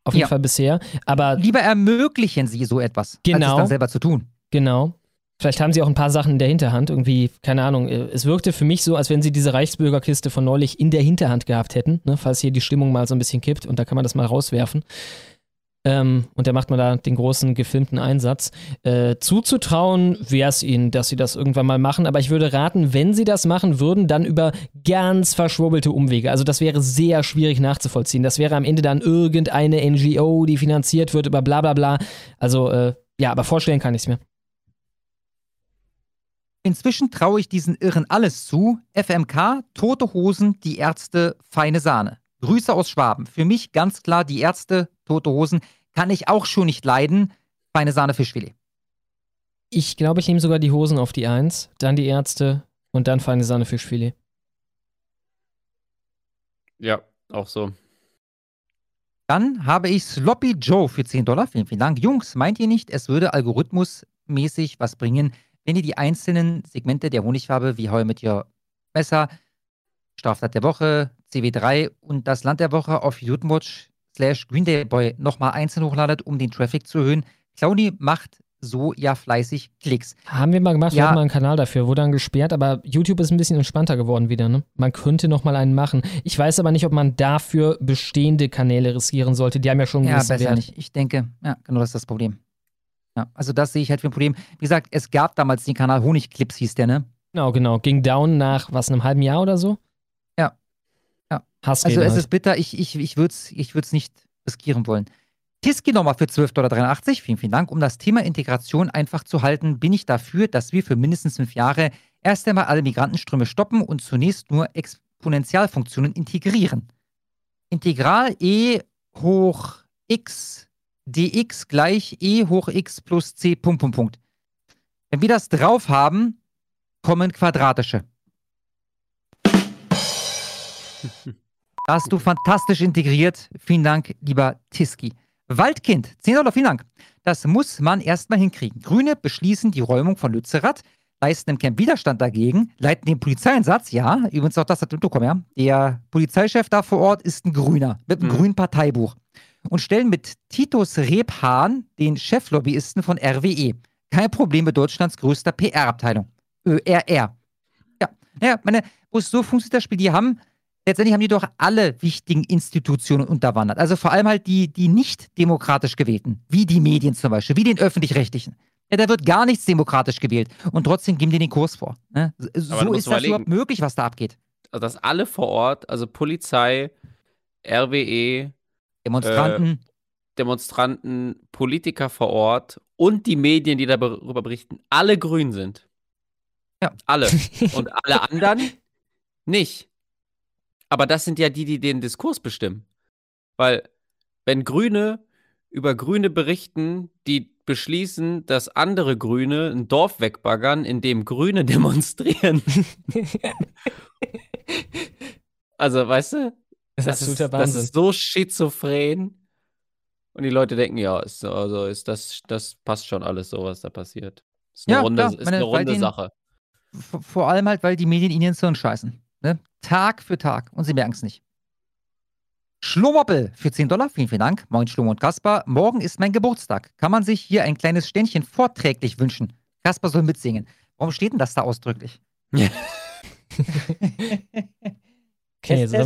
Auf jeden Ja. Fall bisher. Aber Lieber ermöglichen sie so etwas, als es Genau. dann selber zu tun. Genau. Vielleicht haben sie auch ein paar Sachen in der Hinterhand. Irgendwie, keine Ahnung. äh, Es wirkte für mich so, als wenn sie diese Reichsbürgerkiste von neulich in der Hinterhand gehabt hätten, ne? falls hier die Stimmung mal so ein bisschen kippt und da kann man das mal rauswerfen. Ähm, und da macht man da den großen gefilmten Einsatz. Äh, zuzutrauen wäre es ihnen, dass sie das irgendwann mal machen, aber ich würde raten, wenn sie das machen würden, dann über ganz verschwurbelte Umwege. Also das wäre sehr schwierig nachzuvollziehen. Das wäre am Ende dann irgendeine NGO, die finanziert wird über bla bla bla. Also äh, ja, aber vorstellen kann ich es mir. Inzwischen traue ich diesen Irren alles zu. FMK, Tote Hosen, die Ärzte, feine Sahne. Grüße aus Schwaben. Für mich ganz klar die Ärzte, Tote Hosen, kann ich auch schon nicht leiden. Feine Sahne Fischfilet. Ich glaube, ich nehme sogar die Hosen auf die Eins, dann die Ärzte und dann feine Sahne Fischfilet. Ja, auch so. Dann habe ich Sloppy Joe für 10 Dollar. Vielen, vielen Dank. Jungs, meint ihr nicht, es würde algorithmusmäßig was bringen, wenn ihr die einzelnen Segmente der Honigfarbe wie Heuer mit Your Messer, Straftat der Woche, CW3 und das Land der Woche auf YouTubewatch slash Green Day Boy nochmal einzeln hochladet, um den Traffic zu erhöhen? Clowny macht so ja fleißig Klicks. Haben wir mal gemacht, wir Ja. hatten mal einen Kanal dafür, wurde dann gesperrt, aber YouTube ist ein bisschen entspannter geworden wieder, ne? Man könnte noch mal einen machen. Ich weiß aber nicht, ob man dafür bestehende Kanäle riskieren sollte. Die haben ja schon einen Ja, besser Wert. nicht. Ich denke, ja, genau das ist das Problem. Ja, also das sehe ich halt für ein Problem. Wie gesagt, es gab damals den Kanal Honigclips, hieß der, ne? Genau, genau. Ging down nach, was, einem halben Jahr oder so? Ja. Ja. Hassreden Also es halt. ist bitter, ich, ich, ich würde es ich würd's nicht riskieren wollen. Tiski nochmal für 12,83 Dollar. Vielen, vielen Dank. Um das Thema Integration einfach zu halten, bin ich dafür, dass wir für mindestens fünf Jahre erst einmal alle Migrantenströme stoppen und zunächst nur Exponentialfunktionen integrieren. Integral e hoch x dx gleich e hoch x plus c Punkt, Punkt, Punkt. Wenn wir das drauf haben, kommen quadratische. Da hast du fantastisch integriert. Vielen Dank, lieber Tiski. Waldkind, 10 Dollar, vielen Dank. Das muss man erstmal hinkriegen. Grüne beschließen die Räumung von Lützerath, leisten im Camp Widerstand dagegen, leiten den Polizeieinsatz, ja, übrigens auch das hat mitbekommen, ja. Der Polizeichef da vor Ort ist ein Grüner, mit einem grünen Parteibuch. Und stellen mit Titus Rebhahn den Cheflobbyisten von RWE. Kein Problem mit Deutschlands größter PR-Abteilung. ÖRR. Ja, naja, meine, so funktioniert, das Spiel, die haben, letztendlich haben die doch alle wichtigen Institutionen unterwandert. Also vor allem halt die, die nicht demokratisch gewählten, wie die Medien zum Beispiel, wie den öffentlich-rechtlichen. Ja, da wird gar nichts demokratisch gewählt und trotzdem geben die den Kurs vor. Ne? So ist das überhaupt möglich, was da abgeht. Also, dass alle vor Ort, also Polizei, RWE, Demonstranten. äh, Demonstranten, Politiker vor Ort und die Medien, die darüber berichten, alle grün sind. Ja. Alle. Und alle anderen nicht. Aber das sind ja die, die den Diskurs bestimmen. Weil, wenn Grüne über Grüne berichten, die beschließen, dass andere Grüne ein Dorf wegbaggern, in dem Grüne demonstrieren. also, weißt du? Das ist absoluter das Wahnsinn. ist so schizophren. Und die Leute denken, ja, ist, also ist das, das passt schon alles so, was da passiert. Ist eine Ja, runde, klar, ist meine, eine runde den- Sache. Vor allem halt, weil die Medien ihnen ins Hirn scheißen. Ne? Tag für Tag. Und sie merken es nicht. Schlummoppel für 10 Dollar. Vielen, vielen Dank. Moin, Schlummo und Kaspar. Morgen ist mein Geburtstag. Kann man sich hier ein kleines Ständchen vorträglich wünschen? Kaspar soll mitsingen. Warum steht denn das da ausdrücklich? Okay, so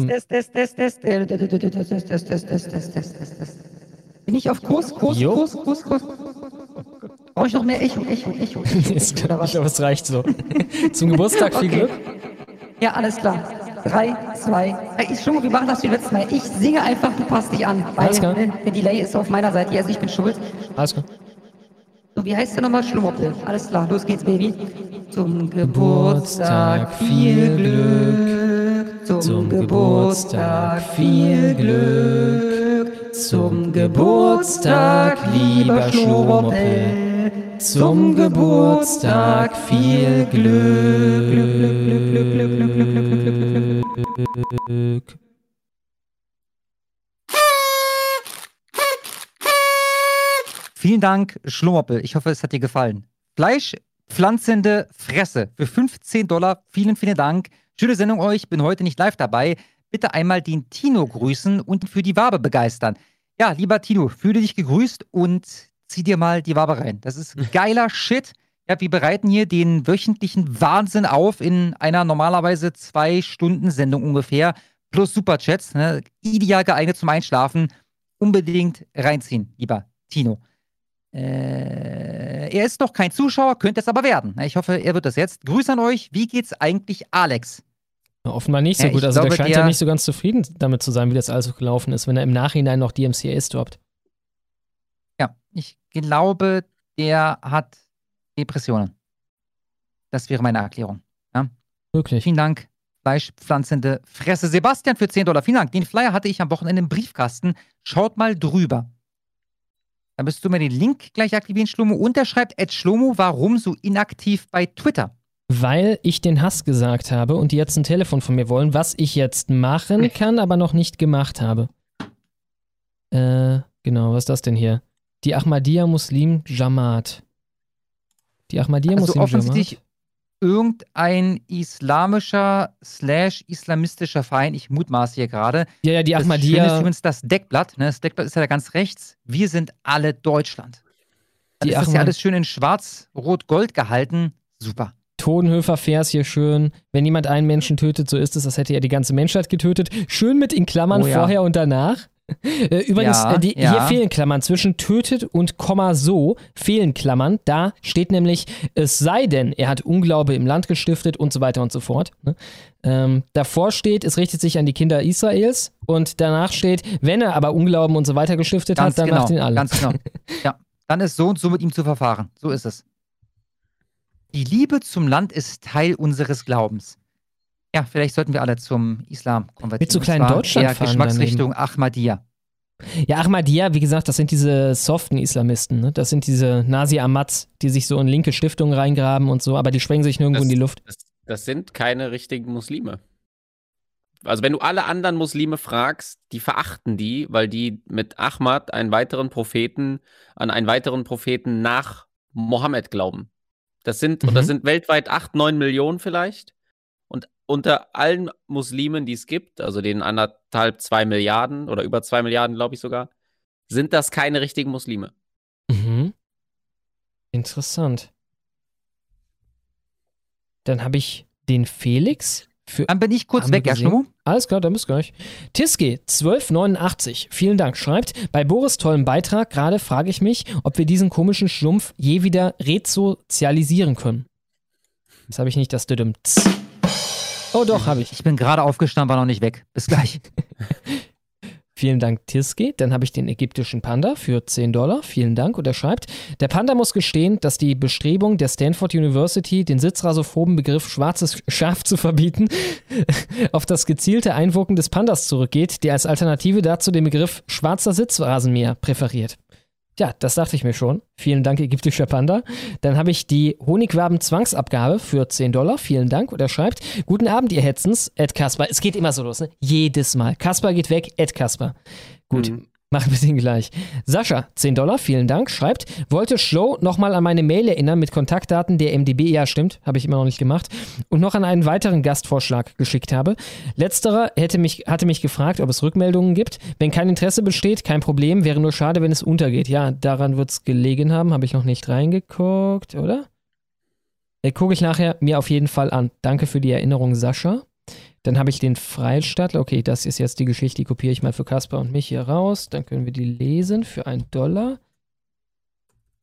Bin ich auf Kurs, Kurs, Kurs, Kurs, Kurs? Brauche ich noch mehr Echo, Echo, Echo? Ich glaube, es reicht so. Zum Geburtstag viel Glück. Ja, alles klar. Drei, zwei. Ich schon, wir machen das wie letztes Mal. Ich singe einfach, du passt dich an. Weil alles klar. Der Delay ist auf meiner Seite, also ich bin schuld. Alles klar. So, wie heißt der nochmal? Schlummerpill. Alles klar, los geht's, Baby. Zum Geburtstag viel Glück. Zum, Geburtstag viel Glück. Zum Geburtstag, lieber Schlummoppel. Zum Geburtstag viel Glück. Vielen Dank, Schlummhoppel. Ich hoffe, es hat dir gefallen. Fleischpflanzende Fresse für 15 Dollar. Vielen, vielen Dank. Schöne Sendung euch. Bin heute nicht live dabei. Bitte einmal den Tino grüßen und für die Wabe begeistern. Ja, lieber Tino, fühle dich gegrüßt und zieh dir mal die Wabe rein. Das ist geiler Shit. Ja, wir bereiten hier den wöchentlichen Wahnsinn auf in einer normalerweise zwei Stunden Sendung ungefähr. Plus Superchats. Ne? Ideal geeignet zum Einschlafen. Unbedingt reinziehen, lieber Tino. Äh, er ist noch kein Zuschauer, könnte es aber werden. Ich hoffe, er wird das jetzt. Grüße an euch. Wie geht's eigentlich Alex? Ja, offenbar nicht so Ja, gut. Also der glaube, scheint der- ja nicht so ganz zufrieden damit zu sein, wie das alles gelaufen ist, wenn er im Nachhinein noch DMCAs droppt. Ja, ich glaube, der hat Depressionen. Das wäre meine Erklärung. Ja? Wirklich. Vielen Dank. Fleischpflanzende Fresse. Sebastian für 10 Dollar. Vielen Dank. Den Flyer hatte ich am Wochenende im Briefkasten. Schaut mal drüber. Da müsstest du mir den Link gleich aktivieren, Schlomo. Und er schreibt, Ed Schlomo, warum so inaktiv bei Twitter? Weil ich den Hass gesagt habe und die jetzt ein Telefon von mir wollen, was ich jetzt machen kann, aber noch nicht gemacht habe. Äh, genau, was ist das denn hier? Die Ahmadiyya Muslim Jamaat. Die Ahmadiyya Also Muslim Jamaat. Irgendein islamischer slash islamistischer Verein, ich mutmaße hier gerade. Ja, ja, die Das Ahmadiyya- Schöne ist übrigens das Deckblatt. Ne? Das Deckblatt ist ja da ganz rechts. Wir sind alle Deutschland. Dann Die ist das ja Ahmad- alles schön in schwarz, rot, gold gehalten. Super. Todenhöfer-Vers hier schön. Wenn jemand einen Menschen tötet, so ist es, als hätte er die ganze Menschheit getötet. Schön mit in Klammern Oh ja. vorher und danach. Äh, Übrigens, Ja, äh, die, ja. hier fehlen Klammern. Zwischen tötet und Komma so fehlen Klammern. Da steht nämlich, es sei denn, er hat Unglaube im Land gestiftet und so weiter und so fort. Ne? Ähm, davor steht, es richtet sich an die Kinder Israels und danach steht, wenn er aber Unglauben und so weiter gestiftet Ganz hat, dann genau. macht ihn alle. Ganz genau. Ja, dann ist so und so mit ihm zu verfahren. So ist es. Die Liebe zum Land ist Teil unseres Glaubens. Ja, vielleicht sollten wir alle zum Islam konvertieren. Mit so kleinen Deutschland eher fahren Geschmacksrichtung Ahmadiyya. Ja, Ahmadiyya, wie gesagt, das sind diese soften Islamisten. Ne? Das sind diese Nasi-Amats, die sich so in linke Stiftungen reingraben und so, aber die sprengen sich nirgendwo in die Luft. Das, das sind keine richtigen Muslime. Also wenn du alle anderen Muslime fragst, die verachten die, weil die mit Ahmad einen weiteren Propheten, an einen weiteren Propheten nach Mohammed glauben. Das sind, und das Mhm. sind weltweit 8, 9 Millionen vielleicht. Unter allen Muslimen, die es gibt, also den anderthalb, zwei Milliarden oder über zwei Milliarden, glaube ich sogar, sind das keine richtigen Muslime. Mhm. Interessant. Dann habe ich den Felix für. Dann bin ich kurz weg, ja? Schnummo? Alles klar, dann bist du gleich. Tiske 1289, vielen Dank, schreibt, bei Boris tollen Beitrag gerade frage ich mich, ob wir diesen komischen Schlumpf je wieder resozialisieren können. Jetzt habe ich nicht das Düdüm. Oh doch, habe ich. Ich bin gerade aufgestanden, war noch nicht weg. Bis gleich. Vielen Dank, Tiske. Dann habe ich den ägyptischen Panda für 10 Dollar. Vielen Dank. Und er schreibt, der Panda muss gestehen, dass die Bestrebung der Stanford University, den sitzrasophoben Begriff schwarzes Schaf zu verbieten, auf das gezielte Einwirken des Pandas zurückgeht, der als Alternative dazu den Begriff schwarzer Sitzrasenmäher präferiert. Ja, das dachte ich mir schon. Vielen Dank, ägyptischer Panda. Dann habe ich die Honigwaben-Zwangsabgabe für 10 Dollar. Vielen Dank. Und er schreibt: Guten Abend, ihr Hetzens. Ed Kasper. Es geht immer so los, ne? Jedes Mal. Kasper geht weg, Ed Kasper. Gut. Machen wir den gleich. Sascha, 10 Dollar, vielen Dank, schreibt, wollte Show nochmal an meine Mail erinnern mit Kontaktdaten der MDB. Ja, stimmt, habe ich immer noch nicht gemacht. Und noch an einen weiteren Gastvorschlag geschickt habe. Letzterer hätte mich, hatte mich gefragt, ob es Rückmeldungen gibt. Wenn kein Interesse besteht, kein Problem, wäre nur schade, wenn es untergeht. Ja, daran wird es gelegen haben, habe ich noch nicht reingeguckt, oder? Äh, Gucke ich nachher mir auf jeden Fall an. Danke für die Erinnerung, Sascha. Dann habe ich den Freistaatler. Okay, das ist jetzt die Geschichte, die kopiere ich mal für Kasper und mich hier raus. Dann können wir die lesen für einen Dollar.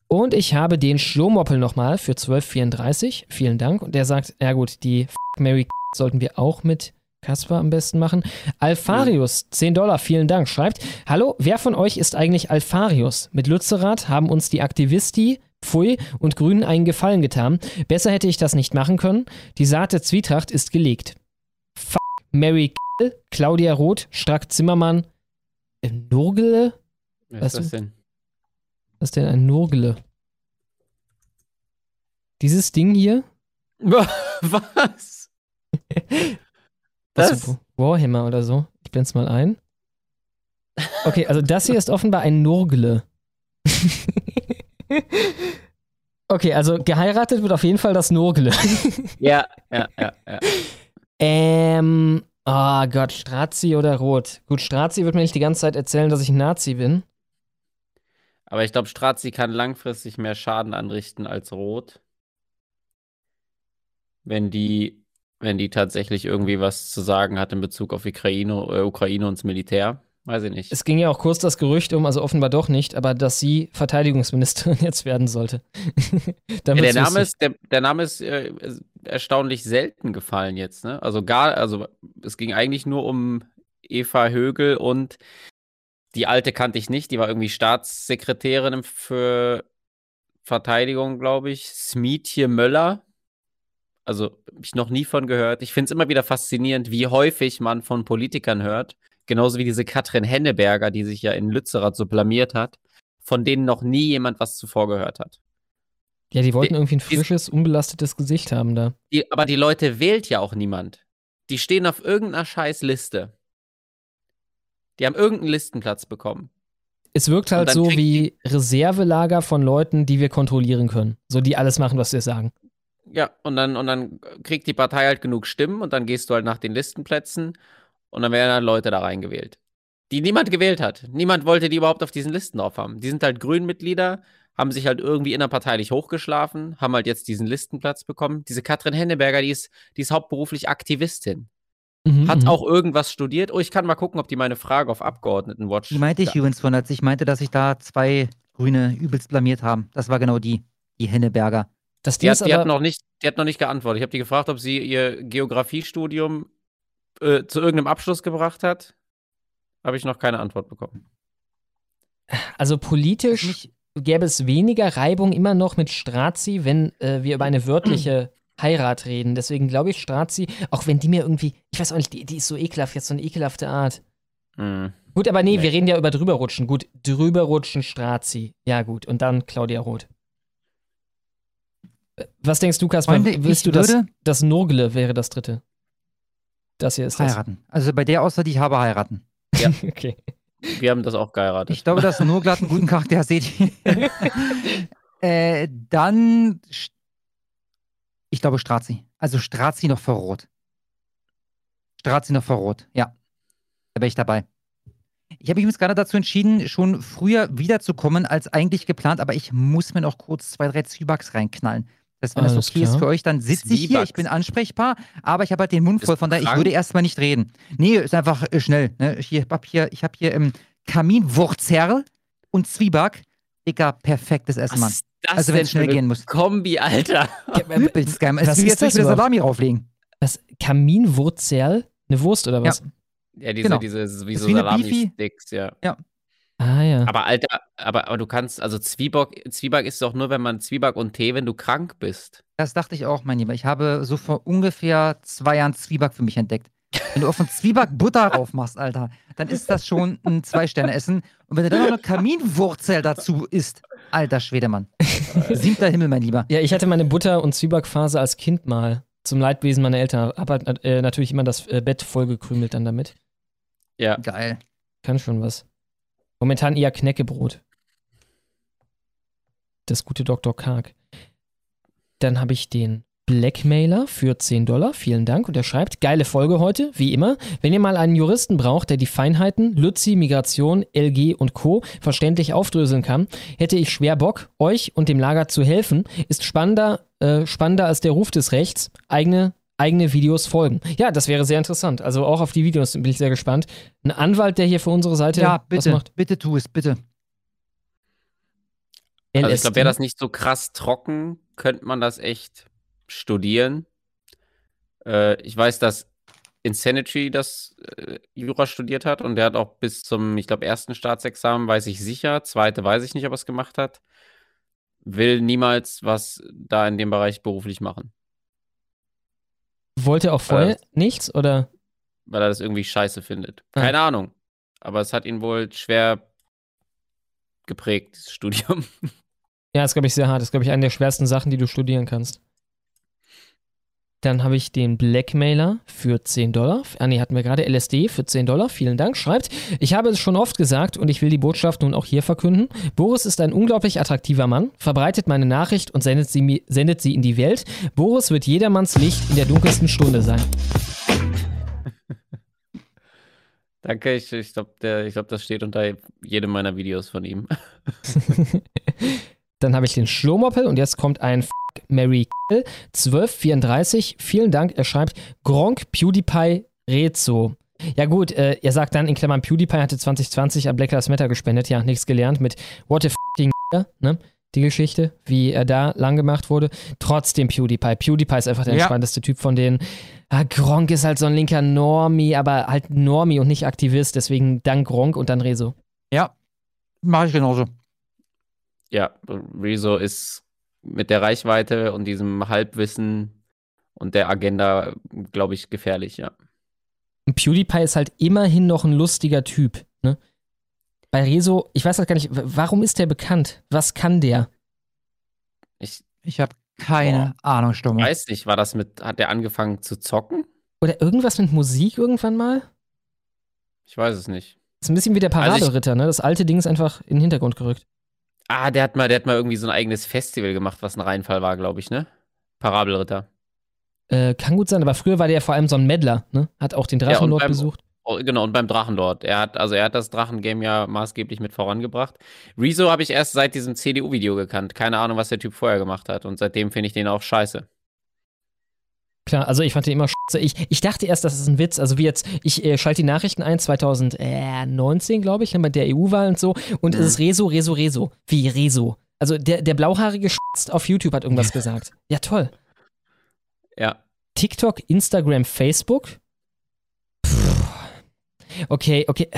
Und ich habe den Schlomoppel nochmal für 12,34. Vielen Dank. Und der sagt, ja gut, die F Mary sollten wir auch mit Kasper am besten machen. Alfarius, 10 Dollar, vielen Dank, schreibt, Hallo, wer von euch ist eigentlich Alfarius? Mit Lützerath haben uns die Aktivisti, Pfui und Grünen einen Gefallen getan. Besser hätte ich das nicht machen können. Die Saat der Zwietracht ist gelegt. Fuck Mary K., Claudia Roth, Strack Zimmermann, äh? Wer Weißt ist das du? denn? Was ist denn ein Nurgele? Dieses Ding hier? Was? Das? Warhammer oder so. Ich blend's mal ein. Okay, also das hier ist offenbar ein Nurgle. Okay, also geheiratet wird auf jeden Fall das Nurgle. Ja, ja, ja, ja. Ähm, oh Gott, Strazi oder Rot? Gut, Strazi wird mir nicht die ganze Zeit erzählen, dass ich ein Nazi bin. Aber ich glaube, Strazi kann langfristig mehr Schaden anrichten als Rot. Wenn die, wenn die tatsächlich irgendwie was zu sagen hat in Bezug auf Ukraine, äh, Ukraine und das Militär. Weiß ich nicht. Es ging ja auch kurz das Gerücht um, also offenbar doch nicht, aber dass sie Verteidigungsministerin jetzt werden sollte. Ja, der, Name ist, der, der Name ist äh, erstaunlich selten gefallen jetzt, ne? Also gar, also es ging eigentlich nur um Eva Högel und die alte kannte ich nicht, die war irgendwie Staatssekretärin für Verteidigung, glaube ich. Smietje Möller. Also ich noch nie von gehört. Ich finde es immer wieder faszinierend, wie häufig man von Politikern hört. Genauso wie diese Katrin Henneberger, die sich ja in Lützerath so blamiert hat, von denen noch nie jemand was zuvor gehört hat. Ja, die wollten Die- irgendwie ein die- frisches, unbelastetes Gesicht haben da. Die, aber die Leute wählt ja auch niemand. Die stehen auf irgendeiner scheiß Liste. Die haben irgendeinen Listenplatz bekommen. Es wirkt halt so wie Reservelager von Leuten, die wir kontrollieren können. So, die alles machen, was wir sagen. Ja, und dann, und dann kriegt die Partei halt genug Stimmen und dann gehst du halt nach den Listenplätzen und dann werden halt Leute da reingewählt. Die niemand gewählt hat. Niemand wollte die überhaupt auf diesen Listen drauf haben. Die sind halt Grünmitglieder, haben sich halt irgendwie innerparteilich hochgeschlafen, haben halt jetzt diesen Listenplatz bekommen. Diese Katrin Henneberger, die ist, die ist hauptberuflich Aktivistin. Mhm, Hat mhm. auch irgendwas studiert. Oh, ich kann mal gucken, ob die meine Frage auf Abgeordnetenwatch. Die meinte ich übrigens von, als ich meinte, dass sich da zwei Grüne übelst blamiert haben. Das war genau die, die Henneberger. Das Die hat, die, hat noch nicht, die hat noch nicht geantwortet. Ich habe die gefragt, ob sie ihr Geografiestudium äh, zu irgendeinem Abschluss gebracht hat. Habe ich noch keine Antwort bekommen. Also politisch gäbe es weniger Reibung immer noch mit Strazi, wenn äh, wir über eine wörtliche Heirat reden. Deswegen glaube ich, Strazi, auch wenn die mir irgendwie, ich weiß auch nicht, die, die ist so ekelhaft, jetzt so eine ekelhafte Art. Hm. Gut, aber nee, wir reden ja über drüberrutschen. Gut, drüberrutschen, Strazi. Ja, gut. Und dann Claudia Roth. Äh, Was denkst du, Kasper? Freunde, Willst ich du das, würde- das Nurgle wäre das dritte? Das hier ist das. Heiraten. Also bei der Aussage, die ich habe, heiraten. Ja. okay. Wir haben das auch geheiratet. Ich glaube, dass nur glatt einen guten Charakter seht. äh, dann, ich glaube Strazi. Also Strazi noch vor Rot. Strazi noch vor Rot, ja. Da wäre ich dabei. Ich habe mich übrigens gerade dazu entschieden, schon früher wiederzukommen als eigentlich geplant, aber ich muss mir noch kurz zwei, drei Zwiebags reinknallen. Das heißt, wenn Alles das okay ist klar. für euch, dann sitze ich hier, ich bin ansprechbar, aber ich habe halt den Mund voll, von daher, ich würde erstmal nicht reden. Nee, ist einfach äh, schnell. Ne? Ich habe hier, ich hab hier ähm, Kaminwurzerl und Zwieback. Digga, perfektes Essen, Mann. Ist das Also, wenn es schnell gehen muss. Kombi, Alter. Übelst geil. Es ist jetzt nicht das wieder? Salami drauflegen. Was? Kaminwurzel? Eine Wurst oder was? Ja, diese, Genau. diese wie Ist so wie eine Beefy. Salami-Sticks, ja. Ja. Ah ja. Aber Alter, aber, aber du kannst, also Zwieback, Zwieback ist doch nur, wenn man Zwieback und Tee, wenn du krank bist. Das dachte ich auch, mein Lieber. Ich habe so vor ungefähr zwei Jahren Zwieback für mich entdeckt. Wenn du auf einen Zwieback Butter drauf machst, Alter, dann ist das schon ein Zwei-Sterne-Essen. Und wenn du dann noch eine Kaminwurzel dazu isst, alter Schwedemann. Siebter Himmel, mein Lieber. Ja, ich hatte meine Butter- und Zwiebackphase als Kind mal. Zum Leidwesen meiner Eltern. Hab halt äh, natürlich immer das äh, Bett vollgekrümelt dann damit. Ja. Geil. Kann schon was. Momentan eher Knäckebrot. Das gute Dr. Karg. Dann habe ich den Blackmailer für 10 Dollar. Vielen Dank. Und er schreibt, geile Folge heute, wie immer. Wenn ihr mal einen Juristen braucht, der die Feinheiten, Lützi, Migration, LG und Co. verständlich aufdröseln kann, hätte ich schwer Bock, euch und dem Lager zu helfen. Ist spannender, äh, spannender als der Ruf des Rechts. Eigene eigene Videos folgen. Ja, das wäre sehr interessant. Also auch auf die Videos bin ich sehr gespannt. Ein Anwalt, der hier für unsere Seite Ja, was bitte, macht. bitte tu es, bitte. Also ich glaube, wäre das nicht so krass trocken, könnte man das echt studieren. Äh, ich weiß, dass Insanity das äh, Jura studiert hat und der hat auch bis zum, ich glaube, ersten Staatsexamen, weiß ich sicher, zweite weiß ich nicht, ob er es gemacht hat, will niemals was da in dem Bereich beruflich machen, Wollte auch vorher Äh, nichts oder? weil er das irgendwie scheiße findet. Ah. Keine Ahnung. Aber es hat ihn wohl schwer geprägt, dieses Studium. Ja, ist, glaube ich, sehr hart. Das ist, glaube ich, eine der schwersten Sachen, die du studieren kannst. Dann habe ich den Blackmailer für 10 Dollar. Ah, nee, hatten wir gerade LSD für 10 Dollar. Vielen Dank. Schreibt, ich habe es schon oft gesagt und ich will die Botschaft nun auch hier verkünden. Boris ist ein unglaublich attraktiver Mann, verbreitet meine Nachricht und sendet sie, sendet sie in die Welt. Boris wird jedermanns Licht in der dunkelsten Stunde sein. Danke, ich, ich glaube, glaub, das steht unter jedem meiner Videos von ihm. Dann habe ich den Schlomoppel und jetzt kommt ein Mary Kill 1234. Vielen Dank. Er schreibt Gronk PewDiePie Rezo. Ja gut, äh, er sagt dann in Klammern PewDiePie hatte 2020 an Black Lives Matter gespendet. Ja, nichts gelernt mit What the fucking ne? Die Geschichte, wie er da lang gemacht wurde. Trotzdem PewDiePie. PewDiePie ist einfach der Ja. entspannteste Typ von denen. Ah, Gronk ist halt so ein linker Normie, aber halt Normie und nicht Aktivist. Deswegen dann Gronk und dann Rezo. Ja, mache ich genauso. Ja, Rezo ist mit der Reichweite und diesem Halbwissen und der Agenda, glaube ich, gefährlich, ja. Und PewDiePie ist halt immerhin noch ein lustiger Typ. Ne? Bei Rezo, ich weiß halt gar nicht, warum ist der bekannt? Was kann der? Ich, ich habe keine Ahnung, Stumme. Weiß nicht, war das mit, hat der angefangen zu zocken? Oder irgendwas mit Musik irgendwann mal? Ich weiß es nicht. ist ein bisschen wie der Also ich- Paraderitter, ne? Das alte Ding ist einfach in den Hintergrund gerückt. Ah, der hat mal, der hat mal irgendwie so ein eigenes Festival gemacht, was ein Reinfall war, glaube ich, ne? Parabelritter. Äh, kann gut sein, aber früher war der vor allem so ein Meddler, ne? Hat auch den Ja, Drachenlord beim- besucht. Oh, genau, und beim Drachenlord. Er hat, also er hat das Drachengame ja maßgeblich mit vorangebracht. Rezo habe ich erst seit diesem CDU-Video gekannt. Keine Ahnung, was der Typ vorher gemacht hat. Und seitdem finde ich den auch scheiße. Klar, also ich fand den immer scheiße. Ich, ich dachte erst, das ist ein Witz. Also wie jetzt, ich äh, schalte die Nachrichten ein, 2019, glaube ich, bei der EU-Wahl und so. Und es ist Rezo, Rezo, Rezo. Wie Rezo. Also der, der blauhaarige Schitzt auf YouTube hat irgendwas gesagt. Ja, toll. Ja. TikTok, Instagram, Facebook. Puh. Okay, okay.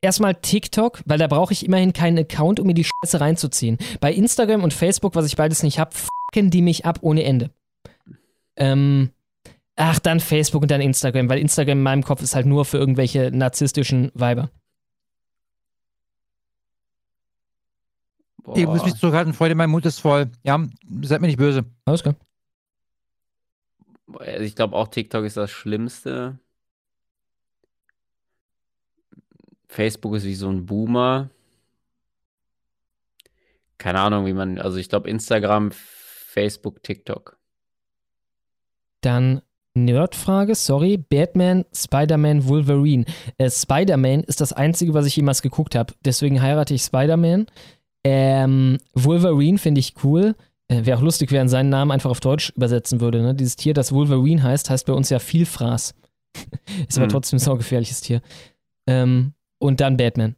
Erstmal TikTok, weil da brauche ich immerhin keinen Account, um mir die Scheiße reinzuziehen. Bei Instagram und Facebook, was ich beides nicht habe, fucken die mich ab ohne Ende. Ähm, ach, dann Facebook und dann Instagram, weil Instagram in meinem Kopf ist halt nur für irgendwelche narzisstischen Weiber. Ich muss mich zurückhalten, Freude, mein Mund ist voll. Ja, seid mir nicht böse. Alles klar. Also ich glaube auch TikTok ist das Schlimmste. Facebook ist wie so ein Boomer. Keine Ahnung, wie man, also ich glaube Instagram, Facebook, TikTok. Dann Nerdfrage, sorry. Batman, Spider-Man, Wolverine. Äh, Spider-Man ist das einzige, was ich jemals geguckt habe. Deswegen heirate ich Spider-Man. Ähm, Wolverine finde ich cool. Äh, Wäre auch lustig, wenn seinen Namen einfach auf Deutsch übersetzen würde. Ne? Dieses Tier, das Wolverine heißt, heißt bei uns ja Vielfraß. ist aber Hm. trotzdem ein saugefährliches Tier. Ähm, und dann Batman.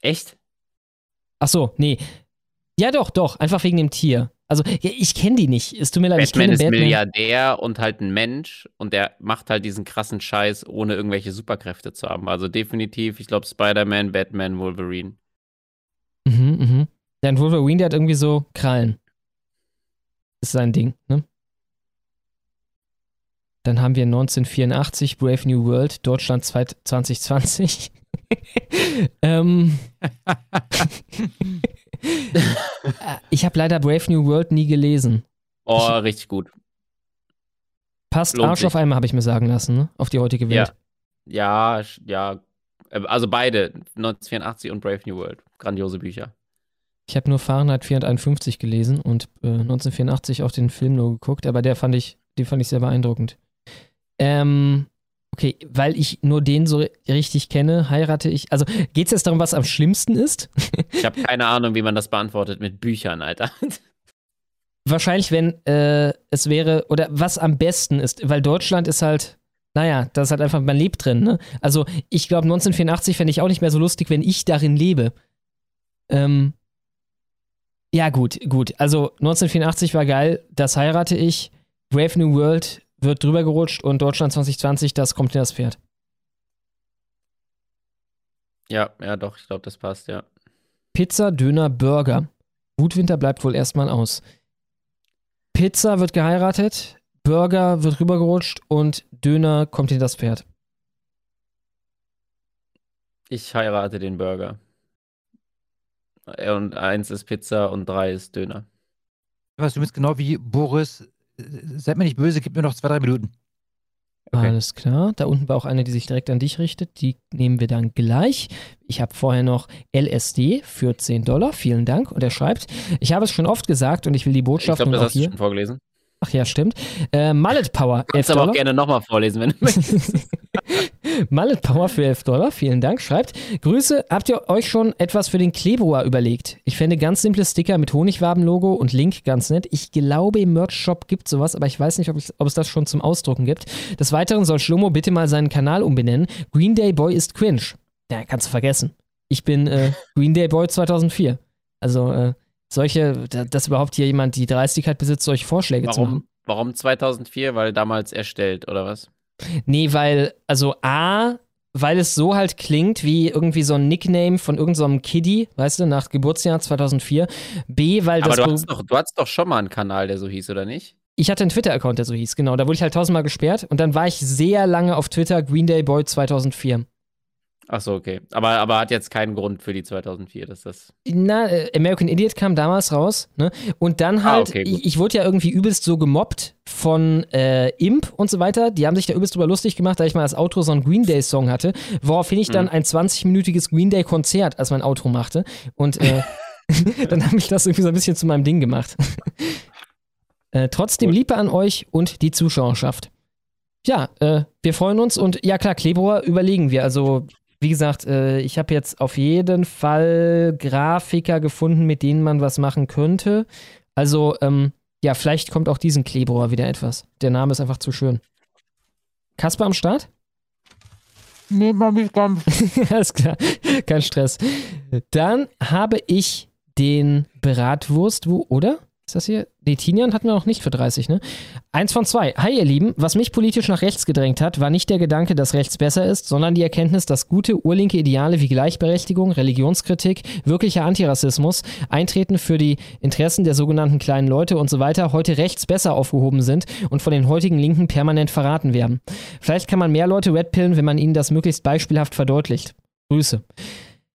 Echt? Ach so, nee. Ja, doch, doch. Einfach wegen dem Tier. Also, ja, ich kenne die nicht. Es tut mir leid, ich Batman kenne ist Batman. Milliardär und halt ein Mensch und der macht halt diesen krassen Scheiß, ohne irgendwelche Superkräfte zu haben. Also definitiv, ich glaube Spider-Man, Batman, Wolverine. Mhm, mhm. Ja, und Wolverine, der hat irgendwie so Krallen. Ist sein Ding, ne? Dann haben wir 1984 Brave New World, Deutschland 2020. ähm, Äh, ich habe leider Brave New World nie gelesen. Oh, richtig gut. Passt Lohnt Arsch sich. auf einmal, habe ich mir sagen lassen, ne? Auf die heutige Welt. Ja, ja, ja. Äh, Also beide, 1984 und Brave New World. Grandiose Bücher. Ich habe nur Fahrenheit 451 gelesen und äh, 1984 auch den Film nur geguckt, aber der fand ich, den fand ich sehr beeindruckend. Ähm, okay, weil ich nur den so richtig kenne, heirate ich. Also geht es jetzt darum, was am schlimmsten ist? Ich habe keine Ahnung, wie man das beantwortet mit Büchern, Alter. Wahrscheinlich, wenn äh, es wäre, oder was am besten ist, weil Deutschland ist halt, naja, das ist halt einfach, man lebt drin, ne? Also ich glaube, 1984 fände ich auch nicht mehr so lustig, wenn ich darin lebe. Ähm, ja, gut, gut. Also 1984 war geil, das heirate ich. Brave New World wird drüber gerutscht und Deutschland 2020, das kommt in das Pferd. Ja, ja, doch, ich glaube, das passt, ja. Pizza, Döner, Burger. Wutwinter bleibt wohl erstmal aus. Pizza wird geheiratet, Burger wird rübergerutscht und Döner kommt in das Pferd. Ich heirate den Burger. Und eins ist Pizza und drei ist Döner. Was du bist genau wie Boris seid mir nicht böse, gib mir noch zwei, drei Minuten. Alles klar. Da unten war auch eine, die sich direkt an dich richtet. Die nehmen wir dann gleich. Ich habe vorher noch LSD für 10 Dollar. Vielen Dank. Und er schreibt, ich habe es schon oft gesagt und ich will die Ich Botschaft glaube, nun das auch hast du hier. schon vorgelesen. Ach ja, stimmt. Äh, Mallet Power, 11 Kannst aber Dollar. auch gerne nochmal vorlesen, wenn du möchtest. Mallet Power für 11 Dollar, vielen Dank, schreibt. Grüße, habt ihr euch schon etwas für den Klebrohr überlegt? Ich fände ganz simple Sticker mit Honigwaben-Logo und Link ganz nett. Ich glaube, im Merch-Shop gibt sowas, aber ich weiß nicht, ob es, ob es das schon zum Ausdrucken gibt. Des Weiteren soll Schlomo bitte mal seinen Kanal umbenennen. Green Day Boy ist cringe. Ja, kannst du vergessen. Ich bin äh, Green Day Boy 2004. Also, äh, solche, da- dass überhaupt hier jemand die Dreistigkeit besitzt, solche Vorschläge zu machen. Warum, warum 2004? Weil damals erstellt, oder was? Nee, weil, also A, weil es so halt klingt wie irgendwie so ein Nickname von irgendeinem so Kiddie, weißt du, nach Geburtsjahr 2004. B, weil Aber das. du Pro- hattest, doch, du hattest doch schon mal einen Kanal, der so hieß, oder nicht? ich hatte einen Twitter-Account, der so hieß, genau. Da wurde ich halt tausendmal gesperrt und dann war ich sehr lange auf Twitter Green Day Boy 2004. Ach so, okay. Aber, aber hat jetzt keinen Grund für die 2004, dass das. Na, äh, American Idiot kam damals raus, ne? Und dann Ah, halt, okay, gut. ich, ich wurde ja irgendwie übelst so gemobbt von äh, Imp und so weiter. Die haben sich da übelst drüber lustig gemacht, da ich mal als Outro so einen Green Day-Song hatte, woraufhin ich dann Mhm. ein 20-minütiges Green Day-Konzert als mein Outro machte. Und äh, dann habe ich das irgendwie so ein bisschen zu meinem Ding gemacht. äh, trotzdem Liebe an euch und die Zuschauerschaft. Ja, äh, wir freuen uns und ja klar, Klebrohr überlegen wir. Also, wie gesagt, äh, ich habe jetzt auf jeden Fall Grafiker gefunden, mit denen man was machen könnte. Also, ähm, ja, vielleicht kommt auch diesen Klebrohr wieder etwas. Der Name ist einfach zu schön. Kasper am Start? Nee, noch nicht ganz. Alles klar, kein Stress. Dann habe ich den Bratwurst, wo, oder? Ist das hier? Die Tinian hatten wir noch nicht für 30, ne? Eins von zwei. Hi, ihr Lieben. Was mich politisch nach rechts gedrängt hat, war nicht der Gedanke, dass rechts besser ist, sondern die Erkenntnis, dass gute urlinke Ideale wie Gleichberechtigung, Religionskritik, wirklicher Antirassismus, Eintreten für die Interessen der sogenannten kleinen Leute und so weiter heute rechts besser aufgehoben sind und von den heutigen Linken permanent verraten werden. Vielleicht kann man mehr Leute redpillen, wenn man ihnen das möglichst beispielhaft verdeutlicht. Grüße.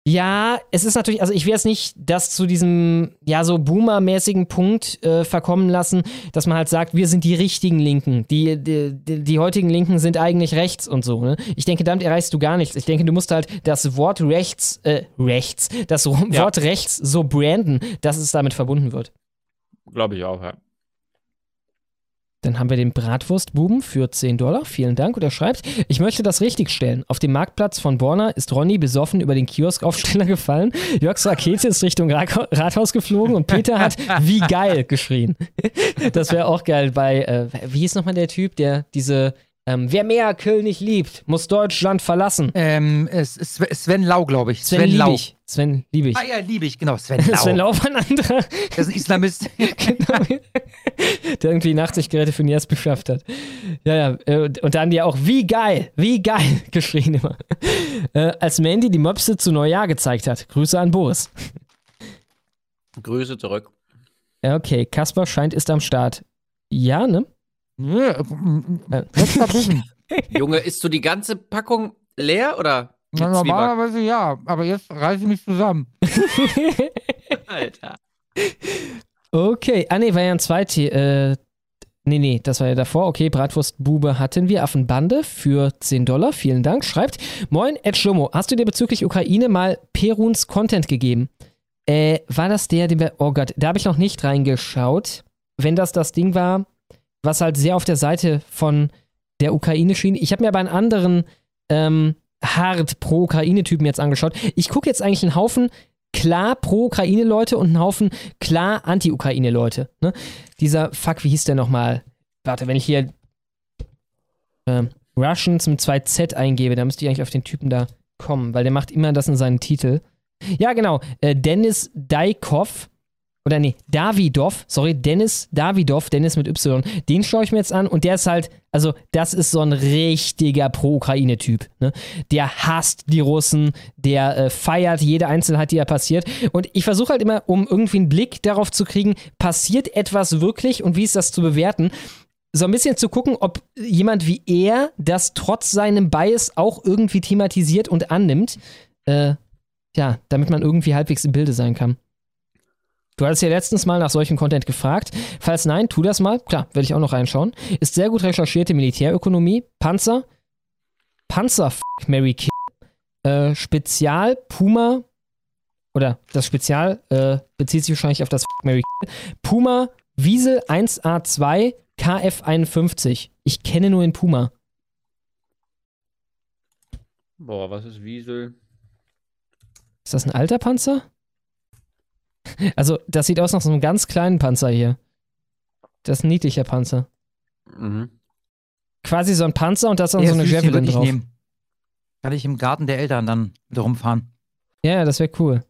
Ja, es ist natürlich, also ich will jetzt nicht das zu diesem, ja, so Boomer-mäßigen Punkt äh, verkommen lassen, dass man halt sagt, wir sind die richtigen Linken. Die, die, die, heutigen Linken sind eigentlich rechts und so. Ne? Ich denke, damit erreichst du gar nichts. Ich denke, du musst halt das Wort rechts, äh, rechts, das Wort rechts so branden, dass es damit verbunden wird. Glaube ich auch, ja. Dann haben wir den Bratwurstbuben für 10 Dollar. Vielen Dank. Und er schreibt, ich möchte das richtigstellen. Auf dem Marktplatz von Borna ist Ronny besoffen über den Kioskaufsteller gefallen. Jörgs Rakete ist Richtung Ra Rathaus geflogen und Peter hat wie geil geschrien. Das wäre auch geil bei, äh, wie hieß nochmal der Typ, der diese, ähm, wer mehr Köln nicht liebt, muss Deutschland verlassen. Ähm, es ist Sven Lau, glaube ich. Sven, Sven Lau. Liebig. Sven Liebig. Ah ja, Liebig, genau. Sven Lau. Sven Lau war ein anderer. Das ist ein Islamist. genau. Der irgendwie 80 Geräte für Nias beschafft hat. Ja, ja. äh, Und dann die auch, wie geil, wie geil geschrien immer. Äh, als Mandy die Möpse zu Neujahr gezeigt hat. Grüße an Boris. Grüße zurück. Ja, okay. Kasper scheint ist am Start. Ja, ne? Ja, letzter Bissen. Junge, isst du die ganze Packung leer oder? Na, normalerweise ja, aber jetzt reiße ich mich zusammen. Alter. Okay. Ah, nee, war ja ein zweites. Äh, nee, nee, das war ja davor. Okay, Bratwurstbube hatten wir. Affenbande für 10 Dollar. Vielen Dank. Schreibt: Moin, Ed Schlomo, hast du dir bezüglich Ukraine mal Peruns Content gegeben? Äh, war das der, den wir. Oh Gott, da habe ich noch nicht reingeschaut. Wenn das das Ding war, was halt sehr auf der Seite von der Ukraine schien. Ich habe mir aber einen anderen ähm, hart pro-Ukraine-Typen jetzt angeschaut. Ich gucke jetzt eigentlich einen Haufen klar pro-Ukraine-Leute und einen Haufen klar anti-Ukraine-Leute. Ne? Dieser, fuck, wie hieß der nochmal? Warte, wenn ich hier ähm, Russians mit 2Z eingebe, dann müsste ich eigentlich auf den Typen da kommen, weil der macht immer das in seinen Titel. Ja, genau. Äh, Dennis Daikov. Oder nee, Davidov, sorry, Dennis Davidov, Dennis mit Y, den schaue ich mir jetzt an und der ist halt, also das ist so ein richtiger Pro-Ukraine-Typ. Ne? Der hasst die Russen, der äh, feiert jede Einzelheit, die da passiert. Und ich versuche halt immer, um irgendwie einen Blick darauf zu kriegen, passiert etwas wirklich und wie ist das zu bewerten, so ein bisschen zu gucken, ob jemand wie er das trotz seinem Bias auch irgendwie thematisiert und annimmt. Äh, ja, damit man irgendwie halbwegs im Bilde sein kann. Du hattest ja letztens mal nach solchem Content gefragt. Falls nein, tu das mal. Klar, werde ich auch noch reinschauen. Ist sehr gut recherchierte Militärökonomie. Panzer. Panzer, f Mary Kill. Äh, Spezial, Puma. Oder das Spezial äh, bezieht sich wahrscheinlich auf das f Mary Kill. Puma, Wiesel 1A2, KF51. Ich kenne nur den Puma. Boah, was ist Wiesel? Ist das ein alter Panzer? Also, das sieht aus nach so einem ganz kleinen Panzer hier. Das ist ein niedlicher Panzer. Mhm. Quasi so ein Panzer und da ist dann so eine Javelin drauf. nehmen. Kann ich im Garten der Eltern dann mit rumfahren. Ja, ja, das wäre cool.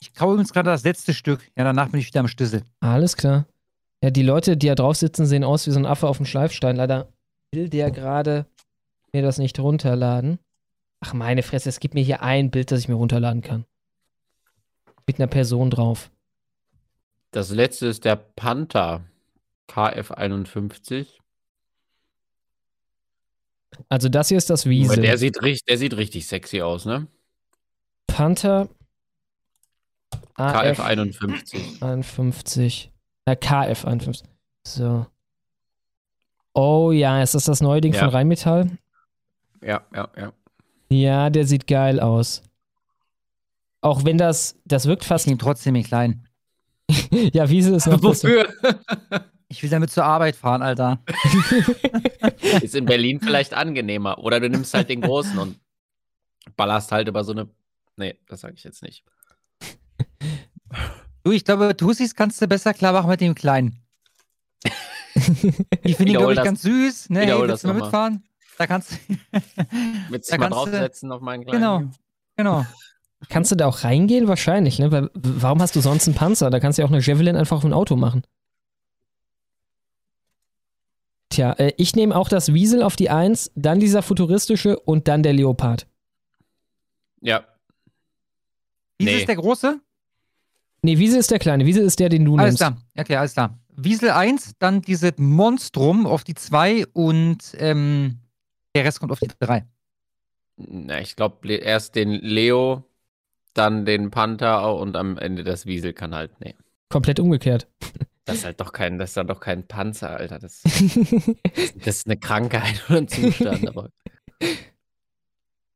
Ich kaue übrigens gerade das letzte Stück. Ja, danach bin ich wieder am Schlüssel. Alles klar. Ja, die Leute, die da drauf sitzen, sehen aus wie so ein Affe auf dem Schleifstein. Leider will der gerade mir das nicht runterladen. Ach, meine Fresse, es gibt mir hier ein Bild, das ich mir runterladen kann. Mit einer Person drauf. Das letzte ist der Panther KF51. Also das hier ist das Aber Wiesel. Der sieht, richtig, der sieht richtig sexy aus, ne? Panther AF KF51. 51. Na, KF 51. So. Oh ja, ist das das neue Ding Ja. von Rheinmetall? Ja, ja, ja. Ja, der sieht geil aus. Auch wenn das, das wirkt fast. Ich nehme trotzdem den kleinen. ja, Wiesel ist noch besser. Wofür? Ich will damit zur Arbeit fahren, Alter. Ist in Berlin vielleicht angenehmer. Oder du nimmst halt den großen und ballerst halt über so eine. Nee, das sage ich jetzt nicht. Du, ich glaube, Tussis kannst du besser klar machen mit dem Kleinen. Die finde ich, Wiederhol glaube ich, das- ganz süß. Ne, hey, willst das du mal mitfahren? Da kannst du. Willst du mal draufsetzen auf meinen kleinen? Genau, genau. Kannst du da auch reingehen? Wahrscheinlich, ne? Weil, warum hast du sonst einen Panzer? Da kannst du ja auch eine Javelin einfach auf ein Auto machen. Tja, äh, ich nehme auch das Wiesel auf die 1, dann dieser futuristische und dann der Leopard. Ja. Wiesel Nee. ist der große? Nee, Wiesel ist der kleine. Wiesel ist der, den du Alles nimmst. klar. Okay, alles klar. Wiesel 1, dann diese Monstrum auf die 2 und ähm, der Rest kommt auf die 3. Na, ich glaube, erst den Leo, dann den Panther und am Ende das Wiesel kann halt. Nee. Komplett umgekehrt. Das ist halt doch kein, das ist dann doch kein Panzer, Alter. Das, das ist eine Krankheit oder ein Zustand, aber.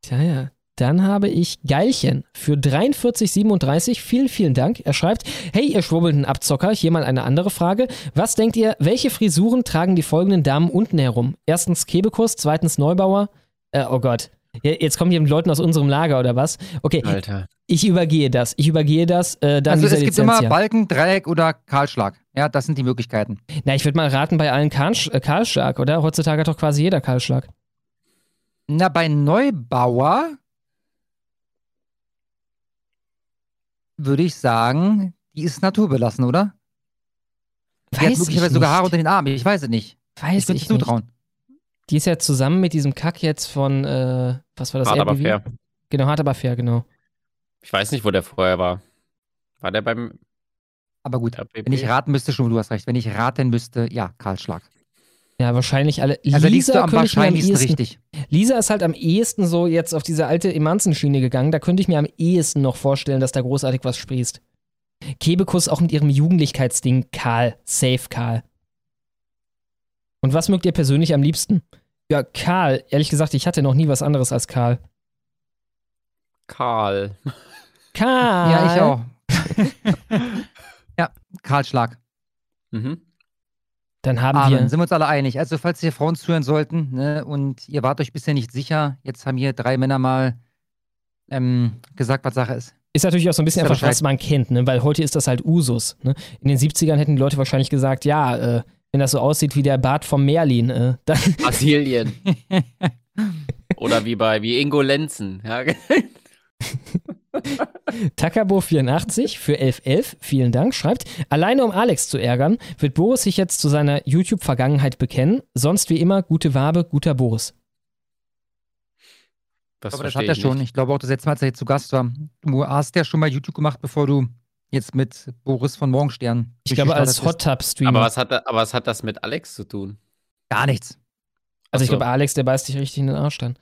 Tja, ja. Dann habe ich Geilchen für 43,37. Vielen, vielen Dank. Er schreibt: Hey, ihr schwubbelnden Abzocker, hier mal eine andere Frage. Was denkt ihr, welche Frisuren tragen die folgenden Damen unten herum? Erstens Kebekus, zweitens Neubauer. Äh, oh Gott. Jetzt kommen hier Leute aus unserem Lager oder was? Okay, Alter. ich übergehe das. Ich übergehe das. Äh, Also es gibt Lizenz immer hier. Balken, Dreieck oder Kahlschlag. Ja, das sind die Möglichkeiten. Na, ich würde mal raten, bei allen Kahlsch äh, Kahlschlag, oder? Heutzutage hat doch quasi jeder Kahlschlag. Na, bei Neubauer würde ich sagen, die ist naturbelassen, oder? die hat Weiß ich möglicherweise sogar nicht. Haare unter den Armen. Ich weiß es nicht. Weiß ich würde ich es zutrauen. Die ist ja zusammen mit diesem Kack jetzt von, äh, was war das? Hart aber RBW? fair. Genau, hart aber fair, genau. Ich weiß nicht, wo der vorher war. War der beim. Aber gut, RBB? wenn ich raten müsste, schon, du hast recht, wenn ich raten müsste, ja, Kahlschlag. Ja, wahrscheinlich alle. Also liegst du am wahrscheinlichsten ehesten- richtig. Lisa ist halt am ehesten so jetzt auf diese alte Emanzenschiene gegangen. Da könnte ich mir am ehesten noch vorstellen, dass da großartig was sprießt. Kebekus auch mit ihrem Jugendlichkeitsding Karl. Safe Karl. Und was mögt ihr persönlich am liebsten? Ja, Karl. Ehrlich gesagt, ich hatte noch nie was anderes als Karl. Karl. Karl. Ja, ich auch. ja, Kahlschlag. Mhm. Dann haben Amen. wir. Sind wir uns alle einig. Also, falls hier Frauen zuhören sollten ne, und ihr wart euch bisher nicht sicher, jetzt haben hier drei Männer mal ähm, gesagt, was Sache ist. Ist natürlich auch so ein bisschen ihr einfach, was man kennt, ne? weil heute ist das halt Usus. Ne? In den 70ern hätten die Leute wahrscheinlich gesagt, ja, äh, wenn das so aussieht wie der Bart vom Merlin, äh, dann. Brasilien. Oder wie bei wie Ingo Lenzen. Ja, Takabo84 für 1111, vielen Dank, schreibt, alleine um Alex zu ärgern, wird Boris sich jetzt zu seiner YouTube-Vergangenheit bekennen. Sonst wie immer, gute Wabe, guter Boris. das Aber das hat er schon. nicht. Ich glaube auch das letzte Mal, als er jetzt zu Gast war. Du hast ja schon mal YouTube gemacht, bevor du jetzt mit Boris von Morgenstern. Ich glaube, als Hot Tub Streamer. Aber was, hat, aber was hat das mit Alex zu tun? Gar nichts. also, ich so. glaube, Alex, der beißt dich richtig in den Arsch dann.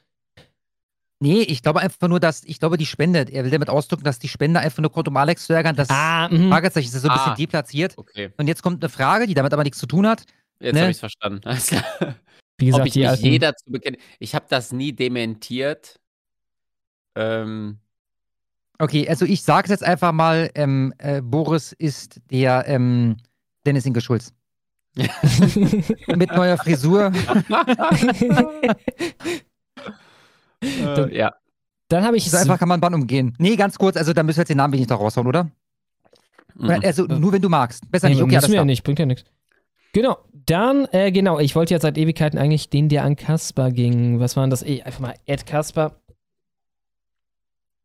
Nee, ich glaube einfach nur, dass, ich glaube, die Spende, er will damit ausdrücken, dass die Spende einfach nur kommt, um Alex zu ärgern. Das ah, mhm. Fragezeichen ist so ein bisschen Ah, deplatziert. Okay, Und jetzt kommt eine Frage, die damit aber nichts zu tun hat. jetzt Ne? habe ich es verstanden. Alles klar. Wie gesagt, Ob ich mich je dazu bekenne. Ich habe das nie dementiert. Ähm, Okay, also ich sage jetzt einfach mal, ähm, äh, Boris ist der ähm, Dennis Inge Schulz. Mit neuer Frisur. äh, ja. Dann habe ich So einfach kann man Bann umgehen. Nee, ganz kurz, also da müssen wir jetzt den Namen nicht noch raushauen, oder? Oder, Also nur wenn du magst. Besser nicht. Nee, Okay, müssen alles wir ja nicht, bringt ja nichts. Genau, dann, äh, genau, ich wollte ja seit Ewigkeiten eigentlich den, der an Kasper ging. Was war denn das? Eh, einfach mal Ed Kasper.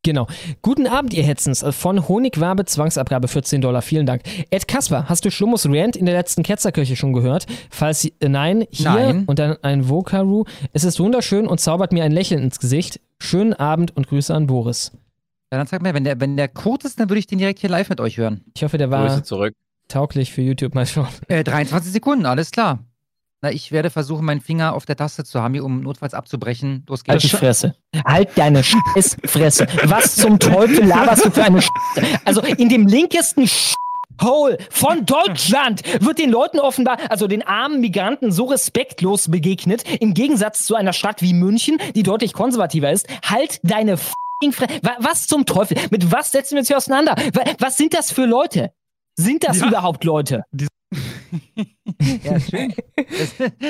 Genau. Guten Abend, ihr Hetzens. Von Honigwabe Zwangsabgabe 14 Dollar. Vielen Dank. Ed Kasper, hast du Schlummos Rant in der letzten Ketzerkirche schon gehört? Falls äh, nein, hier Nein. und dann ein Vokaru. Es ist wunderschön und zaubert mir ein Lächeln ins Gesicht. Schönen Abend und Grüße an Boris. Ja, dann sag mir, wenn der, wenn der kurz ist, dann würde ich den direkt hier live mit euch hören. Ich hoffe, der war Grüße zurück. tauglich für YouTube. Mal schauen. Äh, 23 Sekunden, alles klar. Na, ich werde versuchen, meinen Finger auf der Taste zu haben, hier, um notfalls abzubrechen. Los Halt die geht's. Fresse. Halt deine Scheißfresse. Was zum Teufel laberst du für eine Scheiße? Also in dem linkesten Hole von Deutschland wird den Leuten offenbar, also den armen Migranten, so respektlos begegnet, im Gegensatz zu einer Stadt wie München, die deutlich konservativer ist. Halt deine f***ing Fresse. Wa- Was zum Teufel? Mit was setzen wir uns hier auseinander? Wa- Was sind das für Leute? Sind das Ja. überhaupt Leute? Ja, schön.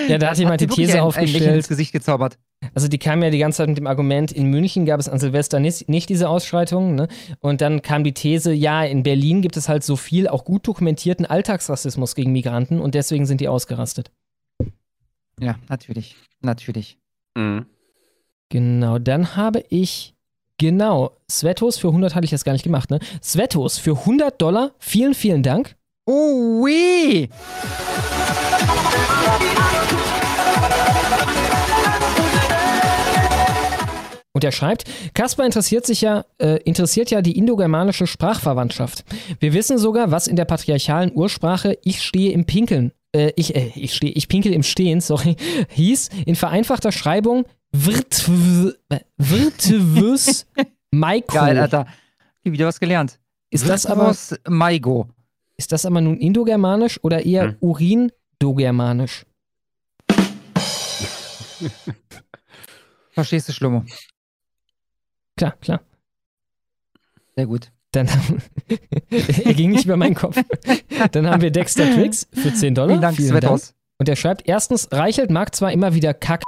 Ja, da hat jemand die These aufgestellt. ins Gesicht gezaubert. Also die kam ja die ganze Zeit mit dem Argument, in München gab es an Silvester nicht, nicht diese Ausschreitungen. Ne? Und dann kam die These, ja, in Berlin gibt es halt so viel auch gut dokumentierten Alltagsrassismus gegen Migranten und deswegen sind die ausgerastet. Ja, natürlich. Natürlich. Mhm. Genau, dann habe ich, genau, Svetos für 100 hatte ich jetzt gar nicht gemacht, ne? Svetos für 100 Dollar, vielen, vielen Dank. Oh, weh! Und er schreibt, Kaspar interessiert sich ja, äh, interessiert ja die indogermanische Sprachverwandtschaft. Wir wissen sogar, was in der patriarchalen Ursprache Ich stehe im Pinkeln, äh, ich, äh, ich stehe, ich pinkel im Stehen, sorry, hieß in vereinfachter Schreibung wird, wirtwüs Maiko. Geil, Alter. Wieder was gelernt. Ist das aber, Maigo. Ist das aber nun indogermanisch oder eher Hm. urindogermanisch? Verstehst du, Schlummo? Klar, klar. Sehr gut. Dann er ging nicht über meinen Kopf. Dann haben wir Dexter Tricks für 10 Dollar. Vielen Dank, Svetos. Und er schreibt, erstens, Reichelt mag zwar immer wieder Kack,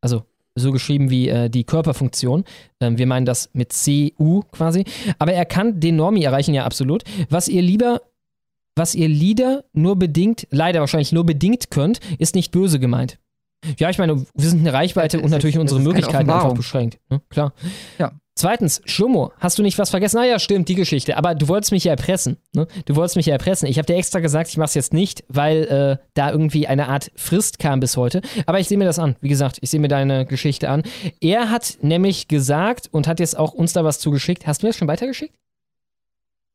also so geschrieben wie äh, die Körperfunktion. Ähm, wir meinen das mit CU quasi. Aber er kann den Normi erreichen, ja absolut. Was ihr lieber, was ihr Lieder nur bedingt, leider wahrscheinlich nur bedingt könnt, ist nicht böse gemeint. Ja, ich meine, wir sind eine Reichweite Das und natürlich unsere ist keine Möglichkeiten einfach beschränkt. Ne? Klar. Ja. Zweitens, Schlummo, hast du nicht was vergessen? Ah ja, stimmt, die Geschichte. Aber du wolltest mich ja erpressen. Ne? Du wolltest mich ja erpressen. Ich habe dir extra gesagt, ich mache es jetzt nicht, weil äh, da irgendwie eine Art Frist kam bis heute. Aber ich sehe mir das an. Wie gesagt, ich sehe mir deine Geschichte an. Er hat nämlich gesagt und hat jetzt auch uns da was zugeschickt. Hast du mir das schon weitergeschickt?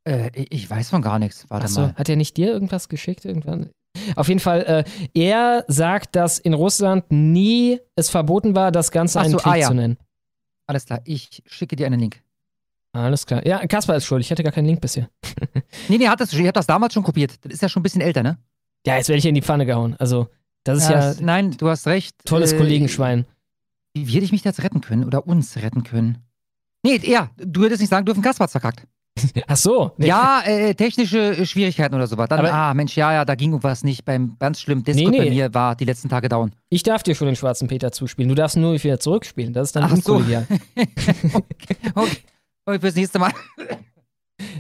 Äh, ich weiß von gar nichts. Warte Achso, mal. hat er nicht dir irgendwas geschickt irgendwann? Auf jeden Fall, äh, er sagt, dass in Russland nie es verboten war, das Ganze einen so, Krieg ah, ja. zu nennen. Alles klar, ich schicke dir einen Link. Alles klar. Ja, Kaspar ist schuld. Ich hatte gar keinen Link bisher. Nee, nee, hat das, ich habe das damals schon kopiert. Das ist ja schon ein bisschen älter, ne? Ja, jetzt werde ich in die Pfanne gehauen. Also, das ist ja, das- nein, du hast recht. tolles Äh, Kollegenschwein. Wie hätte ich mich jetzt retten können oder uns retten können? Nee, ja, du hättest nicht sagen dürfen, Kaspar hat's verkackt. Ach so. Ja, äh, technische äh, Schwierigkeiten oder sowas. Dann, Aber- ah, Mensch, ja, ja, da ging irgendwas nicht. Beim ganz schlimm Discord Nee, nee. bei mir war die letzten Tage down. Ich darf dir schon den schwarzen Peter zuspielen. Du darfst nur wieder zurückspielen. Das ist dann Ach so. unkollegial. Okay, okay fürs nächste Mal.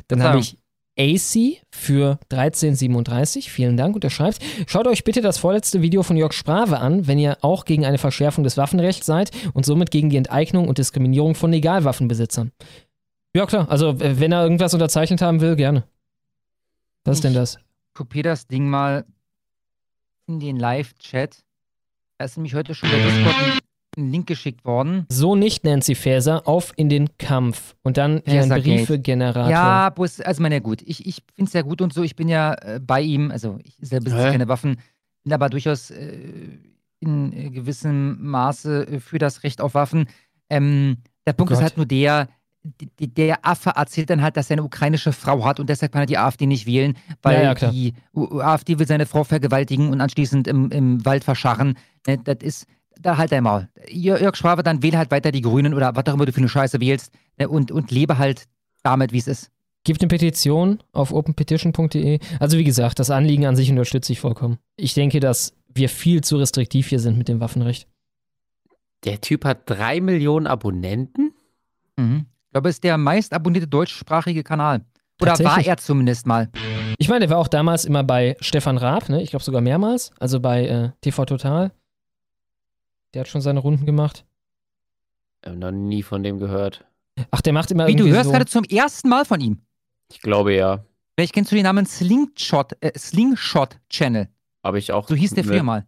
Dann habe ich AC für 1337. Vielen Dank. Und er schreibt, schaut euch bitte das vorletzte Video von Jörg Sprave an, wenn ihr auch gegen eine Verschärfung des Waffenrechts seid und somit gegen die Enteignung und Diskriminierung von Legalwaffenbesitzern. Ja, klar. Also, wenn er irgendwas unterzeichnet haben will, gerne. Was ist denn das? Kopier das Ding mal in den Live-Chat. Da ist nämlich heute schon bei Discord ein, Link geschickt worden. So nicht, Nancy Faeser, auf in den Kampf. Und dann Faesergate. Briefegenerator. Ja, Bus, also meine, gut. Ich, ich finde es ja gut und so. Ich bin ja äh, bei ihm. Also, ich selber besitze keine Waffen, bin aber durchaus äh, in äh, gewissem Maße äh, für das Recht auf Waffen. Ähm, Der Punkt Gott. ist halt nur der, der Affe erzählt dann halt, dass er eine ukrainische Frau hat und deshalb kann er die AfD nicht wählen, weil Ja, ja, die AfD will seine Frau vergewaltigen und anschließend im, im Wald verscharren. Ne, das ist, da halt. Jör- Jörg Schwabe, dann wähle halt weiter die Grünen oder was auch immer du für eine Scheiße wählst ne, und, und lebe halt damit, wie es ist. Gibt eine Petition auf openpetition.de. Also wie gesagt, das Anliegen an sich unterstütze ich vollkommen. Ich denke, dass wir viel zu restriktiv hier sind mit dem Waffenrecht. Der Typ hat drei Millionen Abonnenten? Mhm. Ich glaube, es ist der meist abonnierte deutschsprachige Kanal. Oder war er zumindest mal. Ich meine, der war auch damals immer bei Stefan Raab, ne? Ich glaube sogar mehrmals. Also bei äh, TV Total. Der hat schon seine Runden gemacht. Ich habe noch nie von dem gehört. Ach, der macht immer Wie, du hörst so. gerade zum ersten Mal von ihm. Ich glaube ja. Vielleicht kennst du den Namen Slingshot, äh, Slingshot Channel. Habe ich auch. So hieß der früher Ne. mal.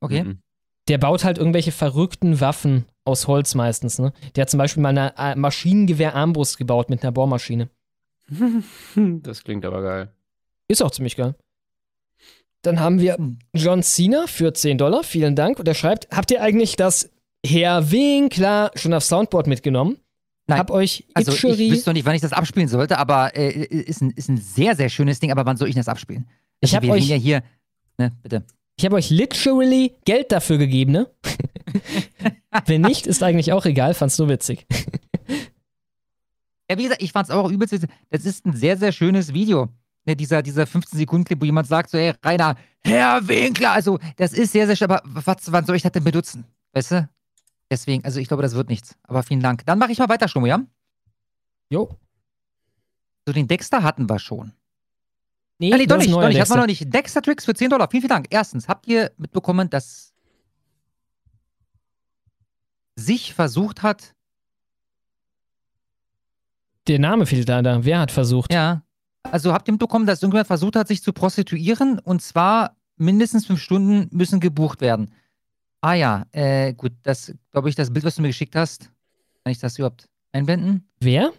Okay. Mhm. Der baut halt irgendwelche verrückten Waffen aus Holz meistens, ne? Der hat zum Beispiel mal eine äh, Maschinengewehr-Armbrust gebaut mit einer Bohrmaschine. Das klingt aber geil. Ist auch ziemlich geil. Dann haben wir John Cena für 10 Dollar. Vielen Dank. Und er schreibt: Habt ihr eigentlich das Herr Winkler schon auf Soundboard mitgenommen? Nein. Hab euch Also ich wüsste noch nicht, wann ich das abspielen sollte, aber äh, ist, ein, ist ein sehr, sehr schönes Ding. Aber wann soll ich das abspielen? Ich hab wir reden euch- ja hier, ne, bitte. Ich habe euch literally Geld dafür gegeben, ne? Wenn nicht, ist eigentlich auch egal, fand's nur witzig. Ja, wie gesagt, ich fand es auch übelst. witzig. Das ist ein sehr, sehr schönes Video. Ne, dieser, dieser 15-Sekunden-Clip, wo jemand sagt so, ey, Rainer, Herr Winkler, also das ist sehr, sehr schön, aber was, wann soll ich das denn benutzen? Weißt du? Deswegen, also ich glaube, das wird nichts. Aber vielen Dank. Dann mache ich mal weiter, Schlummo, ja? Jo. So, den Dexter hatten wir schon. Nee, Ah, nee, doch nicht, doch nicht, hatten wir noch Dexter. nicht. Dexter Tricks für 10 Dollar. Vielen, vielen Dank. Erstens, habt ihr mitbekommen, dass sich versucht hat, Der Name fehlt leider. Wer hat versucht? Ja. Also habt ihr mitbekommen, dass irgendjemand versucht hat, sich zu prostituieren und zwar mindestens fünf Stunden müssen gebucht werden. Ah ja, äh, gut, das glaube ich, das Bild, was du mir geschickt hast, kann ich das überhaupt einblenden? Wer?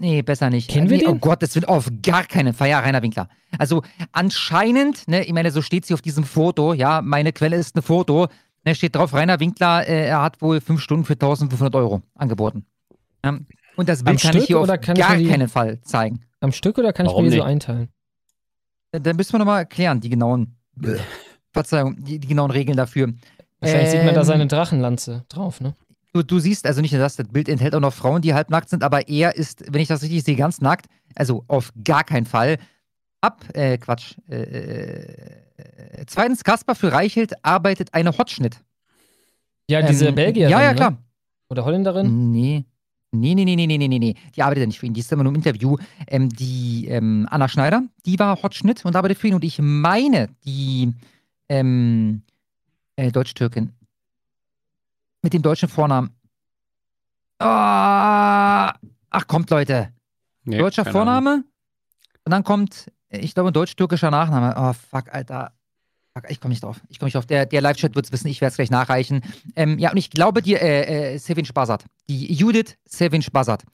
Nee, besser nicht. Kennen wir nee, den? Oh Gott, das wird auf gar keinen Fall. Ja, Rainer Winkler. Also anscheinend, ne, ich meine, so steht sie auf diesem Foto, ja, meine Quelle ist ein Foto, ne, steht drauf, Rainer Winkler, äh, er hat wohl fünf Stunden für 1500 Euro angeboten. Ja, und das Am Bild kann ich Stück hier auf kann ich gar keinen Fall zeigen. Am Stück oder kann Warum ich mir die so einteilen? Äh, Dann müssen wir nochmal erklären, die genauen, Verzeihung, die, die genauen Regeln dafür. Wahrscheinlich sieht man da Ähm, seine Drachenlanze drauf, ne? Du, du siehst also nicht nur das, das Bild enthält auch noch Frauen, die halbnackt sind, aber er ist, wenn ich das richtig sehe, ganz nackt. Also auf gar keinen Fall. Ab, äh, Quatsch. Äh, äh, zweitens, Kasper für Reichelt arbeitet eine Hotschnitt. Ja, diese Ähm, Belgierin. Ja, ja, ne? klar. Oder Holländerin? Nee. Nee, nee, nee, nee, nee, nee, nee, nee. Die arbeitet ja nicht für ihn. Die ist immer nur im Interview. Ähm, die ähm, Anna Schneider, die war Hotschnitt und arbeitet für ihn. Und ich meine, die ähm, äh, Deutsch-Türkin mit dem deutschen Vornamen. Ah, ach, kommt, Leute. Nee, Deutscher keine Ahnung. Vorname und dann kommt, ich glaube, ein deutsch-türkischer Nachname. Oh, fuck, Alter. Fuck, ich komme nicht drauf. Ich komme nicht drauf. Der, der Live-Chat wird es wissen, ich werde es gleich nachreichen. Ähm, ja, und ich glaube, die, äh, äh, Sevin Spasat, die Judith Sevin Spasat,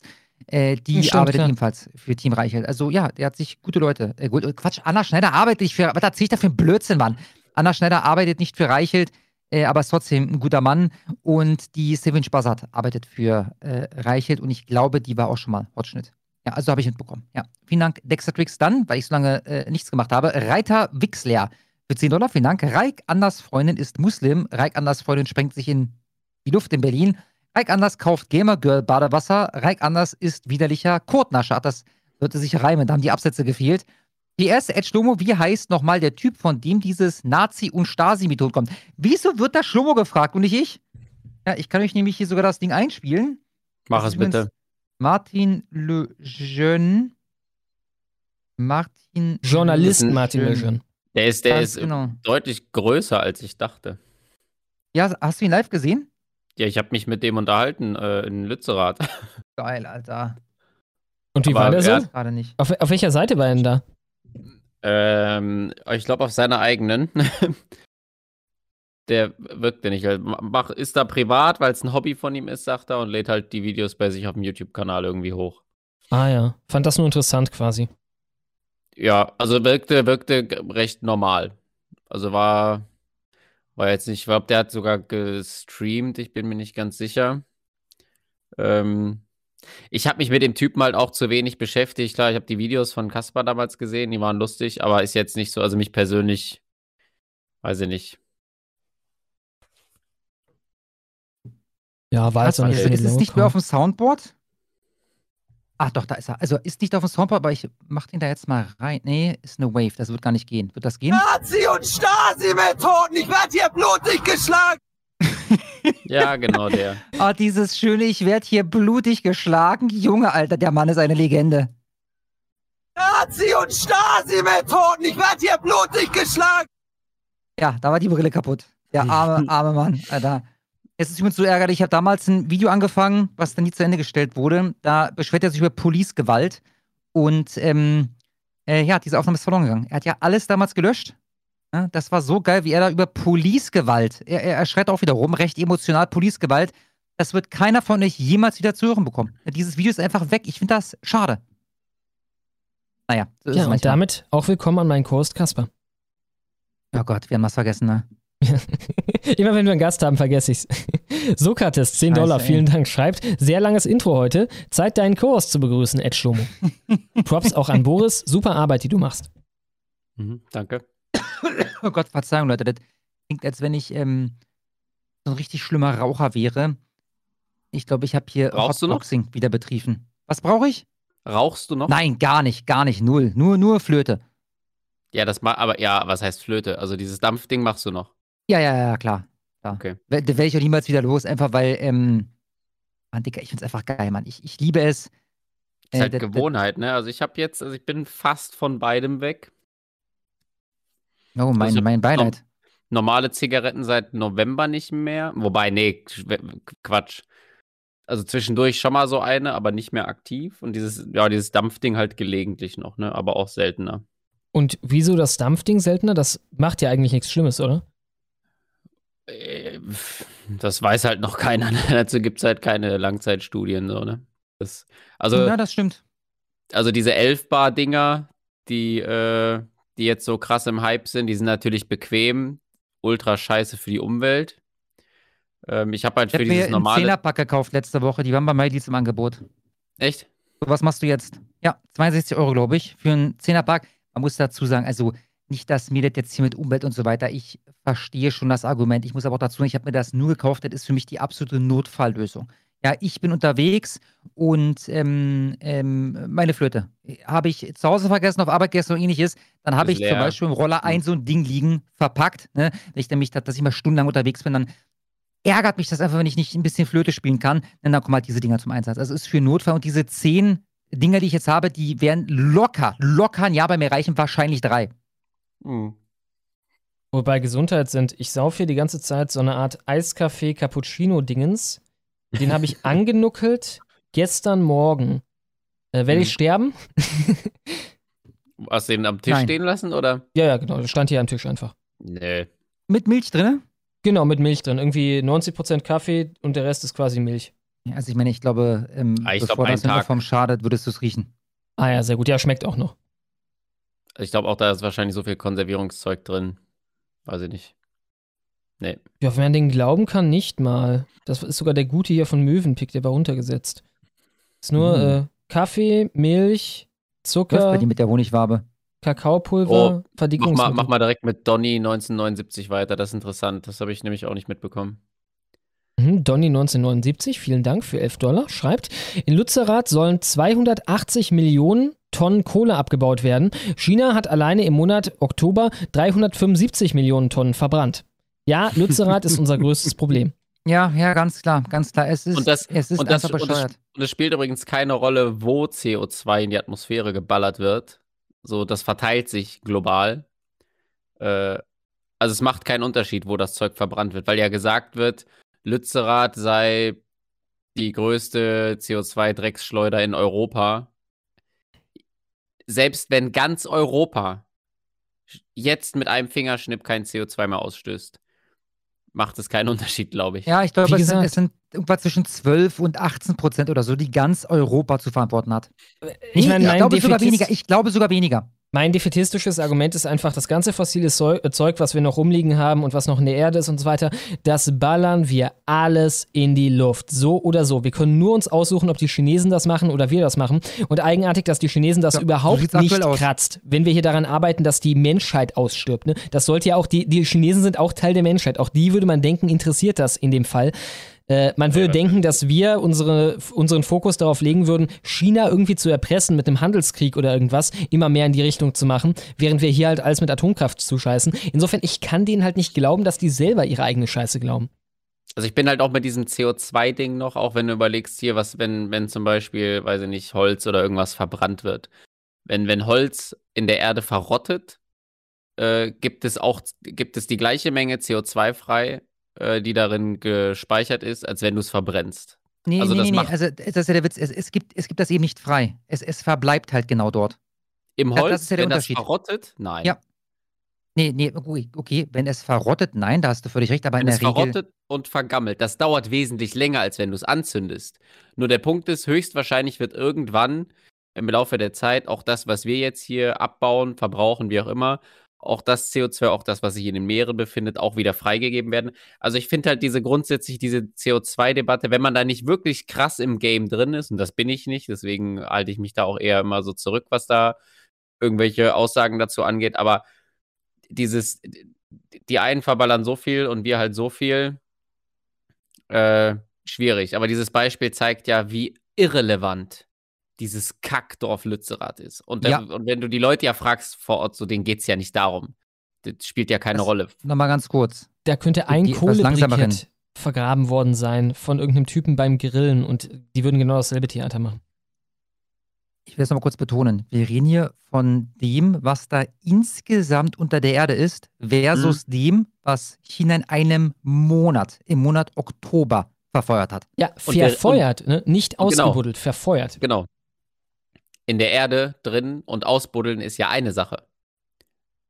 äh, die Stimmt, arbeitet klar. ebenfalls für Team Reichelt. Also ja, der hat sich gute Leute. Äh, gut, Quatsch, Anna Schneider arbeitet nicht für, was erzähl ich da für einen Blödsinn, Mann? Anna Schneider arbeitet nicht für Reichelt, äh, aber ist trotzdem ein guter Mann. Und die Sevin Spasat arbeitet für äh, Reichelt und ich glaube, die war auch schon mal Hotschnitt. Ja, also habe ich mitbekommen. Ja, vielen Dank, Dexatrix. Dann, weil ich so lange äh, nichts gemacht habe, Reiter Wixler für 10 Dollar. Vielen Dank. Reik Anders Freundin ist Muslim. Reik Anders Freundin sprengt sich in die Luft in Berlin. Reik Anders kauft Gamer Girl Badewasser. Reik Anders ist widerlicher Kotnascher. Das sollte sich reimen. Da haben die Absätze gefehlt. Die erste Ed Schlomo, wie heißt nochmal der Typ, von dem dieses Nazi- und Stasi-Method kommt? Wieso wird da Schlomo gefragt und nicht ich? Ja, ich kann euch nämlich hier sogar das Ding einspielen. Mach Das es bitte. Martin Lejeune. Martin. Journalist Martin Lejeune. Der ist, der Ganz ist genau. deutlich größer, als ich dachte. Ja, hast du ihn live gesehen? Ja, ich habe mich mit dem unterhalten äh, in Lützerath. Geil, Alter. Und wie Aber war der so? er- Gerade nicht. Auf, auf welcher Seite war er denn da? Ähm, ich glaube auf seiner eigenen. Der wirkte nicht. Also, Mach, ist da privat, weil es ein Hobby von ihm ist, sagt er, und lädt halt die Videos bei sich auf dem YouTube-Kanal irgendwie hoch. Ah ja, fand das nur interessant quasi. Ja, also wirkte, wirkte recht normal. Also war, war jetzt nicht, ich glaube, der hat sogar gestreamt, ich bin mir nicht ganz sicher. Ähm, ich habe mich mit dem Typen halt auch zu wenig beschäftigt. Klar, ich habe die Videos von Kaspar damals gesehen, die waren lustig, aber ist jetzt nicht so, also mich persönlich, weiß ich nicht. Ja, war auch Warte, nicht ist, so eine ist es lange nicht mehr auf dem Soundboard? Ach doch, da ist er. Also ist nicht auf dem Soundboard, aber ich mach den da jetzt mal rein. Nee, ist eine Wave, das wird gar nicht gehen. Wird das gehen? Nazi- und Stasi-Methoden! Ich werde hier blutig geschlagen! Ja, genau der. Ah, dieses schöne, ich werde hier blutig geschlagen. Junge, Alter, der Mann ist eine Legende. Nazi- und Stasi-Methoden! Ich werde hier blutig geschlagen! Ja, da war die Brille kaputt. Der arme, arme Mann, Alter. Es ist übrigens so ärgerlich, ich habe damals ein Video angefangen, was dann nie zu Ende gestellt wurde. Da beschwert er sich über Police-Gewalt. Und ähm, äh, ja, diese Aufnahme ist verloren gegangen. Er hat ja alles damals gelöscht. Ja, das war so geil, wie er da über Police-Gewalt, er, er, er schreit auch wieder rum, recht emotional, Police-Gewalt. Das wird keiner von euch jemals wieder zu hören bekommen. Dieses Video ist einfach weg. Ich finde das schade. Naja, so ist Ja, es und damit auch willkommen an meinen Co-Host Kasper. Oh Gott, wir haben was vergessen, ne? Immer wenn wir einen Gast haben, vergesse ich's. Sokrates, 10 Scheiße, Dollar, ey. vielen Dank. Schreibt, sehr langes Intro heute. Zeit, deinen Co-Host zu begrüßen, Ed Schlomo. Props auch an Boris. Super Arbeit, die du machst. Mhm, danke. Oh Gott, Verzeihung, Leute. Das klingt, als wenn ich ähm, so ein richtig schlimmer Raucher wäre. Ich glaube, ich habe hier Rauchst du noch? Hotboxing wieder betrieben. Was brauche ich? Rauchst du noch? Nein, gar nicht, gar nicht. Null. Nur, nur Flöte. Ja, das ma aber ja, was heißt Flöte? Also dieses Dampfding machst du noch. Ja, ja, ja, klar. Ja. Okay. Werde werd ich auch niemals wieder los, einfach weil, ähm, Mann, Digga, ich find's einfach geil, Mann. Ich, ich liebe es. Ist halt Äh, das- das- Gewohnheit, ne? Also ich habe jetzt, also ich bin fast von beidem weg. Oh, mein, Also, mein Beileid. Normale Zigaretten seit November nicht mehr. Wobei, nee, Qu- Quatsch. Also zwischendurch schon mal so eine, aber nicht mehr aktiv. Und dieses, ja, dieses Dampfding halt gelegentlich noch, ne? Aber auch seltener. Und wieso das Dampfding seltener? Das macht ja eigentlich nichts Schlimmes, oder? Äh, Das weiß halt noch keiner. Ne? Dazu gibt es halt keine Langzeitstudien, so, ne? Das, also, ja, das stimmt. also diese 11-Bar-Dinger, die, äh, die jetzt so krass im Hype sind, die sind natürlich bequem, ultra scheiße für die Umwelt. Ähm, ich habe halt Ich für habe mir dieses einen normale. Zehnerpack gekauft letzte Woche. Die waren bei MyDeals im Angebot. Echt? So, was machst du jetzt? Ja, 62 Euro, glaube ich, für einen Zehnerpack. Man muss dazu sagen, also nicht, dass mir das jetzt hier mit Umwelt und so weiter, ich verstehe schon das Argument. Ich muss aber auch dazu sagen, ich habe mir das nur gekauft, das ist für mich die absolute Notfalllösung. Ja, ich bin unterwegs und ähm, ähm, meine Flöte habe ich zu Hause vergessen, auf Arbeit gegessen und ähnliches. Dann habe ich zum leer. Beispiel im Roller ein so ein Ding liegen, verpackt. Ne? Wenn ich nämlich, dass ich mal stundenlang unterwegs bin, dann ärgert mich das einfach, wenn ich nicht ein bisschen Flöte spielen kann. Denn dann kommen halt diese Dinger zum Einsatz. Also es ist für Notfall und diese zehn Dinger, die ich jetzt habe, die werden locker, locker ein Jahr bei mir reichen, wahrscheinlich drei. Mhm. Wobei Gesundheit sind, ich sauf hier die ganze Zeit so eine Art Eiskaffee-Cappuccino-Dingens. Den habe ich angenuckelt gestern Morgen. Äh, werde ich Hm. sterben? Hast du den am Tisch Nein. stehen lassen, oder? Ja, ja, genau. Der stand hier am Tisch einfach. Nee. Mit Milch drin? Genau, mit Milch drin. Irgendwie 90% Kaffee und der Rest ist quasi Milch. Ja, Also ich meine, ich glaube, ähm, Ah, ich bevor glaub, das in der. Form schadet, würdest du es riechen. Ah ja, sehr gut. Ja, schmeckt auch noch. Ich glaube auch, da ist wahrscheinlich so viel Konservierungszeug drin. Weiß ich nicht. Nee. Ja, wenn man den glauben kann, nicht mal. Das ist sogar der Gute hier von Mövenpick, der war runtergesetzt. Ist nur Mhm. äh, Kaffee, Milch, Läuft Zucker, bei dir mit der Honigwabe. Kakaopulver, Oh, mach Verdickungsmittel. mal, mach mal direkt mit Donny 1979 weiter. Das ist interessant. Das habe ich nämlich auch nicht mitbekommen. Mhm, Donny 1979, vielen Dank für 11 Dollar, schreibt, in Lützerath sollen 280 Millionen Tonnen Kohle abgebaut werden. China hat alleine im Monat Oktober 375 Millionen Tonnen verbrannt. Ja, Lützerath ist unser größtes Problem. Ja, ja, ganz klar, ganz klar. Es ist, Und das, es ist und das, einfach und das, bescheuert. und es spielt übrigens keine Rolle, wo CO2 in die Atmosphäre geballert wird. So, das verteilt sich global. Äh, also es macht keinen Unterschied, wo das Zeug verbrannt wird, weil ja gesagt wird, Lützerath sei die größte CO2-Drecksschleuder in Europa. Selbst wenn ganz Europa jetzt mit einem Fingerschnipp kein CO2 mehr ausstößt, macht es keinen Unterschied, glaube ich. Ja, ich glaube, es es sind irgendwas zwischen 12 und 18 Prozent oder so, die ganz Europa zu verantworten hat. Ich Nee, meine, ich mein glaube sogar weniger. Ich glaube sogar weniger. Mein defetistisches Argument ist einfach, das ganze fossile äh, Zeug, was wir noch rumliegen haben und was noch in der Erde ist und so weiter, das ballern wir alles in die Luft. So oder so. Wir können nur uns aussuchen, ob die Chinesen das machen oder wir das machen. Und eigenartig, dass die Chinesen das Ja, überhaupt nicht kratzt, wenn wir hier daran arbeiten, dass die Menschheit ausstirbt. Ne? Das sollte ja auch, die, die Chinesen sind auch Teil der Menschheit. Auch die würde man denken, interessiert das in dem Fall. Äh, man würde denken, dass wir unsere, unseren Fokus darauf legen würden, China irgendwie zu erpressen mit einem Handelskrieg oder irgendwas, immer mehr in die Richtung zu machen, während wir hier halt alles mit Atomkraft zuscheißen. Insofern, ich kann denen halt nicht glauben, dass die selber ihre eigene Scheiße glauben. Also ich bin halt auch mit diesem CO2-Ding noch, auch wenn du überlegst hier, was, wenn, wenn zum Beispiel, weiß ich nicht, Holz oder irgendwas verbrannt wird. Wenn, wenn Holz in der Erde verrottet, äh, gibt es auch, gibt es die gleiche Menge CO2 frei, äh, die darin gespeichert ist, als wenn du es verbrennst. Nee, also nee, das nee, macht Also, das ist ja der Witz. Es, es, gibt, es gibt das eben nicht frei. Es, es verbleibt halt genau dort. im das- das Holz, ist ja der wenn das Unterschied. verrottet, nein. Ja. Nee, nee, okay, wenn es verrottet, nein, da hast du völlig recht, aber Wenn in es der Regel. verrottet und vergammelt, das dauert wesentlich länger, als wenn du es anzündest. Nur der Punkt ist, höchstwahrscheinlich wird irgendwann im Laufe der Zeit auch das, was wir jetzt hier abbauen, verbrauchen, wie auch immer, auch das CO2, auch das, was sich in den Meeren befindet, auch wieder freigegeben werden. Also ich finde halt diese grundsätzlich diese CO2-Debatte, wenn man da nicht wirklich krass im Game drin ist, und das bin ich nicht, deswegen halte ich mich da auch eher immer so zurück, was da irgendwelche Aussagen dazu angeht, aber dieses, die einen verballern so viel und wir halt so viel, äh, schwierig. Aber dieses Beispiel zeigt ja, wie irrelevant dieses Kackdorf Lützerath ist. Und, Ja. und wenn du die Leute ja fragst vor Ort, so denen geht es ja nicht darum. Das spielt ja keine Rolle. Nochmal ganz kurz. Da könnte ein. Kohlebrikett vergraben worden sein von irgendeinem Typen beim Grillen und die würden genau dasselbe Theater machen. Ich will das nochmal kurz betonen. Wir reden hier von dem, was da insgesamt unter der Erde ist, versus dem, was China in einem Monat, im Monat Oktober, verfeuert hat. Ja, Und der- verfeuert, ne? nicht und genau. ausgebuddelt, verfeuert. Genau. In der Erde drin und ausbuddeln ist ja eine Sache.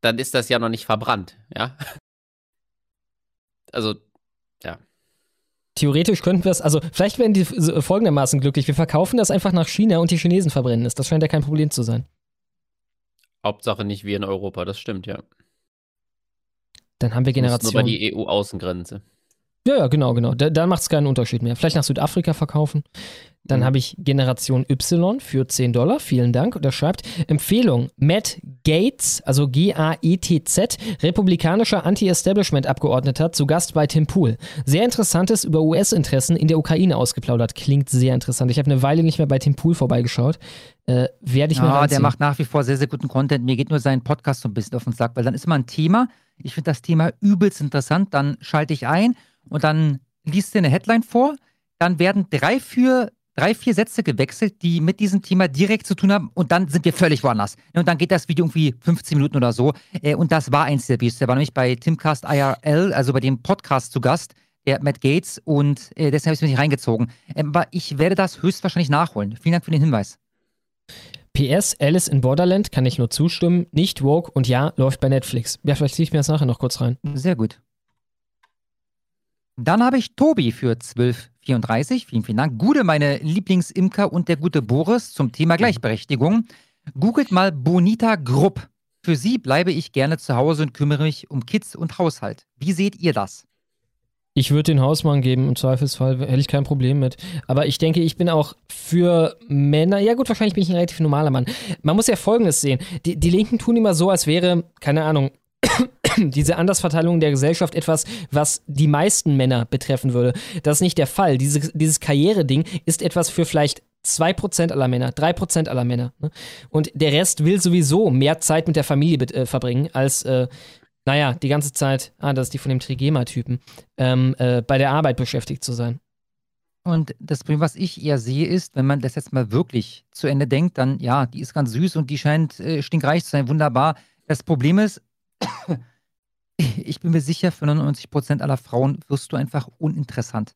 Dann ist das ja noch nicht verbrannt, ja. Also, ja. Theoretisch könnten wir es, also vielleicht werden die folgendermaßen glücklich. Wir verkaufen das einfach nach China und die Chinesen verbrennen es. Das scheint ja kein Problem zu sein. Hauptsache nicht wir in Europa, das stimmt, ja. Dann haben wir Muss Nur Generationen. bei die EU-Außengrenze. Ja, ja, genau, genau. Da, dann macht es keinen Unterschied mehr. Vielleicht nach Südafrika verkaufen. Dann Mhm. habe ich Generation Y für 10 Dollar. Vielen Dank. Und er schreibt: Empfehlung: Matt Gates, also G-A-E-T-Z, republikanischer Anti-Establishment-Abgeordneter, zu Gast bei Tim Pool. Sehr Interessantes über US-Interessen in der Ukraine ausgeplaudert. Klingt sehr interessant. Ich habe eine Weile nicht mehr bei Tim Pool vorbeigeschaut. Äh, Werde ich mir Ja, der reinziehen. macht nach wie vor sehr, sehr guten Content. Mir geht nur sein Podcast so ein bisschen auf den Sack, weil dann ist immer ein Thema. Ich finde das Thema übelst interessant. Dann schalte ich ein und dann liest er eine Headline vor. Dann werden drei, vier, drei, vier Sätze gewechselt, die mit diesem Thema direkt zu tun haben. Und dann sind wir völlig woanders. Und dann geht das Video irgendwie 15 Minuten oder so. Äh, Und das war eins der Videos. Der war nämlich bei Timcast IRL, also bei dem Podcast zu Gast. Der Matt Gates und äh, deshalb habe ich es mir nicht reingezogen. Ähm, aber ich werde das höchstwahrscheinlich nachholen. Vielen Dank für den Hinweis. PS, Alice in Borderland kann ich nur zustimmen. Nicht woke und ja, läuft bei Netflix. Ja, vielleicht ziehe ich mir das nachher noch kurz rein. Sehr gut. Dann habe ich Tobi für 1234. Vielen, vielen Dank. Gude, meine Lieblingsimker und der gute Boris zum Thema Gleichberechtigung. Googelt mal Bonita Grupp. Für sie bleibe ich gerne zu Hause und kümmere mich um Kids und Haushalt. Wie seht ihr das? Ich würde den Hausmann geben, im Zweifelsfall hätte ich kein Problem mit. Aber ich denke, ich bin auch für Männer, ja gut, wahrscheinlich bin ich ein relativ normaler Mann. Man muss ja Folgendes sehen. Die, die Linken tun immer so, als wäre, keine Ahnung, diese Andersverteilung der Gesellschaft etwas, was die meisten Männer betreffen würde. Das ist nicht der Fall. Diese, dieses Karriereding ist etwas für vielleicht 2% aller Männer, 3% aller Männer. Ne? Und der Rest will sowieso mehr Zeit mit der Familie äh, verbringen, als, äh, naja, die ganze Zeit, ah, das ist die von dem Trigema-Typen, ähm, äh, bei der Arbeit beschäftigt zu sein. Und das Problem, was ich eher sehe, ist, wenn man das jetzt mal wirklich zu Ende denkt, dann ja, die ist ganz süß und die scheint äh, stinkreich zu sein, wunderbar. Das Problem ist, ich bin mir sicher, für 99% aller Frauen wirst du einfach uninteressant,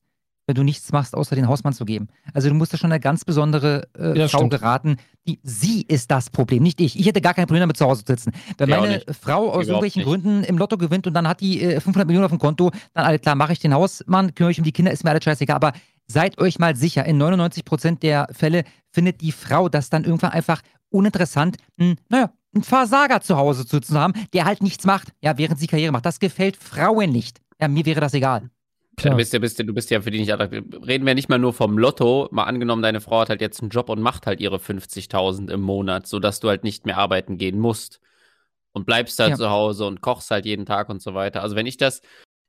wenn du nichts machst, außer den Hausmann zu geben. Also du musst da schon eine ganz besondere äh, Ja, Frau stimmt. geraten. Die, sie ist das Problem, nicht ich. Ich hätte gar kein Problem damit, zu Hause zu sitzen. Wenn Ja, meine. Frau aus Überhaupt irgendwelchen nicht. Gründen im Lotto gewinnt und dann hat die äh, 500 Millionen auf dem Konto, dann alles klar, mache ich den Hausmann, kümmere mich um die Kinder, ist mir alles scheißegal. Aber seid euch mal sicher, in 99% der Fälle findet die Frau das dann irgendwann einfach uninteressant, hm, naja, einen Versager zu Hause zu, zu haben, der halt nichts macht, ja, während sie Karriere macht. Das gefällt Frauen nicht. Ja, mir wäre das egal. Ja, du bist ja, bist ja, du bist ja für die nicht attraktiv. Reden wir nicht mal nur vom Lotto. Mal angenommen, deine Frau hat halt jetzt einen Job und macht halt ihre 50.000 im Monat, sodass du halt nicht mehr arbeiten gehen musst. Und bleibst halt Ja. zu Hause und kochst halt jeden Tag und so weiter. Also wenn ich das,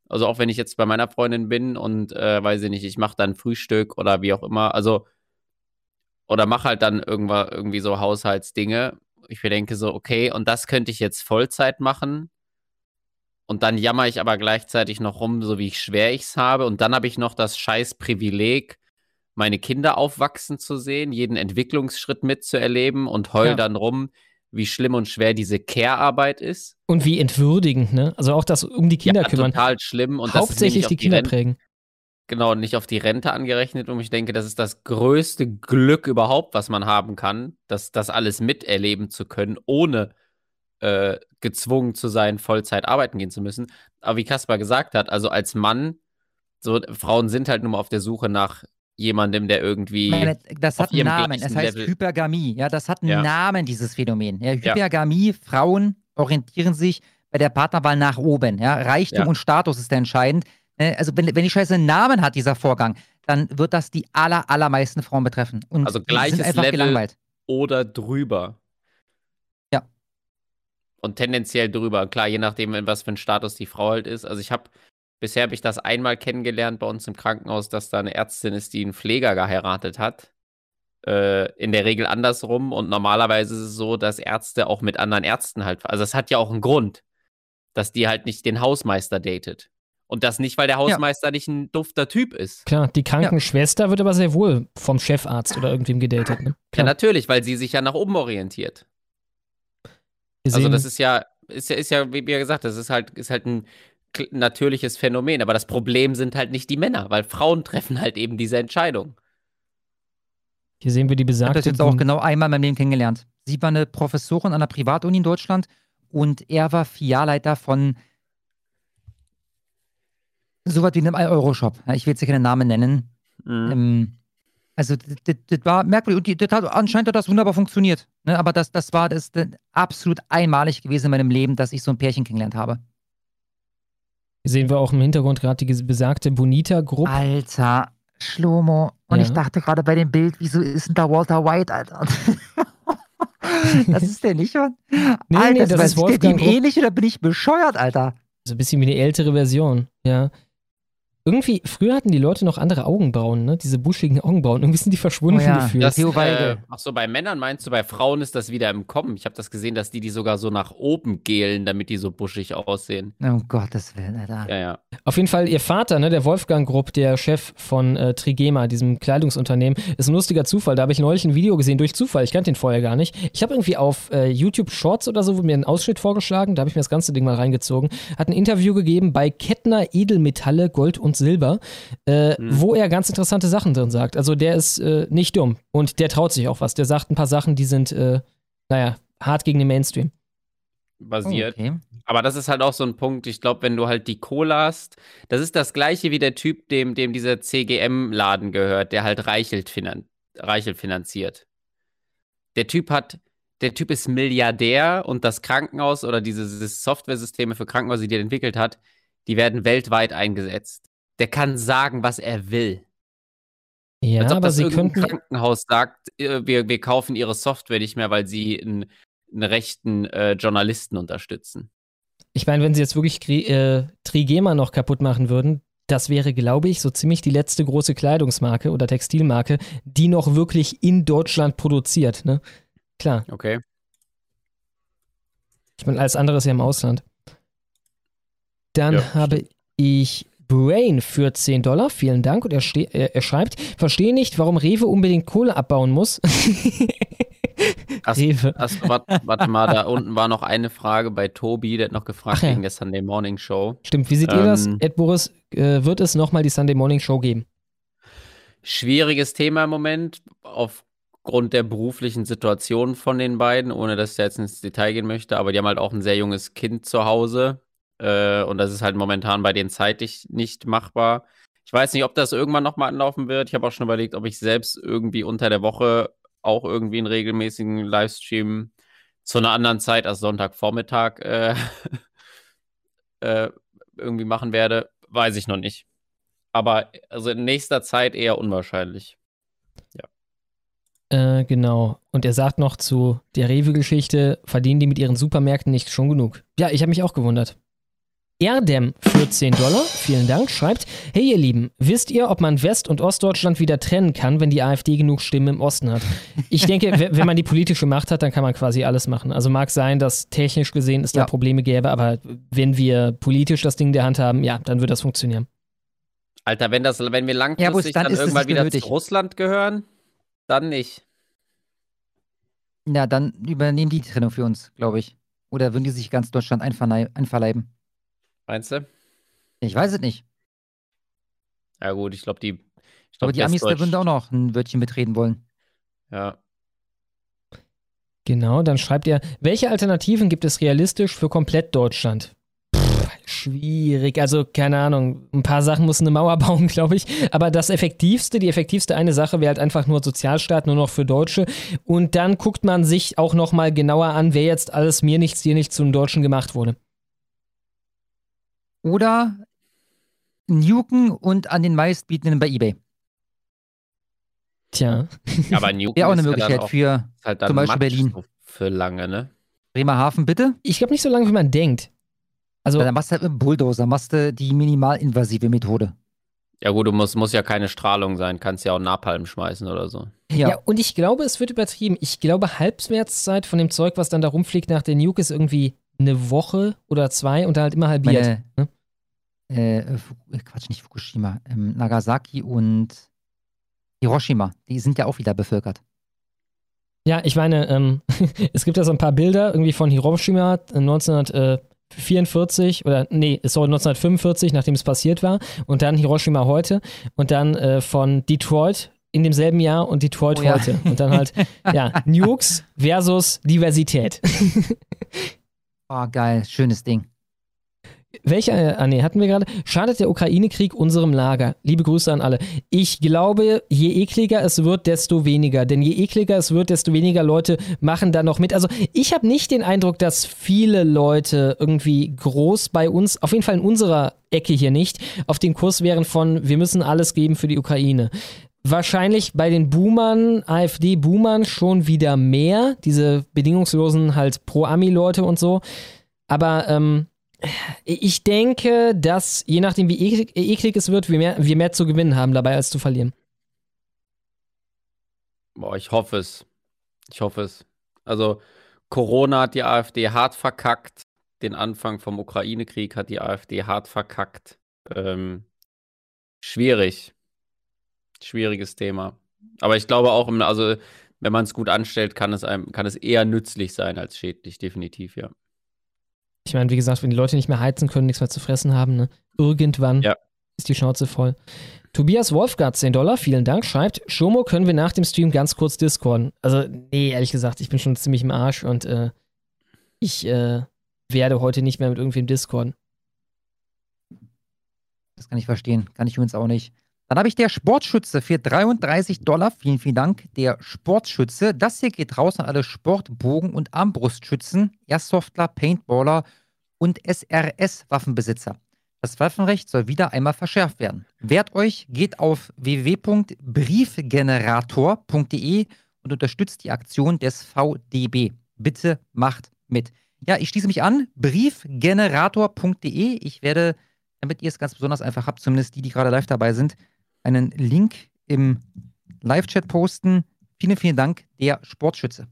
also auch wenn ich jetzt bei meiner Freundin bin und äh, weiß ich nicht, ich mache dann Frühstück oder wie auch immer, also oder mache halt dann irgendwann irgendwie so Haushaltsdinge. Ich mir denke so, okay, und das könnte ich jetzt Vollzeit machen. Und dann jammer ich aber gleichzeitig noch rum, so wie schwer ich es habe. Und dann habe ich noch das scheiß Privileg, meine Kinder aufwachsen zu sehen, jeden Entwicklungsschritt mitzuerleben und heul Ja. dann rum, wie schlimm und schwer diese Care-Arbeit ist. Und wie entwürdigend, ne? Also auch das um die Kinder ja, kümmern. total schlimm. Und Hauptsächlich die Kinder prägen. Genau, nicht auf die Rente angerechnet. Und ich denke, das ist das größte Glück überhaupt, was man haben kann, das, das alles miterleben zu können, ohne äh, gezwungen zu sein, Vollzeit arbeiten gehen zu müssen. Aber wie Kaspar gesagt hat, also als Mann, so Frauen sind halt nur mal auf der Suche nach jemandem, der irgendwie. Meine, das hat einen Namen. Es heißt Level- Hypergamie. Ja, das hat einen Ja. Namen, dieses Phänomen. Ja, Ja. Hypergamie, Frauen orientieren sich bei der Partnerwahl nach oben. Ja, Reichtum Ja. und Status ist entscheidend. Äh, Also, wenn, wenn die Scheiße einen Namen hat, dieser Vorgang, dann wird das die aller, allermeisten Frauen betreffen. Und Also gleiches Level gelangweilt. oder drüber. Ja. Und tendenziell drüber. Klar, je nachdem, in was für ein Status die Frau halt ist. Also ich habe, bisher habe ich das einmal kennengelernt bei uns im Krankenhaus, dass da eine Ärztin ist, die einen Pfleger geheiratet hat. Äh, in der Regel andersrum. Und normalerweise ist es so, dass Ärzte auch mit anderen Ärzten halt, also es hat ja auch einen Grund, dass die halt nicht den Hausmeister datet. Und das nicht, weil der Hausmeister nicht ein dufter Typ ist. Klar, die Krankenschwester wird aber sehr wohl vom Chefarzt oder irgendwem gedatet. Ne? Ja, natürlich, weil sie sich ja nach oben orientiert. Wir Also das ist ja, ist ja, ist ja, wie gesagt, das ist halt, ist halt ein natürliches Phänomen. Aber das Problem sind halt nicht die Männer, weil Frauen treffen halt eben diese Entscheidung. Hier sehen wir die Ich habe besagte. das jetzt auch genau einmal in meinem Leben kennengelernt. Sie war eine Professorin an einer Privatuni in Deutschland und er war Filialleiter von so was wie einem Euro-Shop. Ja, ich will jetzt hier keinen Namen nennen. Mhm. Ähm, also, das, war merkwürdig. Und die, das hat, anscheinend hat das wunderbar funktioniert. Ne? Aber das, das war das, das absolut einmalig gewesen in meinem Leben, dass ich so ein Pärchen kennengelernt habe. Hier sehen wir auch im Hintergrund gerade die besagte Bonita-Gruppe. Alter, Schlomo. Und Ja. ich dachte gerade bei dem Bild, wieso ist denn da Walter White, Alter? das ist der nicht, Mann? Nee, Alter, nee, das was ist ist der Wolfgang dem ähnlich oder bin ich bescheuert, Alter? So ein bisschen wie eine ältere Version, ja. Irgendwie, früher hatten die Leute noch andere Augenbrauen, ne? Diese buschigen Augenbrauen. Irgendwie sind die verschwunden Oh ja, gefühlt. Das, äh, ach so, bei Männern meinst du, bei Frauen ist das wieder im Kommen. Ich habe das gesehen, dass die die sogar so nach oben gelen, damit die so buschig aussehen. Um Gottes Willen, Alter. Ja, ja. Auf jeden Fall, ihr Vater, ne, der Wolfgang Grupp, der Chef von äh, Trigema, diesem Kleidungsunternehmen, ist ein lustiger Zufall. Da habe ich neulich ein Video gesehen, durch Zufall. Ich kannte den vorher gar nicht. Ich habe irgendwie auf äh, YouTube Shorts oder so wurde mir einen Ausschnitt vorgeschlagen. Da habe ich mir das ganze Ding mal reingezogen. Hat ein Interview gegeben bei Kettner Edelmetalle, Gold und Silber, äh, wo er ganz interessante Sachen drin sagt. Also der ist äh, nicht dumm und der traut sich auch was. Der sagt ein paar Sachen, die sind, äh, naja, hart gegen den Mainstream. basiert. Okay. Aber das ist halt auch so ein Punkt, ich glaube, wenn du halt die Kohle hast, das ist das gleiche wie der Typ, dem, dem dieser CGM-Laden gehört, der halt Reichelt, finan Reichelt finanziert. Der Typ hat, der Typ ist Milliardär und das Krankenhaus oder diese, diese Software-Systeme für Krankenhäuser, die er entwickelt hat, die werden weltweit eingesetzt. Der kann sagen, was er will. Ja, Als ob aber das sie könnten. Krankenhaus sagt, äh, wir, wir kaufen ihre Software nicht mehr, weil sie einen, einen rechten äh, Journalisten unterstützen. Ich meine, wenn sie jetzt wirklich äh, Trigema noch kaputt machen würden, das wäre, glaube ich, so ziemlich die letzte große Kleidungsmarke oder Textilmarke, die noch wirklich in Deutschland produziert. Ne? Klar. Okay. Ich meine, alles andere ist ja im Ausland. Dann Ja, habe ich Brain für 10 Dollar. Vielen Dank. Und er, er, er schreibt, verstehe nicht, warum Rewe unbedingt Kohle abbauen muss. Rewe. ach, warte, warte mal, da unten war noch eine Frage bei Tobi, der hat noch gefragt ja. wegen der Sunday Morning Show. Stimmt, wie seht ihr das? Ähm, Ed Boris, äh, wird es nochmal die Sunday Morning Show geben? Schwieriges Thema im Moment, aufgrund der beruflichen Situation von den beiden, ohne dass ich jetzt ins Detail gehen möchte, aber die haben halt auch ein sehr junges Kind zu Hause. Äh, und das ist halt momentan bei denen zeitlich nicht machbar. Ich weiß nicht, ob das irgendwann nochmal anlaufen wird. Ich habe auch schon überlegt, ob ich selbst irgendwie unter der Woche auch irgendwie einen regelmäßigen Livestream zu einer anderen Zeit als Sonntagvormittag äh, äh, irgendwie machen werde, weiß ich noch nicht. Aber also in nächster Zeit eher unwahrscheinlich. Äh, genau. Und er sagt noch zu der Rewe-Geschichte, verdienen die mit ihren Supermärkten nicht schon genug? Ja, ich habe mich auch gewundert. Erdem für 10 Dollar, vielen Dank, schreibt, hey ihr Lieben, wisst ihr, ob man West- und Ostdeutschland wieder trennen kann, wenn die AfD genug Stimmen im Osten hat? Ich denke, wenn man die politische Macht hat, dann kann man quasi alles machen. Also mag sein, dass technisch gesehen es da Probleme gäbe, aber wenn wir politisch das Ding in der Hand haben, ja, dann wird das funktionieren. Alter, wenn, das, wenn wir Ja, langfristig bloß dann dann, irgendwann wieder nötig. zu Russland gehören, dann nicht. Ja, dann übernehmen die die Trennung für uns, glaube ich. Oder würden die sich ganz Deutschland einverleiben? Meinst du? Ich weiß es nicht. Ja gut, ich glaube, die, ich Aber glaub, die Amis, da würden da auch noch ein Wörtchen mitreden wollen. Ja. Genau, dann schreibt er, welche Alternativen gibt es realistisch für komplett Deutschland? Pff, schwierig, also keine Ahnung, ein paar Sachen muss eine Mauer bauen, glaube ich, aber das effektivste, die effektivste eine Sache wäre halt einfach nur Sozialstaat, nur noch für Deutsche und dann guckt man sich auch noch mal genauer an, wer jetzt alles mir nichts, dir nichts zum Deutschen gemacht wurde. Oder nuken und an den meistbietenden bei eBay. Tja. Ja, aber Nuken Wäre auch eine ist ja Möglichkeit dann auch- für ist halt dann zum Beispiel Berlin. Für lange, ne? Bremerhaven, bitte? Ich glaube nicht so lange, wie man denkt. Also, dann machst du halt mit dem Bulldozer, machst du die minimalinvasive Methode. Ja gut, du musst, muss ja keine Strahlung sein, kannst ja auch Napalm schmeißen oder so. Ja. und ich glaube, es wird übertrieben. Ich glaube, Halbwertszeit von dem Zeug, was dann da rumfliegt nach der Nuke, ist irgendwie eine Woche oder zwei und dann halt immer halbiert. Meine, ne? Äh, äh, Quatsch, nicht Fukushima, ähm, Nagasaki und Hiroshima, die sind ja auch wieder bevölkert. Ja, ich meine, ähm, es gibt ja so ein paar Bilder irgendwie von Hiroshima äh, 1944 oder nee, sorry, 1945, nachdem es passiert war und dann Hiroshima heute und dann äh, von Detroit in demselben Jahr und Detroit Oh ja. heute und dann halt ja, Nukes versus Diversität. Oh, geil, schönes Ding. Welcher, äh, ah nee, hatten wir gerade. Schadet der Ukraine-Krieg unserem Lager? Liebe Grüße an alle. Ich glaube, je ekliger es wird, desto weniger. Denn je ekliger es wird, desto weniger Leute machen da noch mit. Also ich habe nicht den Eindruck, dass viele Leute irgendwie groß bei uns, auf jeden Fall in unserer Ecke hier nicht, auf den Kurs wären von, wir müssen alles geben für die Ukraine. Wahrscheinlich bei den Boomern, AfD-Boomern schon wieder mehr, diese bedingungslosen halt Pro-Ami-Leute und so. Aber ähm, ich denke, dass je nachdem, wie eklig, eklig es wird, wir mehr, wir mehr zu gewinnen haben dabei als zu verlieren. Boah, ich hoffe es. Ich hoffe es. Also, Corona hat die AfD hart verkackt. Den Anfang vom Ukraine-Krieg hat die AfD hart verkackt. Ähm, schwierig. Schwieriges Thema. Aber ich glaube auch, also, wenn man es gut anstellt, kann es einem, kann es eher nützlich sein als schädlich, definitiv, ja. Ich meine, wie gesagt, wenn die Leute nicht mehr heizen können, nichts mehr zu fressen haben, ne? irgendwann ist die Schnauze voll. Tobias Wolfgart, 10 Dollar, vielen Dank, schreibt, Shomo, können wir nach dem Stream ganz kurz discorden? Also, nee, ehrlich gesagt, ich bin schon ziemlich im Arsch und äh, ich äh, werde heute nicht mehr mit irgendwem discorden. Das kann ich verstehen. Kann ich übrigens auch nicht. Dann habe ich der Sportschütze für 33 Dollar. Vielen, vielen Dank. Der Sportschütze. Das hier geht raus an alle Sportbogen- und Armbrustschützen, Airsoftler, Paintballer und SRS-Waffenbesitzer. Das Waffenrecht soll wieder einmal verschärft werden. Wehrt euch, geht auf www.briefgenerator.de und unterstützt die Aktion des VDB. Bitte macht mit. Ja, ich schließe mich an. Briefgenerator.de. Ich werde, damit ihr es ganz besonders einfach habt, zumindest die, die gerade live dabei sind, einen Link im Live-Chat posten. Vielen, vielen Dank, der Sportschütze.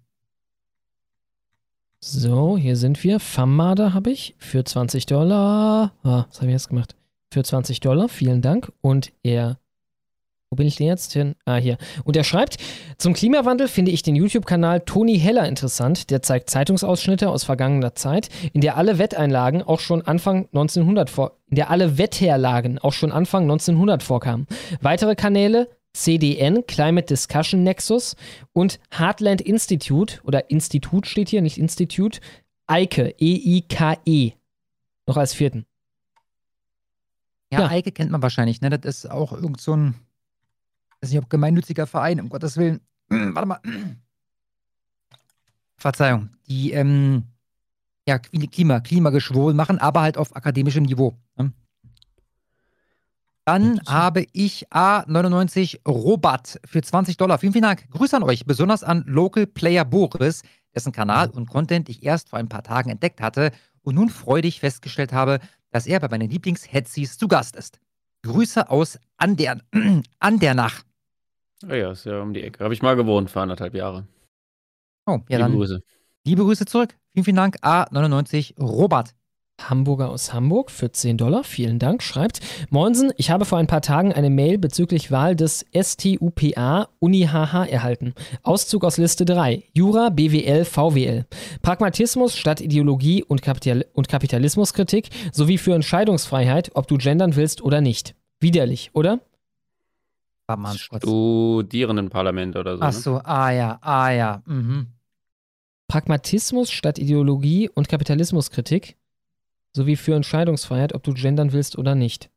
So, hier sind wir. Famada habe ich für 20 Dollar. Ah, was habe ich jetzt gemacht? Für 20 Dollar, vielen Dank. Und er. Wo bin ich denn jetzt hin? Ah, hier. Und er schreibt: Zum Klimawandel finde ich den YouTube-Kanal Toni Heller interessant. Der zeigt Zeitungsausschnitte aus vergangener Zeit, in der alle Wetteinlagen auch schon Anfang 1900 vor. In der alle Wetterlagen auch schon Anfang 1900 vorkamen. Weitere Kanäle CDN, Climate Discussion Nexus und Heartland Institute oder Institut steht hier, nicht Institute, EIKE, E-I-K-E. Noch als vierten. Ja, Ja. Eike kennt man wahrscheinlich, ne? Das ist auch irgend so ein, weiß nicht, ob gemeinnütziger Verein, um Gottes Willen. Warte mal. Verzeihung, die ähm, ja, Klima, Klimageschwurbel machen, aber halt auf akademischem Niveau. Ne? Dann habe ich A99 Robot für 20 Dollar. Vielen, vielen Dank. Grüße an euch, besonders an Local Player Boris, dessen Kanal und Content ich erst vor ein paar Tagen entdeckt hatte und nun freudig festgestellt habe, dass er bei meinen Lieblings-Headzies zu Gast ist. Grüße aus Ander Andernach. Oh ja, ist ja um die Ecke. Habe ich mal gewohnt für anderthalb Jahre. Oh, ja, Liebe dann. Grüße. Liebe Grüße zurück. Vielen, vielen Dank. A99 Robert. Hamburger aus Hamburg für 10 Dollar, vielen Dank, schreibt Moinsen, ich habe vor ein paar Tagen eine Mail bezüglich Wahl des STUPA Uni HH erhalten. Auszug aus Liste 3, Jura, BWL, VWL. Pragmatismus statt Ideologie und, Kapital und Kapitalismuskritik sowie für Entscheidungsfreiheit, ob du gendern willst oder nicht. Widerlich, oder? Studierendenparlament oder so. Ach ne? so, ah ja, ah ja. Mhm. Pragmatismus statt Ideologie und Kapitalismuskritik sowie für Entscheidungsfreiheit, ob du gendern willst oder nicht.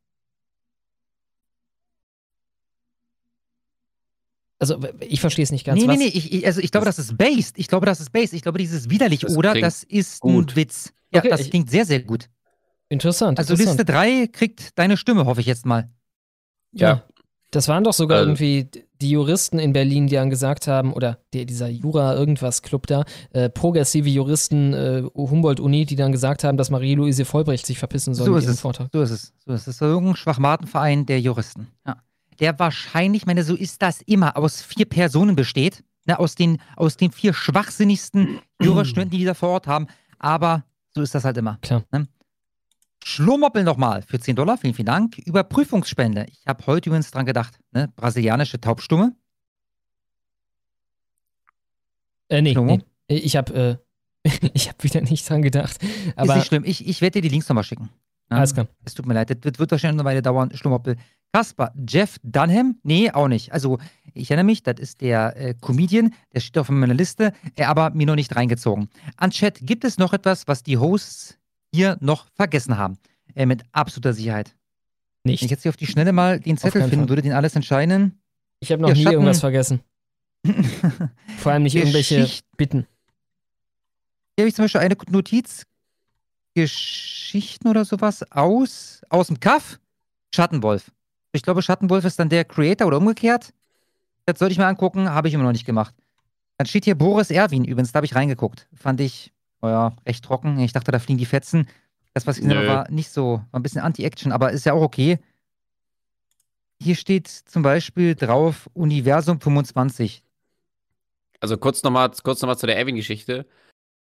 Also, ich verstehe es nicht ganz. Nee, nee, Was- nee, ich, ich, also ich glaube, das ist based. Ich glaube, das ist based. Ich glaube, dieses widerlich Das oder, das ist gut. ein Witz. Ja, Okay, das ich- klingt sehr, sehr gut. Interessant. Also interessant. Liste 3 kriegt deine Stimme, hoffe ich jetzt mal. Ja. Das waren doch sogar Also- irgendwie die Juristen in Berlin, die dann gesagt haben, oder der, dieser Jura-Irgendwas-Club da, äh, progressive Juristen äh, Humboldt-Uni, die dann gesagt haben, dass Marie-Louise Vollbrecht sich verpissen soll So mit ist ihrem es. Vortrag. So ist es. So ist es. So irgendein Schwachmatenverein der Juristen. Ja. Der wahrscheinlich, ich meine, so ist das immer, aus vier Personen besteht. Ne, aus, den, aus den vier schwachsinnigsten Jurastudenten, die die da vor Ort haben. Aber so ist das halt immer. Klar. Ne? Schlummoppel nochmal für 10 Dollar. Vielen, vielen Dank. Überprüfungsspende. Ich habe heute übrigens dran gedacht. Ne? Brasilianische Taubstumme. Äh, nee, nee. Ich habe äh, ich hab wieder nicht dran gedacht. ist Aber nicht schlimm. Ich, ich werde dir die Links nochmal schicken. Ja? alles klar. Es tut mir leid, das wird, wird wahrscheinlich noch eine Weile dauern. Schlummoppel. Kasper, Jeff Dunham? Nee, auch nicht. Also, ich erinnere mich, das ist der äh, Comedian, der steht auf meiner Liste, aber mir noch nicht reingezogen. An Chat, gibt es noch etwas, was die Hosts hier noch vergessen haben? Äh, mit absoluter Sicherheit. Nicht. Wenn ich jetzt hier auf die Schnelle mal den Zettel finden Fall. würde, den alles entscheiden. Ich habe noch Ja, nie Schatten- irgendwas vergessen. Vor allem nicht irgendwelche Bitten. Hier habe ich zum Beispiel eine Notiz. Geschichten oder sowas aus, aus dem Kaff. Schattenwolf. Ich glaube, Schattenwolf ist dann der Creator oder umgekehrt. Das sollte ich mir angucken, habe ich immer noch nicht gemacht. Dann steht hier Boris Erwin übrigens, da habe ich reingeguckt. Fand ich, oh ja, recht trocken. Ich dachte, da fliegen die Fetzen. Das, was ich gesehen habe, war nicht so, war ein bisschen Anti-Action, aber ist ja auch okay. Hier steht zum Beispiel drauf Universum 25. Also kurz nochmal kurz noch mal zu der Erwin-Geschichte.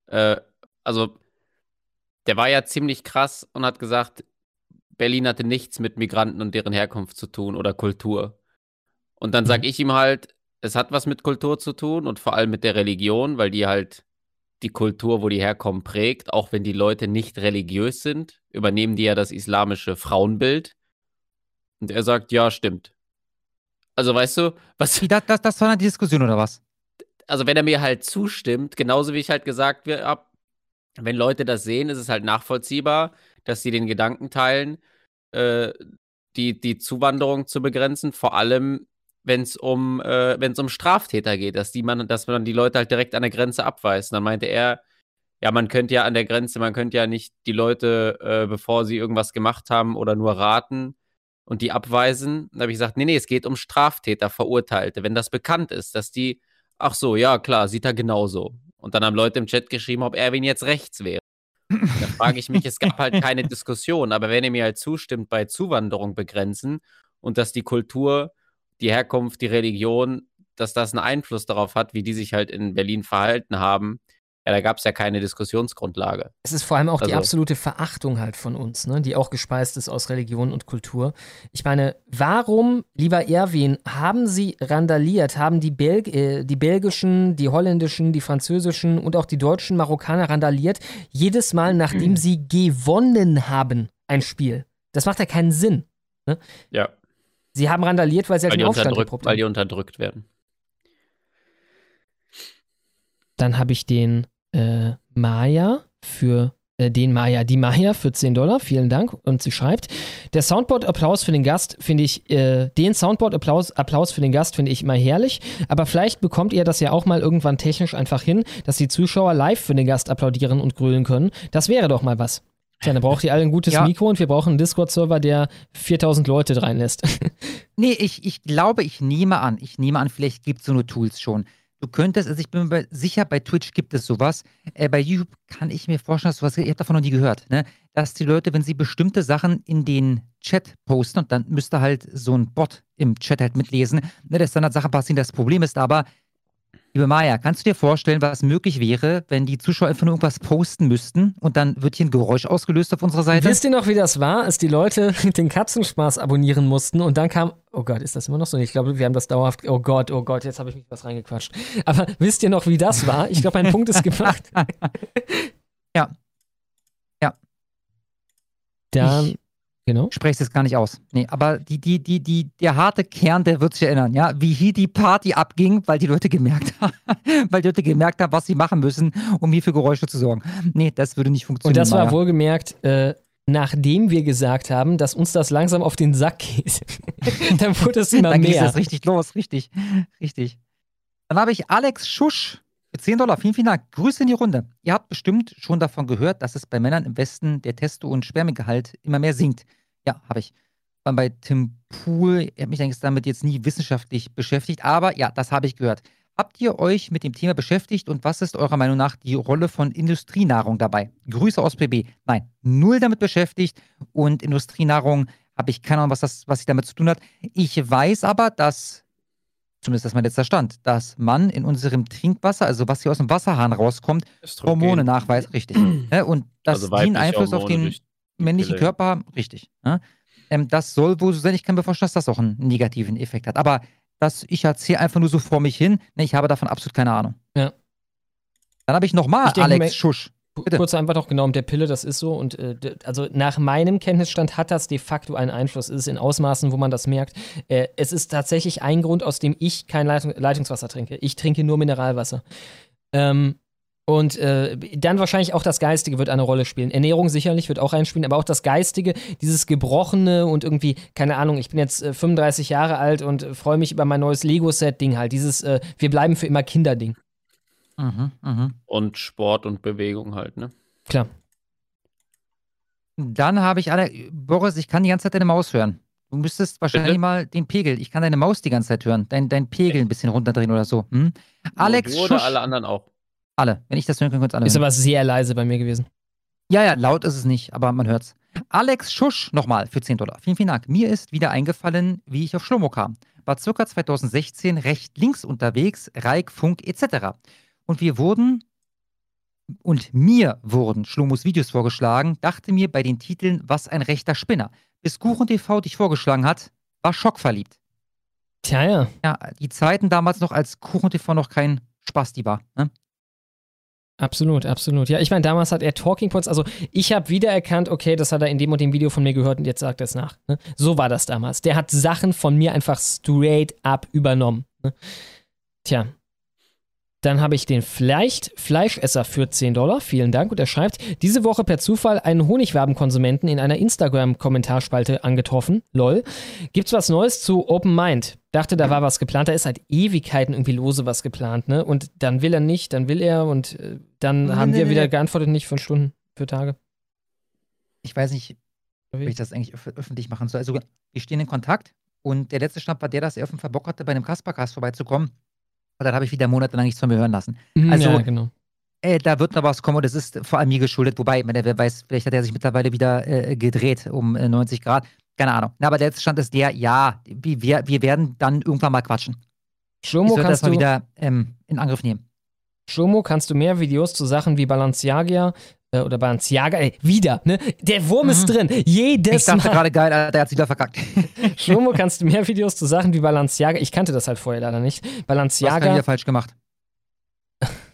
Äh, also, der war ja ziemlich krass und hat gesagt, Berlin hatte nichts mit Migranten und deren Herkunft zu tun oder Kultur. Und dann sag ich ihm halt, es hat was mit Kultur zu tun und vor allem mit der Religion, weil die halt die Kultur, wo die herkommen, prägt. Auch wenn die Leute nicht religiös sind, übernehmen die ja das islamische Frauenbild. Und er sagt, ja, stimmt. Also weißt du, was, Das, das, das war eine Diskussion oder was? also wenn er mir halt zustimmt, genauso wie ich halt gesagt habe, wenn Leute das sehen, ist es halt nachvollziehbar, dass sie den Gedanken teilen, äh, die, die Zuwanderung zu begrenzen, vor allem wenn es um, äh, wenn's um Straftäter geht, dass, die man, dass man die Leute halt direkt an der Grenze abweist. Und dann meinte er, ja, man könnte ja an der Grenze, man könnte ja nicht die Leute, äh, bevor sie irgendwas gemacht haben oder nur raten und die abweisen. Dann habe ich gesagt, nee, nee, es geht um Straftäter, Verurteilte. Wenn das bekannt ist, dass die, ach so, ja, klar, sieht er genauso. Und dann haben Leute im Chat geschrieben, ob Erwin jetzt rechts wäre. Da frage ich mich, es gab halt keine Diskussion, aber wenn ihr mir halt zustimmt, bei Zuwanderung begrenzen und dass die Kultur, die Herkunft, die Religion, dass das einen Einfluss darauf hat, wie die sich halt in Berlin verhalten haben, ja, da gab es ja keine Diskussionsgrundlage. Es ist vor allem auch die Also- absolute Verachtung halt von uns, ne? die auch gespeist ist aus Religion und Kultur. Ich meine, warum, lieber Erwin, haben Sie randaliert? Haben die, Belg äh, die belgischen, die holländischen, die französischen und auch die deutschen Marokkaner randaliert, jedes Mal, nachdem sie gewonnen haben, ein Spiel? Das macht ja keinen Sinn. Ne? Ja. Sie haben randaliert, weil sie halt Weil den Aufstand unterdrückt, geprobt weil haben. die unterdrückt werden. Dann habe ich den äh, Maya für äh, den Maya, die Maya für 10 Dollar, vielen Dank. Und sie schreibt, der Soundboard-Applaus für den Gast finde ich, äh, den Soundboard-Applaus Applaus für den Gast finde ich immer herrlich, aber vielleicht bekommt ihr das ja auch mal irgendwann technisch einfach hin, dass die Zuschauer live für den Gast applaudieren und grölen können. Das wäre doch mal was. Tja, dann braucht ihr alle ein gutes Ja. Mikro und wir brauchen einen Discord-Server, der 4000 Leute reinlässt. Nee, ich, ich glaube, ich nehme an, ich nehme an, vielleicht gibt es so eine Tools schon. Du könntest, also ich bin mir sicher, bei Twitch gibt es sowas. Äh, bei YouTube kann ich mir vorstellen, dass sowas, ihr habt davon noch nie gehört, ne? dass die Leute, wenn sie bestimmte Sachen in den Chat posten und dann müsste halt so ein Bot im Chat halt mitlesen, ne, dass dann halt Sachen passieren. Das Problem ist aber, liebe Maya, kannst du dir vorstellen, was möglich wäre, wenn die Zuschauer einfach nur irgendwas posten müssten und dann wird hier ein Geräusch ausgelöst auf unserer Seite? Wisst ihr noch, wie das war, als die Leute den Katzenspaß abonnieren mussten und dann kam, oh Gott, ist das immer noch so? Ich glaube, wir haben das dauerhaft, oh Gott, oh Gott, jetzt habe ich mich was reingequatscht. Aber wisst ihr noch, wie das war? Ich glaube, ein Punkt ist gemacht. Ja. Ja. Dann, genau. spreche es gar nicht aus. Nee, aber die, die, die, die, der harte Kern, der wird sich erinnern, ja, wie hier die Party abging, weil die Leute gemerkt haben, weil die Leute gemerkt haben, was sie machen müssen, um hier für Geräusche zu sorgen. Nee, das würde nicht Und funktionieren. das war Maya. wohlgemerkt, äh, nachdem wir gesagt haben, dass uns das langsam auf den Sack geht. dann wurde es immer Dann ging mehr. es richtig los, richtig, richtig. Dann habe ich Alex Schusch für 10 Dollar. Vielen, vielen Dank. Grüße in die Runde. Ihr habt bestimmt schon davon gehört, dass es bei Männern im Westen der Testo- und Spermigehalt immer mehr sinkt. Ja, habe ich. War bei Tim Pool, er hat mich eigentlich damit jetzt nie wissenschaftlich beschäftigt, aber ja, das habe ich gehört. Habt ihr euch mit dem Thema beschäftigt und was ist eurer Meinung nach die Rolle von Industrienahrung dabei? Grüße aus PB. Nein, null damit beschäftigt und Industrienahrung habe ich keine Ahnung, was das, was sich damit zu tun hat. Ich weiß aber, dass, zumindest das ist mein letzter Stand, dass man in unserem Trinkwasser, also was hier aus dem Wasserhahn rauskommt, Östrogen. Hormone nachweist, richtig. ne? Und dass Also Einfluss auf Hormone den durch männlichen Pille. Körper haben, richtig. Ne? Ähm, das soll wohl so sein, ich kann mir vorstellen, dass das auch einen negativen Effekt hat. Aber das, ich erzähle einfach nur so vor mich hin, ne, ich habe davon absolut keine Ahnung. Ja. Dann habe ich nochmal denke Alex mir- Schusch. Kurz einfach noch genau mit der Pille, das ist so. Und äh, also nach meinem Kenntnisstand hat das de facto einen Einfluss. Es ist in Ausmaßen, wo man das merkt. Äh, es ist tatsächlich ein Grund, aus dem ich kein Leitung, Leitungswasser trinke. Ich trinke nur Mineralwasser. Ähm, und äh, dann wahrscheinlich auch das Geistige wird eine Rolle spielen. Ernährung sicherlich wird auch reinspielen, aber auch das Geistige, dieses Gebrochene und irgendwie, keine Ahnung, ich bin jetzt äh, 35 Jahre alt und äh, freue mich über mein neues Lego-Set-Ding halt. Dieses äh, Wir bleiben für immer Kinder-Ding. Mhm, mhm. Und Sport und Bewegung halt, ne? Klar. Dann habe ich alle. Boris, ich kann die ganze Zeit deine Maus hören. Du müsstest wahrscheinlich Bitte? mal den Pegel. Ich kann deine Maus die ganze Zeit hören. Dein, dein Pegel ein bisschen runterdrehen oder so. Hm? Alex oder Schusch. alle anderen auch. Alle. Wenn ich das hören kann, könnt ihr alle Ist hören. aber sehr leise bei mir gewesen. Ja, ja, laut ist es nicht, aber man hört's. Alex Schusch nochmal für 10 Dollar. Vielen, vielen Dank. Mir ist wieder eingefallen, wie ich auf Schlomo kam. War circa 2016 recht links unterwegs, Reik, Funk etc. Und wir wurden, und mir wurden Schlomos Videos vorgeschlagen, dachte mir bei den Titeln, was ein rechter Spinner. Bis Kuchen TV dich vorgeschlagen hat, war schockverliebt. Tja, ja. Ja, die Zeiten damals noch, als Kuchen TV noch kein Spasti war. Ne? Absolut, absolut. Ja, ich meine, damals hat er Talking Points, also ich habe wiedererkannt, okay, das hat er in dem und dem Video von mir gehört und jetzt sagt er es nach. Ne? So war das damals. Der hat Sachen von mir einfach straight up übernommen. Ne? Tja. Dann habe ich den Vielleicht Fleischesser für 10 Dollar. Vielen Dank. Und er schreibt, diese Woche per Zufall einen Honigwabenkonsumenten in einer Instagram-Kommentarspalte angetroffen. Lol. Gibt's was Neues zu Open Mind? Dachte, da war was geplant. Da ist seit Ewigkeiten irgendwie lose was geplant, ne? Und dann will er nicht, dann will er und äh, dann Nee, haben nee, wir nee, wieder geantwortet, nicht für Stunden, für Tage. ich weiß nicht, ob ich das eigentlich öff öffentlich machen soll. Also, wir stehen in Kontakt und der letzte Stand war der, dass er auf den Verbock hatte, bei einem Kaspercast vorbeizukommen. Und dann habe ich wieder monatelang nichts von mir hören lassen. Mhm, Also, ja, genau. äh, da wird noch was kommen und das ist vor allem mir geschuldet. Wobei, meine, wer weiß, vielleicht hat er sich mittlerweile wieder äh, gedreht um äh, 90 Grad. Keine Ahnung. Na, aber der letzte Stand ist der, ja, wir, wir werden dann irgendwann mal quatschen. Schlomo, ich das mal du, wieder ähm, in Angriff nehmen. Schlomo, kannst du mehr Videos zu Sachen wie Balenciaga äh, oder Balenciaga, ey, wieder, ne? Der Wurm ist drin. Jedes Mhm. Ich dachte Mal. gerade geil, der hat wieder verkackt. Schlomo, kannst du mehr Videos zu Sachen wie Balenciaga, ich kannte das halt vorher leider nicht. Was hast du Balenciaga, wieder falsch gemacht?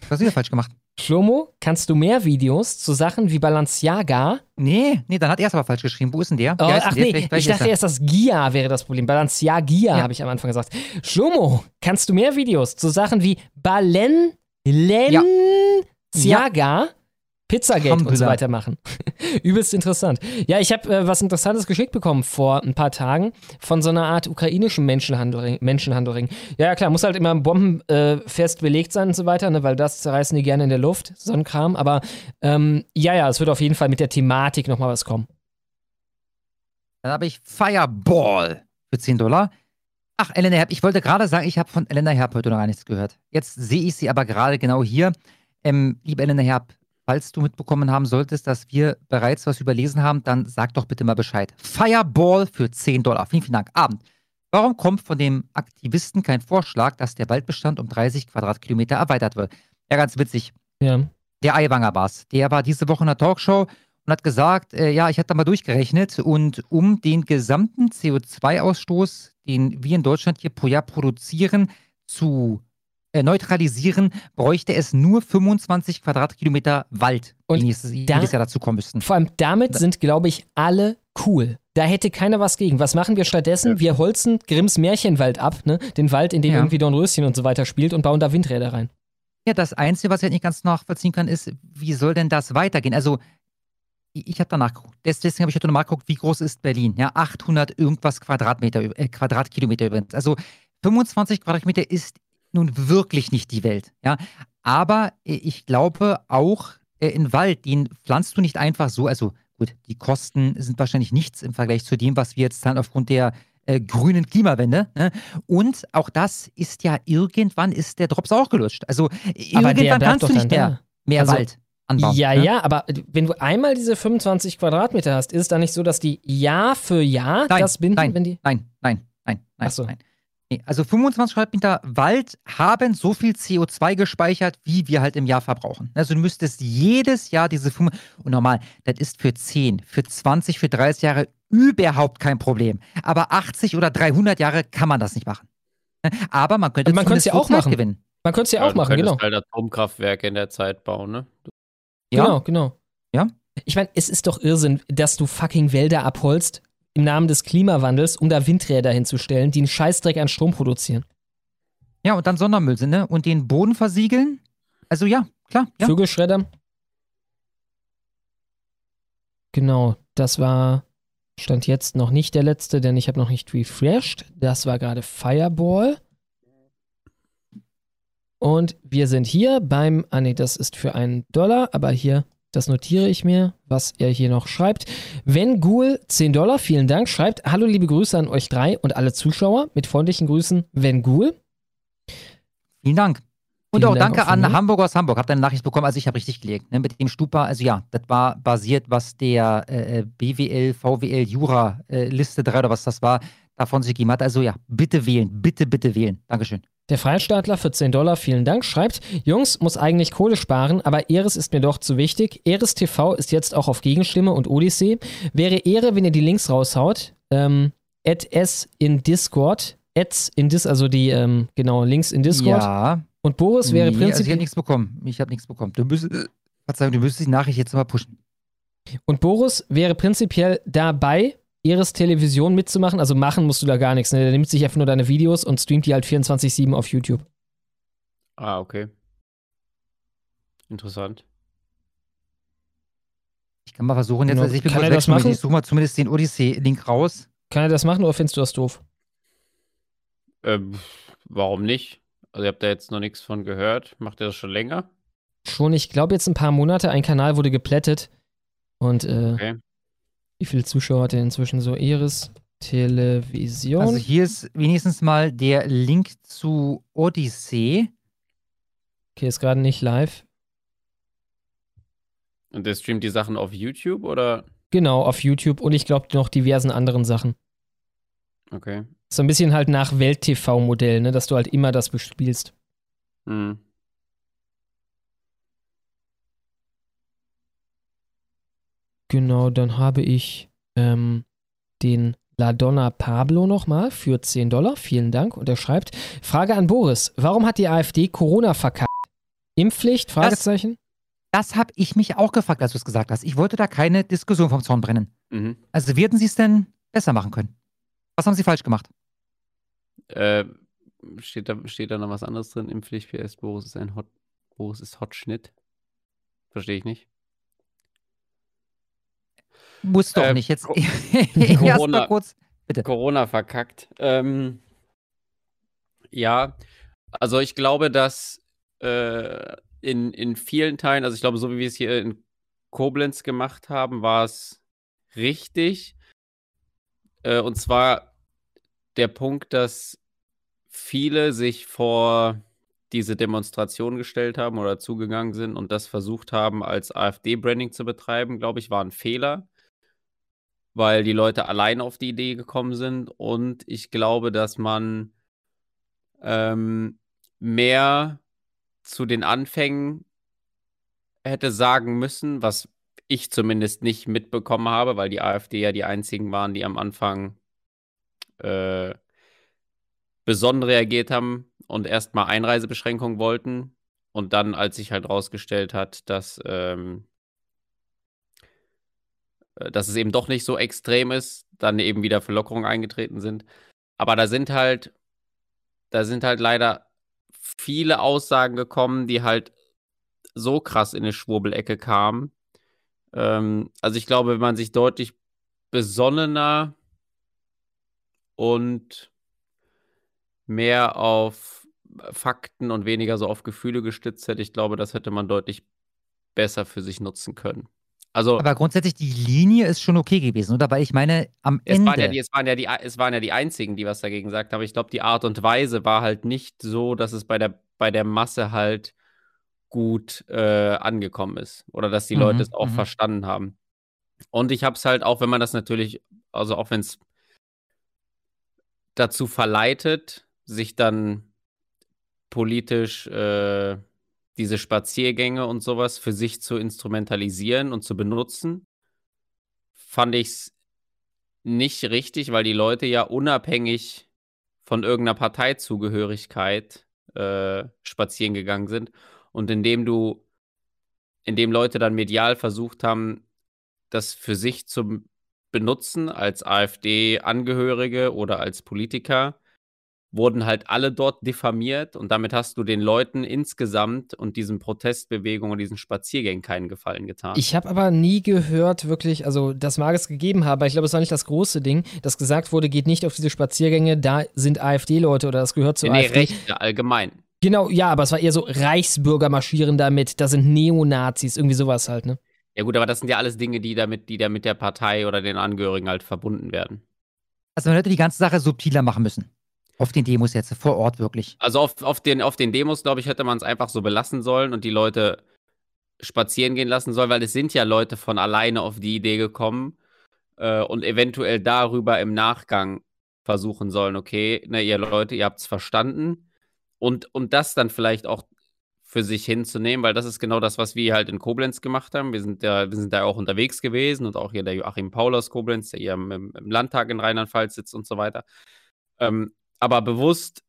Was wieder falsch gemacht? Schlomo, kannst du mehr Videos zu Sachen wie Balenciaga? Nee, nee, dann hat er es aber falsch geschrieben. Wo ist denn der? Oh, ach der? nee, Vielleicht- ich dachte er- erst, das Gia wäre das Problem. Balenciagia, habe ich am Anfang gesagt. Schlomo, kannst du mehr Videos zu Sachen wie Balenciaga Pizzagate und so weiter machen. Übelst interessant. Ja, ich habe äh, was Interessantes geschickt bekommen vor ein paar Tagen von so einer Art ukrainischem Menschenhandel. Menschenhandelring. Ja, ja, klar, muss halt immer bombenfest äh, belegt sein und so weiter, ne, weil das zerreißen die gerne in der Luft, so ein Kram. Aber ähm, ja, ja, es wird auf jeden Fall mit der Thematik nochmal was kommen. Dann habe ich Fireball für 10 Dollar. Ach, Elena Herb, ich wollte gerade sagen, ich habe von Elena Herb heute noch gar nichts gehört. Jetzt sehe ich sie aber gerade genau hier. Ähm, liebe Elena Herb, falls du mitbekommen haben solltest, dass wir bereits was überlesen haben, dann sag doch bitte mal Bescheid. Fireball für 10 Dollar. Vielen, vielen Dank. Abend. Warum kommt von dem Aktivisten kein Vorschlag, dass der Waldbestand um 30 Quadratkilometer erweitert wird? Ja, ganz witzig. Ja. Der Aiwanger war's. Der war diese Woche in der Talkshow und hat gesagt, äh, ja, ich hatte da mal durchgerechnet und um den gesamten CO2-Ausstoß, den wir in Deutschland hier pro Jahr produzieren, zu äh, neutralisieren, bräuchte es nur 25 Quadratkilometer Wald, Und die nächstes, da- jedes Jahr dazu kommen müssten. Vor allem damit sind, glaube ich, alle cool. Da hätte keiner was gegen. Was machen wir stattdessen? Wir holzen Grimms Märchenwald ab, ne? Den Wald, in dem Ja. irgendwie Dornröschen und so weiter spielt und bauen da Windräder rein. Ja, das Einzige, was ich halt nicht ganz nachvollziehen kann, ist, wie soll denn das weitergehen? Also, ich, habe danach geguckt. Des- Deswegen habe ich heute nochmal geguckt, wie groß ist Berlin? Ja, 800 irgendwas Quadratmeter, äh, Quadratkilometer übrigens. Also, 25 Quadratmeter ist nun wirklich nicht die Welt. Ja, aber äh, ich glaube auch äh, in Wald, den pflanzt du nicht einfach so. Also, gut, die Kosten sind wahrscheinlich nichts im Vergleich zu dem, was wir jetzt zahlen aufgrund der äh, grünen Klimawende. Ne? Und auch das ist ja irgendwann ist der Drops auch gelutscht. Also Aber der irgendwann kannst doch du nicht mehr, da. mehr Also, Wald anbauen. Ja, ne? ja, aber wenn du einmal diese 25 Quadratmeter hast, ist es dann nicht so, dass die Jahr für Jahr Nein, das binden, nein, wenn die. nein, nein, nein, nein, Ach so. nein. Also 25 Quadratmeter Wald haben so viel CO2 gespeichert, wie wir halt im Jahr verbrauchen. Also du müsstest jedes Jahr diese 5 und normal, das ist für 10, für 20, für 30 Jahre überhaupt kein Problem. Aber 80 oder 300 Jahre kann man das nicht machen. Aber man könnte Und man könnte es ja auch Zeit machen. gewinnen. Man könnte es ja, auch du machen, könntest genau. halt Atomkraftwerke in der Zeit bauen, ne? Ja. Genau, genau. Ja. Ich meine, es ist doch Irrsinn, dass du fucking Wälder abholzt im Namen des Klimawandels, um da Windräder hinzustellen, die einen Scheißdreck an Strom produzieren. Ja, und dann Sondermüll sind, ne? Und den Boden versiegeln. Also ja, klar. Ja. Vögelschredder. Genau, das war Stand jetzt noch nicht der letzte, denn ich habe noch nicht refreshed. Das war gerade Fireball. Und wir sind hier beim, ah nee, das ist für einen Dollar, aber hier, das notiere ich mir, was er hier noch schreibt. Wenn Ghoul 10 Dollar, vielen Dank, schreibt, hallo liebe Grüße an euch drei und alle Zuschauer. Mit freundlichen Grüßen, Wenn Ghoul. Vielen Dank. Und Vielen auch Dank danke auch an mir. Hamburg aus Hamburg. Hab deine Nachricht bekommen. Also ich habe richtig gelegt. Ne? Mit dem Stupa, also ja, das war basiert, was der äh, BWL, VWL, Jura äh, Liste 3 oder was das war, gegeben hat. Also ja, bitte wählen. Bitte, bitte wählen. Dankeschön. Der Freistaatler für 10 Dollar, vielen Dank, schreibt, Jungs, muss eigentlich Kohle sparen, aber Eres ist mir doch zu wichtig. Eres TV ist jetzt auch auf Gegenstimme und Odyssee. Wäre Ehre, wenn ihr die Links raushaut. Ähm, at S in Discord. Ads in Dis, also die, ähm, genau, Links in Discord. Ja. Und Boris wäre Nee, Also ich prinzipiell. habe nichts bekommen. Ich habe nichts bekommen. Du müsstest, äh, Verzeihung, du müsstest die Nachricht jetzt mal pushen. Und Boris wäre prinzipiell dabei, Eres Television mitzumachen. Also machen musst du da gar nichts. Ne? Der nimmt sich einfach nur deine Videos und streamt die halt 24-7 auf YouTube. Ah, okay. Interessant. Ich kann mal versuchen jetzt, also ich bin Kann er das machen? ich suche mal zumindest den Odyssey-Link raus. Kann er das machen oder findest du das doof? Ähm, warum nicht? Also, ihr habt da jetzt noch nichts von gehört. Macht ihr das schon länger? Schon, ich glaube, jetzt ein paar Monate. Ein Kanal wurde geplättet. Und äh, Okay. Wie viele Zuschauer hat er inzwischen so? Iris Television. Also hier ist wenigstens mal der Link zu Odyssey. okay, ist gerade nicht live. Und der streamt die Sachen auf YouTube oder? Genau, auf YouTube und ich glaube noch diversen anderen Sachen. Okay. So ein bisschen halt nach Welt-TV-Modell, ne? dass du halt immer das bespielst. Hm. Genau, dann habe ich ähm, den La Donna Pablo nochmal für 10 Dollar. Vielen Dank. Und er schreibt: Frage an Boris: Warum hat die AfD Corona verkackt? Impfpflicht? Fragezeichen. Das habe ich mich auch gefragt, als du es gesagt hast. Ich wollte da keine Diskussion vom Zaun brennen. Mhm. Also hätten sie es denn besser machen können? Was haben sie falsch gemacht? Äh, steht, da, steht da noch was anderes drin? Impfpflicht PS Boris ist ein Hot. Boris ist Hotschnitt. Verstehe ich nicht. Muss doch Äh, nicht. Jetzt Co- erst mal Corona, kurz. Bitte. Corona verkackt. Ähm, ja, also ich glaube, dass äh, in, in vielen Teilen, also ich glaube, so wie wir es hier in Koblenz gemacht haben, war es richtig. Äh, und zwar der Punkt, dass viele sich vor diese Demonstration gestellt haben oder zugegangen sind und das versucht haben, als AfD-Branding zu betreiben, glaube ich, war ein Fehler, weil die Leute allein auf die Idee gekommen sind. Und ich glaube, dass man ähm, mehr zu den Anfängen hätte sagen müssen, was ich zumindest nicht mitbekommen habe, weil die AfD ja die einzigen waren, die am Anfang äh, besonnen reagiert haben und erstmal Einreisebeschränkungen wollten. Und dann, als sich halt rausgestellt hat, dass, ähm, äh, dass es eben doch nicht so extrem ist, dann eben wieder Verlockerungen eingetreten sind. Aber da sind halt, da sind halt leider viele Aussagen gekommen, die halt so krass in eine Schwurbelecke kamen. Ähm, also ich glaube, wenn man sich deutlich besonnener und mehr auf Fakten und weniger so auf Gefühle gestützt hätte, ich glaube, das hätte man deutlich besser für sich nutzen können. Also Aber grundsätzlich, die Linie ist schon okay gewesen, oder? Weil ich meine, am es Ende. waren, ja die, es, waren ja die, es waren ja die einzigen, die was dagegen gesagt haben. Aber ich glaube, die Art und Weise war halt nicht so, dass es bei der, bei der Masse halt gut äh, angekommen ist. Oder dass die Mhm, Leute es auch mhm. verstanden haben. Und ich habe es halt auch, wenn man das natürlich, also auch wenn es dazu verleitet, sich dann politisch äh, diese Spaziergänge und sowas für sich zu instrumentalisieren und zu benutzen, fand ich es nicht richtig, weil die Leute ja unabhängig von irgendeiner Parteizugehörigkeit äh, spazieren gegangen sind. Und indem du, indem Leute dann medial versucht haben, das für sich zu benutzen als AfD-Angehörige oder als Politiker, wurden halt alle dort diffamiert und damit hast du den Leuten insgesamt und diesen Protestbewegungen und diesen Spaziergängen keinen Gefallen getan. Ich habe aber nie gehört, wirklich, also das mag es gegeben haben, aber ich glaube, es war nicht das große Ding, dass gesagt wurde, geht nicht auf diese Spaziergänge, da sind AfD-Leute oder das gehört zur nee, AfD. Rechte allgemein. Genau, ja, aber es war eher so Reichsbürger marschieren damit, da sind Neonazis, irgendwie sowas halt, ne? Ja gut, aber das sind ja alles Dinge, die damit, die da mit der Partei oder den Angehörigen halt verbunden werden. Also man hätte die ganze Sache subtiler machen müssen. Auf den Demos jetzt, vor Ort wirklich. Also auf, auf, den, auf den Demos, glaube ich, hätte man es einfach so belassen sollen und die Leute spazieren gehen lassen sollen, weil es sind ja Leute von alleine auf die Idee gekommen äh, und eventuell darüber im Nachgang versuchen sollen, okay, ne, ihr Leute, ihr habt es verstanden und, und das dann vielleicht auch für sich hinzunehmen, weil das ist genau das, was wir halt in Koblenz gemacht haben. Wir sind da, wir sind da auch unterwegs gewesen und auch hier der Joachim Paul aus Koblenz, der hier im, im Landtag in Rheinland-Pfalz sitzt und so weiter. Ähm, aber bewusst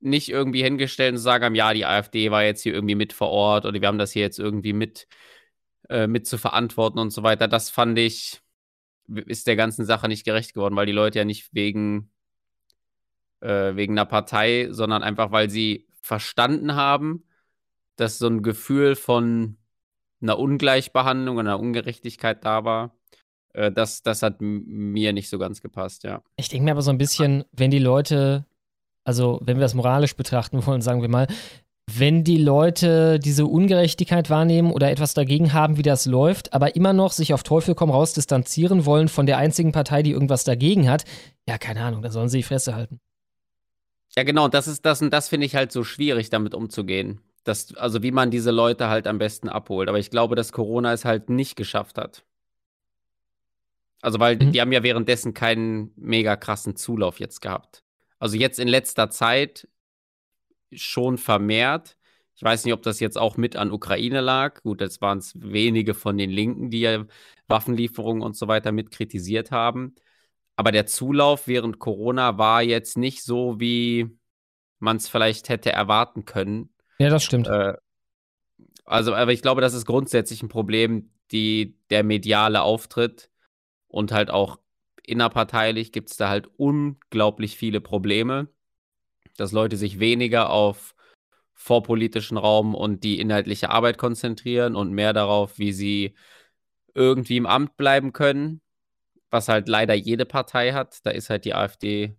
nicht irgendwie hingestellt und sagen ja, die AfD war jetzt hier irgendwie mit vor Ort oder wir haben das hier jetzt irgendwie mit, äh, mit zu verantworten und so weiter. Das fand ich, ist der ganzen Sache nicht gerecht geworden, weil die Leute ja nicht wegen, äh, wegen einer Partei, sondern einfach, weil sie verstanden haben, dass so ein Gefühl von einer Ungleichbehandlung einer Ungerechtigkeit da war. Äh, das, das hat mir nicht so ganz gepasst, ja. Ich denke mir aber so ein bisschen, wenn die Leute, also wenn wir das moralisch betrachten wollen, sagen wir mal, wenn die Leute diese Ungerechtigkeit wahrnehmen oder etwas dagegen haben, wie das läuft, aber immer noch sich auf Teufel komm raus distanzieren wollen von der einzigen Partei, die irgendwas dagegen hat, ja, keine Ahnung, dann sollen sie die Fresse halten. Ja, genau, das ist das und das finde ich halt so schwierig, damit umzugehen. Das, also wie man diese Leute halt am besten abholt. Aber ich glaube, dass Corona es halt nicht geschafft hat. Also, weil die haben ja währenddessen keinen mega krassen Zulauf jetzt gehabt. Also jetzt in letzter Zeit schon vermehrt. Ich weiß nicht, ob das jetzt auch mit an Ukraine lag. Gut, das waren es wenige von den Linken, die ja Waffenlieferungen und so weiter mit kritisiert haben. Aber der Zulauf während Corona war jetzt nicht so, wie man es vielleicht hätte erwarten können. Ja, das stimmt. Äh, also, aber ich glaube, das ist grundsätzlich ein Problem, die, der mediale Auftritt und halt auch innerparteilich gibt es da halt unglaublich viele Probleme, dass Leute sich weniger auf vorpolitischen Raum und die inhaltliche Arbeit konzentrieren und mehr darauf, wie sie irgendwie im Amt bleiben können, was halt leider jede Partei hat. Da ist halt die AfD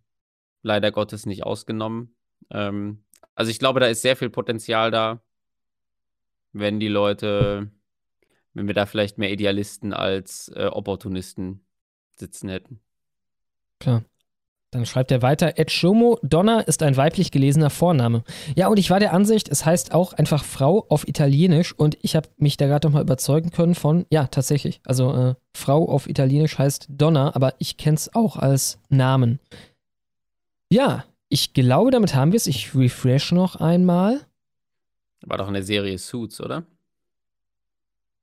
leider Gottes nicht ausgenommen. Ähm, also ich glaube, da ist sehr viel Potenzial da, wenn die Leute, wenn wir da vielleicht mehr Idealisten als äh, Opportunisten sitzen hätten. Klar. Dann schreibt er weiter, Ed Shomo, Donna ist ein weiblich gelesener Vorname. Ja, und ich war der Ansicht, es heißt auch einfach Frau auf Italienisch und ich habe mich da gerade nochmal überzeugen können von, ja, tatsächlich. Also äh, Frau auf Italienisch heißt Donna, aber ich kenne es auch als Namen. Ja, ich glaube, damit haben wir es. Ich refresh noch einmal. War doch eine Serie Suits, oder?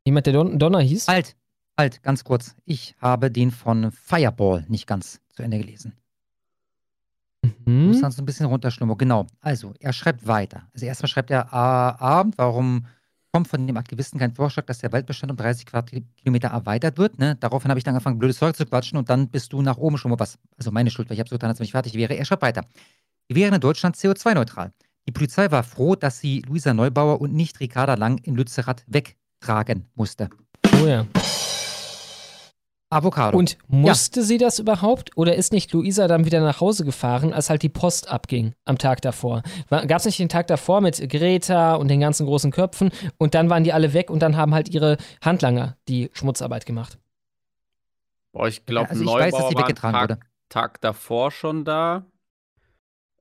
Jemand, der Don Donner hieß? Halt, halt, ganz kurz. Ich habe den von Fireball nicht ganz zu Ende gelesen. Mhm. Muss dann so ein bisschen runterschlummern. Genau. Also, er schreibt weiter. Also, erstmal schreibt er ah, Abend, warum kommt von dem Aktivisten kein Vorschlag, dass der Waldbestand um 30 Quadratkilometer erweitert wird. Ne? Daraufhin habe ich dann angefangen, blödes Zeug zu quatschen und dann bist du nach oben schon mal was. Also meine Schuld, weil ich habe so getan, als wenn ich fertig wäre. Er schreibt weiter. Wir wären in Deutschland CO2-neutral. Die Polizei war froh, dass sie Luisa Neubauer und nicht Ricarda Lang in Lützerath wegtragen musste. Oh ja. Avocado. Und musste sie das überhaupt? Oder ist nicht Luisa dann wieder nach Hause gefahren, als halt die Post abging am Tag davor? Gab es nicht den Tag davor mit Greta und den ganzen großen Köpfen und dann waren die alle weg und dann haben halt ihre Handlanger die Schmutzarbeit gemacht? Boah, ich glaube, Also ich Neubauer weiß, war weggetragen Tag, wurde. Tag davor schon da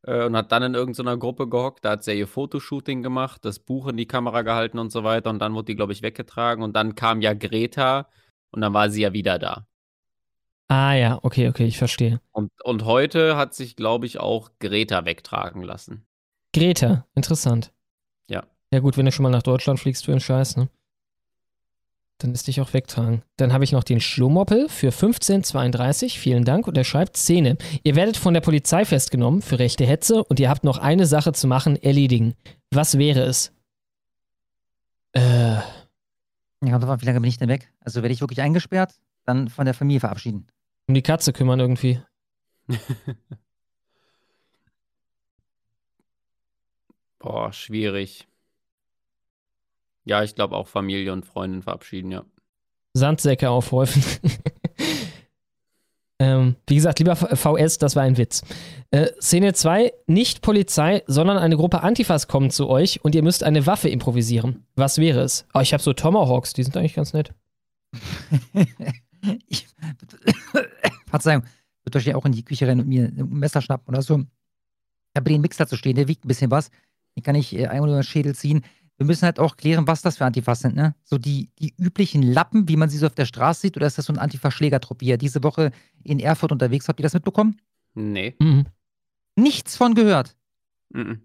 äh, und hat dann in irgendeiner Gruppe gehockt. Da hat sie ihr Fotoshooting gemacht, das Buch in die Kamera gehalten und so weiter. Und dann wurde die, glaube ich, weggetragen. Und dann kam ja Greta und dann war sie ja wieder da. Ah ja, okay, okay, ich verstehe. Und, und heute hat sich, glaube ich, auch Greta wegtragen lassen. Greta, interessant. Ja. Ja gut, wenn du schon mal nach Deutschland fliegst für den Scheiß, ne? Dann ist dich auch wegtragen. Dann habe ich noch den Schlomoppel für 1532. Vielen Dank. Und er schreibt Szene. Ihr werdet von der Polizei festgenommen für rechte Hetze und ihr habt noch eine Sache zu machen, erledigen. Was wäre es? Äh, Ja, aber wie lange bin ich denn weg? Also werde ich wirklich eingesperrt, dann von der Familie verabschieden. um die Katze kümmern irgendwie. Boah, schwierig. Ja, ich glaube auch Familie und Freundin verabschieden, ja. Sandsäcke aufhäufen. ähm, wie gesagt, lieber VS, das war ein Witz. Äh, Szene 2, nicht Polizei, sondern eine Gruppe Antifas kommen zu euch und ihr müsst eine Waffe improvisieren. Was wäre es? Oh, ich habe so Tomahawks, die sind eigentlich ganz nett. ich, Verzeihung, wird euch ja auch in die Küche rennen und mir ein Messer schnappen oder so. Ich habe den Mixer zu stehen, der wiegt ein bisschen was. Den kann ich äh, einmal über den Schädel ziehen. Wir müssen halt auch klären, was das für Antifas sind, ne? So die, die üblichen Lappen, wie man sie so auf der Straße sieht, oder ist das so ein Antifa-Schlägertrupp, wie ihr diese Woche in Erfurt unterwegs habt? Ihr das mitbekommen? Nee. Mhm. Nichts von gehört. Mhm.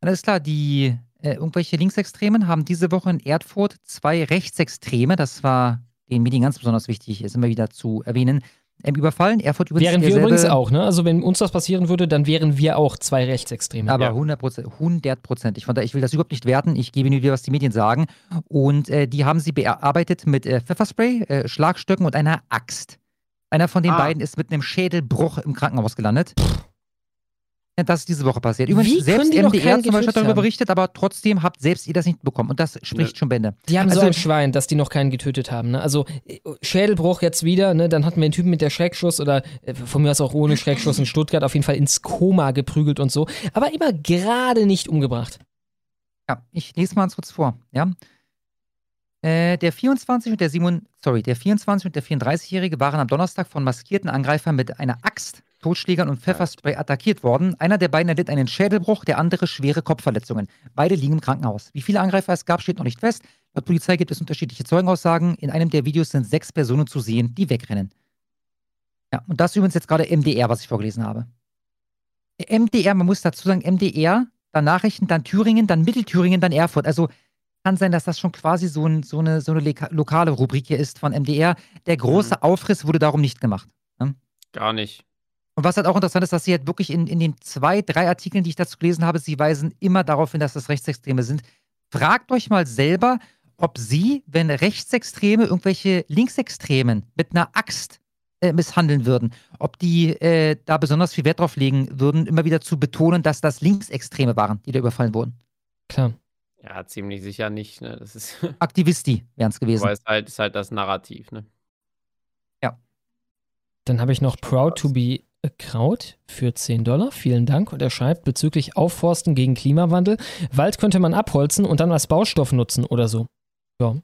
Alles klar, die äh, irgendwelche Linksextremen haben diese Woche in Erfurt zwei Rechtsextreme, das war den Medien ganz besonders wichtig, ist immer wieder zu erwähnen, überfallen. Erfurt übrigens Wären wir übrigens auch, ne? Also wenn uns das passieren würde, dann wären wir auch zwei Rechtsextreme. Aber 100 Prozent, 100 Prozent. Ich will das überhaupt nicht werten. Ich gebe nur wieder, was die Medien sagen. Und äh, die haben sie bearbeitet mit äh, Pfefferspray, äh, Schlagstöcken und einer Axt. Einer von den Ah. beiden ist mit einem Schädelbruch im Krankenhaus gelandet. Ja, Das ist diese Woche passiert. Übrigens, Wie können selbst die noch MDR keinen zum Beispiel hat darüber haben? berichtet, aber trotzdem habt selbst ihr das nicht bekommen. Und das spricht schon Bände. Die haben so Also- ein Schwein, dass die noch keinen getötet haben. Ne? Also äh, Schädelbruch jetzt wieder, ne? dann hatten wir einen Typen mit der Schreckschuss oder äh, von mir aus auch ohne Schreckschuss in Stuttgart auf jeden Fall ins Koma geprügelt und so. Aber immer gerade nicht umgebracht. Ja, ich lese mal kurz vor. Ja. Äh, der 24 und der 7, sorry, der 24 und der 34-Jährige waren am Donnerstag von maskierten Angreifern mit einer Axt, Totschlägern und Pfefferspray attackiert worden. Einer der beiden erlitt einen Schädelbruch, der andere schwere Kopfverletzungen. Beide liegen im Krankenhaus. Wie viele Angreifer es gab, steht noch nicht fest. Laut Polizei gibt es unterschiedliche Zeugenaussagen. In einem der Videos sind sechs Personen zu sehen, die wegrennen. Ja, und das ist übrigens jetzt gerade MDR, was ich vorgelesen habe. MDR, man muss dazu sagen, MDR, dann Nachrichten, dann Thüringen, dann Mittelthüringen, dann Erfurt. Also kann sein, dass das schon quasi so, ein, so, eine, so eine lokale Rubrik hier ist von MDR. Der große Aufriss wurde darum nicht gemacht. Ne? Gar nicht. Und was halt auch interessant ist, dass sie halt wirklich in, in den zwei, drei Artikeln, die ich dazu gelesen habe, sie weisen immer darauf hin, dass das Rechtsextreme sind. Fragt euch mal selber, ob sie, wenn Rechtsextreme irgendwelche Linksextremen mit einer Axt äh, misshandeln würden, ob die äh, da besonders viel Wert drauf legen würden, immer wieder zu betonen, dass das Linksextreme waren, die da überfallen wurden. Klar. Ja, ziemlich sicher nicht. Ne? Das ist, Aktivisti wären es gewesen. aber ist halt, ist halt das Narrativ. Ne? Dann habe ich noch Proud to be Kraut für 10 Dollar. Vielen Dank. Und er schreibt bezüglich Aufforsten gegen Klimawandel. Wald könnte man abholzen und dann als Baustoff nutzen oder so. Ja.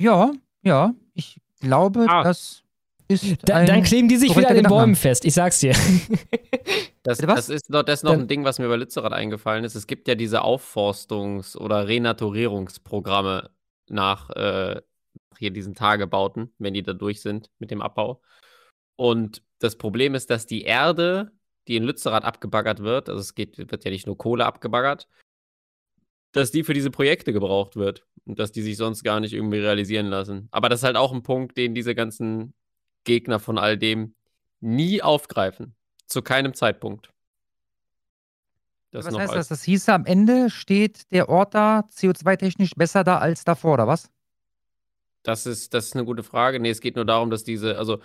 Ja, ja. Ich glaube, das ist. Da, ein dann kleben die sich wieder an den. Bäumen fest. Ich sag's dir. Das, das ist noch, das ist noch Dann- ein Ding, was mir bei Lützerath eingefallen ist. Es gibt ja diese Aufforstungs- oder Renaturierungsprogramme nach äh, hier diesen Tagebauten, wenn die da durch sind mit dem Abbau. Und das Problem ist, dass die Erde, die in Lützerath abgebaggert wird, also es geht, wird ja nicht nur Kohle abgebaggert, dass die für diese Projekte gebraucht wird und dass die sich sonst gar nicht irgendwie realisieren lassen. Aber das ist halt auch ein Punkt, den diese ganzen Gegner von all dem nie aufgreifen. Zu keinem Zeitpunkt. Das Was heißt das? Das hieße, am Ende steht der Ort da CO2-technisch besser da als davor, oder was? Das ist, das ist eine gute Frage. Nee, es geht nur darum, dass diese, also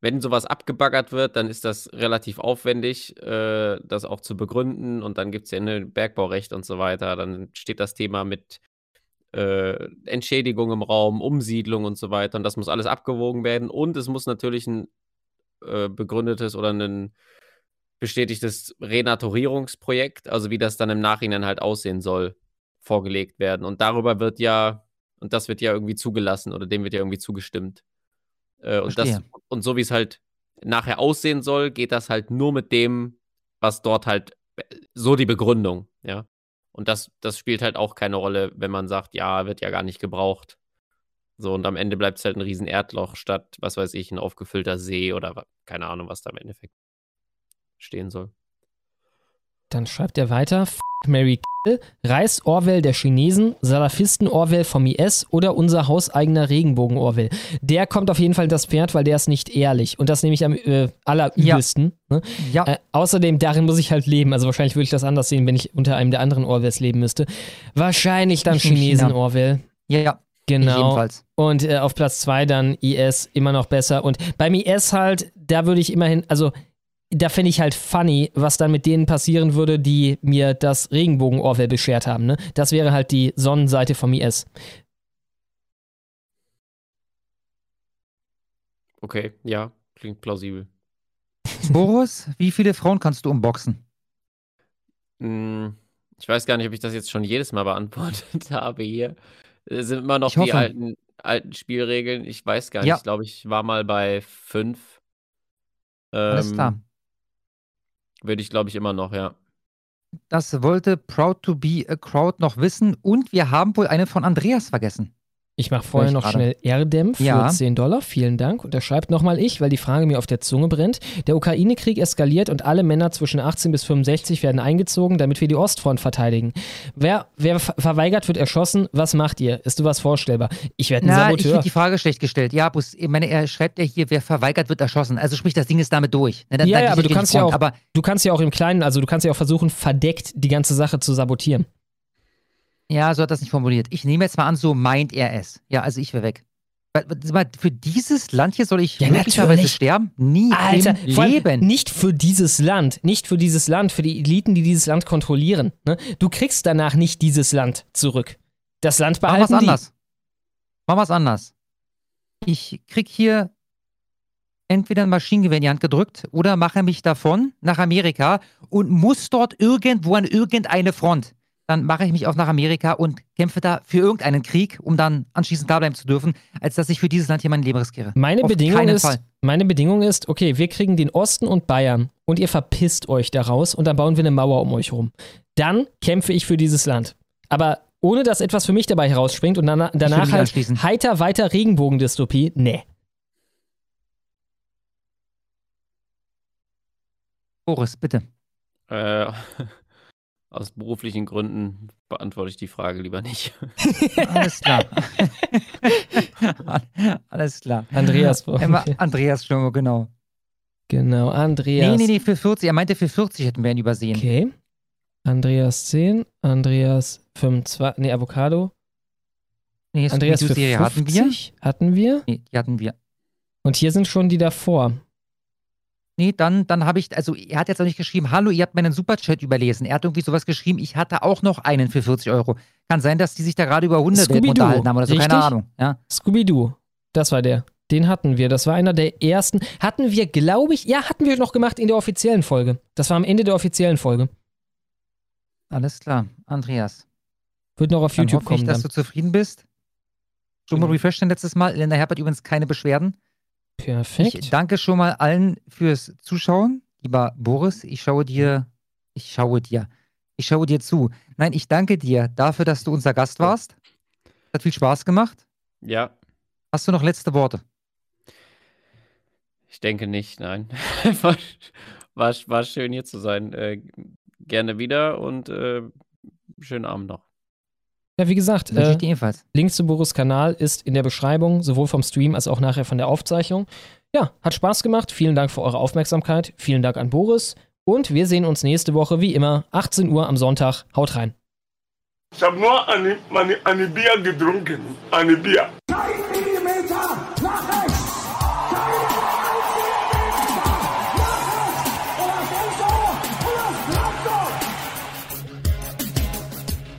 wenn sowas abgebaggert wird, dann ist das relativ aufwendig, äh, das auch zu begründen. Und dann gibt es ja ein Bergbaurecht und so weiter. Dann steht das Thema mit äh, Entschädigung im Raum, Umsiedlung und so weiter. Und das muss alles abgewogen werden. Und es muss natürlich ein äh, begründetes oder ein bestätigtes Renaturierungsprojekt, also wie das dann im Nachhinein halt aussehen soll, vorgelegt werden. Und darüber wird ja, und das wird ja irgendwie zugelassen oder dem wird ja irgendwie zugestimmt. Äh, und, das, und so wie es halt nachher aussehen soll, geht das halt nur mit dem, was dort halt, so die Begründung, ja. Und das, das spielt halt auch keine Rolle, wenn man sagt, ja, wird ja gar nicht gebraucht. So, und am Ende bleibt es halt ein riesen Erdloch statt, was weiß ich, ein aufgefüllter See oder keine Ahnung, was da im Endeffekt stehen soll. Dann schreibt er weiter: F Mary Kill, Reis Orwell der Chinesen, Salafisten Orwell vom IS oder unser hauseigener Regenbogen Orwell. Der kommt auf jeden Fall das Pferd, weil der ist nicht ehrlich. Und das nehme ich am äh, allerübelsten. Ne? Ja. Äh, außerdem, darin muss ich halt leben. Also wahrscheinlich würde ich das anders sehen, wenn ich unter einem der anderen Orwells leben müsste. Wahrscheinlich dann in Chinesen. Orwell. Ja, ja. Genau. Und äh, auf Platz zwei dann IS, immer noch besser. Und beim IS halt, da würde ich immerhin, also da fände ich halt funny, was dann mit denen passieren würde, die mir das Regenbogen-Orwell beschert haben. Ne? Das wäre halt die Sonnenseite vom IS. Okay, ja, klingt plausibel. Boris, wie viele Frauen kannst du unboxen? Hm, ich weiß gar nicht, ob ich das jetzt schon jedes Mal beantwortet habe hier. Es sind immer noch die alten, alten Spielregeln. Ich weiß gar nicht. Ja. Ich glaube, ich war mal bei fünf. Alles Ähm, klar. Würde ich, glaube ich, immer noch, ja. Das wollte Proud to be a Crowd noch wissen. Und wir haben wohl eine von Andreas vergessen. Ich mache vorher ich noch gerade. schnell Erdem für Ja. 10 Dollar. Vielen Dank. Und er schreibt nochmal ich, weil die Frage mir auf der Zunge brennt. Der Ukraine-Krieg eskaliert und alle Männer zwischen 18 bis 65 werden eingezogen, damit wir die Ostfront verteidigen. Wer, wer ver- verweigert, wird erschossen. Was macht ihr? Ist sowas vorstellbar? Ich werde ein Na, ich Saboteur. finde die Frage schlecht gestellt. Ja, Bus, ich meine, er schreibt ja hier, wer verweigert, wird erschossen. Also sprich, das Ding ist damit durch. Ne, dann- ja, dann ja, aber du kannst ja, auch, Aber du kannst ja auch im Kleinen, also du kannst ja auch versuchen, verdeckt die ganze Sache zu sabotieren. Ja, so hat das nicht formuliert. Ich nehme jetzt mal an, so meint er es. Ja, also ich wäre weg. Für dieses Land hier soll ich Ja, möglicherweise sterben? Nie Alter, im Leben. nicht für dieses Land, nicht für dieses Land, für die Eliten, die dieses Land kontrollieren. Ne? Du kriegst danach nicht dieses Land zurück. Das Land Machen wir es behalten die. anders. Machen wir es anders. Ich krieg hier entweder ein Maschinengewehr in die Hand gedrückt oder mache mich davon nach Amerika und muss dort irgendwo an irgendeine Front. Dann mache ich mich auf nach Amerika und kämpfe da für irgendeinen Krieg, um dann anschließend da bleiben zu dürfen, als dass ich für dieses Land hier mein Leben riskiere. Meine auf Bedingung, ist, Fall. meine Bedingung ist, okay, wir kriegen den Osten und Bayern und ihr verpisst euch daraus und dann bauen wir eine Mauer um euch rum. Dann kämpfe ich für dieses Land. Aber ohne dass etwas für mich dabei herausspringt und danach, danach halt heiter weiter Regenbogendystopie, nee. Boris, bitte. Äh, aus beruflichen Gründen beantworte ich die Frage lieber nicht. Alles klar. Alles klar. Andreas wir. Andreas Sturmo, genau. Genau, Andreas. Nee, nee, nee, für 40. Er meinte, für 40 hätten wir ihn übersehen. Okay. Andreas 10, Andreas 25, nee, Avocado. Nee, Andreas für Scooby-Doo-Serie hatten wir? 50 hatten wir. Nee, die hatten wir. Und hier sind schon die davor. Nee, dann, dann habe ich, also er hat jetzt auch nicht geschrieben, hallo, ihr habt meinen Superchat überlesen. Er hat irgendwie sowas geschrieben, ich hatte auch noch einen für 40 Euro. Kann sein, dass die sich da gerade über Hundewelpen Scooby-Doo, unterhalten haben oder so, keine richtig? Ahnung. Ja. Scooby-Doo, das war der. Den hatten wir. Das war einer der ersten. Hatten wir, glaube ich, ja, hatten wir noch gemacht in der offiziellen Folge. Das war am Ende der offiziellen Folge. Alles klar, Andreas. Wird noch auf Dann YouTube hoffe ich, kommen. dass Dann. du zufrieden bist. Schon mal Genau. refreshen letztes Mal. Elena Herbert übrigens keine Beschwerden. Perfekt. Ich danke schon mal allen fürs Zuschauen. Lieber Boris, ich schaue dir, ich schaue dir, ich schaue dir zu. Nein, ich danke dir dafür, dass du unser Gast warst. Hat viel Spaß gemacht. Ja, Hast du noch letzte Worte? ich denke nicht, nein. war, war, war schön hier zu sein. Äh, gerne wieder und äh, schönen Abend noch. Ja, wie gesagt, äh, dir ebenfalls. Link zu Boris Kanal ist in der Beschreibung, sowohl vom Stream als auch nachher von der Aufzeichnung. Ja, hat Spaß gemacht. Vielen Dank für eure Aufmerksamkeit. Vielen Dank an Boris. Und wir sehen uns nächste Woche, wie immer, 18 Uhr am Sonntag. Haut rein. Ich habe nur eine, eine, eine Bier getrunken. Eine Bier.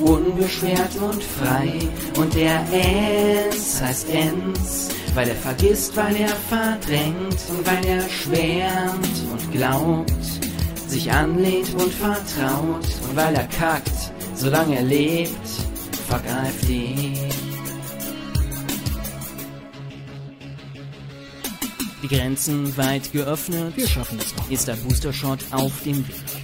Unbeschwert und frei und der Enz heißt Enz, weil er vergisst, weil er verdrängt und weil er schwärmt und glaubt, sich anlehnt und vertraut und weil er kackt, solange er lebt, vergreift ihn. Die Grenzen weit geöffnet, wir schaffen es noch. Ist der Booster-Shot auf dem Weg.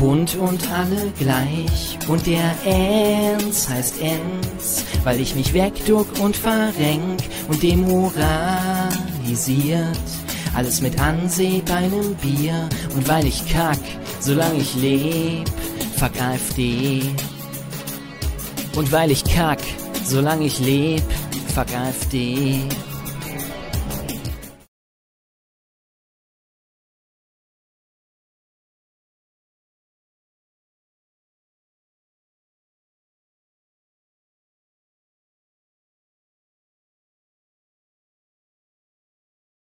Bunt und alle gleich. Und der Enz heißt Enz, weil ich mich wegduck und verrenk und demoralisiert. Alles mit Anseh bei nem Bier. Und weil ich kack, solange ich leb, fuck AfD. Und weil ich kack, solange ich leb, fuck AfD.